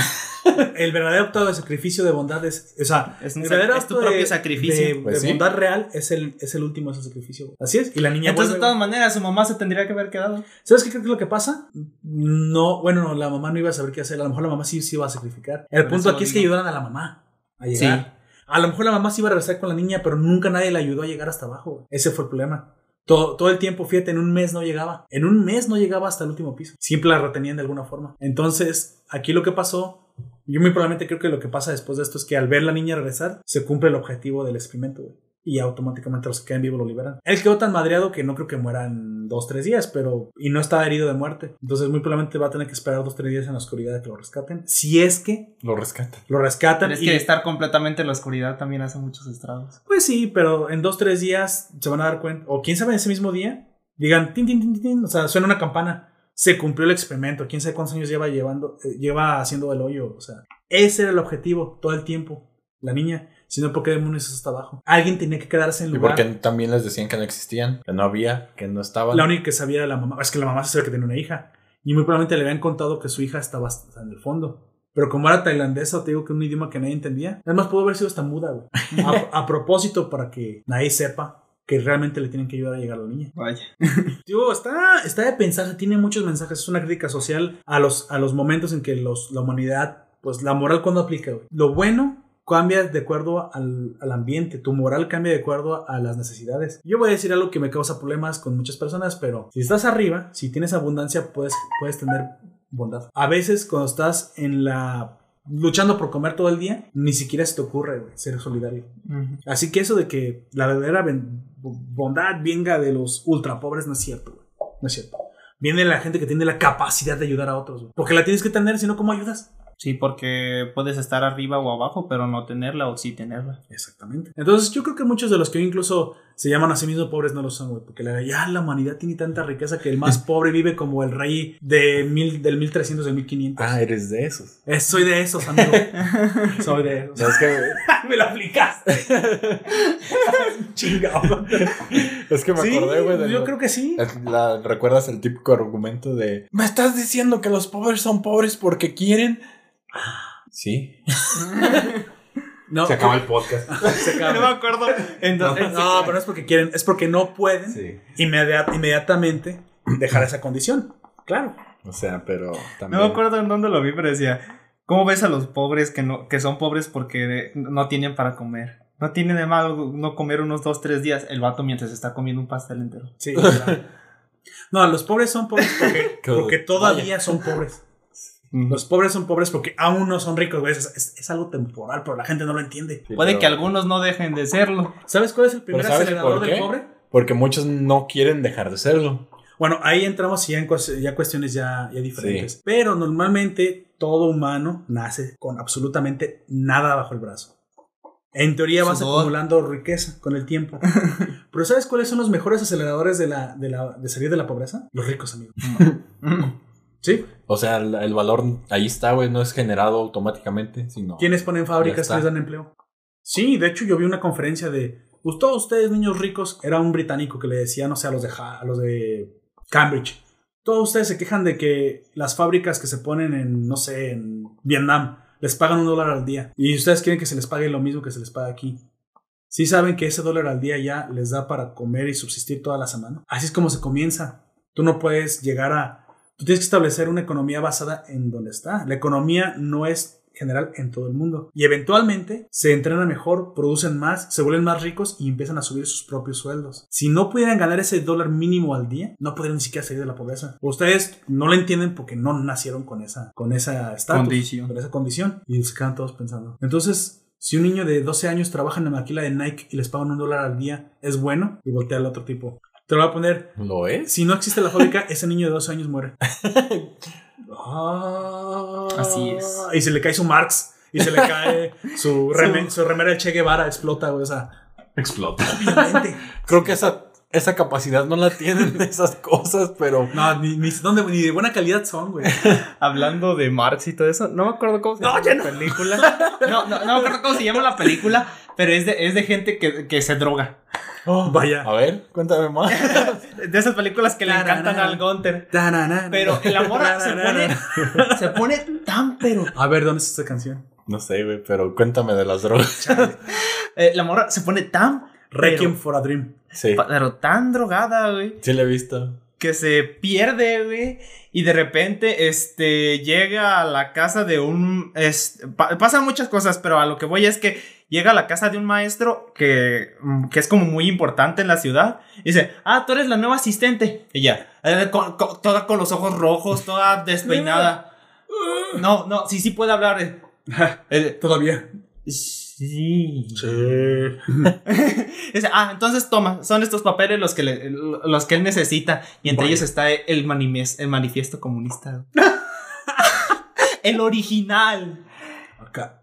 El verdadero acto de sacrificio de bondad es. O sea, Es un el sac- verdadero es tu acto propio de- sacrificio. De, Pues de sí. bondad real es el, es el último de ese sacrificio. Así es. Y la niña. Entonces, de todas maneras, su mamá se tendría que haber quedado. ¿Sabes qué creo que es lo que pasa? No, bueno, no, la mamá no iba a saber qué hacer. A lo mejor la mamá sí se iba a sacrificar. El punto aquí es que ayudaran a la mamá a llegar. A lo mejor la mamá sí iba a regresar con la niña, pero nunca nadie la ayudó a llegar hasta abajo. Ese fue el problema. Todo, todo el tiempo, fíjate, en un mes no llegaba. En un mes no llegaba hasta el último piso. Siempre la retenían de alguna forma. Entonces, aquí lo que pasó, yo muy probablemente creo que lo que pasa después de esto es que al ver la niña regresar, se cumple el objetivo del experimento, güey. Y automáticamente los que quedan vivos lo liberan. Él quedó tan madreado que no creo que mueran dos, tres días, pero. Y no está herido de muerte. Entonces, muy probablemente va a tener que esperar dos, tres días en la oscuridad de que lo rescaten. Si es que Lo rescatan. lo rescatan. Pero es y- que estar completamente en la oscuridad también hace muchos estragos. Pues sí, pero en dos, tres días se van a dar cuenta. O quién sabe, ese mismo día, digan, tin, tin, tin, tin, tin, o sea, suena una campana. Se cumplió el experimento. Quién sabe cuántos años lleva llevando, eh, lleva haciendo el hoyo. O sea, ese era el objetivo todo el tiempo. La niña. Si no, ¿por qué demonios está hasta abajo? Alguien tenía que quedarse en Y lugar. porque también les decían que no existían, que no había, que no estaban. La única que sabía era la mamá. Es que la mamá se sabe que tenía una hija. Y muy probablemente le habían contado que su hija estaba hasta en el fondo. Pero como era tailandesa, te digo que un idioma que nadie entendía. Además, pudo haber sido hasta muda, güey. A, a propósito, para que nadie sepa que realmente le tienen que ayudar a llegar a la niña. Vaya. Digo, está, está de pensarse, tiene muchos mensajes. Es una crítica social a los, a los momentos en que los, la humanidad, pues la moral cuando aplica, güey. Lo bueno cambia de acuerdo al, al ambiente, tu moral cambia de acuerdo a las necesidades. Yo voy a decir algo que me causa problemas con muchas personas, pero si estás arriba, si tienes abundancia, puedes, puedes tener bondad. A veces cuando estás en la luchando por comer todo el día, ni siquiera se te ocurre ser solidario. Así que eso de que la verdadera bondad venga de los ultra pobres no es cierto. No es cierto. Viene la gente que tiene la capacidad de ayudar a otros. Porque la tienes que tener, si no, ¿cómo ayudas? Sí, porque puedes estar arriba o abajo, pero no tenerla o sí tenerla. Exactamente. Entonces, yo creo que muchos de los que hoy incluso se llaman a sí mismos pobres no lo son, güey. Porque la, ya la humanidad tiene tanta riqueza que el más pobre vive como el rey de mil, del 1300, del 1500. Ah, eres de esos. Eh, soy de esos, amigo. soy de esos. Es que, Me lo aplicaste. Chingado. es que me Sí, acordé, güey. yo lo- creo que sí. La- ¿Recuerdas el típico argumento de ¿Me estás diciendo que los pobres son pobres porque quieren? Sí. No, Se acaba el podcast. se acaba. No me acuerdo. Entonces, No, pero no es porque quieren, es porque no pueden Sí. inmediat- inmediatamente dejar esa condición. Claro. O sea, pero también. No me acuerdo en dónde lo vi, pero decía, ¿cómo ves a los pobres que no que son pobres porque no tienen para comer? No tienen de malo no comer unos dos, tres días el vato mientras está comiendo un pastel entero. Sí. claro. No, los pobres son pobres porque, Que- porque todavía son pobres. Los pobres son pobres porque aún no son ricos, güey. Es, es- es algo temporal, pero la gente no lo entiende. Sí, Puede pero- que algunos no dejen de serlo. ¿Sabes cuál es el primer Pero ¿sabes acelerador del pobre? Porque muchos no quieren dejar de serlo. Bueno, ahí entramos ya en ya cuestiones ya, ya diferentes. Pero normalmente todo humano nace con absolutamente nada bajo el brazo. En teoría vas Sudor. acumulando riqueza con el tiempo. Pero ¿sabes cuáles son los mejores aceleradores de, la, de, la, de salir de la pobreza? Los ricos, amigos. ¿Sí? O sea, el, el valor ahí está, güey, no es generado automáticamente, sino. ¿Quiénes ponen fábricas que les dan empleo? Sí, de hecho yo vi una conferencia de "Pues todos ustedes niños ricos, era un británico que le decía, no sé, a los de, a los de Cambridge. Todos ustedes se quejan de que las fábricas que se ponen en, no sé, en Vietnam, les pagan un dólar al día. Y ustedes quieren que se les pague lo mismo que se les paga aquí. Sí saben que ese dólar al día ya les da para comer y subsistir toda la semana. Así es como se comienza. Tú no puedes llegar a... Tú tienes que establecer una economía basada en donde está. La economía no es general en todo el mundo. Y eventualmente se entrenan mejor, producen más, se vuelven más ricos y empiezan a subir sus propios sueldos. Si no pudieran ganar ese dólar mínimo al día, no podrían ni siquiera salir de la pobreza. Ustedes no lo entienden porque no nacieron con esa, con esa estatus, Condición. con esa condición. Y se quedan todos pensando. Entonces, si un niño de 12 años trabaja en la maquila de Nike y les pagan un dólar al día, ¿es bueno? Y voltea al otro tipo. Te lo voy a poner. ¿Lo es? Si no existe la fábrica, ese niño de 12 años muere. Así es. Y se le cae su Marx. Y se le cae su, reme- su remera de Che Guevara, explota, güey. O sea, Explota. obviamente. Creo que esa, esa capacidad no la tienen de esas cosas, pero. No, ni, ni, ¿dónde- ni de buena calidad son, güey. Hablando de Marx y todo eso, no me acuerdo cómo se No, llama ya la película. No, no, no me acuerdo cómo se llama la película, pero es de, es de gente que, que se droga. Vaya. A ver, cuéntame más. De esas películas que le encantan al Gunter. Tanana. Pero la morra se pone, se pone tan pero. A ver, ¿dónde está esta canción? No sé, güey, pero cuéntame de las drogas. eh, la morra se pone tan. Requiem pero- for a Dream. Sí, Pero tan drogada, güey. sí la he visto. que se pierde, güey, y de repente, este, llega a la casa de un, es, pa- pasan muchas cosas, pero a lo que voy es que llega a la casa de un maestro que, mm, que es como muy importante en la ciudad, y dice, ah, tú eres la nueva asistente, ya, eh, con- con- toda con los ojos rojos, toda despeinada, no, no, sí, sí puede hablar, eh. Eh, Todavía. sí, Sí. Dice, ah, entonces toma, son estos papeles los que, le- los que él necesita. Y entre ellos está el, el manifiesto comunista. el original.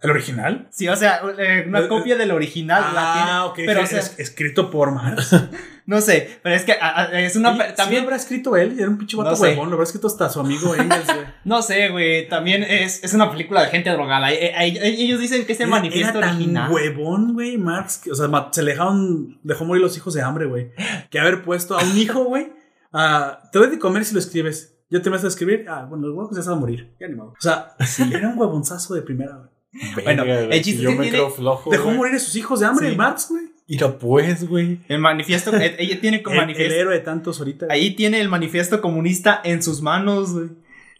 ¿El original? Sí, o sea, eh, una copia del original la tiene. Ah, ok. Pero, o es- sea, escrito por Marx. no sé, pero es que ah, ah, es una. ¿sí también, lo habrá escrito él? Era un pinche vato No sé. huevón. Lo habrá escrito hasta su amigo Engels, güey. no sé, güey. También es, es una película de gente drogada. Eh, eh, ellos dicen que es el Era- manifiesto era tan original. huevón, güey, Marx. que, o sea, se le dejaron, dejó morir los hijos de hambre, güey. Que haber puesto a un hijo, güey, a te doy de comer si lo escribes. Ya te vas a escribir. Ah, bueno, los huevos ya se van a morir. Ya ni modo. O sea, era un huevonzazo de primera, güey. Bueno, el chiste yo es que me tiene- creo flojo. Dejó güey. morir a sus hijos de hambre, Sí. el Max, güey. Mira, pues, güey. El manifiesto, eh, ella tiene como El, el manifiesto. héroe de tantos ahorita. Ahí tiene el manifiesto comunista en sus manos, güey.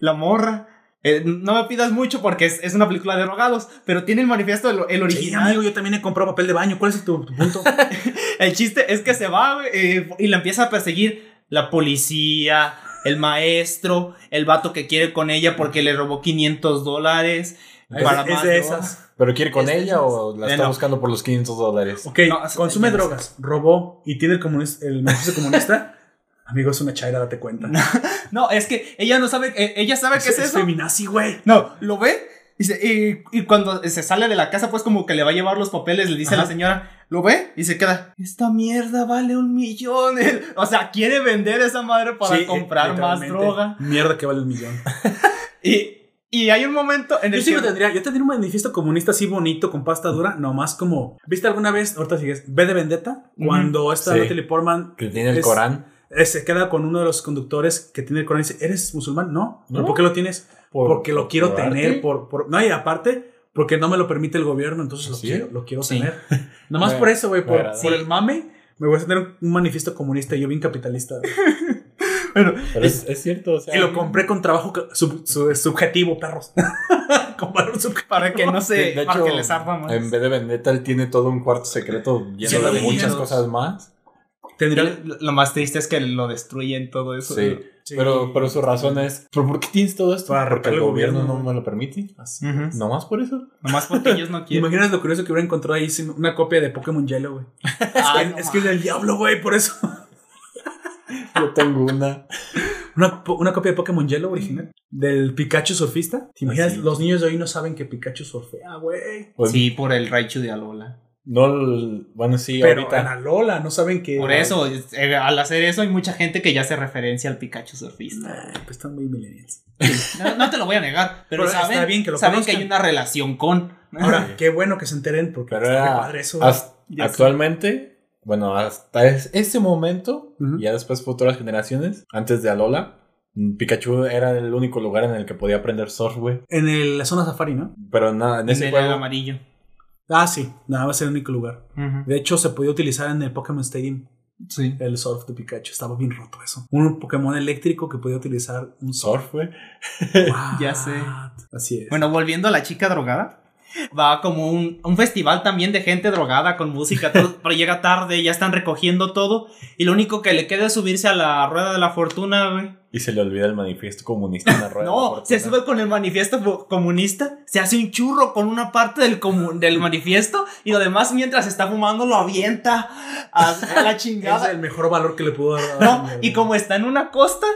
La morra. Eh, no me pidas mucho porque es, es una película de drogados, pero tiene el manifiesto, el, el Sí, original. amigo, yo también he comprado papel de baño. ¿Cuál es tu, tu punto? El chiste es que se va, güey, eh, y la empieza a perseguir la policía, el maestro, el vato que quiere con ella porque le robó 500 dólares. Es, para es más de esas. ¿Pero quiere con Es ella esas. o la Eh, está no. buscando por los 500 dólares? Ok, No, consume drogas, robó y tiene el, comunis- el manifiesto comunista. Amigo, es una chaira, date cuenta. No, es que ella no sabe, eh, ella sabe qué es eso. feminazi, güey. No, lo ve y, se- y- y cuando se sale de la casa, pues como que le va a llevar los papeles, le dice a la señora, lo ve y se queda, esta mierda vale un millón. O sea, quiere vender esa madre para Sí, comprar más literalmente. droga. Mierda que vale un millón. Y, y hay un momento en el Yo sí que... lo tendría, yo tendría un manifiesto comunista así bonito con pasta dura, nomás como. ¿Viste alguna vez? Ahorita sigues. ¿Ve de Vendetta? Cuando esta Sí. Natalie Portman Que tiene el Es- Corán. se queda con uno de los conductores que tiene el Corán y dice: ¿Eres musulmán? No. ¿Pero No. ¿Por qué lo tienes? Por- porque lo quiero por tener. Por, por- no, y aparte, porque no me lo permite el gobierno, entonces lo Sí. quiero, lo quiero Sí. tener. Nomás Me- por eso, güey, por, por Sí. el mame, me voy a tener un manifiesto comunista y yo bien capitalista. Pero es, es cierto, o sea. y lo compré con trabajo sub- su- subjetivo, perros. con valor subjetivo. para que no se... De, de para hecho, que les arda más. en vez de Vendetta, él tiene todo un cuarto secreto lleno Sí, de muchas cosas más. Tendría. Lo, más triste es que lo destruyen todo eso. Sí. Sí. Pero, pero su razón es: ¿pero ¿por qué tienes todo esto? Para Porque el gobierno, gobierno. no me lo permite. Así. Ujú. Nomás por eso. Nomás porque ellos no ¿Te quieren. imaginas lo curioso que hubiera encontrado ahí una copia de Pokémon Yellow, güey? Ah, es, no es que es del diablo, güey, por eso. Yo tengo una. Una, una copia de Pokémon Yellow original. Del Pikachu surfista. ¿Te imaginas? sí. Los niños de hoy no saben que Pikachu surfea, güey. Pues, Sí, por el Raichu de Alola. No, bueno, sí, Pero ahorita. en Alola no saben que. Por eso, eh, al hacer eso hay mucha gente que ya hace referencia al Pikachu surfista. Pues están muy millennials. No, no te lo voy a negar, pero, Pero está saben, bien que lo saben que hay una relación con. Ahora, qué bueno que se enteren porque Pero está era. padre eso. hasta- actualmente, bueno, hasta es- ese momento, y ya después futuras generaciones, antes de Alola, mm, Pikachu era el único lugar en el que podía aprender surf, güey. En el- la zona safari, ¿no? Pero nada, en En ese el juego. amarillo. Ah, sí. Nada, va a ser el único lugar. De hecho, se podía utilizar en el Pokémon Stadium Sí. el surf de Pikachu. Estaba bien roto eso. Un Pokémon eléctrico que podía utilizar un surf. Güey. Ya sé. Así es. Bueno, volviendo a la chica drogada. Va como un, un festival también de gente drogada con música, todo, pero llega tarde, ya están recogiendo todo. Y lo único que le queda es subirse a la rueda de la fortuna, güey. Y se le olvida el manifiesto comunista en la rueda. de la No, fortuna. se sube con el manifiesto comunista, se hace un churro con una parte del, comu- del manifiesto y lo demás mientras está fumando lo avienta a, a la es chingada. el mejor valor que le pudo dar. No, y como está en una costa,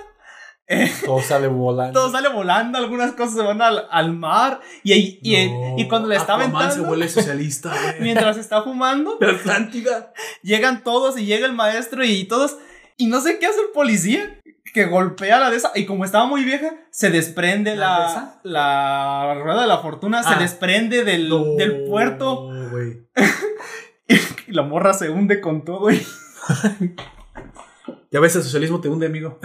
Todo sale volando. todo sale volando, algunas cosas se van al, al mar y, y, No, y cuando le está Aquaman se aventando, vuelve socialista, mientras está fumando, La Atlántida. llegan todos y llega el maestro y todos, y no sé qué hace el policía. Que golpea la de esa, y como estaba muy vieja, se desprende ¿La la, la rueda de la fortuna, Ah. se desprende del, No, del puerto, y la morra se hunde con todo, y, Ya ves, el socialismo te hunde, amigo.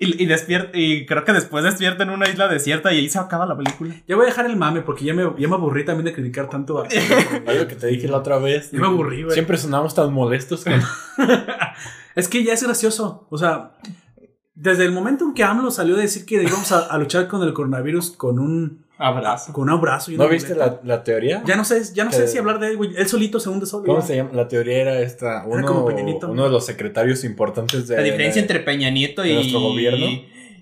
Y, y y creo que después despierta en una isla desierta y ahí se acaba la película. Ya voy a dejar el mame porque ya me, ya me aburrí también de criticar tanto a. Algo que te dije la otra vez. Ya me aburrí, güey. Siempre sonamos tan molestos con... Es que ya es gracioso. O sea, desde el momento en que AMLO salió a decir que íbamos a, a luchar con el coronavirus con un, Abrazo. con un abrazo y una ¿No viste la, la teoría? Ya no sé, ya no sé si hablar de él, güey. Él solito se hunde solo. ¿Cómo ya. se llama? La teoría era esta. Uno, como Peña Nieto. uno de los secretarios importantes de La diferencia de- entre Peña Nieto y. nuestro gobierno.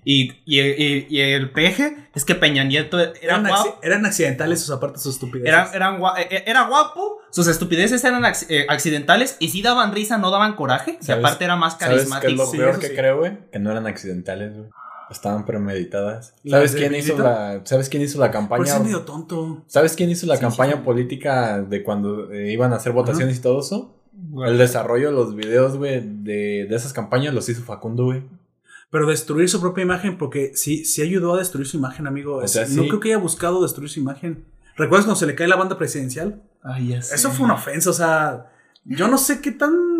Y, y, y- y el peje es que Peña Nieto era Eran, guapo. eran accidentales sus aparte sus estupideces. Era, eran gua- eh, era guapo, sus estupideces eran eh, accidentales y sí daban risa, no daban coraje. Y ¿Sabes- aparte era más ¿Sabes qué es carismático. lo peor que sí. creo, güey? Que no eran accidentales, güey. Estaban premeditadas. ¿Las ¿Sabes quién hizo la ¿Sabes quién hizo la Por campaña? eso es medio tonto. ¿Sabes quién hizo la Sí, campaña sí. política de cuando eh, iban a hacer votaciones y todo eso? El desarrollo de los videos, güey, de, de esas campañas los hizo Facundo, güey. Pero destruir su propia imagen, porque sí, sí ayudó a destruir su imagen, amigo. O sea, no creo que haya buscado destruir su imagen. ¿Recuerdas cuando se le cae la banda presidencial? Ay, ya sé. Eso fue una ofensa, o sea, yo no sé qué tan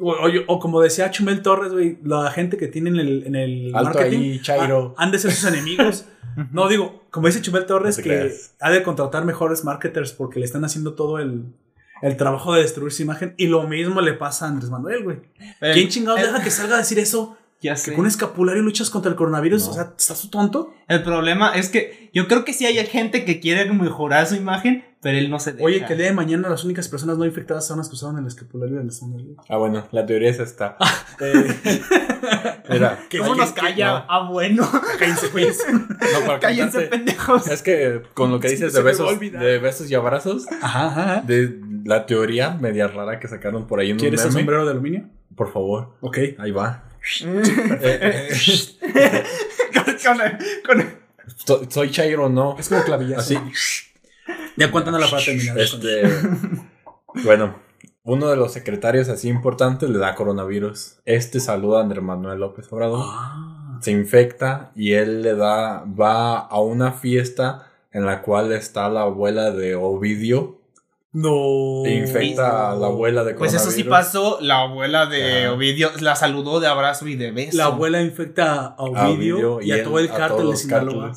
O, o yo- o como decía Chumel Torres, güey, la gente que tiene en el, en el Alto marketing ahí, Chairo. ha- han de ser sus enemigos. no, digo, como dice Chumel Torres, No que creas. ha de contratar mejores marketers porque le están haciendo todo el, el trabajo de destruir su imagen. Y lo mismo le pasa a Andrés Manuel, güey. ¿Quién chingados deja que salga a decir eso? Ya Que sé. con un escapulario luchas contra el coronavirus. No. O sea, ¿estás tonto? El problema es que yo creo que sí hay gente que quiere mejorar su imagen, pero él no se deja. Oye, que el día de mañana las únicas personas no infectadas son las que usaron el escapulario de Andrés Manuel. Ah, bueno, la teoría es esta. Eh, Mira, Que- ¿Cómo que- nos que- calla? no. Ah, bueno. Cállense, güeyes. no, para Cállense, contarte, pendejos. Es que con lo que dices de besos, de besos y abrazos, Ajá, ajá. de la teoría media rara que sacaron por ahí en un ¿Quieres el meme, sombrero de aluminio? por favor, Ok. ahí va. Con, con- so- soy Chairo, no. Es como clavillazo. Así. Ya cuéntanos la para terminar. Este, bueno, uno de los secretarios así importantes le da coronavirus. Este saluda a Andrés Manuel López Obrador. Ah. Se infecta y él le da, va a una fiesta en la cual está la abuela de Ovidio. No. E infecta a la abuela de Pues eso sí pasó. La abuela de Ajá. Ovidio la saludó de abrazo y de beso. La abuela infecta a A Ovidio y, a él- todo el cártel de Sinaloa.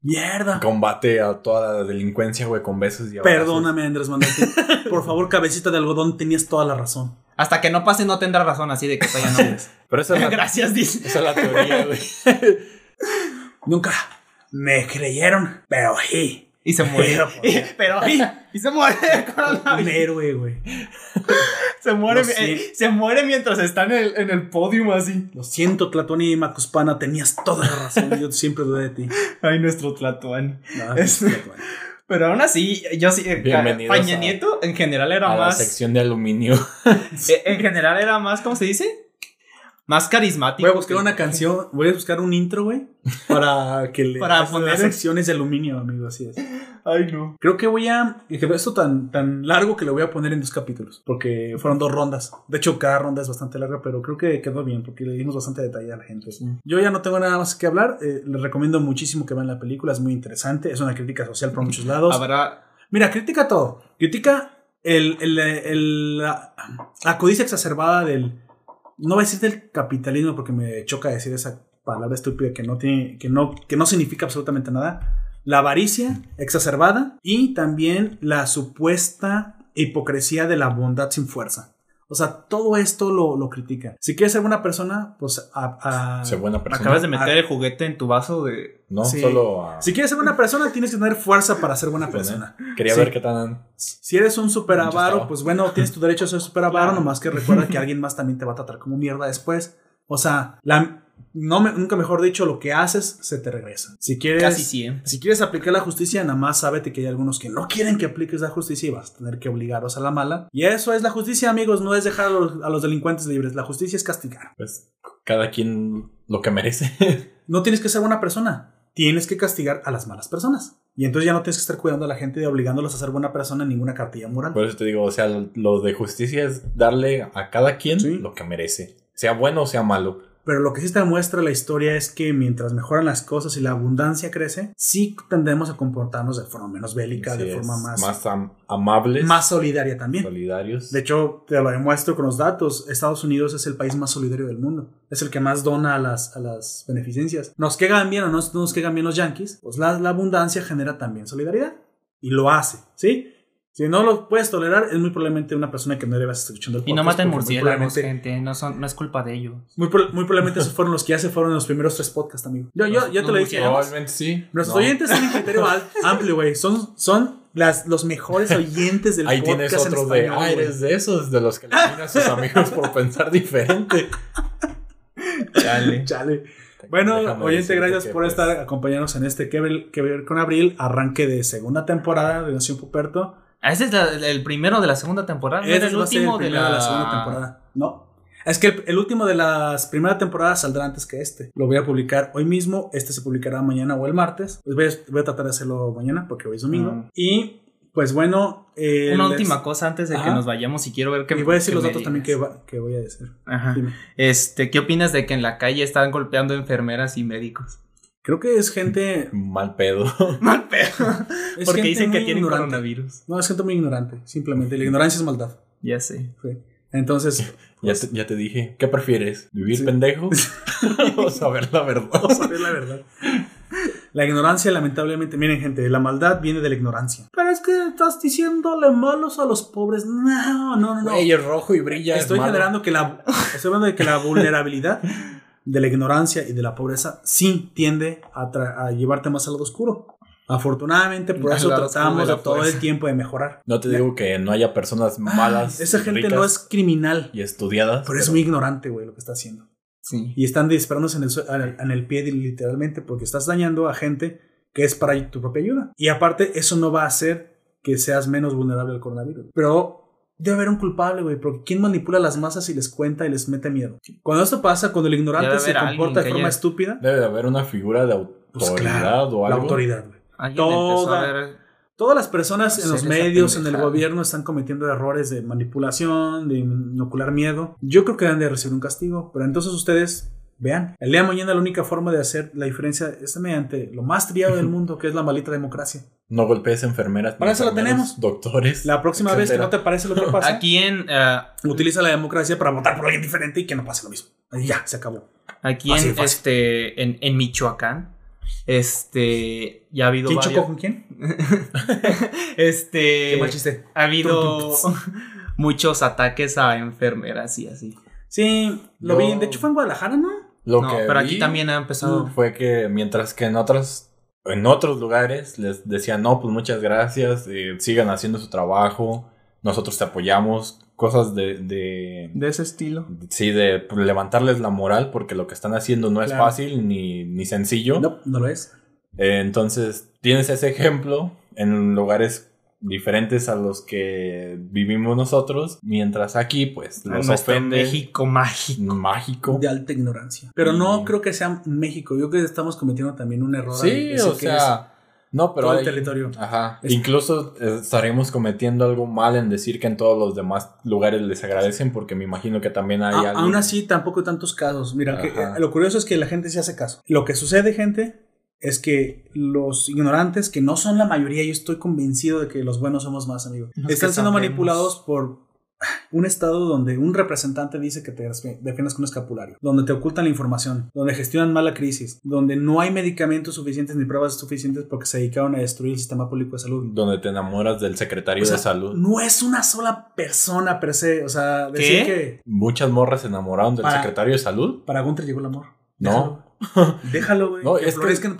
Mierda. Combate a toda la delincuencia, güey, con besos y abrazos. Perdóname, Andrés Manuel. Por favor, cabecita de algodón, tenías toda la razón. Hasta que no pase no tendrá razón, así de que todavía no. Pero esa es la, Gracias, dice. esa es la teoría, güey. Nunca me creyeron, pero sí. Y se muere. Pero, Y- Pero y, y se muere de coronavirus. Un héroe, güey. Se muere, sé. eh, se muere mientras está en el, en el podium así. Lo siento, Tlatoni y Macuspana, tenías toda la razón. Yo siempre dudé de ti. Ay, nuestro Tlatuani. No, Es- Tlatuani. Pero aún así, yo sí. eh, Bienvenidos Paña a- Nieto en general era A la más. sección de aluminio. eh, en general era más, ¿cómo se dice? Más carismático. Voy a buscar que- una canción, voy a buscar un intro, güey, para que le Para para poner- secciones de aluminio, amigo, así es. Ay, no. Creo que voy a que esto tan tan largo que lo voy a poner en dos capítulos, porque fueron dos rondas. De hecho, cada ronda es bastante larga, pero creo que quedó bien porque le dimos bastante detalle a la gente. Yo ya no tengo nada más que hablar, eh, les recomiendo muchísimo que vean la película, es muy interesante, es una crítica social por muchos lados. Habrá. Mira, critica todo. Critica el, el- el- la, la codicia exacerbada del. No voy a decir del capitalismo porque me choca decir esa palabra estúpida que no, tiene, que no, que no significa absolutamente nada. La avaricia exacerbada y también la supuesta hipocresía de la bondad sin fuerza. O sea, todo esto lo, lo critica. Si quieres ser buena persona, pues a, a- Sé buena persona. Acabas de meter el juguete en tu vaso de. No, Sí. solo a... Si quieres ser buena persona, tienes que tener fuerza para ser buena persona. Quería Sí. ver qué tan... Si eres un super avaro, pues bueno, tienes tu derecho a ser super avaro, nomás que recuerda que alguien más también te va a tratar como mierda después. O sea, la, no me- nunca mejor dicho, lo que haces se te regresa. Si quieres, Casi siempre. si quieres aplicar la justicia, nada más sábete que hay algunos que no quieren que apliques la justicia y vas a tener que obligarlos a la mala. Y eso es la justicia, amigos, no es dejar a los, a los delincuentes libres. La justicia es castigar. Pues cada quien lo que merece. No tienes que ser buena persona. Tienes que castigar a las malas personas. Y entonces ya no tienes que estar cuidando a la gente y obligándolos a ser buena persona en ninguna cartilla moral. Por eso te digo, o sea, lo de justicia es darle a cada quien Sí. lo que merece. Sea bueno o sea malo. Pero lo que sí te demuestra la historia es que mientras mejoran las cosas y la abundancia crece, sí tendemos a comportarnos de forma menos bélica, Así de forma más, más am- amables, más solidaria también. solidarios. De hecho, te lo demuestro con los datos. Estados Unidos es el país más solidario del mundo. Es el que más dona a las, a las beneficencias. Nos quedan bien o no nos quedan bien los yankees, pues la, la abundancia genera también solidaridad. Y lo hace, ¿sí? Si no lo puedes tolerar, es muy probablemente una persona que no debas estar escuchando el Y no podcast, maten murciélagos, gente. No, son, no es culpa de ellos. Muy, pro- muy probablemente esos fueron los que ya se fueron en los primeros tres podcasts, amigo. Yo, yo, yo te no lo dije. Probablemente sí. Nuestros No. oyentes tienen criterio amplio, güey. Son, son las, los mejores oyentes del Ahí podcast. tienes en otro de, ah, eres de esos, de los que eliminan a sus amigos por pensar diferente. Chale. Chale. Bueno, Déjame oyente, gracias por pues, estar acompañándonos en este que ver, que ver con Abril, arranque de segunda temporada de Nación Puperto. Ah, Ese es la- el primero de la segunda temporada. ¿no? Este el va a ser último de la... de la segunda temporada. No. Es que el, el último de las primera temporada saldrá antes que este. Lo voy a publicar hoy mismo. Este se publicará mañana o el martes. Pues voy a, voy a tratar de hacerlo mañana porque hoy es domingo. Mm. Y pues bueno. eh, Una les- última cosa antes de que nos vayamos y quiero ver qué Y voy a decir los datos también que, digas. va- que voy a decir. Ajá. Dime. Este, ¿qué opinas de que en la calle están golpeando enfermeras y médicos? Creo que es gente. Mal pedo. Mal pedo. Es Porque dicen que tienen ignorante. coronavirus. No, es gente muy ignorante. Simplemente. La ignorancia es maldad. Ya sé. Sí. Entonces, Ya te, ya te dije, ¿qué prefieres? ¿Vivir Sí. pendejo? o saber la verdad. vamos a ver la verdad. La ignorancia, lamentablemente, miren gente, la maldad viene de la ignorancia. Pero es que estás diciéndole malos a los pobres. No, no, no. no. Güey, es rojo y brilla. es Estoy generando que la, estoy hablando de que la vulnerabilidad de la ignorancia y de la pobreza sí tiende a, a llevarte más al lado oscuro. Afortunadamente, por eso tratamos de todo el tiempo de mejorar. No te digo que no haya personas malas. Esa gente ricas no es criminal, Y estudiadas. pero es muy ignorante, güey, lo que está haciendo. Sí. Y están disparándose en el, en el pie literalmente porque estás dañando a gente que es para tu propia ayuda. Y aparte, eso no va a hacer que seas menos vulnerable al coronavirus. Pero debe haber un culpable, güey, porque ¿quién manipula a las masas y les cuenta y les mete miedo? Cuando esto pasa, cuando el ignorante se comporta de forma haya- estúpida, Debe de haber una figura de autoridad pues claro, o algo. la autoridad, güey. Toda- ver. Todas las personas en los medios, en el gobierno, están cometiendo errores de manipulación, de inocular miedo. Yo creo que deben de recibir un castigo, pero entonces ustedes vean. El día de mañana la única forma de hacer la diferencia es mediante lo más triado del mundo, que es la maldita democracia. No golpees enfermeras. Para eso lo enfermeros, tenemos. Doctores. La próxima vez que no te parece lo que pasa, Aquí en, eh, utiliza la democracia para votar por alguien diferente y que no pase lo mismo. Ya, se acabó. aquí en, este, en, en Michoacán, este, ya ha habido ¿Quién varios- chocó con quién? este, Qué mal chiste. ha habido muchos ataques a enfermeras y así. Sí, lo Yo- vi. De hecho fue en Guadalajara, ¿no? Lo no, que pero aquí vi también ha empezado. fue que mientras que en otros, en otros lugares les decían, no, pues muchas gracias, eh, sigan haciendo su trabajo, nosotros te apoyamos, cosas de, de de ese estilo. sí, de levantarles la moral porque lo que están haciendo no es fácil ni, ni sencillo. No, no lo es. Eh, entonces, tienes ese ejemplo en lugares diferentes a los que vivimos nosotros, mientras aquí, pues, En los nuestro ofende. México mágico. Mágico. De alta ignorancia. Pero no creo que sea México. Yo creo que estamos cometiendo también un error. Sí, o que sea, no, pero todo el territorio. Ajá. Es- Incluso eh, estaríamos cometiendo algo mal en decir que en todos los demás lugares les agradecen, porque me imagino que también hay A- alguien. aún así, tampoco hay tantos casos. Mira, que, eh, lo curioso es que la gente se hace caso. Lo que sucede, gente, es que los ignorantes, que no son la mayoría, yo estoy convencido de que los buenos somos más, amigos, Los están siendo manipulados por un estado donde un representante dice que te defiendas con un escapulario, donde te ocultan la información, donde gestionan mal la crisis, donde no hay medicamentos suficientes ni pruebas suficientes porque se dedicaron a destruir el sistema público de salud. Donde te enamoras del secretario O sea, de salud. No es una sola persona per se. O sea, decir ¿Qué? que Muchas morras se enamoraron del Para- secretario de salud. para Gunter llegó el amor. No. Déjalo. Güey. No, que es que, en.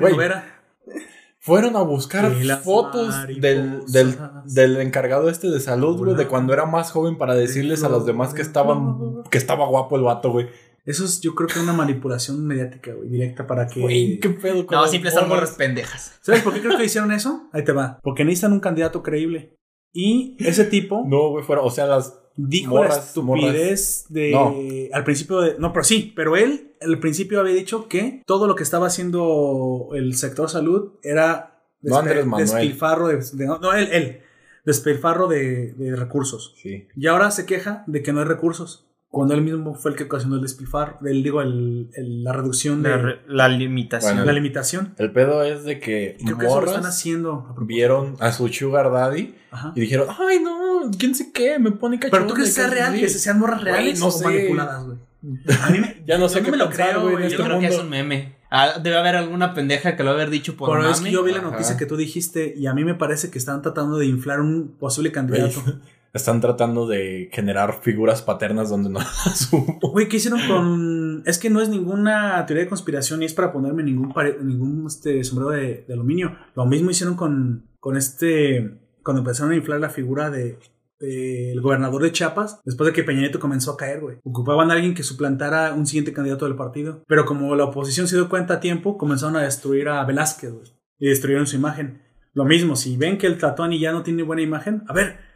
Fueron a buscar fotos del, del, del encargado este de salud, güey, de cuando era más joven para decirles a los demás que estaban que estaba guapo el vato, güey. Eso es, yo creo que una manipulación mediática, güey, directa para que. Güey, qué pedo No, están morras? pendejas. ¿Sabes por qué creo que hicieron eso? Ahí te va. Porque necesitan un candidato creíble. Y ese tipo No, güey, fueron, o sea, las dijo la morras, estupidez de. No. Al principio de. No, pero sí, pero él al principio había dicho que todo lo que estaba haciendo el sector salud era. No, Manuel. Despilfarro de. de- no, él, él. Despilfarro de, de recursos. sí. Y ahora se queja de que no hay recursos. Cuando él mismo fue el que ocasionó el despilfarro. El, digo, el, el- la reducción de La, re- la limitación. Bueno, la limitación. El pedo es de que Creo que eso lo están haciendo. a vieron a su sugar daddy Ajá. y dijeron, ay no, quién sé qué, me pone Pero cachorro. tú crees que sea real, que se sean morras reales no o sé. manipuladas, güey. A mí me, Ya no sé qué me lo creo, güey, Yo este creo que es un meme. Ah, debe haber alguna pendeja que lo haber dicho por Pero mame. es que yo vi la Ajá. noticia que tú dijiste y a mí me parece que están tratando de inflar un posible candidato. Están tratando de generar figuras paternas donde no las hubo. Güey, ¿qué hicieron con...? Es que no es ninguna teoría de conspiración y es para ponerme ningún, pare- ningún este, sombrero de, de aluminio. Lo mismo hicieron con, con este... Cuando empezaron a inflar la figura de... del gobernador de Chiapas, después de que Peña Nieto comenzó a caer, güey. Ocupaban a alguien que suplantara un siguiente candidato del partido. Pero como la oposición se dio cuenta a tiempo, comenzaron a destruir a Velázquez, güey. Y destruyeron su imagen. Lo mismo, si ven que el Tatuani ya no tiene buena imagen, a ver,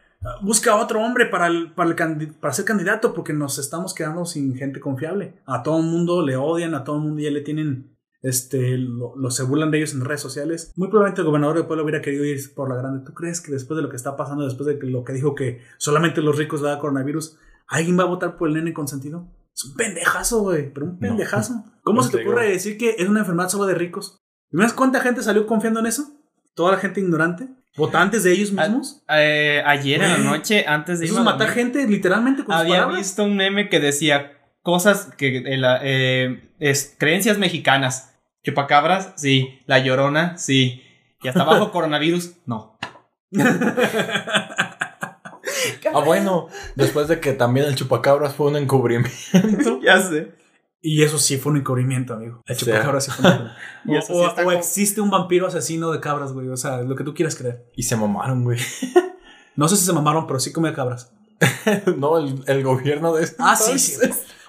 busca otro hombre para, el, para, el para ser candidato porque nos estamos quedando sin gente confiable. A todo el mundo le odian, a todo el mundo ya le tienen, este, lo, lo- se burlan de ellos en redes sociales. Muy probablemente el gobernador del pueblo hubiera querido ir por la grande. ¿Tú crees que después de lo que está pasando, después de lo que dijo que solamente los ricos le da coronavirus, alguien va a votar por el nene consentido? Es un pendejazo, güey, pero un pendejazo. ¿Cómo No se te ocurre decir que es una enfermedad solo de ricos? ¿Y ves cuánta gente salió confiando en eso? Toda la gente ignorante. Votantes de ellos mismos. Eh, ayer en la noche, antes de Eso irme es a matar gente literalmente con había visto un meme que decía cosas que eh, la- eh, es creencias mexicanas. Chupacabras, sí. La llorona, sí. Y hasta abajo coronavirus, no. Ah, bueno, después de que también el chupacabras fue un encubrimiento. ya sé. Y eso sí fue un encubrimiento, amigo. El Sí. chupacabra sí fue un encubrimiento. O, sí o- está o como- existe un vampiro asesino de cabras, güey. O sea, lo que tú quieras creer. Y se mamaron, güey. No sé si se mamaron, pero sí comía cabras. no, el, el gobierno de... ese Ah, sí, sí.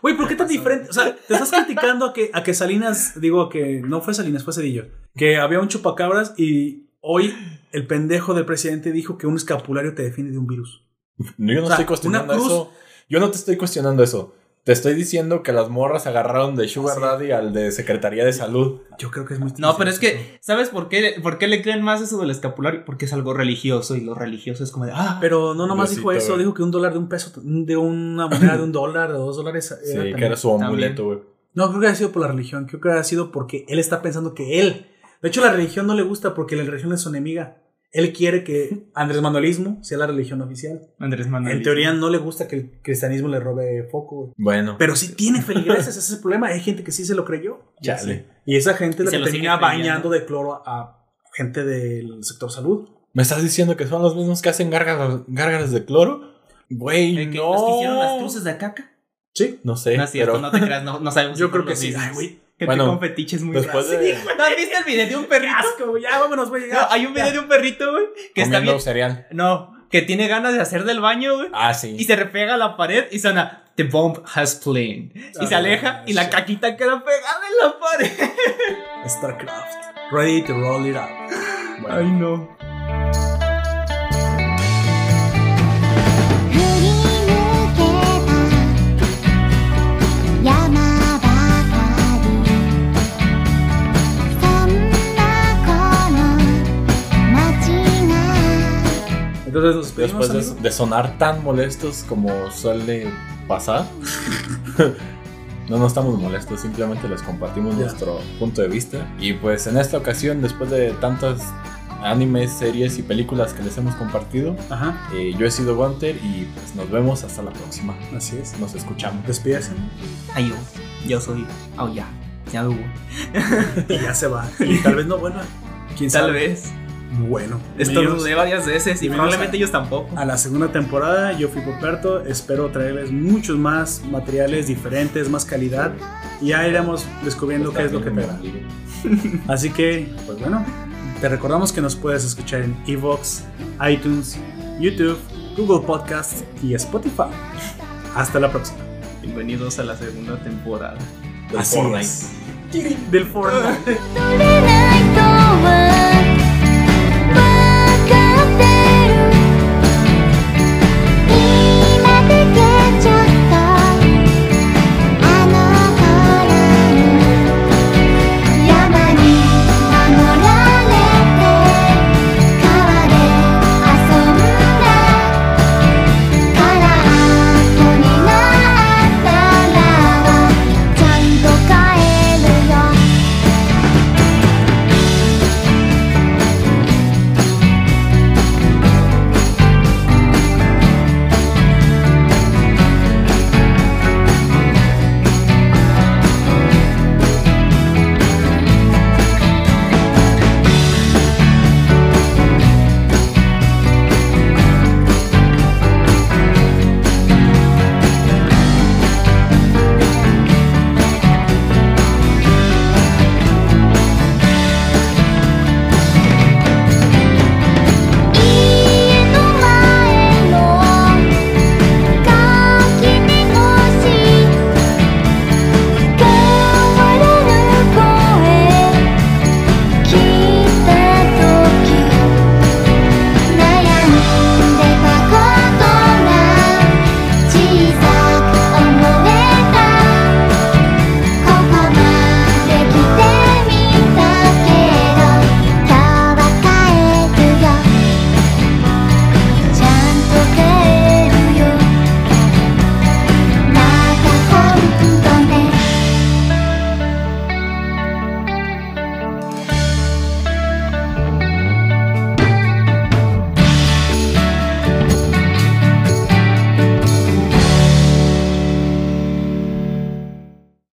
Güey, ¿por qué tan diferente? O sea, te estás criticando a que, a que Salinas, digo que no fue Salinas, fue Cedillo, que había un chupacabras y hoy el pendejo del presidente dijo que un escapulario te defiende de un virus. No, yo no O sea, estoy cuestionando cruz- eso. Yo no te estoy cuestionando eso. Te estoy diciendo que las morras agarraron de Sugar Sí. Daddy al de Secretaría de Salud. Yo creo que es muy No, pero es que, ¿sabes por qué, por qué le creen más eso del escapulario? Porque es algo religioso y lo religioso es como de, ah, Pero no nomás dijo eso, dijo que un dólar de un peso, de una moneda de un dólar, de dos dólares. Sí, era que también- era su amuleto, güey. No, creo que ha sido por la religión, creo que ha sido porque él está pensando que él. De hecho, la religión no le gusta porque la religión es su enemiga. Él quiere que Andrés Manuelismo sea la religión oficial. Andrés Manuel. En teoría no le gusta que el cristianismo le robe foco. Bueno, Pero sí tiene feligreses, ese es el problema. Hay gente que sí se lo creyó. Chale. Y esa gente Y la que termina bañando de cloro a gente del sector salud. ¿me estás diciendo que son los mismos que hacen gárgaras, gárgaras de cloro? Güey, ¿El que- no. ¿Los que hicieron las cruces de caca? Sí. No sé, no es cierto, pero no te creas, no, no sabemos. Yo si creo que sí. mismos. Ay, güey. Gente Bueno, con fetiches muy después de ¿No has visto el video de un perrito? Asco, ya vámonos, güey. No, hay un video de un perrito, güey, que está bien. cereal. No, que tiene ganas de hacer del baño, güey. Ah, sí. Y se repega a la pared y suena The bomb has plain. Y se Ah, aleja y la caquita queda pegada en la pared. StarCraft. Ready to roll it out. Ay, no. Entonces nos despedimos, Después de, de sonar tan molestos como suele pasar, no nos estamos molestos, simplemente les compartimos nuestro punto de vista. Y pues en esta ocasión, después de tantas animes, series y películas que les hemos compartido, Ajá, eh, yo he sido Gunter y pues nos vemos hasta la próxima. así es. Nos escuchamos. Despídase. Ay, yo. Yo soy. Oh, ya. Ya hubo. Y ya se va. Y tal vez no vuelva. ¿Quién Tal sabe? vez bueno. Esto lo dudé varias veces y probablemente ellos tampoco. A la segunda temporada, yo fui Poperto. Espero traerles muchos más materiales diferentes, más calidad. Y ya iremos descubriendo qué es lo que te pega. Así que, pues bueno, te recordamos que nos puedes escuchar en Evox, iTunes, YouTube, Google Podcasts y Spotify. Hasta la próxima. Bienvenidos a la segunda temporada del Fortnite. Del Fortnite.